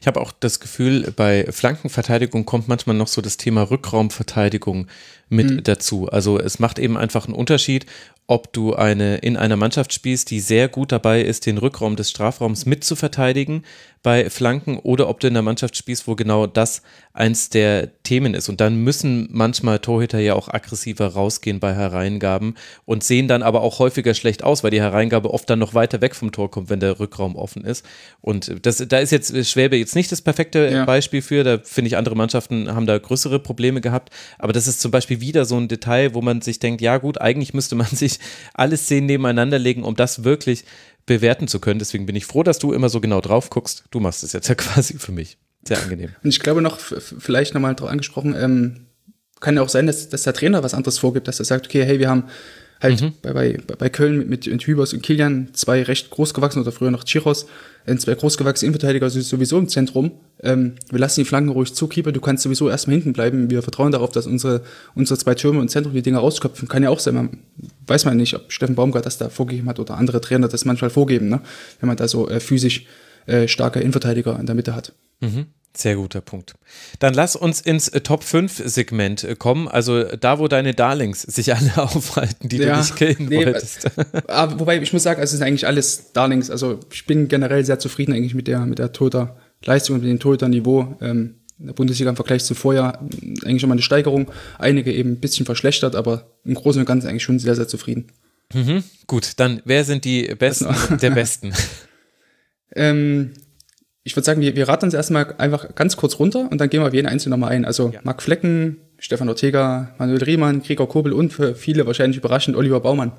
Ich habe auch das Gefühl, bei Flankenverteidigung kommt manchmal noch so das Thema Rückraumverteidigung mit mhm. dazu. Also es macht eben einfach einen Unterschied, ob du eine in einer Mannschaft spielst, die sehr gut dabei ist, den Rückraum des Strafraums mitzuverteidigen bei Flanken oder ob du in einer Mannschaft spielst, wo genau das eins der Themen ist. Und dann müssen manchmal Torhüter ja auch aggressiver rausgehen bei Hereingaben und sehen dann aber auch häufiger schlecht aus, weil die Hereingabe oft dann noch weiter weg vom Tor kommt, wenn der Rückraum offen ist. Und das, da ist jetzt Schwäbe jetzt nicht das perfekte ja. Beispiel für. Da finde ich, andere Mannschaften haben da größere Probleme gehabt. Aber das ist zum Beispiel wieder so ein Detail, wo man sich denkt, ja gut, eigentlich müsste man *laughs* sich alle Szenen nebeneinander legen, um das wirklich bewerten zu können. Deswegen bin ich froh, dass du immer so genau drauf guckst. Du machst es jetzt ja *laughs* quasi für mich. Sehr angenehm. Und ich glaube noch, vielleicht nochmal drauf angesprochen, ähm, kann ja auch sein, dass, dass der Trainer was anderes vorgibt, dass er sagt, okay, hey, wir haben halt mhm. bei, bei, bei Köln mit, mit, mit Hübers und Kilian zwei recht großgewachsene oder früher noch Chiros, zwei großgewachsene Innenverteidiger sowieso im Zentrum. Ähm, wir lassen die Flanken ruhig zu, Keeper, du kannst sowieso erstmal hinten bleiben. Wir vertrauen darauf, dass unsere, unsere zwei Türme im Zentrum die Dinger rausköpfen. Kann ja auch sein, man weiß man nicht, ob Steffen Baumgart das da vorgegeben hat oder andere Trainer das manchmal vorgeben, ne? wenn man da so äh, physisch äh, starke Innenverteidiger in der Mitte hat. Mhm. Sehr guter Punkt. Dann lass uns ins äh, Top 5 Segment äh, kommen. Also da, wo deine Darlings sich *laughs* alle aufhalten, die ja, du nicht killen nee, wolltest. Aber, *laughs* äh, wobei ich muss sagen, es sind eigentlich alles Darlings. Also ich bin generell sehr zufrieden eigentlich mit der, mit der Toter Leistung und mit dem Toter Niveau. Ähm, in der Bundesliga im Vergleich zu vorher eigentlich schon mal eine Steigerung. Einige eben ein bisschen verschlechtert, aber im Großen und Ganzen eigentlich schon sehr, sehr zufrieden. Mhm. Gut, dann wer sind die Besten der *laughs* Besten? Ähm, ich würde sagen, wir, wir raten uns erstmal einfach ganz kurz runter und dann gehen wir auf jeden Einzelnen nochmal ein. Also ja. Marc Flecken, Stefan Ortega, Manuel Riemann, Gregor Kobel und für viele wahrscheinlich überraschend Oliver Baumann.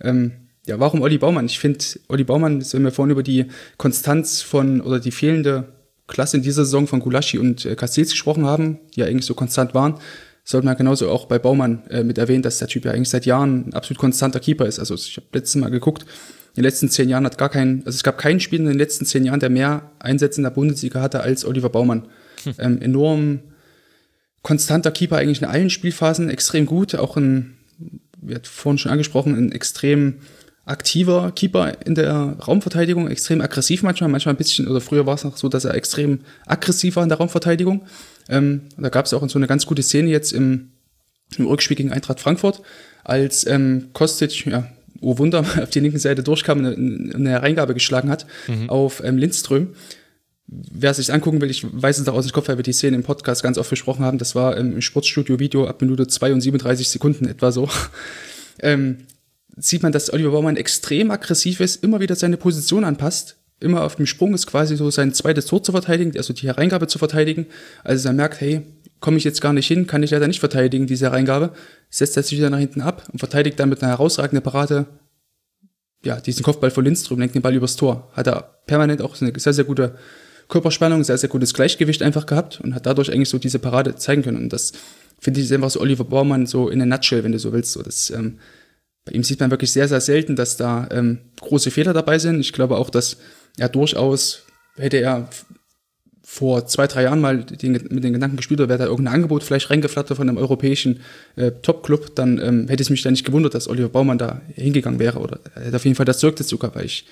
Ähm, ja, warum Olli Baumann? Ich finde, Olli Baumann, wenn wir vorhin über die Konstanz von oder die fehlende Klasse in dieser Saison von Gulaschi und äh, Castells gesprochen haben, die ja eigentlich so konstant waren, sollte man genauso auch bei Baumann äh, mit erwähnen, dass der Typ ja eigentlich seit Jahren ein absolut konstanter Keeper ist. Also ich habe letztes Mal geguckt, in den letzten zehn Jahren hat gar kein, also es gab keinen Spieler in den letzten zehn Jahren, der mehr Einsätze in der Bundesliga hatte als Oliver Baumann. Hm. Ähm, enorm konstanter Keeper eigentlich in allen Spielphasen, extrem gut, auch ein, wie hat vorhin schon angesprochen, ein extrem aktiver Keeper in der Raumverteidigung, extrem aggressiv manchmal, manchmal ein bisschen, oder früher war es noch so, dass er extrem aggressiv war in der Raumverteidigung. Ähm, da gab es auch so eine ganz gute Szene jetzt im, im Rückspiel gegen Eintracht Frankfurt, als ähm, Kostic, ja, oh Wunder, *laughs* auf die linken Seite durchkam und eine, eine Reingabe geschlagen hat mhm. auf ähm, Lindström. Wer sich angucken will, ich weiß es noch aus dem Kopf, weil wir die Szene im Podcast ganz oft besprochen haben. Das war ähm, im Sportstudio-Video ab Minute 2 und 37 Sekunden etwa so. *laughs* ähm, sieht man, dass Oliver Baumann extrem aggressiv ist, immer wieder seine Position anpasst, immer auf dem Sprung ist, quasi so sein zweites Tor zu verteidigen, also die Hereingabe zu verteidigen. Also er merkt, hey, komme ich jetzt gar nicht hin, kann ich leider nicht verteidigen, diese Hereingabe, setzt er sich wieder nach hinten ab und verteidigt dann mit einer herausragenden Parade, ja, diesen Kopfball von Lindström, lenkt den Ball übers Tor. Hat er permanent auch eine sehr, sehr gute Körperspannung, sehr, sehr gutes Gleichgewicht einfach gehabt und hat dadurch eigentlich so diese Parade zeigen können. Und das finde ich ist einfach so Oliver Baumann so in a nutshell, wenn du so willst. So, das, ähm, bei ihm sieht man wirklich sehr, sehr selten, dass da ähm, große Fehler dabei sind. Ich glaube auch, dass er durchaus, hätte er vor zwei, drei Jahren mal den, mit den Gedanken gespielt, oder wäre da irgendein Angebot vielleicht reingeflattert von einem europäischen äh, Top-Club, dann ähm, hätte es mich da nicht gewundert, dass Oliver Baumann da hingegangen wäre. Oder er hätte auf jeden Fall das dazu gehabt, weil ich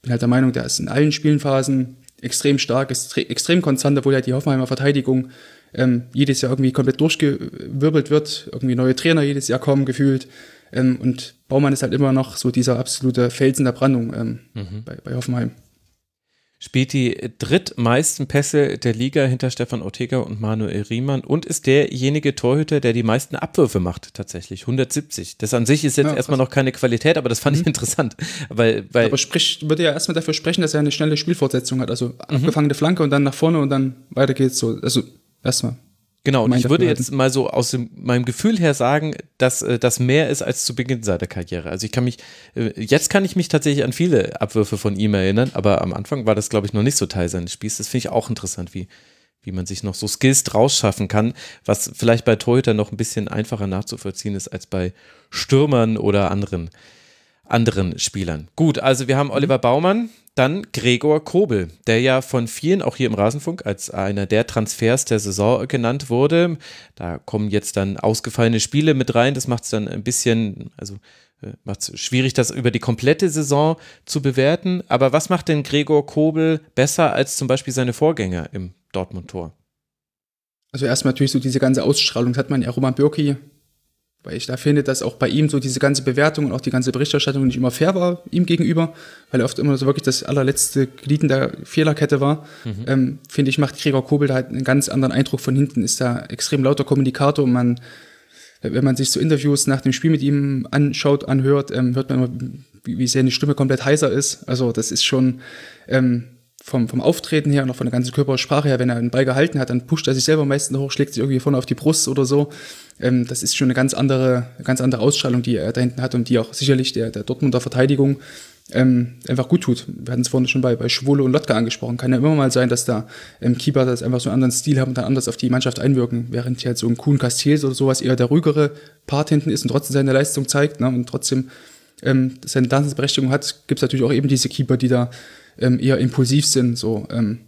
bin halt der Meinung, der ist in allen Spielenphasen extrem stark, ist extrem konstant, obwohl ja die Hoffenheimer Verteidigung ähm, jedes Jahr irgendwie komplett durchgewirbelt wird, irgendwie neue Trainer jedes Jahr kommen, gefühlt. Ähm, und Baumann ist halt immer noch so dieser absolute Felsen der Brandung ähm, mhm. bei, bei Hoffenheim. Spielt die drittmeisten Pässe der Liga hinter Stefan Ortega und Manuel Riemann und ist derjenige Torhüter, der die meisten Abwürfe macht, tatsächlich. 170. Das an sich ist jetzt ja, erstmal noch keine Qualität, aber das fand mhm. ich interessant. Weil, weil aber sprich, würde ja erstmal dafür sprechen, dass er eine schnelle Spielfortsetzung hat. Also mhm. abgefangene Flanke und dann nach vorne und dann weiter geht's so. Also erstmal. Genau, und ich würde jetzt mal so aus dem, meinem Gefühl her sagen, dass äh, das mehr ist als zu Beginn seiner Karriere. Also ich kann mich, äh, jetzt kann ich mich tatsächlich an viele Abwürfe von ihm erinnern, aber am Anfang war das, glaube ich, noch nicht so Teil seines Spiels. Das finde ich auch interessant, wie, wie man sich noch so Skills draus schaffen kann, was vielleicht bei Torhütern noch ein bisschen einfacher nachzuvollziehen ist als bei Stürmern oder anderen, anderen Spielern. Gut, also wir haben Oliver Baumann, dann Gregor Kobel, der ja von vielen, auch hier im Rasenfunk, als einer der Transfers der Saison genannt wurde. Da kommen jetzt dann ausgefallene Spiele mit rein. Das macht es dann ein bisschen, also äh, macht es schwierig, das über die komplette Saison zu bewerten. Aber was macht denn Gregor Kobel besser als zum Beispiel seine Vorgänger im Dortmund-Tor? Also erstmal natürlich so diese ganze Ausstrahlung, das hat man ja Roman Bürki weil ich da finde, dass auch bei ihm so diese ganze Bewertung und auch die ganze Berichterstattung nicht immer fair war ihm gegenüber, weil er oft immer so wirklich das allerletzte Glied in der Fehlerkette war. Mhm. Ähm, finde ich, macht Gregor Kobel da halt einen ganz anderen Eindruck von hinten, ist da extrem lauter Kommunikator und man, wenn man sich so Interviews nach dem Spiel mit ihm anschaut, anhört, ähm, hört man immer, wie, wie seine Stimme komplett heiser ist. Also das ist schon, ähm, vom, vom Auftreten her und auch von der ganzen Körpersprache her, wenn er einen Ball gehalten hat, dann pusht er sich selber meistens hoch, schlägt sich irgendwie vorne auf die Brust oder so. Ähm, das ist schon eine ganz andere, ganz andere Ausstrahlung, die er da hinten hat und die auch sicherlich der, der Dortmunder Verteidigung ähm, einfach gut tut. Wir hatten es vorhin schon bei, bei Schwole und Lotka angesprochen. Kann ja immer mal sein, dass da ähm, Keeper das einfach so einen anderen Stil haben und dann anders auf die Mannschaft einwirken, während hier halt so ein Kuhn Castells oder sowas eher der ruhigere Part hinten ist und trotzdem seine Leistung zeigt ne, und trotzdem ähm, seine Daseinsberechtigung hat, gibt es natürlich auch eben diese Keeper, die da ähm, eher impulsiv sind. So, ähm,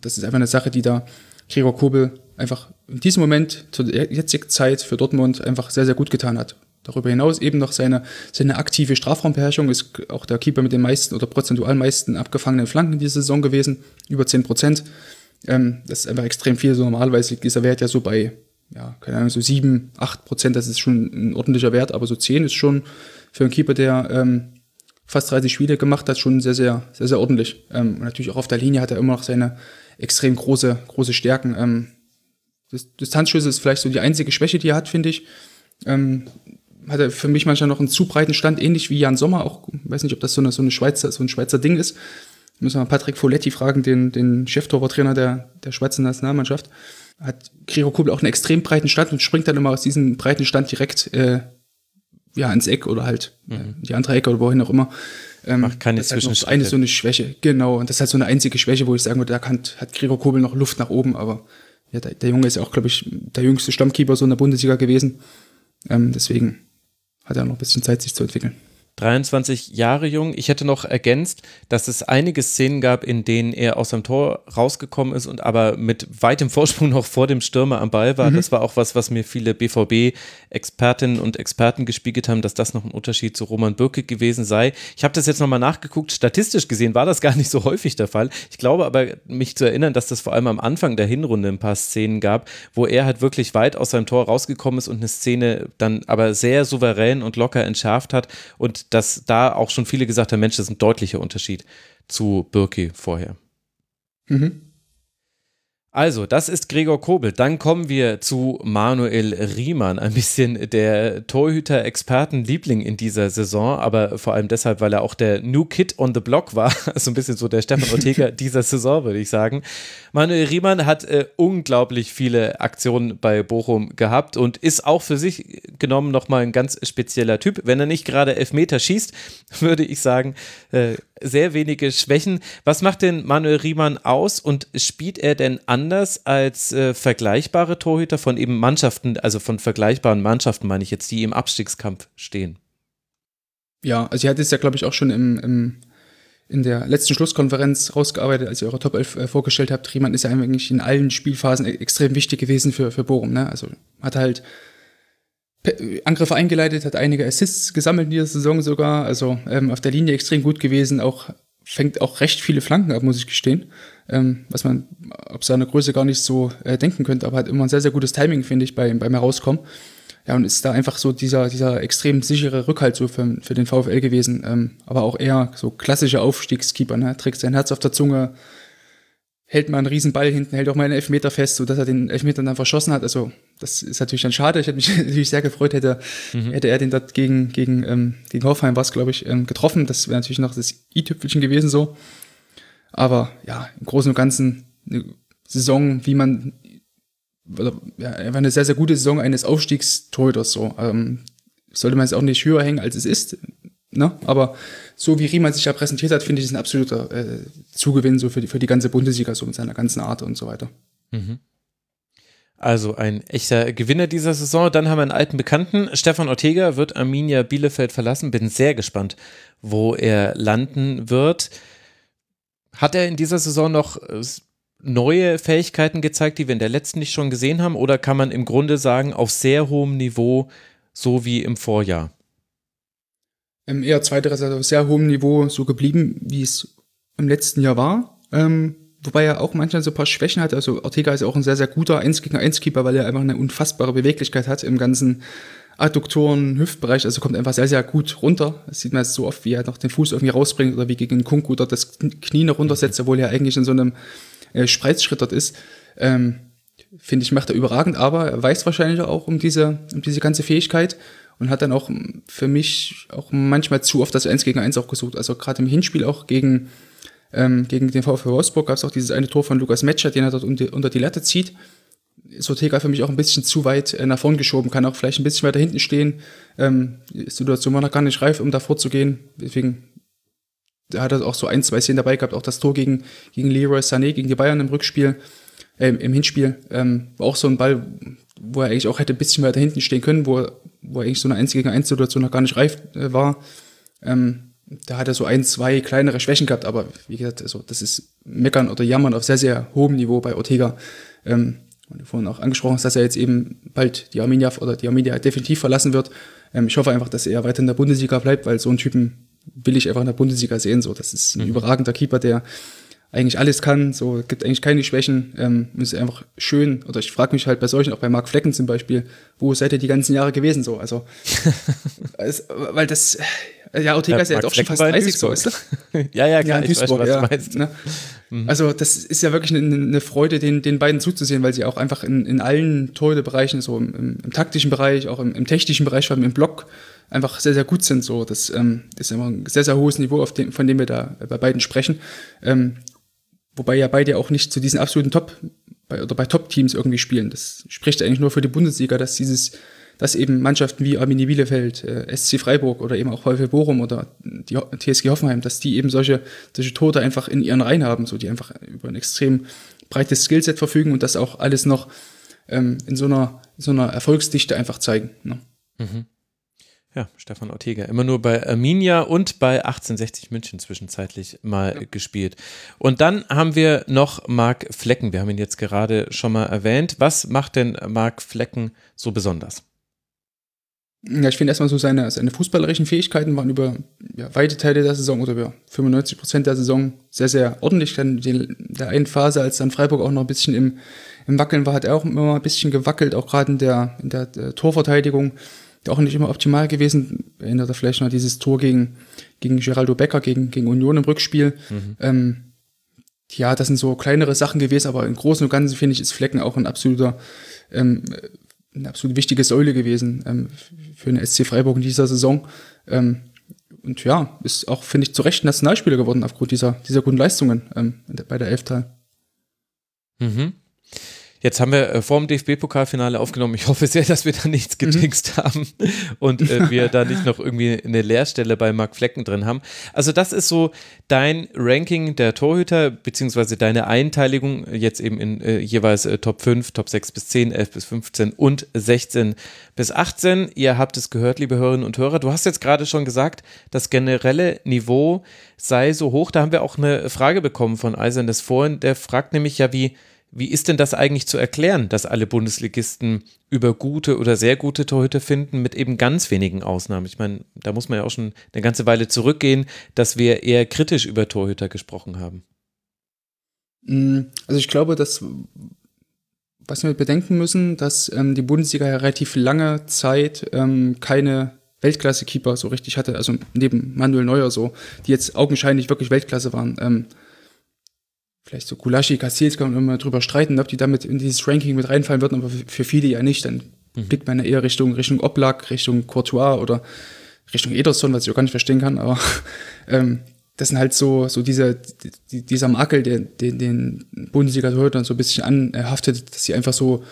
das ist einfach eine Sache, die da Gregor Kobel einfach in diesem Moment zur jetzigen Zeit für Dortmund einfach sehr, sehr gut getan hat. Darüber hinaus eben noch seine, seine aktive Strafraumbeherrschung ist auch der Keeper mit den meisten oder prozentual meisten abgefangenen Flanken in dieser Saison gewesen, über 10 Prozent. Ähm, das ist einfach extrem viel. So normalerweise liegt dieser Wert ja so bei, ja, keine Ahnung, so 7, 8 Prozent, das ist schon ein ordentlicher Wert, aber so 10 ist schon für einen Keeper, der ähm, fast 30 Spiele gemacht hat, schon sehr, sehr, sehr, sehr ordentlich. Ähm, und natürlich auch auf der Linie hat er immer noch seine extrem große, große Stärken. Distanzschüsse ist vielleicht so die einzige Schwäche, die er hat, finde ich. Ähm, hat er für mich manchmal noch einen zu breiten Stand, ähnlich wie Jan Sommer. Auch, weiß nicht, ob das so, eine, so, eine Schweizer, so ein Schweizer Ding ist. Müssen wir mal Patrick Folletti fragen, den, den Cheftorwarttrainer der, der Schweizer Nationalmannschaft. Hat Gregor Kobel auch einen extrem breiten Stand und springt dann immer aus diesem breiten Stand direkt äh, ja, ins Eck oder halt mhm. die andere Ecke oder wohin auch immer. Ähm, Macht keine das ist halt eine so eine Schwäche. Genau, und das ist halt so eine einzige Schwäche, wo ich sagen würde, da kann, hat Gregor Kobel noch Luft nach oben, aber ja, der, der Junge ist ja auch, glaube ich, der jüngste Stammkeeper so in der Bundesliga gewesen. Ähm, deswegen hat er noch ein bisschen Zeit, sich zu entwickeln. 23 Jahre jung. Ich hätte noch ergänzt, dass es einige Szenen gab, in denen er aus seinem Tor rausgekommen ist und aber mit weitem Vorsprung noch vor dem Stürmer am Ball war. Mhm. Das war auch was, was mir viele BVB-Expertinnen und Experten gespiegelt haben, dass das noch ein Unterschied zu Roman Bürke gewesen sei. Ich habe das jetzt nochmal nachgeguckt. Statistisch gesehen war das gar nicht so häufig der Fall. Ich glaube aber, mich zu erinnern, dass das vor allem am Anfang der Hinrunde ein paar Szenen gab, wo er halt wirklich weit aus seinem Tor rausgekommen ist und eine Szene dann aber sehr souverän und locker entschärft hat und dass da auch schon viele gesagt haben, Mensch, das ist ein deutlicher Unterschied zu Birki vorher. Mhm. Also, das ist Gregor Kobel. Dann kommen wir zu Manuel Riemann, ein bisschen der Torhüter-Experten-Liebling in dieser Saison, aber vor allem deshalb, weil er auch der New Kid on the Block war. *laughs* Also ein bisschen so der Stefan Ortega *laughs* dieser Saison, würde ich sagen. Manuel Riemann hat äh, unglaublich viele Aktionen bei Bochum gehabt und ist auch für sich genommen nochmal ein ganz spezieller Typ. Wenn er nicht gerade Elfmeter schießt, *laughs* würde ich sagen, äh, sehr wenige Schwächen. Was macht denn Manuel Riemann aus und spielt er denn anders als äh, vergleichbare Torhüter von eben Mannschaften, also von vergleichbaren Mannschaften, meine ich jetzt, die im Abstiegskampf stehen? Ja, also ihr hattet es ja, glaube ich, auch schon im, im, in der letzten Schlusskonferenz rausgearbeitet, als ihr eure Top 11 äh, vorgestellt habt. Riemann ist ja eigentlich in allen Spielphasen e-, extrem wichtig gewesen für, für Bochum. Ne? Also hat halt Angriffe eingeleitet, hat einige Assists gesammelt in dieser Saison sogar. Also ähm, auf der Linie extrem gut gewesen. Auch fängt auch recht viele Flanken ab, muss ich gestehen. Ähm, was man ob seiner Größe gar nicht so äh, denken könnte, aber hat immer ein sehr, sehr gutes Timing, finde ich, bei, beim Herauskommen. Ja, und ist da einfach so dieser, dieser extrem sichere Rückhalt so für, für den VfL gewesen. Ähm, aber auch eher so klassische Aufstiegskeeper, ne? Trägt sein Herz auf der Zunge, hält mal einen riesen Ball hinten, hält auch mal einen Elfmeter fest, sodass er den Elfmeter dann verschossen hat. Also das ist natürlich dann schade. Ich hätte mich *laughs* natürlich sehr gefreut, hätte, mhm. hätte er den dort gegen, gegen, ähm, gegen Hoffheim was, glaube ich, ähm, getroffen. Das wäre natürlich noch das i-Tüpfelchen gewesen so. Aber ja, im Großen und Ganzen eine Saison, wie man, oder, ja, einfach eine sehr, sehr gute Saison eines Aufstiegstorhüters so. Ähm, sollte man es auch nicht höher hängen, als es ist. Ne? Aber so wie Riemann sich ja präsentiert hat, finde ich, ist ein absoluter äh, Zugewinn so für die, für die ganze Bundesliga, so mit seiner ganzen Art und so weiter. Mhm. Also ein echter Gewinner dieser Saison. Dann haben wir einen alten Bekannten. Stefan Ortega wird Arminia Bielefeld verlassen. Bin sehr gespannt, wo er landen wird. Hat er in dieser Saison noch äh, neue Fähigkeiten gezeigt, die wir in der letzten nicht schon gesehen haben? Oder kann man im Grunde sagen, auf sehr hohem Niveau, so wie im Vorjahr? Ähm, eher zweiteres, also auf sehr hohem Niveau so geblieben, wie es im letzten Jahr war. Ähm, wobei er auch manchmal so ein paar Schwächen hat. Also Ortega ist auch ein sehr, sehr guter 1 gegen 1 Keeper, weil er einfach eine unfassbare Beweglichkeit hat im ganzen Adduktoren, Hüftbereich, also kommt einfach sehr, sehr gut runter. Das sieht man jetzt so oft, wie er noch den Fuß irgendwie rausbringt oder wie gegen Kunku dort das Knie noch runtersetzt, obwohl er eigentlich in so einem äh, Spreizschritt dort ist. Ähm, Finde ich, macht er überragend, aber er weiß wahrscheinlich auch um diese, um diese ganze Fähigkeit und hat dann auch für mich auch manchmal zu oft das 1 gegen 1 auch gesucht. Also gerade im Hinspiel auch gegen, ähm, gegen den VfW Wolfsburg gab es auch dieses eine Tor von Lukas Metscher, den er dort unter die Latte zieht. Sotega für mich auch ein bisschen zu weit äh, nach vorn geschoben, kann auch vielleicht ein bisschen weiter hinten stehen. Ähm, die Situation war noch gar nicht reif, um da vorzugehen. Deswegen da hat er auch so ein, zwei Szenen dabei gehabt, auch das Tor gegen, gegen Leroy Sané, gegen die Bayern im Rückspiel, äh, im Hinspiel. Ähm, war auch so ein Ball, wo er eigentlich auch hätte ein bisschen weiter hinten stehen können, wo er wo eigentlich so eine 1 gegen 1 Situation noch gar nicht reif äh, war. Ähm, da hat er so ein, zwei kleinere Schwächen gehabt, aber wie gesagt, also das ist Meckern oder Jammern auf sehr, sehr hohem Niveau bei Ortega. Ähm, und du vorhin auch angesprochen hast, dass er jetzt eben bald die Arminia oder die Arminia definitiv verlassen wird. Ähm, ich hoffe einfach, dass er weiter in der Bundesliga bleibt, weil so einen Typen will ich einfach in der Bundesliga sehen. So, das ist ein mhm. überragender Keeper, der eigentlich alles kann, so gibt eigentlich keine Schwächen. Ähm, ist einfach schön. Oder ich frage mich halt bei solchen, auch bei Marc Flecken zum Beispiel, wo seid ihr die ganzen Jahre gewesen? So, also, *laughs* es, weil das, ja, Ortega ja, ist ja jetzt auch schon fast 30 so, ist *laughs* Ja, ja, klar, ja, Duisburg, weiß, was ja, du meinst. Ne? Mhm. Also das ist ja wirklich eine, eine, Freude, den, den beiden zuzusehen, weil sie auch einfach in, in allen Torhüterbereichen, so im, im, im, taktischen Bereich, auch im, im technischen Bereich, vor allem im Block, einfach sehr, sehr gut sind. So, das ähm, ist immer ein sehr, sehr hohes Niveau, auf dem, von dem wir da bei beiden sprechen. Ähm, wobei ja beide auch nicht zu diesen absoluten Top- bei, oder bei Top-Teams irgendwie spielen. Das spricht eigentlich nur für die Bundesliga, dass dieses dass eben Mannschaften wie Arminia Bielefeld, äh, SC Freiburg oder eben auch VfL Bochum oder die TSG Hoffenheim, dass die eben solche, solche Tote einfach in ihren Reihen haben, so die einfach über ein extrem breites Skillset verfügen und das auch alles noch ähm, in so einer, so einer Erfolgsdichte einfach zeigen. Ne? Mhm. Ja, Stefan Ortega. Immer nur bei Arminia und bei 1860 München zwischenzeitlich mal ja. gespielt. Und dann haben wir noch Marc Flecken. Wir haben ihn jetzt gerade schon mal erwähnt. Was macht denn Marc Flecken so besonders? Ja, ich finde erstmal so seine, seine fußballerischen Fähigkeiten waren über ja, weite Teile der Saison oder über 95 Prozent der Saison sehr, sehr ordentlich. Dann in der einen Phase, als dann Freiburg auch noch ein bisschen im, im Wackeln war, hat er auch immer ein bisschen gewackelt, auch gerade in der, in der, der Torverteidigung. Auch nicht immer optimal gewesen. Erinnert er vielleicht noch dieses Tor gegen, gegen Geraldo Becker, gegen, gegen Union im Rückspiel. Mhm. Ähm, ja, das sind so kleinere Sachen gewesen, aber im Großen und Ganzen finde ich, ist Flecken auch ein absoluter ähm, eine absolut wichtige Säule gewesen ähm, für den SC Freiburg in dieser Saison. Ähm, und ja, ist auch, finde ich, zu Recht Nationalspieler geworden aufgrund dieser, dieser guten Leistungen ähm, bei der Elftal. Mhm. Jetzt haben wir äh, vor dem DFB-Pokalfinale aufgenommen. Ich hoffe sehr, dass wir da nichts getrickst mhm. haben *laughs* und äh, wir da nicht noch irgendwie eine Leerstelle bei Marc Flecken drin haben. Also das ist so dein Ranking der Torhüter, beziehungsweise deine Einteilung jetzt eben in äh, jeweils äh, Top 5, Top 6 bis 10, 11 bis 15 und 16 bis 18. Ihr habt es gehört, liebe Hörerinnen und Hörer. Du hast jetzt gerade schon gesagt, das generelle Niveau sei so hoch. Da haben wir auch eine Frage bekommen von Eisernes vorhin. Der fragt nämlich ja, wie wie ist denn das eigentlich zu erklären, dass alle Bundesligisten über gute oder sehr gute Torhüter finden, mit eben ganz wenigen Ausnahmen? Ich meine, da muss man ja auch schon eine ganze Weile zurückgehen, dass wir eher kritisch über Torhüter gesprochen haben. Mm, also ich glaube, dass was wir bedenken müssen, dass ähm, die Bundesliga ja relativ lange Zeit ähm, keine Weltklasse-Keeper so richtig hatte, also neben Manuel Neuer so, die jetzt augenscheinlich wirklich Weltklasse waren. Ähm, vielleicht so Gulaschi, Castells kann man immer drüber streiten, ob die damit in dieses Ranking mit reinfallen würden, aber für viele ja nicht. Dann mhm. blickt man ja eher Richtung, Richtung Oblak, Richtung Courtois oder Richtung Ederson, was ich auch gar nicht verstehen kann, aber *laughs* ähm, das sind halt so, so dieser, die, dieser Makel, der, den, den Bundesliga-Torhütern so ein bisschen anhaftet, dass sie einfach so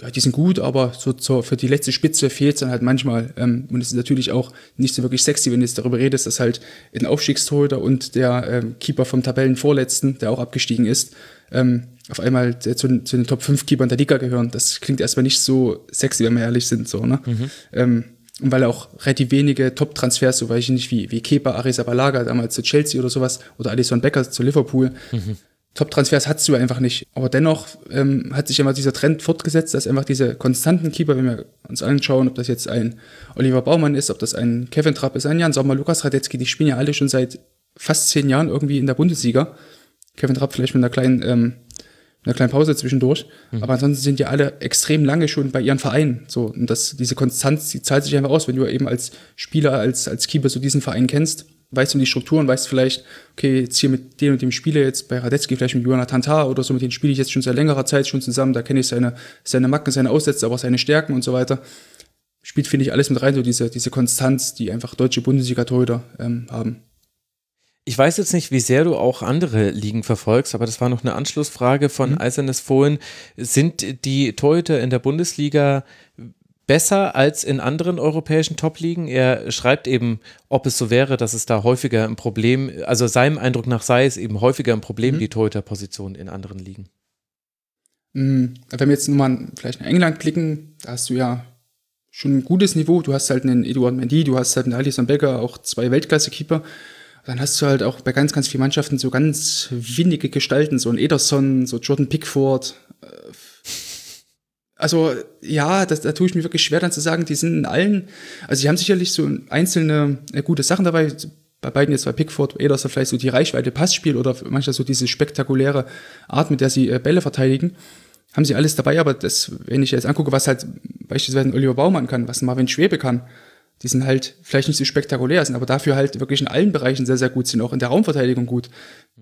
ja, die sind gut, aber so zur, für die letzte Spitze fehlt es dann halt manchmal. Ähm, und es ist natürlich auch nicht so wirklich sexy, wenn du jetzt darüber redest, dass halt ein Aufstiegstorhüter und der ähm, Keeper vom Tabellenvorletzten, der auch abgestiegen ist, ähm, auf einmal zu, zu, den Top 5 Keepern der Liga gehören. Das klingt erstmal nicht so sexy, wenn wir ehrlich sind. So, ne? Mhm. Ähm, und weil auch relativ wenige Top-Transfers, so weiß ich nicht, wie, wie Kepa, Arrizabalaga damals zu Chelsea oder sowas, oder Alison Becker zu Liverpool, mhm. Top-Transfers hattest du einfach nicht. Aber dennoch ähm, hat sich immer dieser Trend fortgesetzt, dass einfach diese konstanten Keeper, wenn wir uns anschauen, ob das jetzt ein Oliver Baumann ist, ob das ein Kevin Trapp ist, ein Jan Sommer, Lukas Radetzky, die spielen ja alle schon seit fast zehn Jahren irgendwie in der Bundesliga. Kevin Trapp vielleicht mit einer kleinen, ähm, einer kleinen Pause zwischendurch. Mhm. Aber ansonsten sind ja alle extrem lange schon bei ihren Vereinen. So, und das, diese Konstanz, die zahlt sich einfach aus, wenn du eben als Spieler, als, als Keeper so diesen Verein kennst weißt du die Strukturen, weißt vielleicht, okay, jetzt hier mit dem und dem Spieler, jetzt bei Radetzky vielleicht mit Jonathan Tah oder so, mit denen spiele ich jetzt schon seit längerer Zeit schon zusammen, da kenne ich seine, seine Macken, seine Aussätze, aber auch seine Stärken und so weiter. Spielt, finde ich, alles mit rein, so diese, diese Konstanz, die einfach deutsche Bundesliga-Torhüter ähm, haben. Ich weiß jetzt nicht, wie sehr du auch andere Ligen verfolgst, aber das war noch eine Anschlussfrage von mhm. Eisernes Fohlen. Sind die Torhüter in der Bundesliga besser als in anderen europäischen Top-Ligen. Er schreibt eben, ob es so wäre, dass es da häufiger ein Problem, also seinem Eindruck nach sei es eben häufiger ein Problem, mhm. die Torhüter-Position in anderen Ligen. Mhm. Wenn wir jetzt nur mal vielleicht in England klicken, da hast du ja schon ein gutes Niveau. Du hast halt einen Eduard Mendy, du hast halt einen Alisson Becker, auch zwei Weltklasse-Keeper. Dann hast du halt auch bei ganz, ganz vielen Mannschaften so ganz windige Gestalten, so ein Ederson, so Jordan Pickford, äh, also ja, das, da tue ich mir wirklich schwer dann zu sagen, die sind in allen, also die haben sicherlich so einzelne äh, gute Sachen dabei, bei beiden jetzt bei Pickford, Ederson vielleicht so die Reichweite Passspiel oder manchmal so diese spektakuläre Art, mit der sie äh, Bälle verteidigen, haben sie alles dabei, aber das, wenn ich jetzt angucke, was halt beispielsweise Oliver Baumann kann, was Marvin Schwebe kann, die sind halt vielleicht nicht so spektakulär sind, aber dafür halt wirklich in allen Bereichen sehr, sehr gut sind, auch in der Raumverteidigung gut.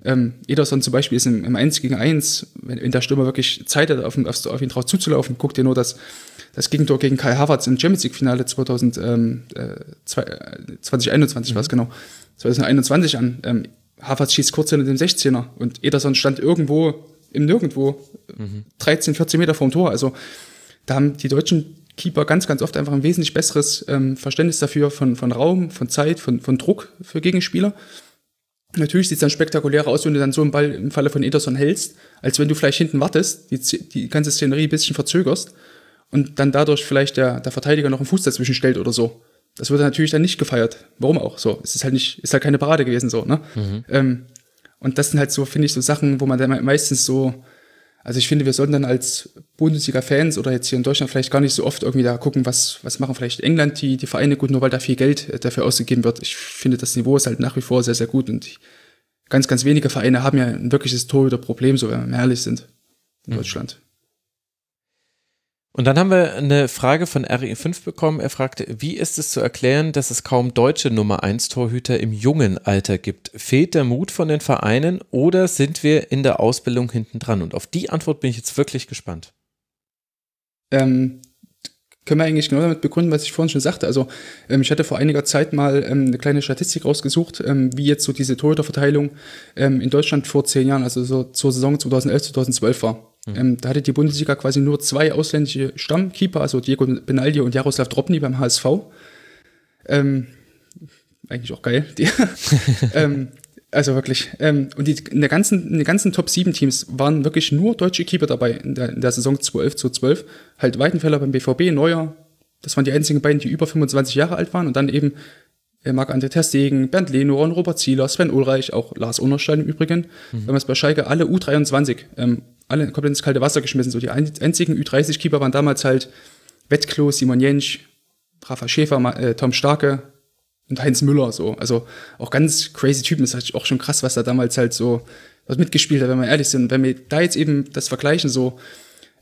Ähm, Ederson zum Beispiel ist im, im 1 gegen 1, wenn, wenn der Stürmer wirklich Zeit hat, auf, auf, auf ihn drauf zuzulaufen, guckt ihr nur das, das Gegentor gegen Kai Havertz im Champions League-Finale 2021 äh, war es genau, 2021 an. Ähm, Havertz schießt kurz hinter dem 16er und Ederson stand irgendwo im Nirgendwo, mhm. 13, 14 Meter vom Tor. Also da haben die deutschen Keeper ganz, ganz oft einfach ein wesentlich besseres ähm, Verständnis dafür von, von Raum, von Zeit, von, von Druck für Gegenspieler. Natürlich sieht es dann spektakulärer aus, wenn du dann so einen Ball im Falle von Ederson hältst, als wenn du vielleicht hinten wartest, die, die ganze Szenerie ein bisschen verzögerst und dann dadurch vielleicht der, der Verteidiger noch einen Fuß dazwischen stellt oder so. Das wird natürlich dann nicht gefeiert. Warum auch? So, es ist halt nicht, ist halt keine Parade gewesen so, ne? Mhm. Ähm, und das sind halt so, finde ich, so Sachen, wo man dann meistens so, also ich finde, wir sollten dann als Bundesliga-Fans oder jetzt hier in Deutschland vielleicht gar nicht so oft irgendwie da gucken, was, was machen vielleicht England die, die Vereine gut, nur weil da viel Geld äh, dafür ausgegeben wird. Ich finde, das Niveau ist halt nach wie vor sehr, sehr gut und ich, ganz, ganz wenige Vereine haben ja ein wirkliches Torhüter-Problem, so wenn wir ehrlich sind in mhm. Deutschland. Und dann haben wir eine Frage von RE5 bekommen. Er fragte, wie ist es zu erklären, dass es kaum deutsche Nummer 1 Torhüter im jungen Alter gibt? Fehlt der Mut von den Vereinen oder sind wir in der Ausbildung hinten dran? Und auf die Antwort bin ich jetzt wirklich gespannt. Ähm, können wir eigentlich genau damit begründen, was ich vorhin schon sagte. Also ähm, ich hatte vor einiger Zeit mal ähm, eine kleine Statistik rausgesucht, ähm, wie jetzt so diese Torhüterverteilung ähm, in Deutschland vor zehn Jahren, also so zur Saison 2011, 2012 war. Mhm. Ähm, da hatte die Bundesliga quasi nur zwei ausländische Stammkeeper, also Diego Benaldi und Jaroslav Drobny beim HSV. Ähm, eigentlich auch geil. Die, *laughs* ähm, also wirklich. Ähm, und die, in, der ganzen, in den ganzen Top 7 Teams waren wirklich nur deutsche Keeper dabei in der, in der Saison 2011 zu 12. Halt Weidenfeller beim BVB, Neuer. Das waren die einzigen beiden, die über 25 Jahre alt waren. Und dann eben Marc-André Terstegen, Bernd Lenoren, Robert Zieler, Sven Ulreich, auch Lars Unerstein im Übrigen. Mhm. Damals bei Schalke alle U23. Ähm, alle komplett ins kalte Wasser geschmissen. So die einzigen Ü30-Keeper waren damals halt Wettklo, Simon Jentsch, Rafa Schäfer, äh, Tom Starke und Heinz Müller. So. Also auch ganz crazy Typen. Das ist halt auch schon krass, was da damals halt so was mitgespielt hat, wenn wir ehrlich sind. Wenn wir da jetzt eben das vergleichen, so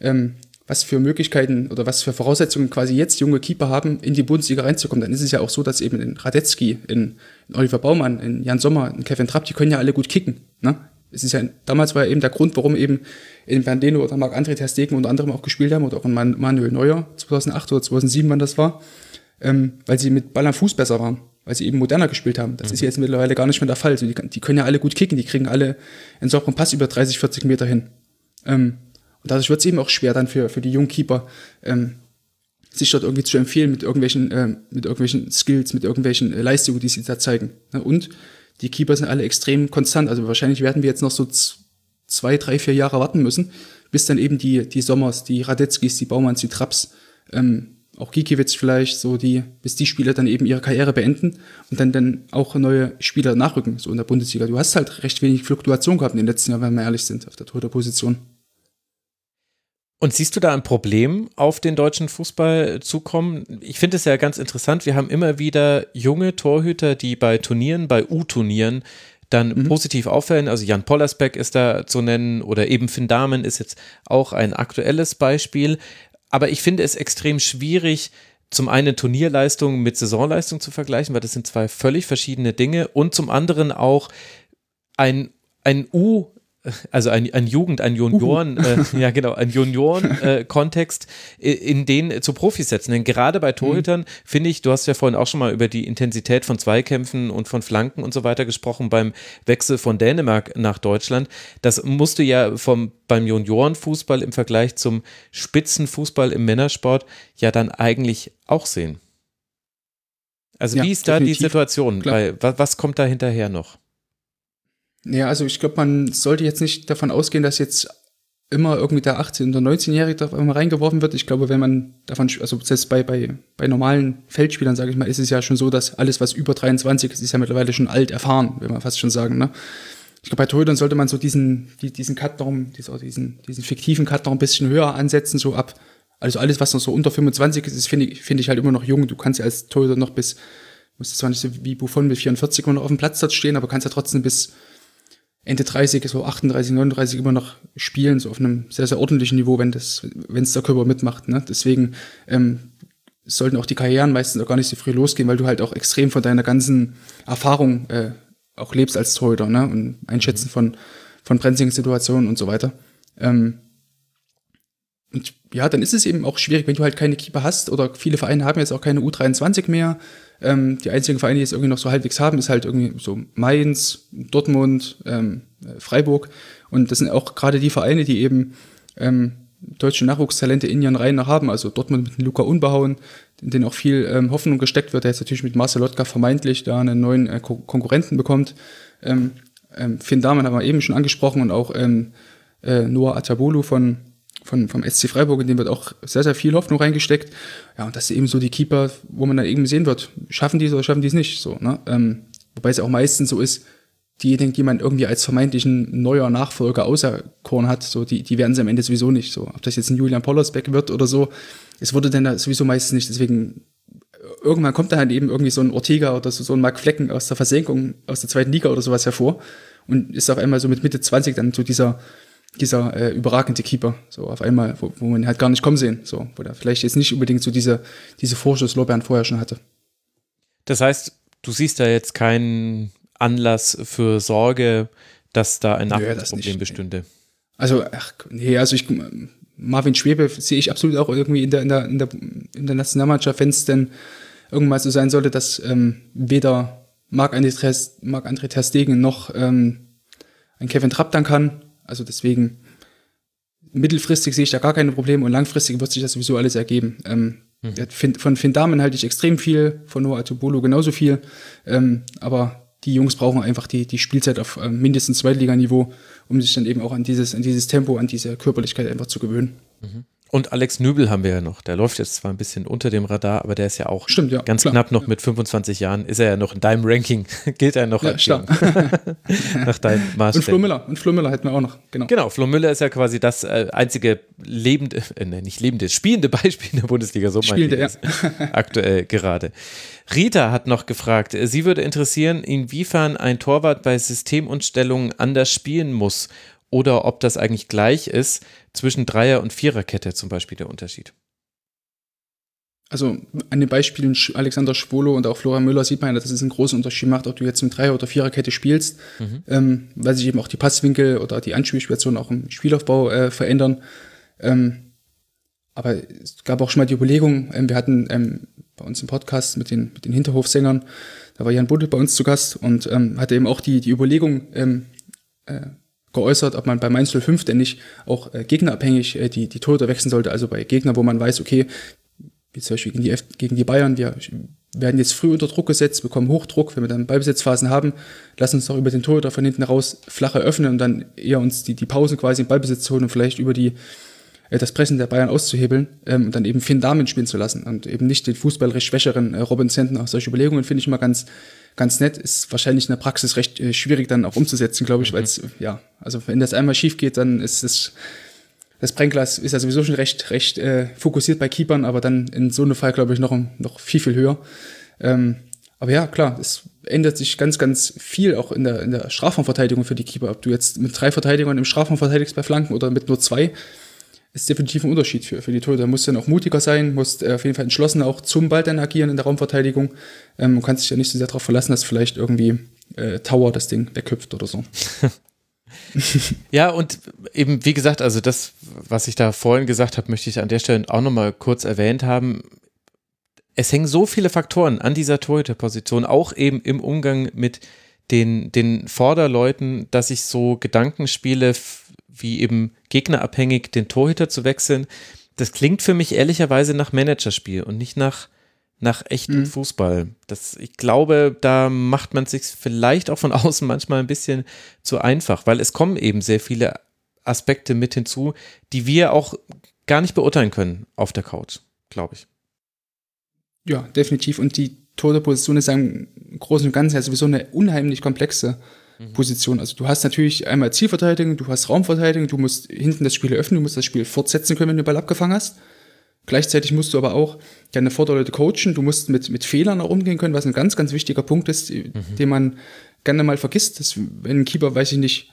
ähm, was für Möglichkeiten oder was für Voraussetzungen quasi jetzt junge Keeper haben, in die Bundesliga reinzukommen, dann ist es ja auch so, dass eben in Radetzky, in, in Oliver Baumann, in Jan Sommer, in Kevin Trapp, die können ja alle gut kicken. Ne? Es ist ja, damals war ja eben der Grund, warum eben in Bernardino oder Marc-André Ter Stegen unter anderem auch gespielt haben oder auch in Manuel Neuer 2008 oder 2007, wann das war, ähm, weil sie mit Ball am Fuß besser waren, weil sie eben moderner gespielt haben. Das mhm. ist jetzt mittlerweile gar nicht mehr der Fall. Also die, die, können ja alle gut kicken, die kriegen alle einen sauberen Pass über 30, 40 Meter hin. Ähm, und dadurch wird es eben auch schwer dann für, für die jungen Keeper, ähm, sich dort irgendwie zu empfehlen mit irgendwelchen, ähm, mit irgendwelchen Skills, mit irgendwelchen äh, Leistungen, die sie da zeigen. Und die Keeper sind alle extrem konstant. Also wahrscheinlich werden wir jetzt noch so zwei, drei, vier Jahre warten müssen, bis dann eben die, die Sommers, die Radetzkis, die Baumanns, die Traps, ähm, auch Gikiewicz vielleicht, so die, bis die Spieler dann eben ihre Karriere beenden und dann dann auch neue Spieler nachrücken, so in der Bundesliga. Du hast halt recht wenig Fluktuation gehabt in den letzten Jahren, wenn wir ehrlich sind, auf der Torhüterposition. Und siehst du da ein Problem auf den deutschen Fußball zukommen? Ich finde es ja ganz interessant. Wir haben immer wieder junge Torhüter, die bei Turnieren, bei U-Turnieren dann mhm. positiv auffällen. Also Jan Pollersbeck ist da zu nennen oder eben Finn Dahmen ist jetzt auch ein aktuelles Beispiel. Aber ich finde es extrem schwierig, zum einen Turnierleistung mit Saisonleistung zu vergleichen, weil das sind zwei völlig verschiedene Dinge und zum anderen auch ein, ein U also ein, ein Jugend, ein Junioren, äh, *laughs* ja genau, ein Junioren-Kontext, äh, in den zu Profis setzen. Denn gerade bei Torhütern mhm. finde ich, du hast ja vorhin auch schon mal über die Intensität von Zweikämpfen und von Flanken und so weiter gesprochen beim Wechsel von Dänemark nach Deutschland. Das musst du ja vom, beim Juniorenfußball im Vergleich zum Spitzenfußball im Männersport ja dann eigentlich auch sehen. Also ja, wie ist da die Situation? Bei, was, was kommt da hinterher noch? Ja, also ich glaube, man sollte jetzt nicht davon ausgehen, dass jetzt immer irgendwie der 18- oder 19-Jährige da immer reingeworfen wird. Ich glaube, wenn man davon, also selbst bei, bei, bei normalen Feldspielern, sage ich mal, ist es ja schon so, dass alles, was über 23 ist, ist ja mittlerweile schon alt erfahren, will man fast schon sagen. Ne? Ich glaube, bei Torhütern sollte man so diesen, die, diesen Cut darum, diesen, diesen fiktiven Cut noch ein bisschen höher ansetzen, so ab. Also alles, was noch so unter 25 ist, finde ich, finde ich halt immer noch jung. Du kannst ja als Torhüter noch bis, musst zwar nicht so wie Buffon mit 44 immer noch auf dem Platz dort stehen, aber kannst ja trotzdem bis Ende 30, so 38, 39 immer noch spielen, so auf einem sehr, sehr ordentlichen Niveau, wenn das, wenn es der Körper mitmacht. Ne? Deswegen ähm, sollten auch die Karrieren meistens auch gar nicht so früh losgehen, weil du halt auch extrem von deiner ganzen Erfahrung äh, auch lebst als Torhüter, ne? Und Einschätzen von, von brenzligen Situationen und so weiter. Ähm, und ja, dann ist es eben auch schwierig, wenn du halt keine Keeper hast oder viele Vereine haben jetzt auch keine U23 mehr. Ähm, die einzigen Vereine, die es irgendwie noch so halbwegs haben, ist halt irgendwie so Mainz, Dortmund, ähm, Freiburg. Und das sind auch gerade die Vereine, die eben ähm, deutsche Nachwuchstalente in ihren Reihen noch haben. Also Dortmund mit Luca Unbehauen, in den auch viel ähm, Hoffnung gesteckt wird, der jetzt natürlich mit Marcel Lotka vermeintlich da einen neuen äh, Ko Konkurrenten bekommt. Ähm, ähm, Finn Dahmen haben wir eben schon angesprochen und auch ähm, äh, Noah Atabulu von, von, vom SC Freiburg, in dem wird auch sehr, sehr viel Hoffnung reingesteckt. Ja, und das ist eben so die Keeper, wo man dann eben sehen wird, schaffen die es oder schaffen die es nicht. So, ne? ähm, wobei es auch meistens so ist, diejenigen, die man irgendwie als vermeintlichen neuer Nachfolger auserkoren hat, so, die, die werden es am Ende sowieso nicht. So, ob das jetzt ein Julian Pollersbeck wird oder so, es wurde dann sowieso meistens nicht. Deswegen, irgendwann kommt da halt eben irgendwie so ein Ortega oder so, so ein Mark Flecken aus der Versenkung, aus der zweiten Liga oder sowas hervor und ist auf einmal so mit Mitte 20 dann so dieser, dieser äh, überragende Keeper, so auf einmal, wo, wo man halt gar nicht kommen sehen, so, wo der vielleicht jetzt nicht unbedingt so diese, diese Vorschusslorbeeren vorher schon hatte. Das heißt, du siehst da jetzt keinen Anlass für Sorge, dass da ein Nachwuchsproblem bestünde. Also, ach, nee, also ich, Marvin Schwebe sehe ich absolut auch irgendwie in der, in der, in der, in der Nationalmannschaft, wenn es denn irgendwann so sein sollte, dass ähm, weder Marc-André Marc Ter Stegen noch ähm, ein Kevin Trapp dann kann. Also deswegen mittelfristig sehe ich da gar keine Probleme und langfristig wird sich das sowieso alles ergeben. Ähm, hm. Von Finn Damen halte ich extrem viel, von Noah Atubolo genauso viel. Ähm, aber die Jungs brauchen einfach die, die Spielzeit auf ähm, mindestens Zweitliganiveau, um sich dann eben auch an dieses, an dieses Tempo, an diese Körperlichkeit einfach zu gewöhnen. Mhm. Und Alex Nübel haben wir ja noch. Der läuft jetzt zwar ein bisschen unter dem Radar, aber der ist ja auch Stimmt, ja, ganz klar, knapp noch ja. mit 25 Jahren. Ist er ja noch in deinem Ranking, *laughs* gilt er noch Ja, als jung. *laughs* nach deinem Und Maßstab. Flo Müller, und Flo Müller hätten wir auch noch, genau. Genau, Flo Müller ist ja quasi das äh, einzige lebende, äh, nicht lebende, spielende Beispiel in der Bundesliga, so meine Spielende, es aktuell gerade. Rita hat noch gefragt, sie würde interessieren, inwiefern ein Torwart bei Systemumstellungen anders spielen muss oder ob das eigentlich gleich ist zwischen Dreier- und Viererkette zum Beispiel der Unterschied. Also an den Beispielen Alexander Schwolo und auch Florian Müller sieht man ja, dass es einen großen Unterschied macht, ob du jetzt mit Dreier- oder Viererkette spielst, ähm, weil sich eben auch die Passwinkel oder die Anspielsituationen auch im Spielaufbau äh, verändern. Ähm, aber es gab auch schon mal die Überlegung, ähm, wir hatten ähm, bei uns im Podcast mit den, mit den Hinterhofsängern, da war Jan Budel bei uns zu Gast und ähm, hatte eben auch die, die Überlegung ähm, äh, geäußert, ob man bei Mainz 05 denn nicht auch äh, gegnerabhängig äh, die, die Torhüter wechseln sollte. Also bei Gegnern, wo man weiß, okay, wie zum Beispiel gegen die, F gegen die Bayern, wir werden jetzt früh unter Druck gesetzt, bekommen Hochdruck, wenn wir dann Ballbesitzphasen haben, lass uns doch über den Torhüter von hinten raus flacher öffnen und dann eher uns die, die Pausen quasi im Ballbesitz holen und vielleicht über die das Pressen der Bayern auszuhebeln ähm, und dann eben Finn Damen spielen zu lassen und eben nicht den fußballerisch schwächeren äh, Robin Zentner. Solche Überlegungen finde ich immer ganz, ganz nett. Ist wahrscheinlich in der Praxis recht äh, schwierig dann auch umzusetzen, glaube ich, weil es, ja, also wenn das einmal schief geht, dann ist es, das Brennglas ist ja sowieso schon recht, recht äh, fokussiert bei Keepern, aber dann in so einem Fall, glaube ich, noch, noch viel, viel höher. Ähm, aber ja, klar, es ändert sich ganz, ganz viel auch in der, in der Strafraumverteidigung für die Keeper. Ob du jetzt mit drei Verteidigern im Strafraum verteidigst bei Flanken oder mit nur zwei, ist definitiv ein Unterschied für, für die Torhüter. Du musst dann auch mutiger sein, musst äh, auf jeden Fall entschlossen auch zum Ball dann agieren in der Raumverteidigung. Ähm, du kannst dich ja nicht so sehr darauf verlassen, dass vielleicht irgendwie äh, Tower das Ding wegköpft oder so. *laughs* Ja, und eben, wie gesagt, also das, was ich da vorhin gesagt habe, möchte ich an der Stelle auch nochmal kurz erwähnt haben. Es hängen so viele Faktoren an dieser Torhüterposition, auch eben im Umgang mit den, den Vorderleuten, dass ich so Gedankenspiele wie eben gegnerabhängig den Torhüter zu wechseln, das klingt für mich ehrlicherweise nach Managerspiel und nicht nach, nach echtem Fußball. Das, ich glaube, da macht man sich vielleicht auch von *laughs* außen manchmal ein bisschen zu einfach, weil es kommen eben sehr viele Aspekte mit hinzu, die wir auch gar nicht beurteilen können auf der Couch, glaube ich. Ja, definitiv. Und die Torhüterposition ist im Großen und Ganzen ja sowieso eine unheimlich komplexe Position. Also du hast natürlich einmal Zielverteidigung, du hast Raumverteidigung, du musst hinten das Spiel eröffnen, du musst das Spiel fortsetzen können, wenn du den Ball abgefangen hast. Gleichzeitig musst du aber auch deine Vorderleute coachen, du musst mit, mit Fehlern auch umgehen können, was ein ganz, ganz wichtiger Punkt ist, den man gerne mal vergisst, dass wenn ein Keeper, weiß ich nicht,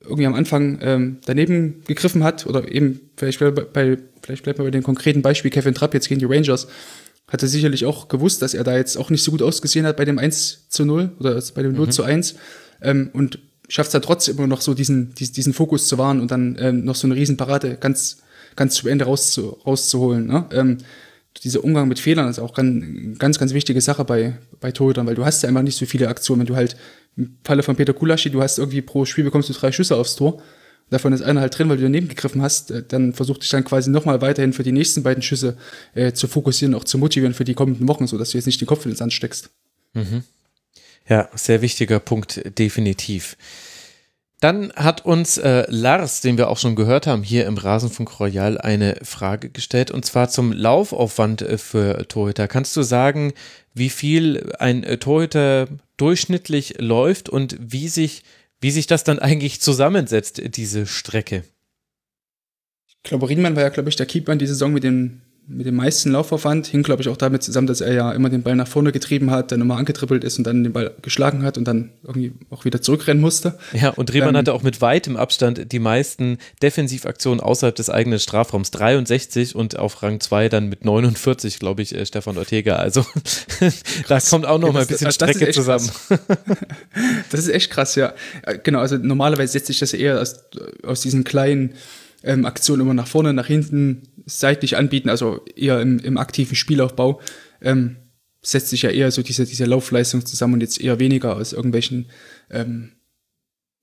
irgendwie am Anfang ähm, daneben gegriffen hat oder eben vielleicht bei, bei vielleicht bleibt man bei dem konkreten Beispiel Kevin Trapp jetzt gegen die Rangers hat er sicherlich auch gewusst, dass er da jetzt auch nicht so gut ausgesehen hat bei dem 1 zu 0 oder bei dem 0 mhm. zu 1 ähm, und schafft es da trotzdem immer noch so diesen, diesen, diesen Fokus zu wahren und dann ähm, noch so eine Riesenparade ganz, ganz zu Ende rauszu, rauszuholen. Ne? Ähm, dieser Umgang mit Fehlern ist auch ganz, ganz, ganz wichtige Sache bei, bei Torhütern, weil du hast ja einfach nicht so viele Aktionen. Wenn du halt im Falle von Peter Kulaschi, du hast irgendwie pro Spiel bekommst du drei Schüsse aufs Tor. Davon ist einer halt drin, weil du daneben gegriffen hast. Äh, dann versuch dich dann quasi nochmal weiterhin für die nächsten beiden Schüsse äh, zu fokussieren, auch zu motivieren für die kommenden Wochen, sodass du jetzt nicht den Kopf in den Sand steckst. Mhm. Ja, sehr wichtiger Punkt, definitiv. Dann hat uns äh, Lars, den wir auch schon gehört haben, hier im Rasenfunk Royal eine Frage gestellt und zwar zum Laufaufwand äh, für Torhüter. Kannst du sagen, wie viel ein äh, Torhüter durchschnittlich läuft und wie sich, wie sich das dann eigentlich zusammensetzt, diese Strecke? Ich glaube, Riemann war ja, glaube ich, der Keeper in dieser Saison mit den mit dem meisten Laufaufwand. Hing, glaube ich, auch damit zusammen, dass er ja immer den Ball nach vorne getrieben hat, dann immer angetrippelt ist und dann den Ball geschlagen hat und dann irgendwie auch wieder zurückrennen musste. Ja, und Riemann ähm, hatte auch mit weitem Abstand die meisten Defensivaktionen außerhalb des eigenen Strafraums. 63 und auf Rang 2 dann mit 49, glaube ich, äh, Stefan Ortega. Also *laughs* da kommt auch noch ja, mal ein bisschen das, Strecke zusammen. *laughs* das ist echt krass, ja. Äh, genau, also normalerweise setzt sich das eher aus, aus diesen kleinen ähm, Aktionen immer nach vorne, nach hinten, seitlich anbieten, also eher im, im aktiven Spielaufbau, ähm, setzt sich ja eher so diese, diese Laufleistung zusammen und jetzt eher weniger aus irgendwelchen, ähm,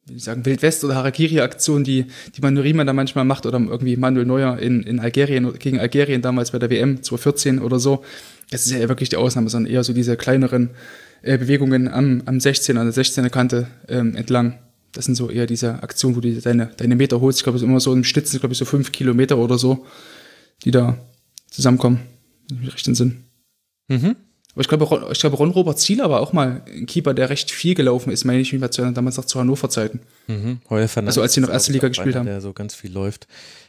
wie sagen, Wildwest- oder Harakiri-Aktionen, die, die man Riemann da manchmal macht oder irgendwie Manuel Neuer in, in Algerien, gegen Algerien damals bei der WM 2014 oder so. Das ist ja wirklich die Ausnahme, sondern eher so diese kleineren äh, Bewegungen am, am 16, an der 16er Kante ähm, entlang das sind so eher diese Aktionen, wo du deine, deine Meter holst. Ich glaube, es ist immer so im Schnitt glaube ich, so fünf Kilometer oder so, die da zusammenkommen. Im rechten Sinn. Mhm. Aber ich glaube, ich glaube, Ron Robert Zieler war auch mal ein Keeper, der recht viel gelaufen ist, meine ich mich mal zu damals noch zu Hannover-Zeiten. Mhm. Also als sie noch erste Liga gespielt haben. Der so ganz viel läuft.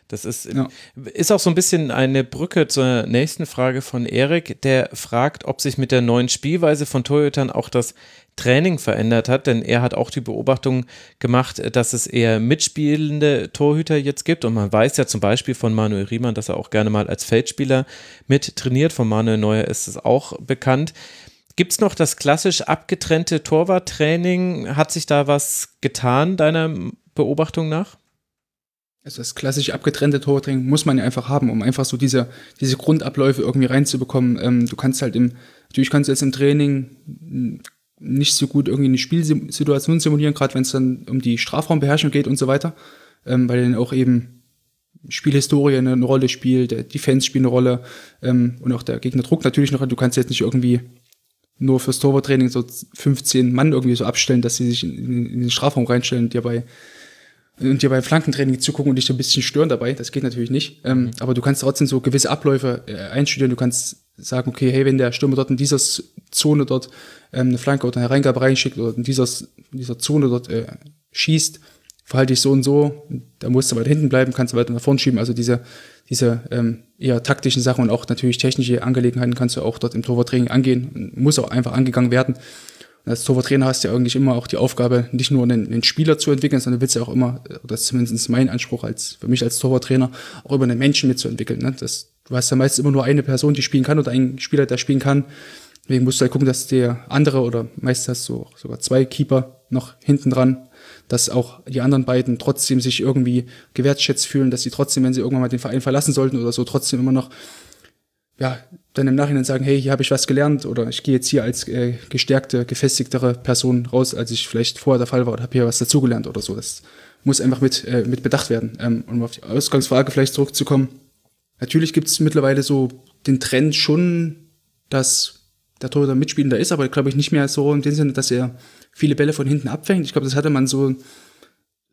Das ist, ja. ist auch so ein bisschen eine Brücke zur nächsten Frage von Erik, der fragt, ob sich mit der neuen Spielweise von Toyotern auch das Training verändert hat, denn er hat auch die Beobachtung gemacht, dass es eher mitspielende Torhüter jetzt gibt und man weiß ja zum Beispiel von Manuel Riemann, dass er auch gerne mal als Feldspieler mit trainiert, von Manuel Neuer ist es auch bekannt. Gibt es noch das klassisch abgetrennte Torwarttraining? Hat sich da was getan, deiner Beobachtung nach? Also das klassisch abgetrennte Torwarttraining muss man ja einfach haben, um einfach so diese, diese Grundabläufe irgendwie reinzubekommen. Ähm, du kannst halt im, natürlich kannst du jetzt im Training nicht so gut irgendwie eine Spielsituation simulieren, gerade wenn es dann um die Strafraumbeherrschung geht und so weiter, ähm, weil dann auch eben Spielhistorie eine, Rolle spielt, der Defense spielt eine Rolle ähm, und auch der Gegnerdruck natürlich noch. Du kannst jetzt nicht irgendwie nur fürs Torwarttraining so 15 Mann irgendwie so abstellen, dass sie sich in, in den Strafraum reinstellen und dir bei und dir beim Flankentraining zugucken und dich ein bisschen stören dabei. Das geht natürlich nicht. Ähm, mhm. aber du kannst trotzdem so gewisse Abläufe äh, einstudieren. Du kannst sagen, okay, hey, wenn der Stürmer dort in dieser Zone dort ähm, eine Flanke oder eine Hereingabe reinschickt oder in dieser, in dieser Zone dort äh, schießt, verhalte ich so und so, da musst du weiter hinten bleiben, kannst du weiter nach vorne schieben. Also diese, diese ähm, eher taktischen Sachen und auch natürlich technische Angelegenheiten kannst du auch dort im Torwarttraining angehen, muss auch einfach angegangen werden. Und als Torwarttrainer hast du ja eigentlich immer auch die Aufgabe, nicht nur einen, einen Spieler zu entwickeln, sondern willst ja auch immer, das ist zumindest mein Anspruch als, für mich als Torwarttrainer, auch über einen Menschen mitzuentwickeln. Ne? Das, du hast ja meistens immer nur eine Person, die spielen kann oder einen Spieler, der spielen kann. Deswegen musst du halt gucken, dass der andere oder meist hast du sogar zwei Keeper noch hinten dran, dass auch die anderen beiden trotzdem sich irgendwie gewertschätzt fühlen, dass sie trotzdem, wenn sie irgendwann mal den Verein verlassen sollten oder so, trotzdem immer noch, ja, dann im Nachhinein sagen, hey, hier habe ich was gelernt oder ich gehe jetzt hier als äh, gestärkte, gefestigtere Person raus, als ich vielleicht vorher der Fall war oder habe hier was dazugelernt oder so. Das muss einfach mit, äh, mit bedacht werden. Ähm, um auf die Ausgangsfrage vielleicht zurückzukommen. Natürlich gibt es mittlerweile so den Trend schon, dass der Torhüter mitspielender ist, aber glaube ich nicht mehr so in dem Sinne, dass er viele Bälle von hinten abfängt. Ich glaube, das hatte man so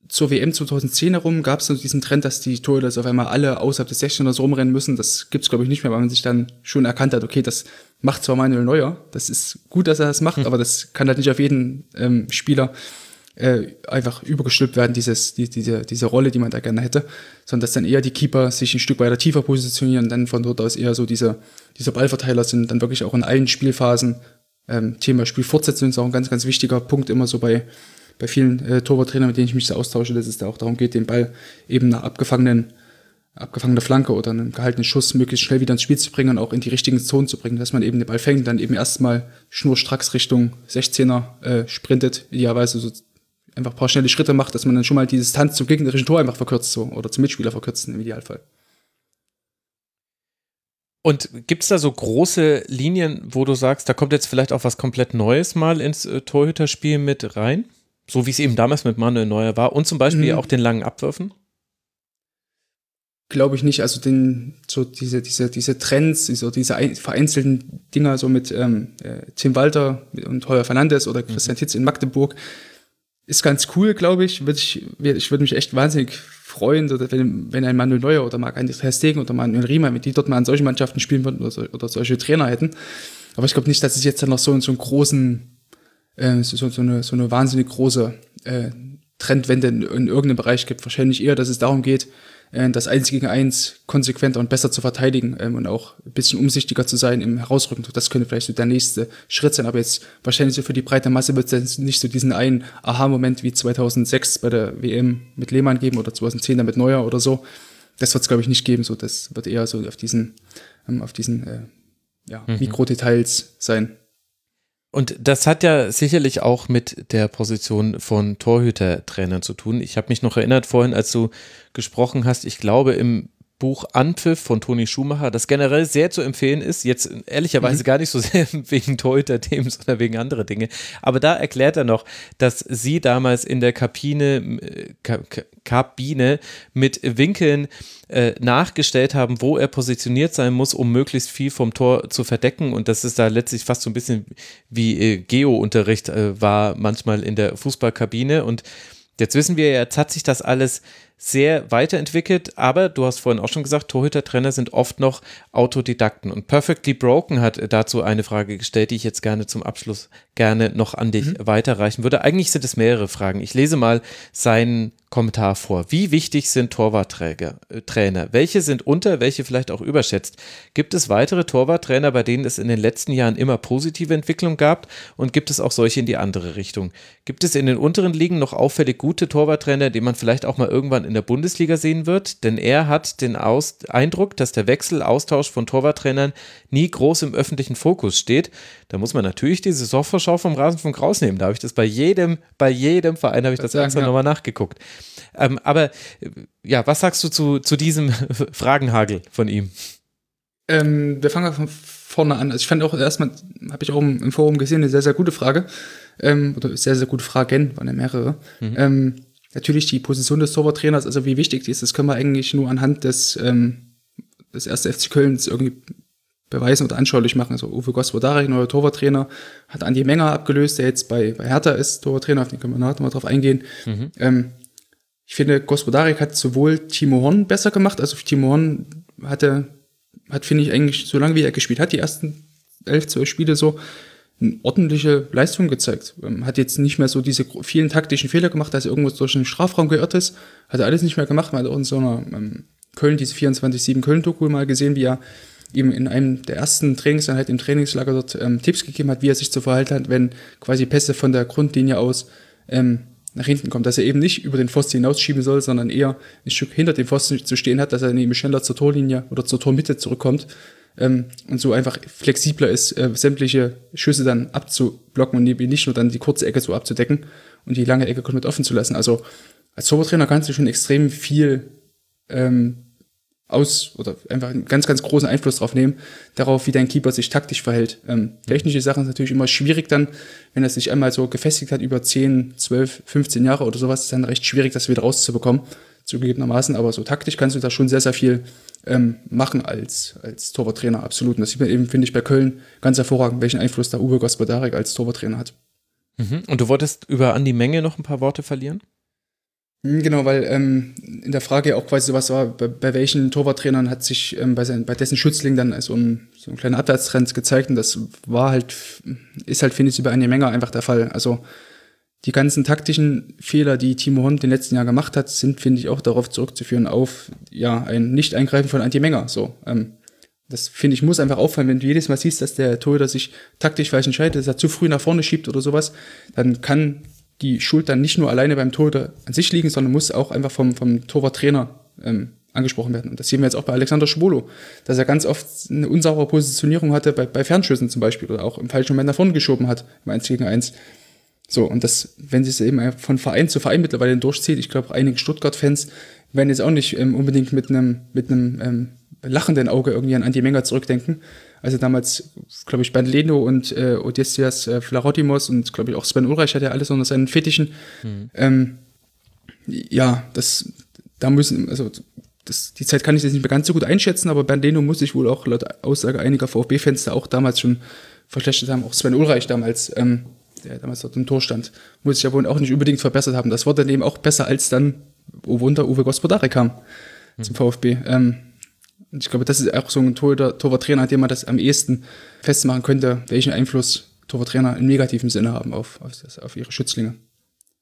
zur WM 2010 herum, gab es so diesen Trend, dass die Torhüter auf einmal alle außerhalb des 16ers rumrennen müssen. Das gibt's glaube ich nicht mehr, weil man sich dann schon erkannt hat, okay, das macht zwar Manuel Neuer, das ist gut, dass er das macht, mhm. aber das kann halt nicht auf jeden ähm, Spieler äh, einfach übergestülpt werden, dieses, die, diese, diese Rolle, die man da gerne hätte, sondern dass dann eher die Keeper sich ein Stück weiter tiefer positionieren und dann von dort aus eher so diese, diese Ballverteiler sind, dann wirklich auch in allen Spielphasen. Ähm, Thema Spielfortsetzung ist auch ein ganz, ganz wichtiger Punkt immer so bei, bei vielen äh, Torwarttrainern, mit denen ich mich so austausche, dass es da auch darum geht, den Ball eben nach abgefangenen abgefangene Flanke oder einen gehaltenen Schuss möglichst schnell wieder ins Spiel zu bringen und auch in die richtigen Zonen zu bringen, dass man eben den Ball fängt, dann eben erstmal schnurstracks Richtung 16er äh, sprintet, idealerweise so einfach ein paar schnelle Schritte macht, dass man dann schon mal die Distanz zum gegnerischen Tor einfach verkürzt so oder zum Mitspieler verkürzt im Idealfall. Und gibt es da so große Linien, wo du sagst, da kommt jetzt vielleicht auch was komplett Neues mal ins äh, Torhüterspiel mit rein? So wie es eben damals mit Manuel Neuer war und zum Beispiel mhm. auch den langen Abwürfen? glaube ich nicht. Also den, so diese, diese, diese Trends, so diese vereinzelten Dinger, so mit ähm, äh, Tim Walter und Heuer Fernandes oder Christian mhm. Titz in Magdeburg, ist ganz cool, glaube ich. Würde ich, ich würde mich echt wahnsinnig freuen, wenn, wenn ein Manuel Neuer oder Marc-André Ter Stegen oder Manuel Riemann, wenn die dort mal an solchen Mannschaften spielen würden oder, so, oder solche Trainer hätten. Aber ich glaube nicht, dass es jetzt dann noch so, so einen großen, äh, so, so, eine, so eine wahnsinnig große äh, Trendwende in, in irgendeinem Bereich gibt. Wahrscheinlich eher, dass es darum geht, äh, das Eins gegen Eins konsequenter und besser zu verteidigen ähm, und auch ein bisschen umsichtiger zu sein im Herausrücken. Das könnte vielleicht so der nächste Schritt sein, aber jetzt wahrscheinlich so für die breite Masse wird es nicht so diesen einen Aha-Moment wie 2006 bei der WM mit Lehmann geben oder 2010 dann mit Neuer oder so. Das wird es, glaube ich, nicht geben. So, das wird eher so auf diesen, ähm, auf diesen äh, ja, mhm. Mikrodetails sein. Und das hat ja sicherlich auch mit der Position von Torhütertrainern zu tun. Ich habe mich noch erinnert vorhin, als du gesprochen hast, ich glaube im Buch Anpfiff von Toni Schumacher, das generell sehr zu empfehlen ist. Jetzt ehrlicherweise mhm. gar nicht so *laughs* sehr wegen Torhüter-Themen, sondern wegen anderer Dinge. Aber da erklärt er noch, dass sie damals in der Kabine, äh, Kabine mit Winkeln äh, nachgestellt haben, wo er positioniert sein muss, um möglichst viel vom Tor zu verdecken. Und das ist da letztlich fast so ein bisschen wie äh, Geo-Unterricht äh, war manchmal in der Fußballkabine. Und jetzt wissen wir, jetzt hat sich das alles sehr weiterentwickelt, aber du hast vorhin auch schon gesagt, Torhüter-Trainer sind oft noch Autodidakten. Und Perfectly Broken hat dazu eine Frage gestellt, die ich jetzt gerne zum Abschluss gerne noch an dich mhm. weiterreichen würde. Eigentlich sind es mehrere Fragen. Ich lese mal seinen Kommentar vor. Wie wichtig sind Torwartträger, äh? Welche sind unter, welche vielleicht auch überschätzt? Gibt es weitere Torwarttrainer, bei denen es in den letzten Jahren immer positive Entwicklung gab? Und gibt es auch solche in die andere Richtung? Gibt es in den unteren Ligen noch auffällig gute Torwarttrainer, die man vielleicht auch mal irgendwann in der Bundesliga sehen wird? Denn er hat den Aus Eindruck, dass der Wechsel, Austausch von Torwarttrainern nie groß im öffentlichen Fokus steht. Da muss man natürlich die Saisonvorschau vom Rasenfunk rausnehmen. Da habe ich das bei jedem, bei jedem Verein habe ich das, das extra ja. nochmal nachgeguckt. Ähm, aber äh, ja, was sagst du zu, zu diesem *laughs* Fragenhagel von ihm? Ähm, wir fangen von vorne an. Also ich fand auch erstmal, habe ich auch im, Forum gesehen, eine sehr, sehr gute Frage. Ähm, oder sehr, sehr gute Fragen, waren ja mehrere. Mhm. Ähm, natürlich die Position des Torwarttrainers, also wie wichtig die ist, das können wir eigentlich nur anhand des, ähm, des ersten FC Kölns irgendwie beweisen oder anschaulich machen. Also Uwe Gospodarek, neuer Torwarttrainer, hat Andi Menger abgelöst, der jetzt bei, bei Hertha ist, Torwarttrainer, auf den können wir nachher mal drauf eingehen. Mhm. Ähm, ich finde, Gospodarek hat sowohl Timo Horn besser gemacht, also Timo Horn hatte, hat, finde ich, eigentlich, so lange wie er gespielt hat, die ersten elf, zwölf Spiele so, eine ordentliche Leistung gezeigt. Ähm, hat jetzt nicht mehr so diese vielen taktischen Fehler gemacht, dass er irgendwo durch den Strafraum geirrt ist. Hat er alles nicht mehr gemacht. Man hat auch in so einer ähm, Köln, diese 24-7 Köln-Doku mal gesehen, wie er ihm in einem der ersten Trainingseinheiten im Trainingslager dort ähm, Tipps gegeben hat, wie er sich zu verhalten hat, wenn quasi Pässe von der Grundlinie aus ähm, nach hinten kommt, dass er eben nicht über den Pfosten hinausschieben soll, sondern eher ein Stück hinter dem Pfosten zu stehen hat, dass er eben schneller zur Torlinie oder zur Tormitte zurückkommt ähm, und so einfach flexibler ist, äh, sämtliche Schüsse dann abzublocken und nicht nur dann die kurze Ecke so abzudecken und die lange Ecke komplett offen zu lassen. Also als Torwarttrainer kannst du schon extrem viel ähm, aus oder einfach einen ganz, ganz großen Einfluss drauf nehmen, darauf, wie dein Keeper sich taktisch verhält. Ähm, technische Sachen sind natürlich immer schwierig dann, wenn er sich einmal so gefestigt hat über 10, 12, 15 Jahre oder sowas, ist dann recht schwierig, das wieder rauszubekommen, zugegebenermaßen. Aber so taktisch kannst du da schon sehr, sehr viel ähm, machen als, als Torwarttrainer, absolut. Und das sieht man eben, finde ich, bei Köln ganz hervorragend, welchen Einfluss da Uwe Gospodarek als Torwarttrainer hat. Mhm. Und du wolltest über Andi Menge noch ein paar Worte verlieren? Hm, genau, weil ähm, in der Frage auch quasi sowas war, bei, bei welchen Torwarttrainern hat sich ähm, bei, sein, bei dessen Schützling dann also ein, so ein kleiner Abwärtstrend gezeigt und das war halt, ist halt, finde ich, über eine Menge einfach der Fall. Also die ganzen taktischen Fehler, die Timo Horn den letzten Jahr gemacht hat, sind, finde ich, auch darauf zurückzuführen auf ja ein Nicht-Eingreifen von Anti-Menger. So, ähm, das finde ich muss einfach auffallen, wenn du jedes Mal siehst, dass der Torhüter sich taktisch falsch entscheidet, dass er zu früh nach vorne schiebt oder sowas, dann kann die Schuld dann nicht nur alleine beim Torhüter an sich liegen, sondern muss auch einfach vom, vom Torwarttrainer ähm, angesprochen werden. Und das sehen wir jetzt auch bei Alexander Schwolo, dass er ganz oft eine unsaubere Positionierung hatte, bei, bei Fernschüssen zum Beispiel, oder auch im falschen Moment nach vorne geschoben hat, im 1 gegen 1. So, und das, wenn sich es eben von Verein zu Verein mittlerweile durchzieht, ich glaube, einige Stuttgart-Fans werden jetzt auch nicht ähm, unbedingt mit einem, mit einem ähm, lachenden Auge irgendwie an Andi Menger zurückdenken. Also damals, glaube ich, Ben Leno und äh, Odysseas äh, Flarotimos und glaube ich auch Sven Ulreich hat ja alles unter seinen Fetischen. Mhm. Ähm, ja, das, da müssen, also das, die Zeit kann ich jetzt nicht mehr ganz so gut einschätzen, aber Ben Leno muss sich wohl auch laut Aussage einiger VfB-Fans da auch damals schon verschlechtert haben. Auch Sven Ulreich damals, ähm, der damals dort im Tor stand, muss sich ja wohl auch nicht unbedingt verbessert haben. Das war dann eben auch besser, als dann, oh Wunder, Uwe Gospodari kam mhm. zum VfB. Ähm, ich glaube, das ist auch so ein Torwarttrainer, an dem man das am ehesten festmachen könnte, welchen Einfluss Torwarttrainer im negativen Sinne haben auf, auf, das, auf ihre Schützlinge.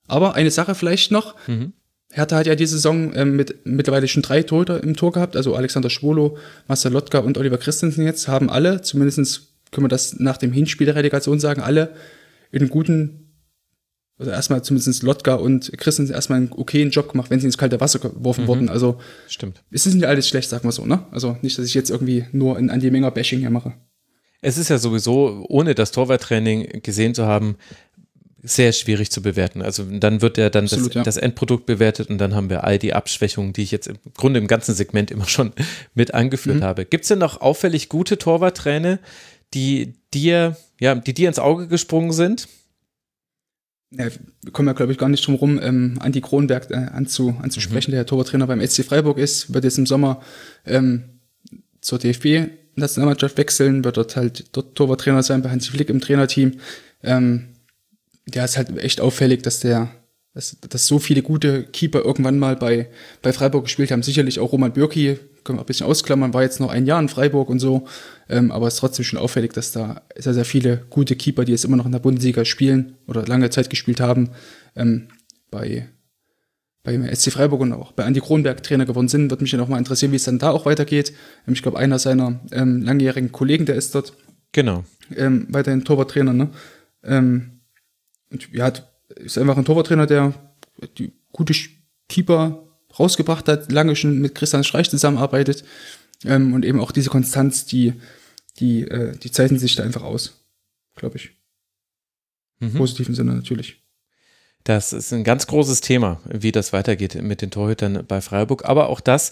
Aber eine Sache vielleicht noch. Mhm. Hertha hat ja diese Saison ähm, mit mittlerweile schon drei Torhüter im Tor gehabt, also Alexander Schwolo, Marcel Lotka und Oliver Christensen jetzt, haben alle, zumindest können wir das nach dem Hinspiel der Relegation sagen, alle in guten also erstmal zumindest Lotka und Christensen erstmal einen okayen Job gemacht, wenn sie ins kalte Wasser geworfen mhm. wurden. Also stimmt. Es ist nicht alles schlecht, sagen wir so, ne? Also nicht, dass ich jetzt irgendwie nur ein Andi Menger Bashing hier mache. Es ist ja sowieso, ohne das Torwarttraining gesehen zu haben, sehr schwierig zu bewerten. Also dann wird ja dann Absolut, das, ja. das, Endprodukt bewertet und dann haben wir all die Abschwächungen, die ich jetzt im Grunde im ganzen Segment immer schon *laughs* mit angeführt mhm. habe. Gibt es denn noch auffällig gute Torwarttrainer, die dir, ja, die dir ins Auge gesprungen sind? Ja, wir kommen ja, glaube ich, gar nicht drum rum, ähm, Andi Kronberg äh, anzu, anzusprechen, mhm. der Torwarttrainer beim SC Freiburg ist, wird jetzt im Sommer ähm, zur DFB-Nationalmannschaft wechseln, wird dort halt dort Torwarttrainer sein bei Hansi Flick im Trainerteam. Ähm, der ist halt echt auffällig, dass der dass, dass so viele gute Keeper irgendwann mal bei, bei Freiburg gespielt haben. Sicherlich auch Roman Bürki, können wir ein bisschen ausklammern, war jetzt noch ein Jahr in Freiburg und so. Ähm, aber es ist trotzdem schon auffällig, dass da sehr, sehr viele gute Keeper, die jetzt immer noch in der Bundesliga spielen oder lange Zeit gespielt haben, ähm, bei, beim SC Freiburg und auch bei Andi Kronberg Trainer geworden sind. Würde mich ja noch mal interessieren, wie es dann da auch weitergeht. Ähm, ich glaube, einer seiner ähm, langjährigen Kollegen, der ist dort. Genau. Ähm, weiterhin Torwarttrainer, ne? Ähm, und ja, ist einfach ein Torwarttrainer, der die gute Keeper rausgebracht hat, lange schon mit Christian Streich zusammenarbeitet. Ähm, und eben auch diese Konstanz, die, die, äh, die zeichnen sich da einfach aus, glaube ich. Mhm. Positiven Sinne natürlich. Das ist ein ganz großes Thema, wie das weitergeht mit den Torhütern bei Freiburg. Aber auch das,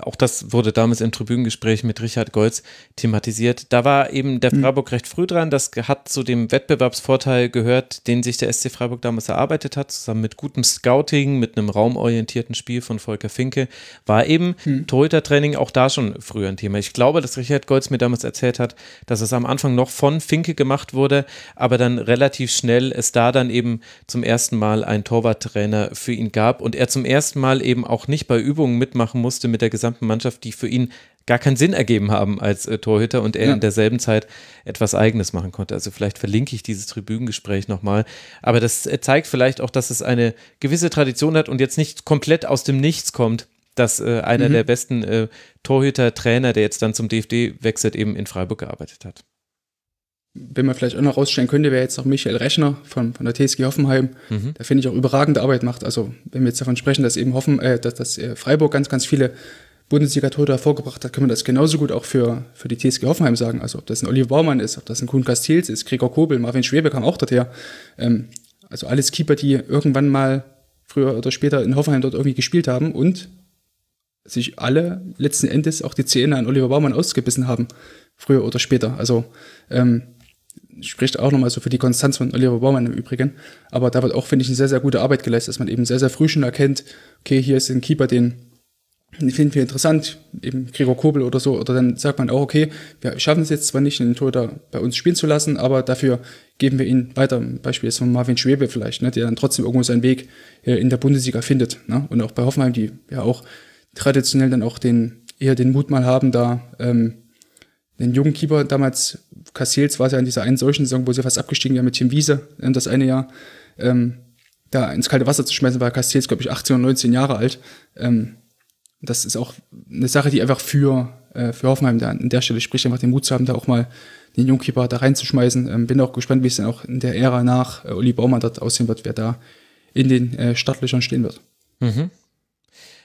auch das wurde damals im Tribünengespräch mit Richard Golz thematisiert. Da war eben der hm. Freiburg recht früh dran. Das hat zu dem Wettbewerbsvorteil gehört, den sich der SC Freiburg damals erarbeitet hat, zusammen mit gutem Scouting, mit einem raumorientierten Spiel von Volker Finke, war eben hm. Torhütertraining auch da schon früher ein Thema. Ich glaube, dass Richard Golz mir damals erzählt hat, dass es am Anfang noch von Finke gemacht wurde, aber dann relativ schnell es da dann eben zum ersten Mal Mal einen Torwarttrainer für ihn gab und er zum ersten Mal eben auch nicht bei Übungen mitmachen musste mit der gesamten Mannschaft, die für ihn gar keinen Sinn ergeben haben als äh, Torhüter und er ja. in derselben Zeit etwas Eigenes machen konnte. Also vielleicht verlinke ich dieses Tribünengespräch nochmal. Aber das äh, zeigt vielleicht auch, dass es eine gewisse Tradition hat und jetzt nicht komplett aus dem Nichts kommt, dass äh, einer mhm. der besten äh, Torhüter-Trainer, der jetzt dann zum DFD wechselt, eben in Freiburg gearbeitet hat wenn man vielleicht auch noch rausstellen könnte, wäre jetzt noch Michael Rechner von, von der TSG Hoffenheim, mhm. der finde ich auch überragende Arbeit macht. Also wenn wir jetzt davon sprechen, dass eben Hoffen, äh, dass, dass äh, Freiburg ganz, ganz viele Bundesliga-Tore hervorgebracht hat, können wir das genauso gut auch für, für die TSG Hoffenheim sagen. Also ob das ein Oliver Baumann ist, ob das ein Kuhn Castils ist, Gregor Kobel, Marvin Schwebe kam auch dorthin. Ähm, also alles Keeper, die irgendwann mal früher oder später in Hoffenheim dort irgendwie gespielt haben und sich alle letzten Endes auch die Zähne an Oliver Baumann ausgebissen haben, früher oder später. Also ähm, spricht auch nochmal so für die Konstanz von Oliver Baumann im Übrigen. Aber da wird auch, finde ich, eine sehr, sehr gute Arbeit geleistet, dass man eben sehr, sehr früh schon erkennt, okay, hier ist ein Keeper, den, den finden wir interessant, eben Gregor Kobel oder so. Oder dann sagt man auch, okay, wir schaffen es jetzt zwar nicht, den Torhüter bei uns spielen zu lassen, aber dafür geben wir ihn weiter. Beispiel ist von Marvin Schwebe vielleicht, ne, der dann trotzdem irgendwo seinen Weg äh, in der Bundesliga findet. Ne? Und auch bei Hoffenheim, die ja auch traditionell dann auch den, eher den Mut mal haben, da ähm, den jungen Keeper damals Cassils war es ja in dieser einen solchen Saison, wo sie fast abgestiegen ja mit Tim Wiese in das eine Jahr, ähm, da ins kalte Wasser zu schmeißen, war Cassils, glaube ich, 18 oder 19 Jahre alt. Ähm, das ist auch eine Sache, die einfach für, äh, für Hoffenheim da an der Stelle spricht, einfach den Mut zu haben, da auch mal den Jungkeeper da reinzuschmeißen. Ähm, bin auch gespannt, wie es dann auch in der Ära nach äh, Uli Baumann dort aussehen wird, wer da in den äh, Startlöchern stehen wird. Mhm.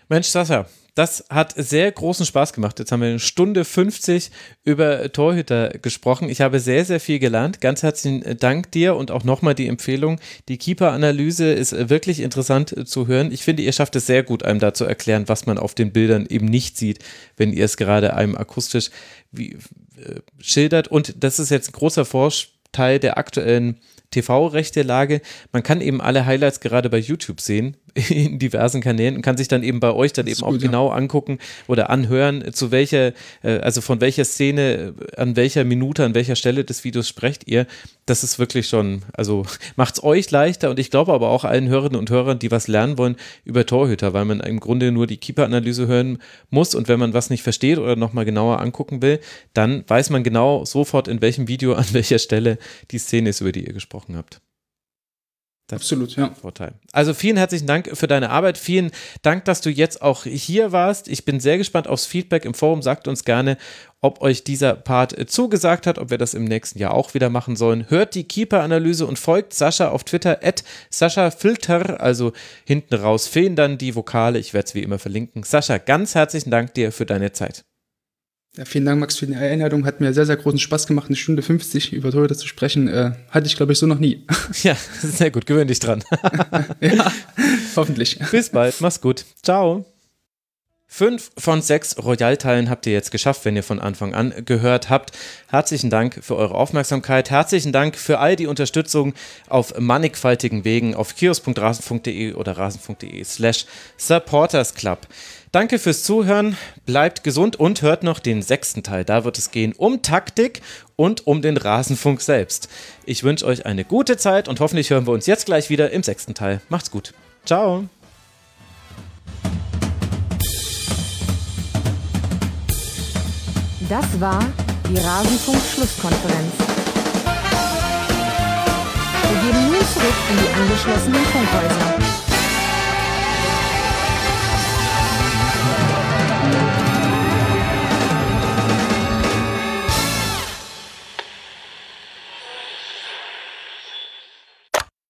Mensch, Sascha, das hat sehr großen Spaß gemacht. Jetzt haben wir eine Stunde 50 über Torhüter gesprochen. Ich habe sehr, sehr viel gelernt. Ganz herzlichen Dank dir und auch nochmal die Empfehlung. Die Keeper-Analyse ist wirklich interessant zu hören. Ich finde, ihr schafft es sehr gut, einem da zu erklären, was man auf den Bildern eben nicht sieht, wenn ihr es gerade einem akustisch wie, äh, schildert. Und das ist jetzt ein großer Vorteil der aktuellen TV-Rechte-Lage. Man kann eben alle Highlights gerade bei YouTube sehen, in diversen Kanälen und kann sich dann eben bei euch dann eben gut, auch genau angucken oder anhören, zu welcher, äh, also von welcher Szene, äh, an welcher Minute, an welcher Stelle des Videos sprecht ihr. Das ist wirklich schon, also macht es euch leichter und ich glaube aber auch allen Hörerinnen und Hörern, die was lernen wollen über Torhüter, weil man im Grunde nur die Keeper-Analyse hören muss und wenn man was nicht versteht oder nochmal genauer angucken will, dann weiß man genau sofort, in welchem Video, an welcher Stelle die Szene ist, über die ihr gesprochen habt. Das Absolut, ja. Vorteil. Also vielen herzlichen Dank für deine Arbeit. Vielen Dank, dass du jetzt auch hier warst. Ich bin sehr gespannt aufs Feedback im Forum. Sagt uns gerne, ob euch dieser Part zugesagt hat, ob wir das im nächsten Jahr auch wieder machen sollen. Hört die Keeper-Analyse und folgt Sascha auf Twitter at Sascha Filter, also hinten raus fehlen dann die Vokale. Ich werde es wie immer verlinken. Sascha, ganz herzlichen Dank dir für deine Zeit. Ja, vielen Dank, Max, für die Einladung. Hat mir sehr, sehr großen Spaß gemacht, eine Stunde 50 über Torhüter zu sprechen. Äh, hatte ich, glaube ich, so noch nie. *laughs* Ja, sehr gut. Gewöhn dich dran. *laughs* ja, hoffentlich. Bis bald. Mach's gut. Ciao. Fünf von sechs Royal-Teilen habt ihr jetzt geschafft, wenn ihr von Anfang an gehört habt. Herzlichen Dank für eure Aufmerksamkeit. Herzlichen Dank für all die Unterstützung auf mannigfaltigen Wegen auf kios.rasen.de oder rasen.de slash supportersclub. Danke fürs Zuhören, bleibt gesund und hört noch den sechsten Teil. Da wird es gehen um Taktik und um den Rasenfunk selbst. Ich wünsche euch eine gute Zeit und hoffentlich hören wir uns jetzt gleich wieder im sechsten Teil. Macht's gut. Ciao. Das war die Rasenfunk-Schlusskonferenz. Wir gehen nun zurück in die angeschlossenen Funkhäuser.